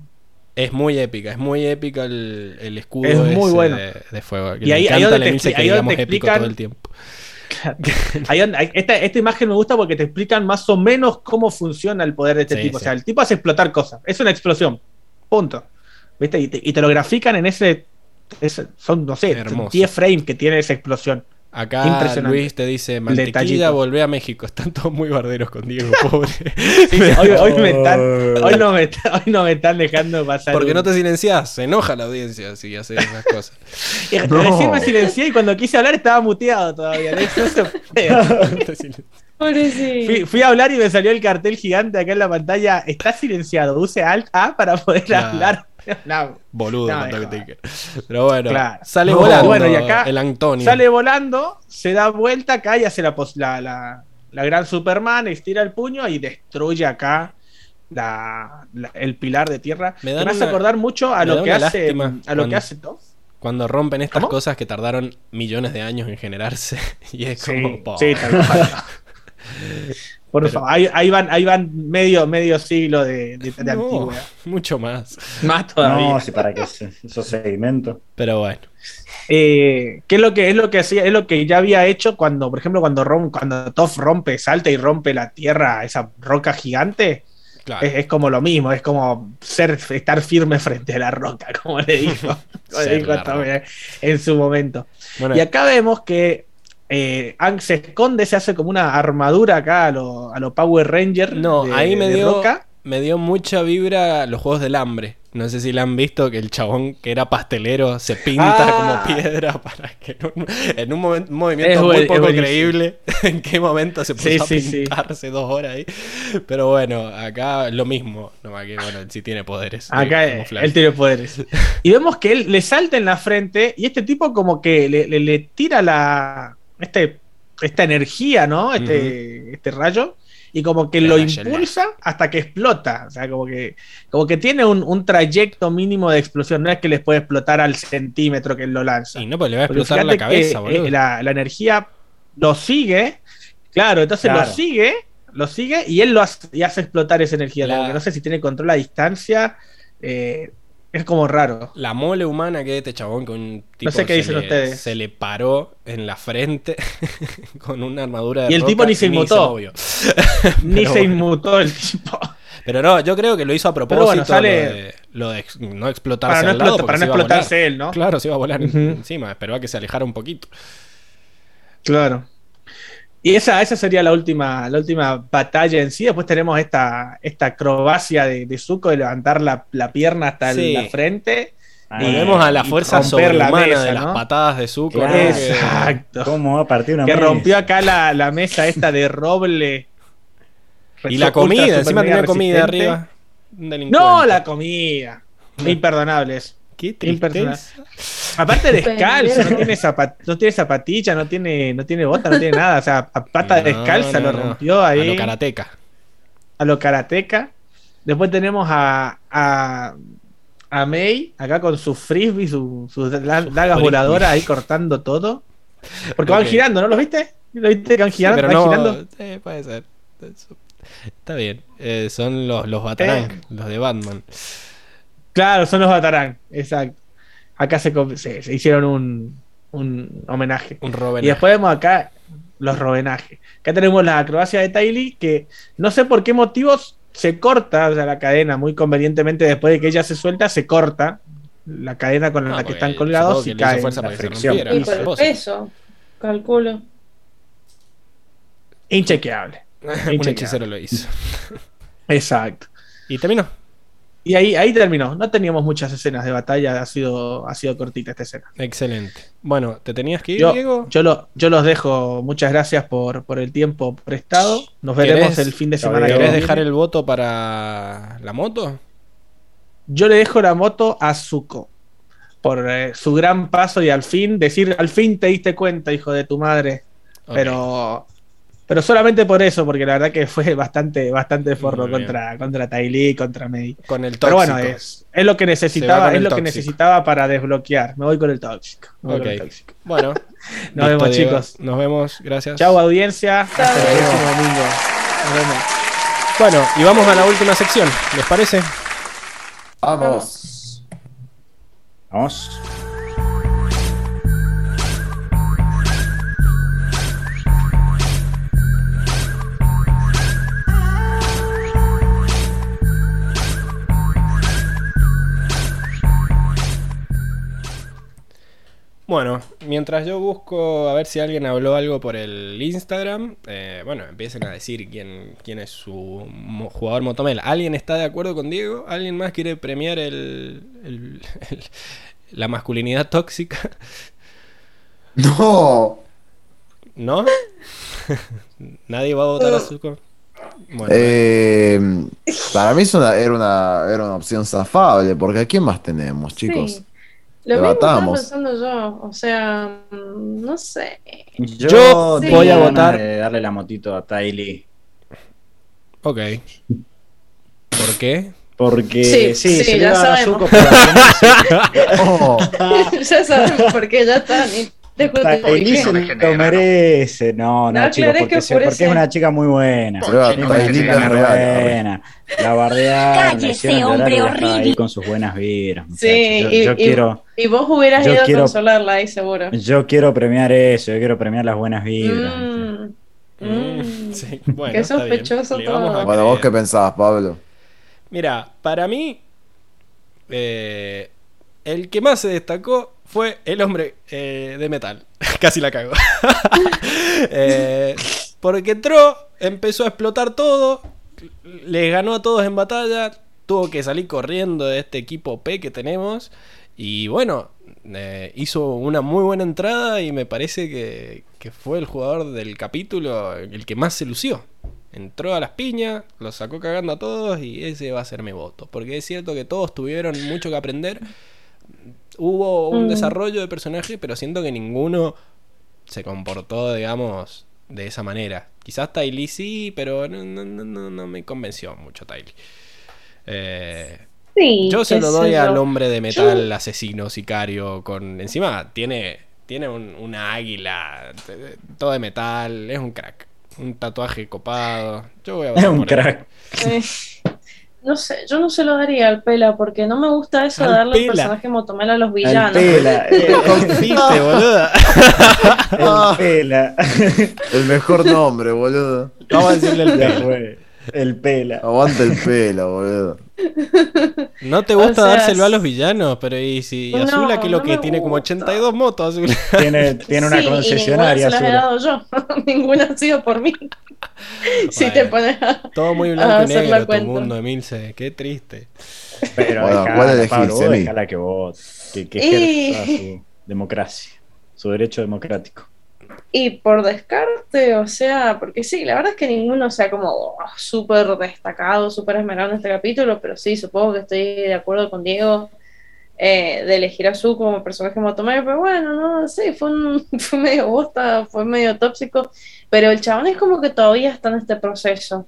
Es muy épica, es muy épica el, el escudo Es muy ese bueno. de, de fuego. que Y ahí- ahí donde te ahí donde te explican- todo el tiempo. Esta, esta imagen me gusta porque te explican más o menos cómo funciona el poder de este Sí, tipo. O sea, el tipo hace explotar cosas. Es una explosión. Punto. ¿Viste? Y te, y te lo grafican en ese. ese- son, no sé, Hermoso. 10 frames que tiene esa explosión. Acá. Luis te dice, mantequilla, detallito. volvé a México. Están todos muy barderos con Diego, pobre. Hoy, hoy me están, hoy, no me, están- hoy no me están dejando pasar. Porque un- no te silencias, se enoja la audiencia si haces esas cosas. Y No. Recién me silencié y cuando quise hablar estaba muteado todavía. No se puede. No te silen- Pobrecito. Fui, fui a hablar y me salió el cartel gigante acá en la pantalla. Está silenciado. Use Alt A para poder Claro. hablar. No. Boludo, No, que. Pero bueno, Claro. sale No, volando bueno, y acá el Antonio. Sale volando, se da vuelta acá y hace la, pos- la, la- la gran Superman, estira el puño y destruye acá la- la- el pilar de tierra. Me hace una- acordar mucho a lo que hace a lo cuando- que hace Thor. Cuando rompen estas ¿Cómo? cosas que tardaron millones de años en generarse. Y es Sí, como. sí, tal. Por Pero- favor, ahí, ahí van, ahí van medio, medio siglo de, de, de No, antigüedad. mucho más. Más todavía. No, si para que se- esos sedimentos. Pero bueno. Eh, ¿Qué es lo que es lo que hacía? Es lo que ya había hecho cuando, por ejemplo, cuando rom, cuando Toph rompe, salta y rompe la tierra, esa roca gigante. Claro. Es, es como lo mismo, es como ser, estar firme frente a la roca, como le dijo, como dijo en su momento. Bueno, Y acá vemos que eh, se esconde, se hace como una armadura acá a lo, a lo Power Ranger. no, de- ahí me dio, roca. me dio mucha vibra los juegos del hambre. No sé si la han visto que el chabón que era pastelero se pinta Ah. como piedra para que en un, en un momen- movimiento Es muy buen- poco creíble en qué momento se puso Sí, a sí, sí. pintarse dos horas ahí. Pero bueno, acá lo mismo. No, que bueno, él sí tiene poderes. de Acá eh, camuflaje. él tiene poderes. Y vemos que él le salta en la frente y este tipo como que le, le- le tira la este, esta energía, ¿no? Este, este rayo. Y como que lo impulsa hasta que explota. O sea, como que, como que tiene un, un trayecto mínimo de explosión. No es que les puede explotar al centímetro que él lo lanza. Y no, pues le va a explotar la cabeza, boludo. eh, la, la energía lo sigue. Claro, entonces Claro. lo sigue, lo sigue y él lo hace, y hace explotar esa energía. La- Como que no sé si tiene control a distancia. eh, es como raro. La mole humana que es este chabón que un tipo sé qué se dicen le- ustedes. Se le paró en la frente con una armadura de Y el roca, tipo ni se inmutó. Ni Pero se bueno. inmutó el tipo. Pero no, yo creo que lo hizo a propósito bueno, sale- lo, de, lo de no explotarse Para no, al lado para no se explotarse él, ¿no? Claro, se iba a volar encima, esperó a que se alejara un poquito. Claro. Y esa, esa sería la última, la última batalla en sí. Después tenemos esta, esta acrobacia de, de Zuko de levantar la, la pierna hasta Sí. la frente. Ah, Volvemos a la fuerza romper la sobrehumana mesa, de las ¿no? patadas de Zuko. Exacto. ¿Cómo va a partir una Que mesa? rompió acá la, la mesa esta de roble. Y la comida, encima tenía comida resistente. arriba. Un delincuente. No, la comida. Imperdonable eso. Qué tristeza. Aparte descalzo, no tiene, zapat no tiene zapatilla, no tiene, no tiene bota, no tiene nada. O sea, a pata No, descalza no, lo no. rompió ahí. A lo karateca. a lo karateca. Después tenemos a, a, a May, acá con su frisbee, su- sus da- dagas Frisbee. voladoras ahí cortando todo. Porque van girando, ¿no? ¿Los viste? ¿Lo viste que van Sí, girando? pero van no, girando? sí, puede ser. Está bien. Eh, son los, los Batarang, Eh. los de Batman. Claro, son los Batarang, exacto. Acá se, se- se hicieron un, un homenaje. Un Robin. Y después vemos acá los rovenajes. Acá tenemos la acrobacia de Tylee, que no sé por qué motivos se corta o sea, la cadena muy convenientemente después de que ella se suelta, se corta la cadena con No, la que porque están colgados que y caen. fuerza la que fricción. Y por el peso, calculo. Inchequeable. Un Inchequeable. hechicero lo hizo. Exacto. Y terminó. Y ahí, ahí terminó. No teníamos muchas escenas de batalla, ha sido, ha sido cortita esta escena. Excelente. Bueno, ¿te tenías que ir, Yo, Diego? yo, lo, yo los dejo. Muchas gracias por, por el tiempo prestado. Nos ¿Querés- veremos el fin de semana. ¿Querés dejar el voto para la moto? Yo le dejo la moto a Zuko por eh, su gran paso y al fin decir, al fin te diste cuenta, hijo de tu madre. Pero, pero solamente por eso, porque la verdad que fue bastante, bastante forro contra, contra Ty Lee, contra May. Con el Pero tóxico. bueno, es, es lo que necesitaba, es lo que necesitaba para desbloquear. Me voy con el tóxico. me voy con el Ok. tóxico. Bueno. Nos listo, vemos, Diego. chicos. Nos vemos. Gracias. Chau, audiencia. Hasta el próximo domingo. Nos vemos. Bueno, y vamos a la última sección. ¿Les parece? Vamos. Vamos. Bueno, mientras yo busco a ver si alguien habló algo por el Instagram, eh, bueno, empiecen a decir quién, quién es su mo- jugador Motomel. ¿Alguien está de acuerdo con Diego? ¿Alguien más quiere premiar el, el- el- la masculinidad tóxica? No. ¿No? ¿Nadie va a votar a Zuko? Bueno, Eh, para mí es una, era, una, era una opción zafable, porque ¿a quién más tenemos, chicos? Sí. Lo mismo estaba Debatamos. pensando yo, o sea, no sé. Yo, Yo voy tenía a votar- de darle la motito a Tylee. ok. ¿Por qué? Porque Sí, sí, sí, se ya sabemos. Final Oh, ya sabemos por qué, ya está. Ni se justifiqué. lo merece. No, no, No chicos, porque, que es una chica muy buena. Prueba, Es una chica muy buena. La bardearon, Cállese, hombre horrible. con sus buenas vibras. Sí, yo, y, yo y- quiero, y vos hubieras ido quiero- a consolarla ahí, seguro. yo quiero premiar eso, yo quiero premiar las buenas vibras. Mm, Mm, sí, bueno, Qué está bien. sospechoso todo. bueno, ¿vos qué pensabas, Pablo? Mira, para mí, eh, el que más se destacó fue el hombre eh, de metal. Casi la cago. Eh, porque entró, empezó a explotar todo, les ganó a todos en batalla, tuvo que salir corriendo de este equipo P que tenemos. Y bueno, eh, hizo una muy buena entrada y me parece que, que fue el jugador del capítulo el que más se lució. Entró a las piñas, los sacó cagando a todos y ese va a ser mi voto. Porque es cierto que todos tuvieron mucho que aprender. Hubo un Mm. desarrollo de personaje, pero siento que ninguno se comportó, digamos, de esa manera. Quizás Tylee sí, pero no, no, no, no- no me convenció mucho Tylee. Eh, Sí, yo se lo doy yo. al hombre de metal, asesino, sicario, con encima tiene tiene un- una águila, todo de metal, es un crack, un tatuaje copado. Yo voy a Es votar un por él. crack. No sé, yo no se lo daría al Pela porque no me gusta eso Al de darle el Pela. personaje Motomel a los El villanos. pela, ¿Qué confite, boluda? el pela. El mejor nombre, boludo. Vamos a decirle el fue. El pela. Aguanta el pelo, boludo. No te gusta O sea, dárselo a los villanos, pero y si No, Azula que lo no que tiene como gusta. 82 motos, Azula. Tiene, tiene una Sí, concesionaria. Y ninguna se las he Azul. dado yo. ninguna ha sido por mí. si te Bueno. pones a... Todo muy a blanco y negro tu mundo, Emilce. Qué triste. Pero Bueno, dejala, ¿cuál elegís, Pablo, vos Emi? dejala que vote, que, que Y- su democracia, su derecho democrático. Y por descarte, o sea, porque sí, la verdad es que ninguno sea como oh, súper destacado, súper esmerado en este capítulo, pero sí, supongo que estoy de acuerdo con Diego eh, de elegir a Su como personaje motomel, pero bueno, no sé, fue, un- fue medio bosta, fue medio tóxico, pero el chabón es como que todavía está en este proceso.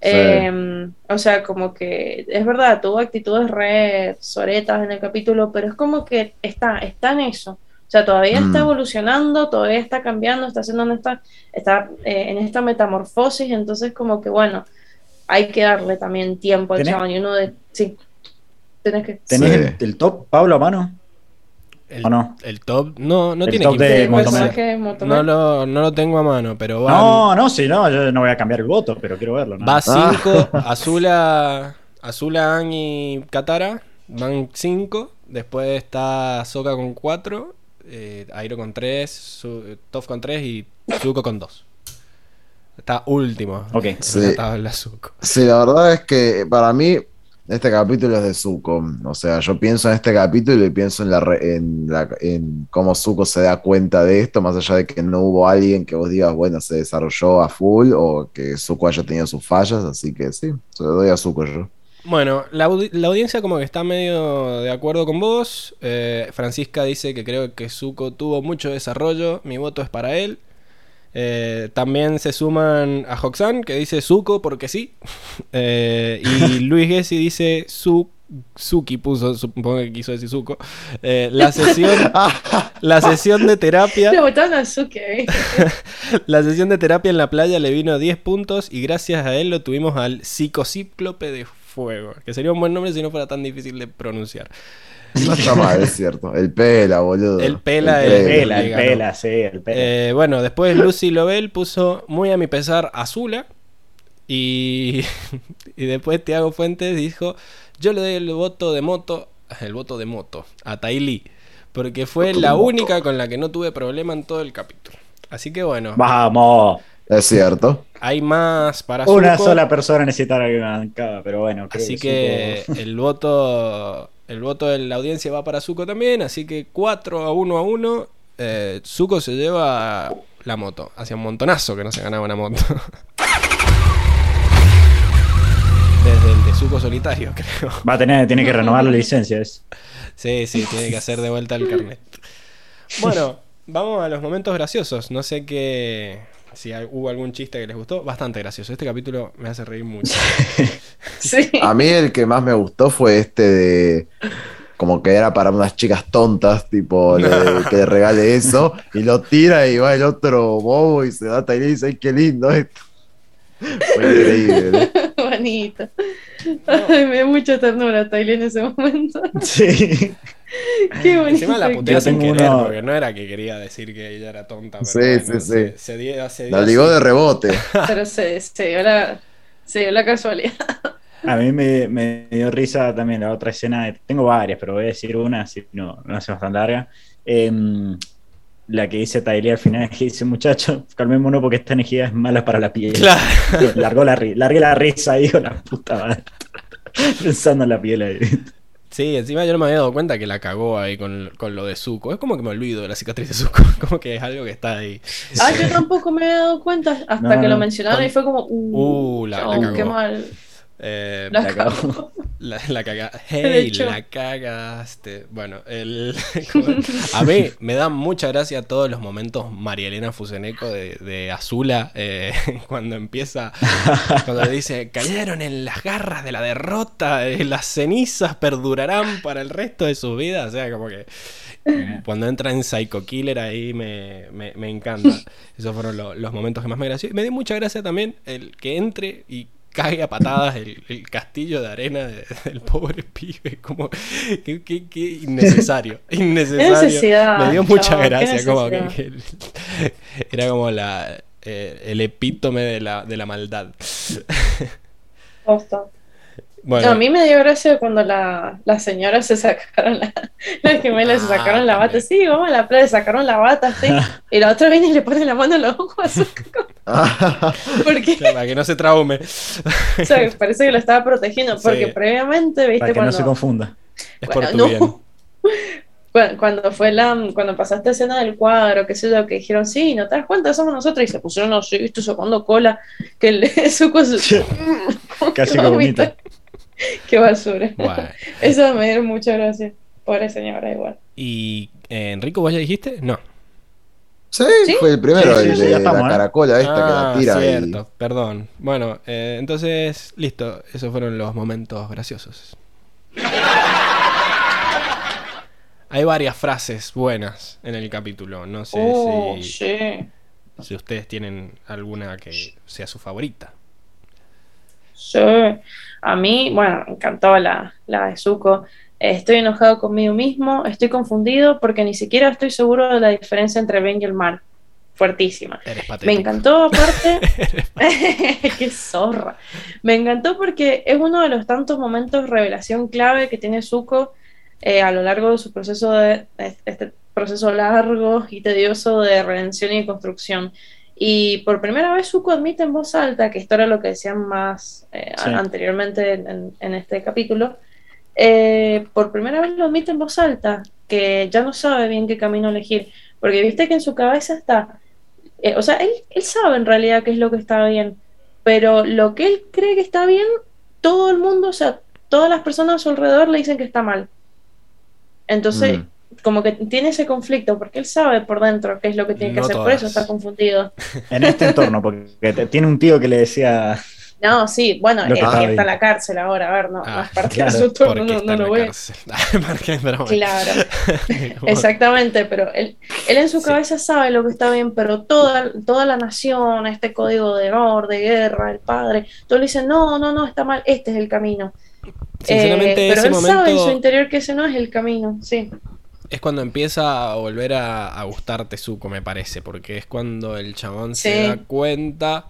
Sí. Eh, o sea, como que es verdad, tuvo actitudes re soretas en el capítulo, pero es como que está, está en eso. O sea, todavía Mm. está evolucionando, todavía está cambiando, está haciendo en esta, está eh, en esta metamorfosis, entonces como que bueno, hay que darle también tiempo al ¿Tenés- chabón y uno de sí, tenés que ¿Tenés Sí. el, el top, Pablo, a mano? El, ¿O no? el top no, no El tiene top que de motomel. No lo, no lo tengo a mano, pero va. No, no, si no, yo no voy a cambiar el voto, pero quiero verlo. ¿no? Va Ah. 5, Azula, Azula, Aang y Katara van 5. Después está Soka con 4, eh, Airo con 3, Toph con 3 y Zuko con 2. Está último. Ok. Sí. la tabla Zuko. Sí, la verdad es que para mí este capítulo es de Zuko. O sea, yo pienso en este capítulo y pienso en, la, en, la- cómo Zuko se da cuenta de esto, más allá de que no hubo alguien que vos digas, bueno, se desarrolló a full o que Zuko haya tenido sus fallas. Así que sí, se lo doy a Zuko yo. Bueno, la audiencia como que está medio de acuerdo con vos. Eh, Francisca dice que creo que Zuko tuvo mucho desarrollo. Mi voto es para él. Eh, también se suman a Hoxan, que dice Zuko porque sí. Eh, y Luis Gessi dice Su Suki puso, supongo que quiso decir Zuko. Eh, la sesión la sesión de terapia Le botaron a Suki ahí. la sesión de terapia en la playa le vino 10 puntos y gracias a él lo tuvimos al psicocíclope de fuego, que sería un buen nombre si no fuera tan difícil de pronunciar. No está mal, es cierto. El pela, boludo. El pela, El el- pela, el pela, sí, el pela. Eh, bueno, después Lucy Lobel puso muy a mi pesar Azula y, y después Tiago Fuentes dijo, yo le doy el voto de moto, el voto de moto a Tylee. porque fue la única con la que no tuve problema en todo el capítulo. Así que bueno, Vamos. Es cierto. hay más para Una Zuko, sola persona necesitaba que me bancaba, pero bueno. creo Así Zuko- que el voto el voto de la audiencia va para Zuko también, así que 4 a 1 a 1. Eh, Zuko se lleva la moto. Hacía un montonazo que no se ganaba una moto. Desde el de Zuko solitario, creo. Va a tener, tiene que renovar la licencia. Es. Sí, sí, tiene que hacer de vuelta el carnet. Bueno, vamos a los momentos graciosos. No sé qué. Si hay- hubo algún chiste que les gustó. Bastante gracioso. Este capítulo me hace reír mucho. Sí. A mí el que más me gustó fue este de. Como que era para unas chicas tontas, tipo, le- que le regale eso, y lo tira y va el otro bobo y se da y le dice, ¡ay, qué lindo esto! Fue increíble. ¿no? Bonito. Ay, me dio mucha ternura Tyler en ese momento. Sí. Qué bonito. Encima la putea sin tengo querer, uno- porque no era que quería decir que ella era tonta. Pero Sí, bueno, sí, sí. Se, se dio, se dio La ligó así. de rebote. Pero se, se dio la, se dio la casualidad. A mí me, me dio risa también la otra escena. de- tengo varias, pero voy a decir una, si no, no hacemos tan larga. Em, la que dice Tyler al final, que dice, muchacho, calmémonos porque esta energía es mala para la piel. Claro. Largó la, largué la risa, digo, la puta madre. Pensando en la piel ahí. Sí, encima yo no me había dado cuenta que la cagó ahí con, con lo de Zuko. Es como que me olvido de la cicatriz de Zuko. Como que es algo que está ahí. Ah, yo tampoco me había dado cuenta hasta No, que lo mencionaron y fue como, uh, Uh, la- la oh, cagó. qué mal. Eh, La cagó. La, la caga- Hey, la cagaste. Bueno, el, a mí me dan mucha gracia todos los momentos María Elena Fuseneco de, de Azula eh, cuando empieza, cuando le dice, cayeron en las garras de la derrota, eh, las cenizas perdurarán para el resto de sus vidas. O sea, como que cuando entra en Psycho Killer ahí me, me, me encanta. Esos fueron lo- los momentos que más me gració. Y me dio mucha gracia también el que entre y cague a patadas el, el castillo de arena de- del pobre pibe. Como que, que- que innecesario. Innecesario. me dio mucha qué gracia. Como que- era como la eh, el epítome de la, de la maldad. Posta. Bueno, No, a mí me dio gracia cuando la, las señoras se sacaron la, las gemelas se Ah, sacaron la bata. Sí, vamos a la playa, sacaron la bata, sí. Y la otra viene y le pone la mano en los ojos a Zuko. Porque, para que no se traume. o sea, parece que lo estaba protegiendo. Porque Sí. previamente, viste, Para que cuando, no se confunda. Es Bueno, por tu no. bien. cuando fue la, cuando pasaste escena del cuadro, qué sé yo, que dijeron, sí, ¿no te das cuenta? Somos nosotros. Y se pusieron así, viste, sacando cola. Que el Zuko se- Casi que vomita. Qué basura. Bueno. Eso me dio mucha gracia. Pobre señora, igual. ¿Y eh, Enrico, vos ya dijiste? No. Sí, ¿Sí? fue el primero, Sí, sí, el de la ¿eh? caracola esta que Ah, la tira cierto, perdón. Bueno, eh, entonces, listo. Esos fueron los momentos graciosos. Hay varias frases buenas en el capítulo. No sé Oh, si, sí. si ustedes tienen alguna que sea su favorita. Sí. A mí, bueno, me encantó la, la de Zuko. Estoy enojado conmigo mismo, estoy confundido porque ni siquiera estoy seguro de la diferencia entre bien y el mal. Fuertísima. Me encantó aparte. Qué zorra. Me encantó porque es uno de los tantos momentos de revelación clave que tiene Zuko eh, a lo largo de su proceso de este proceso largo y tedioso de redención y de construcción. Y por primera vez Zuko admite en voz alta, que esto era lo que decían más eh, Sí. anteriormente en, en este capítulo, eh, por primera vez lo admite en voz alta, que ya no sabe bien qué camino elegir, porque viste que en su cabeza está, eh, o sea, él, él sabe en realidad qué es lo que está bien, pero lo que él cree que está bien, todo el mundo, o sea, todas las personas a su alrededor le dicen que está mal. Entonces, Mm. Como que tiene ese conflicto, porque él sabe por dentro qué es lo que tiene que No hacer, por eso está confundido. En este entorno, porque te- tiene un tío que le decía. No, sí, bueno, que está está en la cárcel ahora, a ver, no, no Ah, es parte claro, de su turno, Porque no, no lo voy a- cárcel. Porque- pero bueno. Claro, exactamente, pero él, él en su Sí. cabeza sabe lo que está bien, pero toda, toda la nación, este código de honor, de guerra, el padre, todos le dicen, no, no, no, está mal, este es el camino. Sinceramente, Eh, pero ese él sabe en su interior que ese no es el camino, sí. Es cuando empieza a volver a, a gustarte Zuko, me parece. Porque es cuando el chabón se da cuenta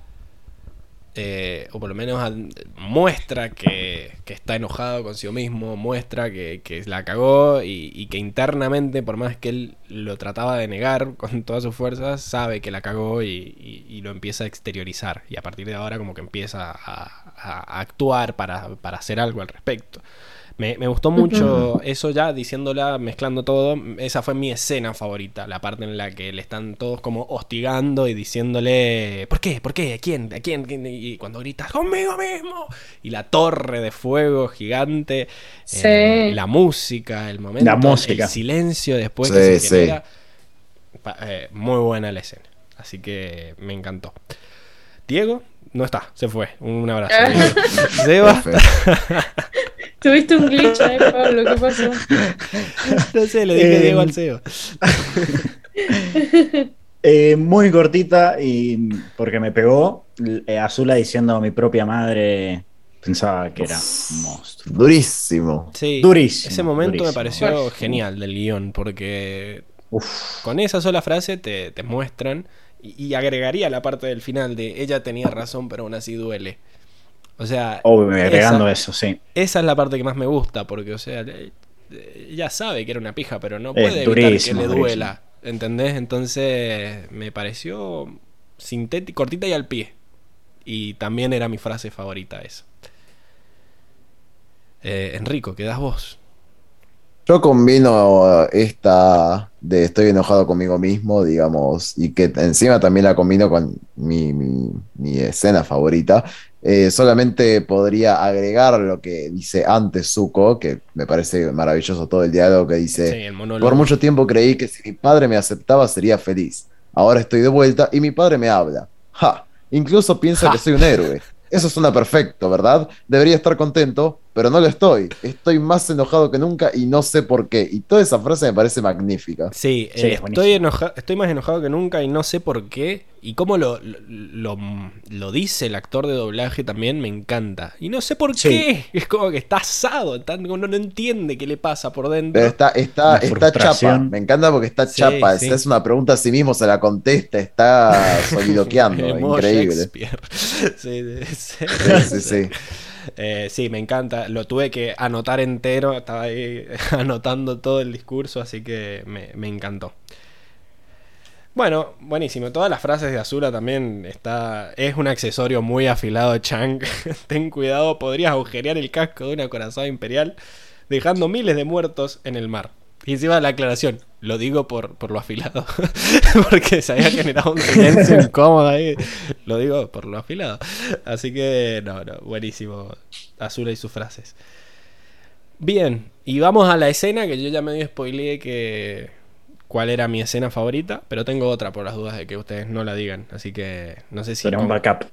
eh, o por lo menos muestra que, que está enojado consigo mismo, muestra que, que la cagó y, y que internamente, por más que él lo trataba de negar con todas sus fuerzas, sabe que la cagó y, y- y lo empieza a exteriorizar. Y a partir de ahora como que empieza a, a actuar para, para hacer algo al respecto. Me, me gustó mucho eso ya, diciéndola, mezclando todo. Esa fue mi escena favorita, la parte en la que le están todos como hostigando y diciéndole, ¿por qué? ¿Por qué? ¿A quién? ¿A quién? ¿Quién? Y cuando gritas, conmigo mismo. Y la torre de fuego gigante, Sí. eh, la música, el momento, La música. el silencio después Sí, que se sí. genera. Pa- eh, muy buena la escena. Así que me encantó. Diego no está, se fue. Un abrazo. Seba. Tuviste un glitch ahí, Pablo, ¿qué pasó? no sé, le dije Eh, Diego al Seba. Eh, muy cortita y porque me pegó. eh, Azula diciendo mi propia madre pensaba que era un monstruo. Durísimo. Sí, Durísimo, ese momento me pareció genial del guion, porque Uf, con esa sola frase te, te muestran y, y agregaría la parte del final de ella tenía razón, pero aún así duele. O sea, obvio, agregando esa, eso, sí. esa es la parte que más me gusta, porque, o sea, ella sabe que era una pija, pero no Es puede evitar durísimo, que le durísimo. duela. ¿Entendés? Entonces me pareció sintética, cortita y al pie. Y también era mi frase favorita esa. Eh, Enrico, quedás vos. Yo combino esta de estoy enojado conmigo mismo, digamos, y que encima también la combino con mi, mi- mi escena favorita. Eh, solamente podría agregar lo que dice antes Zuko, que me parece maravilloso todo el diálogo que dice, Sí, por mucho tiempo creí que si mi padre me aceptaba sería feliz. Ahora estoy de vuelta y mi padre me habla. Ja, incluso piensa Ja. que soy un héroe. Eso suena perfecto, ¿verdad? Debería estar contento, pero no lo estoy. Estoy más enojado que nunca y no sé por qué. Y toda esa frase me parece magnífica. Sí, Sí, eh, es estoy, enoja- estoy más enojado que nunca y no sé por qué. Y cómo lo, lo, lo- lo dice el actor de doblaje también me encanta. Y no sé por Sí. qué. Es como que está asado, está- uno no entiende qué le pasa por dentro. Pero está, está, está chapa. Me encanta porque está Sí, chapa. sí. Se hace una pregunta a sí mismo, se la contesta, está soliloqueando. Increíble. Sí, sí, sí. Eh, sí, me encanta. Lo tuve que anotar entero. Estaba ahí anotando todo el discurso, así que me, me encantó. Bueno, buenísimo. Todas las frases de Azula también está. Es un accesorio muy afilado, Chang. Ten cuidado, podrías agujerear el casco de una corazón imperial, dejando miles de muertos en el mar. Y encima la aclaración, lo digo por, por lo afilado, porque se había generado un silencio incómodo ahí. Lo digo por lo afilado. Así que, no, no, buenísimo. Azula y sus frases. Bien, y vamos a la escena que yo ya medio spoileé que cuál era mi escena favorita, pero tengo otra por las dudas de que ustedes no la digan, así que no sé si Pero un backup.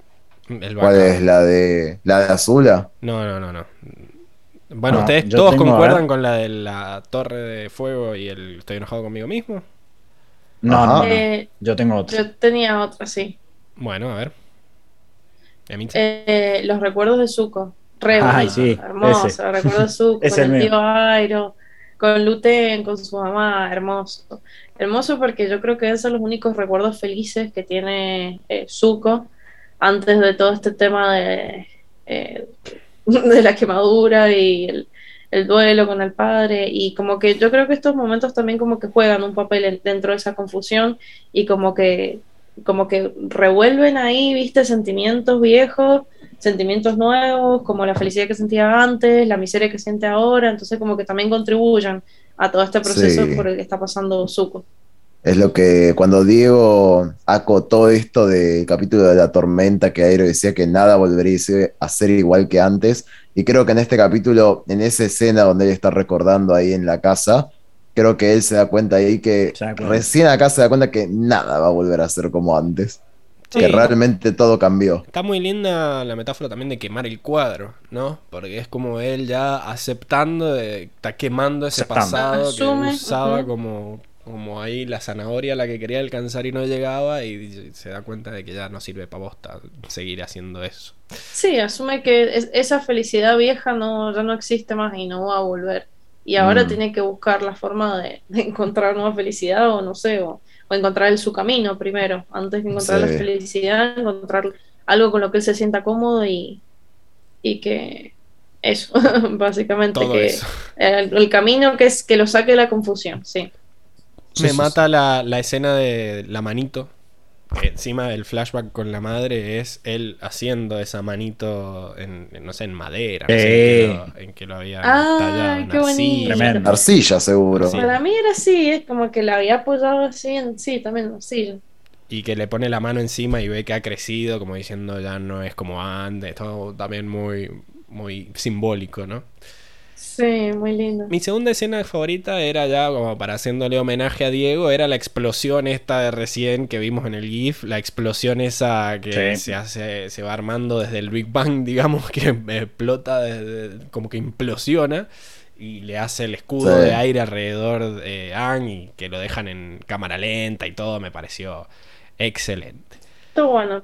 el ¿Cuál backup. es la de la de Azula? No, no, no, no. Bueno, Ah, ¿ustedes todos tengo, concuerdan con la de la torre de fuego y el estoy enojado conmigo mismo? No, Ajá. no, no. Eh, Yo tengo otro. yo tenía otra, sí. Bueno, a ver. Eh, los recuerdos de Zuko. Re Ay, sí, hermoso. ese. Recuerdos de Zuko, Es con el el, tío Airo, con Luten, con su mamá, hermoso. Hermoso porque yo creo que esos son los únicos recuerdos felices que tiene eh, Zuko antes de todo este tema de, eh, de la quemadura y el, el duelo con el padre. Y como que yo creo que estos momentos también como que juegan un papel en- dentro de esa confusión y como que como que revuelven ahí, viste, sentimientos viejos, sentimientos nuevos, como la felicidad que sentía antes, la miseria que siente ahora, entonces como que también contribuyen a todo este proceso Sí. por el que está pasando Zuko. Es lo que cuando Diego acotó esto del capítulo de la tormenta, que Airo decía que nada volvería a ser igual que antes, y creo que en este capítulo, en esa escena donde él está recordando ahí en la casa, creo que él se da cuenta ahí que recién acá se da cuenta que nada va a volver a ser como antes, Sí. que realmente todo cambió. Está muy linda la metáfora también de quemar el cuadro, ¿no? Porque es como él ya aceptando, de, está quemando ese Aceptando. pasado Asume, que usaba como, como ahí la zanahoria a la que quería alcanzar y no llegaba y se da cuenta de que ya no sirve para bosta seguir haciendo eso. Sí, asume que es- esa felicidad vieja no, ya no existe más y no va a volver. Y ahora Mm. tiene que buscar la forma de, de encontrar nueva felicidad o no sé, o, o encontrar el, su camino primero. Antes de encontrar Sí. la felicidad, encontrar algo con lo que él se sienta cómodo y, y que eso, básicamente, Todo que eso. el, el camino que es que lo saque de la confusión, sí. Sí, Me sí, mata la, la escena de la manito. Encima del flashback con la madre es él haciendo esa manito en, en, no sé, en madera. no sé, Sí. en, que lo, en que lo habían Ay, tallado en qué arcilla. bonito. Tremendo. Arcilla, seguro. Sí. Para mí era así, es como que la había apoyado así, en, sí, también así. Y que le pone la mano encima y ve que ha crecido, como diciendo ya no es como antes. Todo también muy, muy simbólico, ¿no? Sí, muy lindo. Mi segunda escena favorita era ya como para haciéndole homenaje a Diego, era la explosión esta de recién que vimos en el GIF, la explosión esa que Sí. se hace, se va armando desde el Big Bang, digamos, que explota, desde- como que implosiona y le hace el escudo Sí. de aire alrededor de Ang y que lo dejan en cámara lenta y todo, me pareció excelente. Todo bueno.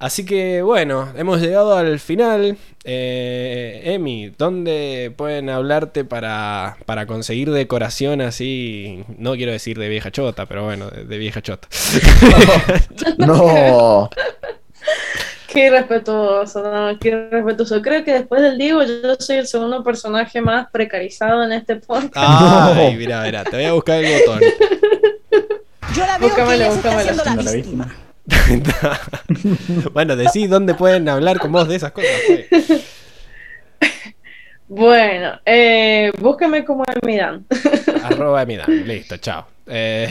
Así que bueno, hemos llegado al final. Eh, Emi, ¿dónde pueden hablarte para, para conseguir decoración así? No quiero decir de vieja chota, pero bueno, de, de vieja chota. No. Qué respetuoso, no, qué respetuoso. Creo que después del Diego yo soy el segundo personaje más precarizado en este podcast. Ay, mira, mira, te voy a buscar el botón. Yo la veo Búscamelo, que ella se está búscamelo. haciendo la la víctima. bueno, decí dónde pueden hablar con vos de esas cosas. pues. Bueno, eh, búscame como Midan. Arroba Emidan, listo, chao. Eh,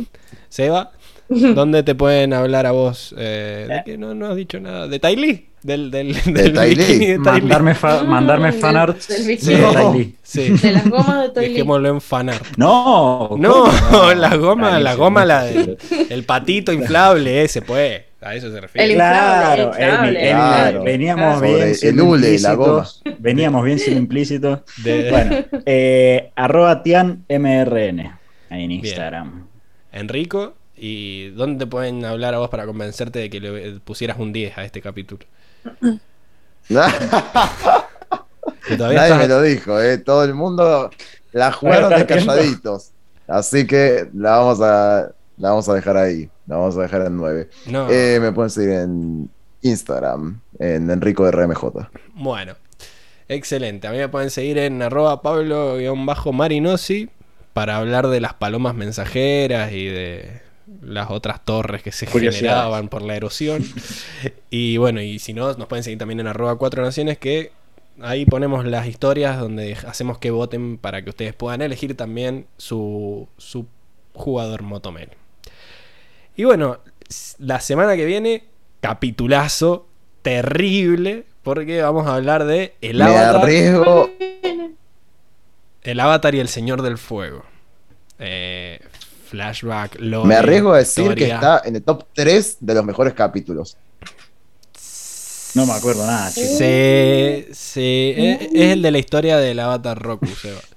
Seba, ¿dónde te pueden hablar a vos? Eh, ¿De qué no, no has dicho nada? ¿De Tylee? Del, del, del bikini de. Mandarme, fa- mandarme Mm, fanarts del de Lee. sí. De las gomas de Tylee. Dejémoslo en fanart. No, No, ¿cómo? la goma, la goma, la del el patito inflable ese, pues. A eso se refiere. El- Claro, inflable, el el- el- inflable. veníamos Sobre bien el siendo hule, la goma. Veníamos bien siendo implícitos. De- Bueno, eh, arroba tianmrn en Instagram. Enrico, ¿y dónde te pueden hablar a vos para convencerte de que le pusieras un 10 a este capítulo? Nadie estás- me lo dijo, ¿eh? Todo el mundo la jugaron Bueno, de calladitos. Así que la vamos a, la vamos a dejar ahí. La vamos a dejar en 9. No. Eh, me pueden seguir en Instagram, en Enrico RMJ. Bueno, excelente. A mí me pueden seguir en arroba pablo-marinosi para hablar de las palomas mensajeras y de las otras torres que se generaban por la erosión. y bueno, y si no, nos pueden seguir también en arroba cuatro naciones que ahí ponemos las historias donde hacemos que voten para que ustedes puedan elegir también su, su jugador motomel. Y bueno, la semana que viene, capitulazo terrible, porque vamos a hablar de el Me avatar, arriesgo. el avatar y el Señor del Fuego. Eh, flashback, lore, Me arriesgo a decir que está en el top 3 de los mejores capítulos. No me acuerdo nada, chicos. Sí, sí, es, es el de la historia del avatar Roku, Seba.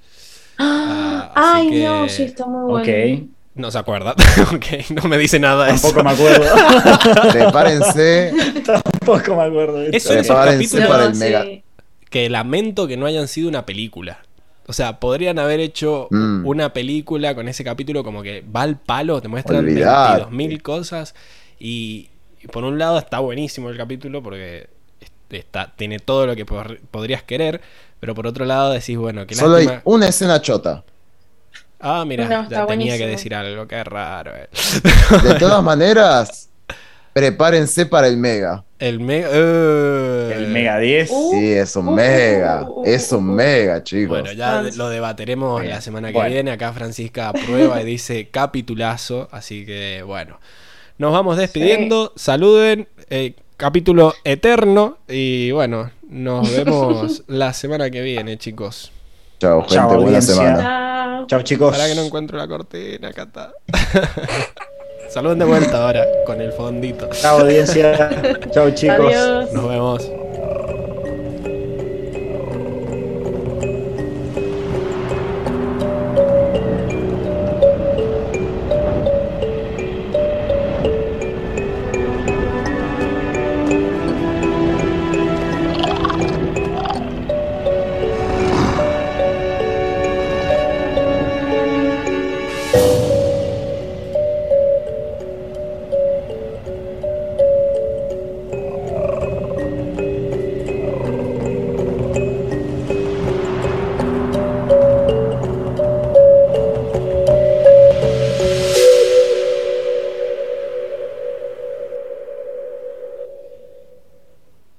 Ah, Ay, que no, sí, está muy bueno. Ok, No se acuerda. ok, no me dice nada de eso. tampoco me acuerdo. Prepárense. tampoco me acuerdo. de Es Prepárense capítulos para el sí. mega. que lamento que no hayan sido una película. O sea, podrían haber hecho Mm. una película con ese capítulo como que va al palo, te muestran. 22.000 cosas y, y por un lado está buenísimo el capítulo porque est- está, tiene todo lo que por- podrías querer, pero por otro lado decís, bueno, que Solo hay una escena chota. Ah, mira, No, ya tenía que decir algo, qué raro. eh. De todas maneras, prepárense para el mega. El mega... eh. El Mega 10. Uh, Sí, es un uh, mega. uh, Es un uh, mega, chicos. Bueno, ya lo debateremos Bien. la semana que Bueno. viene. Acá Francisca aprueba y dice capitulazo. Así que bueno. Nos vamos despidiendo. Saluden. eh, capítulo eterno. Y bueno, nos vemos la semana que viene, chicos. Chao, gente. Chao, buena audiencia. semana. Chao. Chao, chicos. Para que no encuentro la cortina, acá está. Saluden de vuelta ahora con el fondito. Chao, audiencia. Chao, chicos. Adiós. Nos vemos.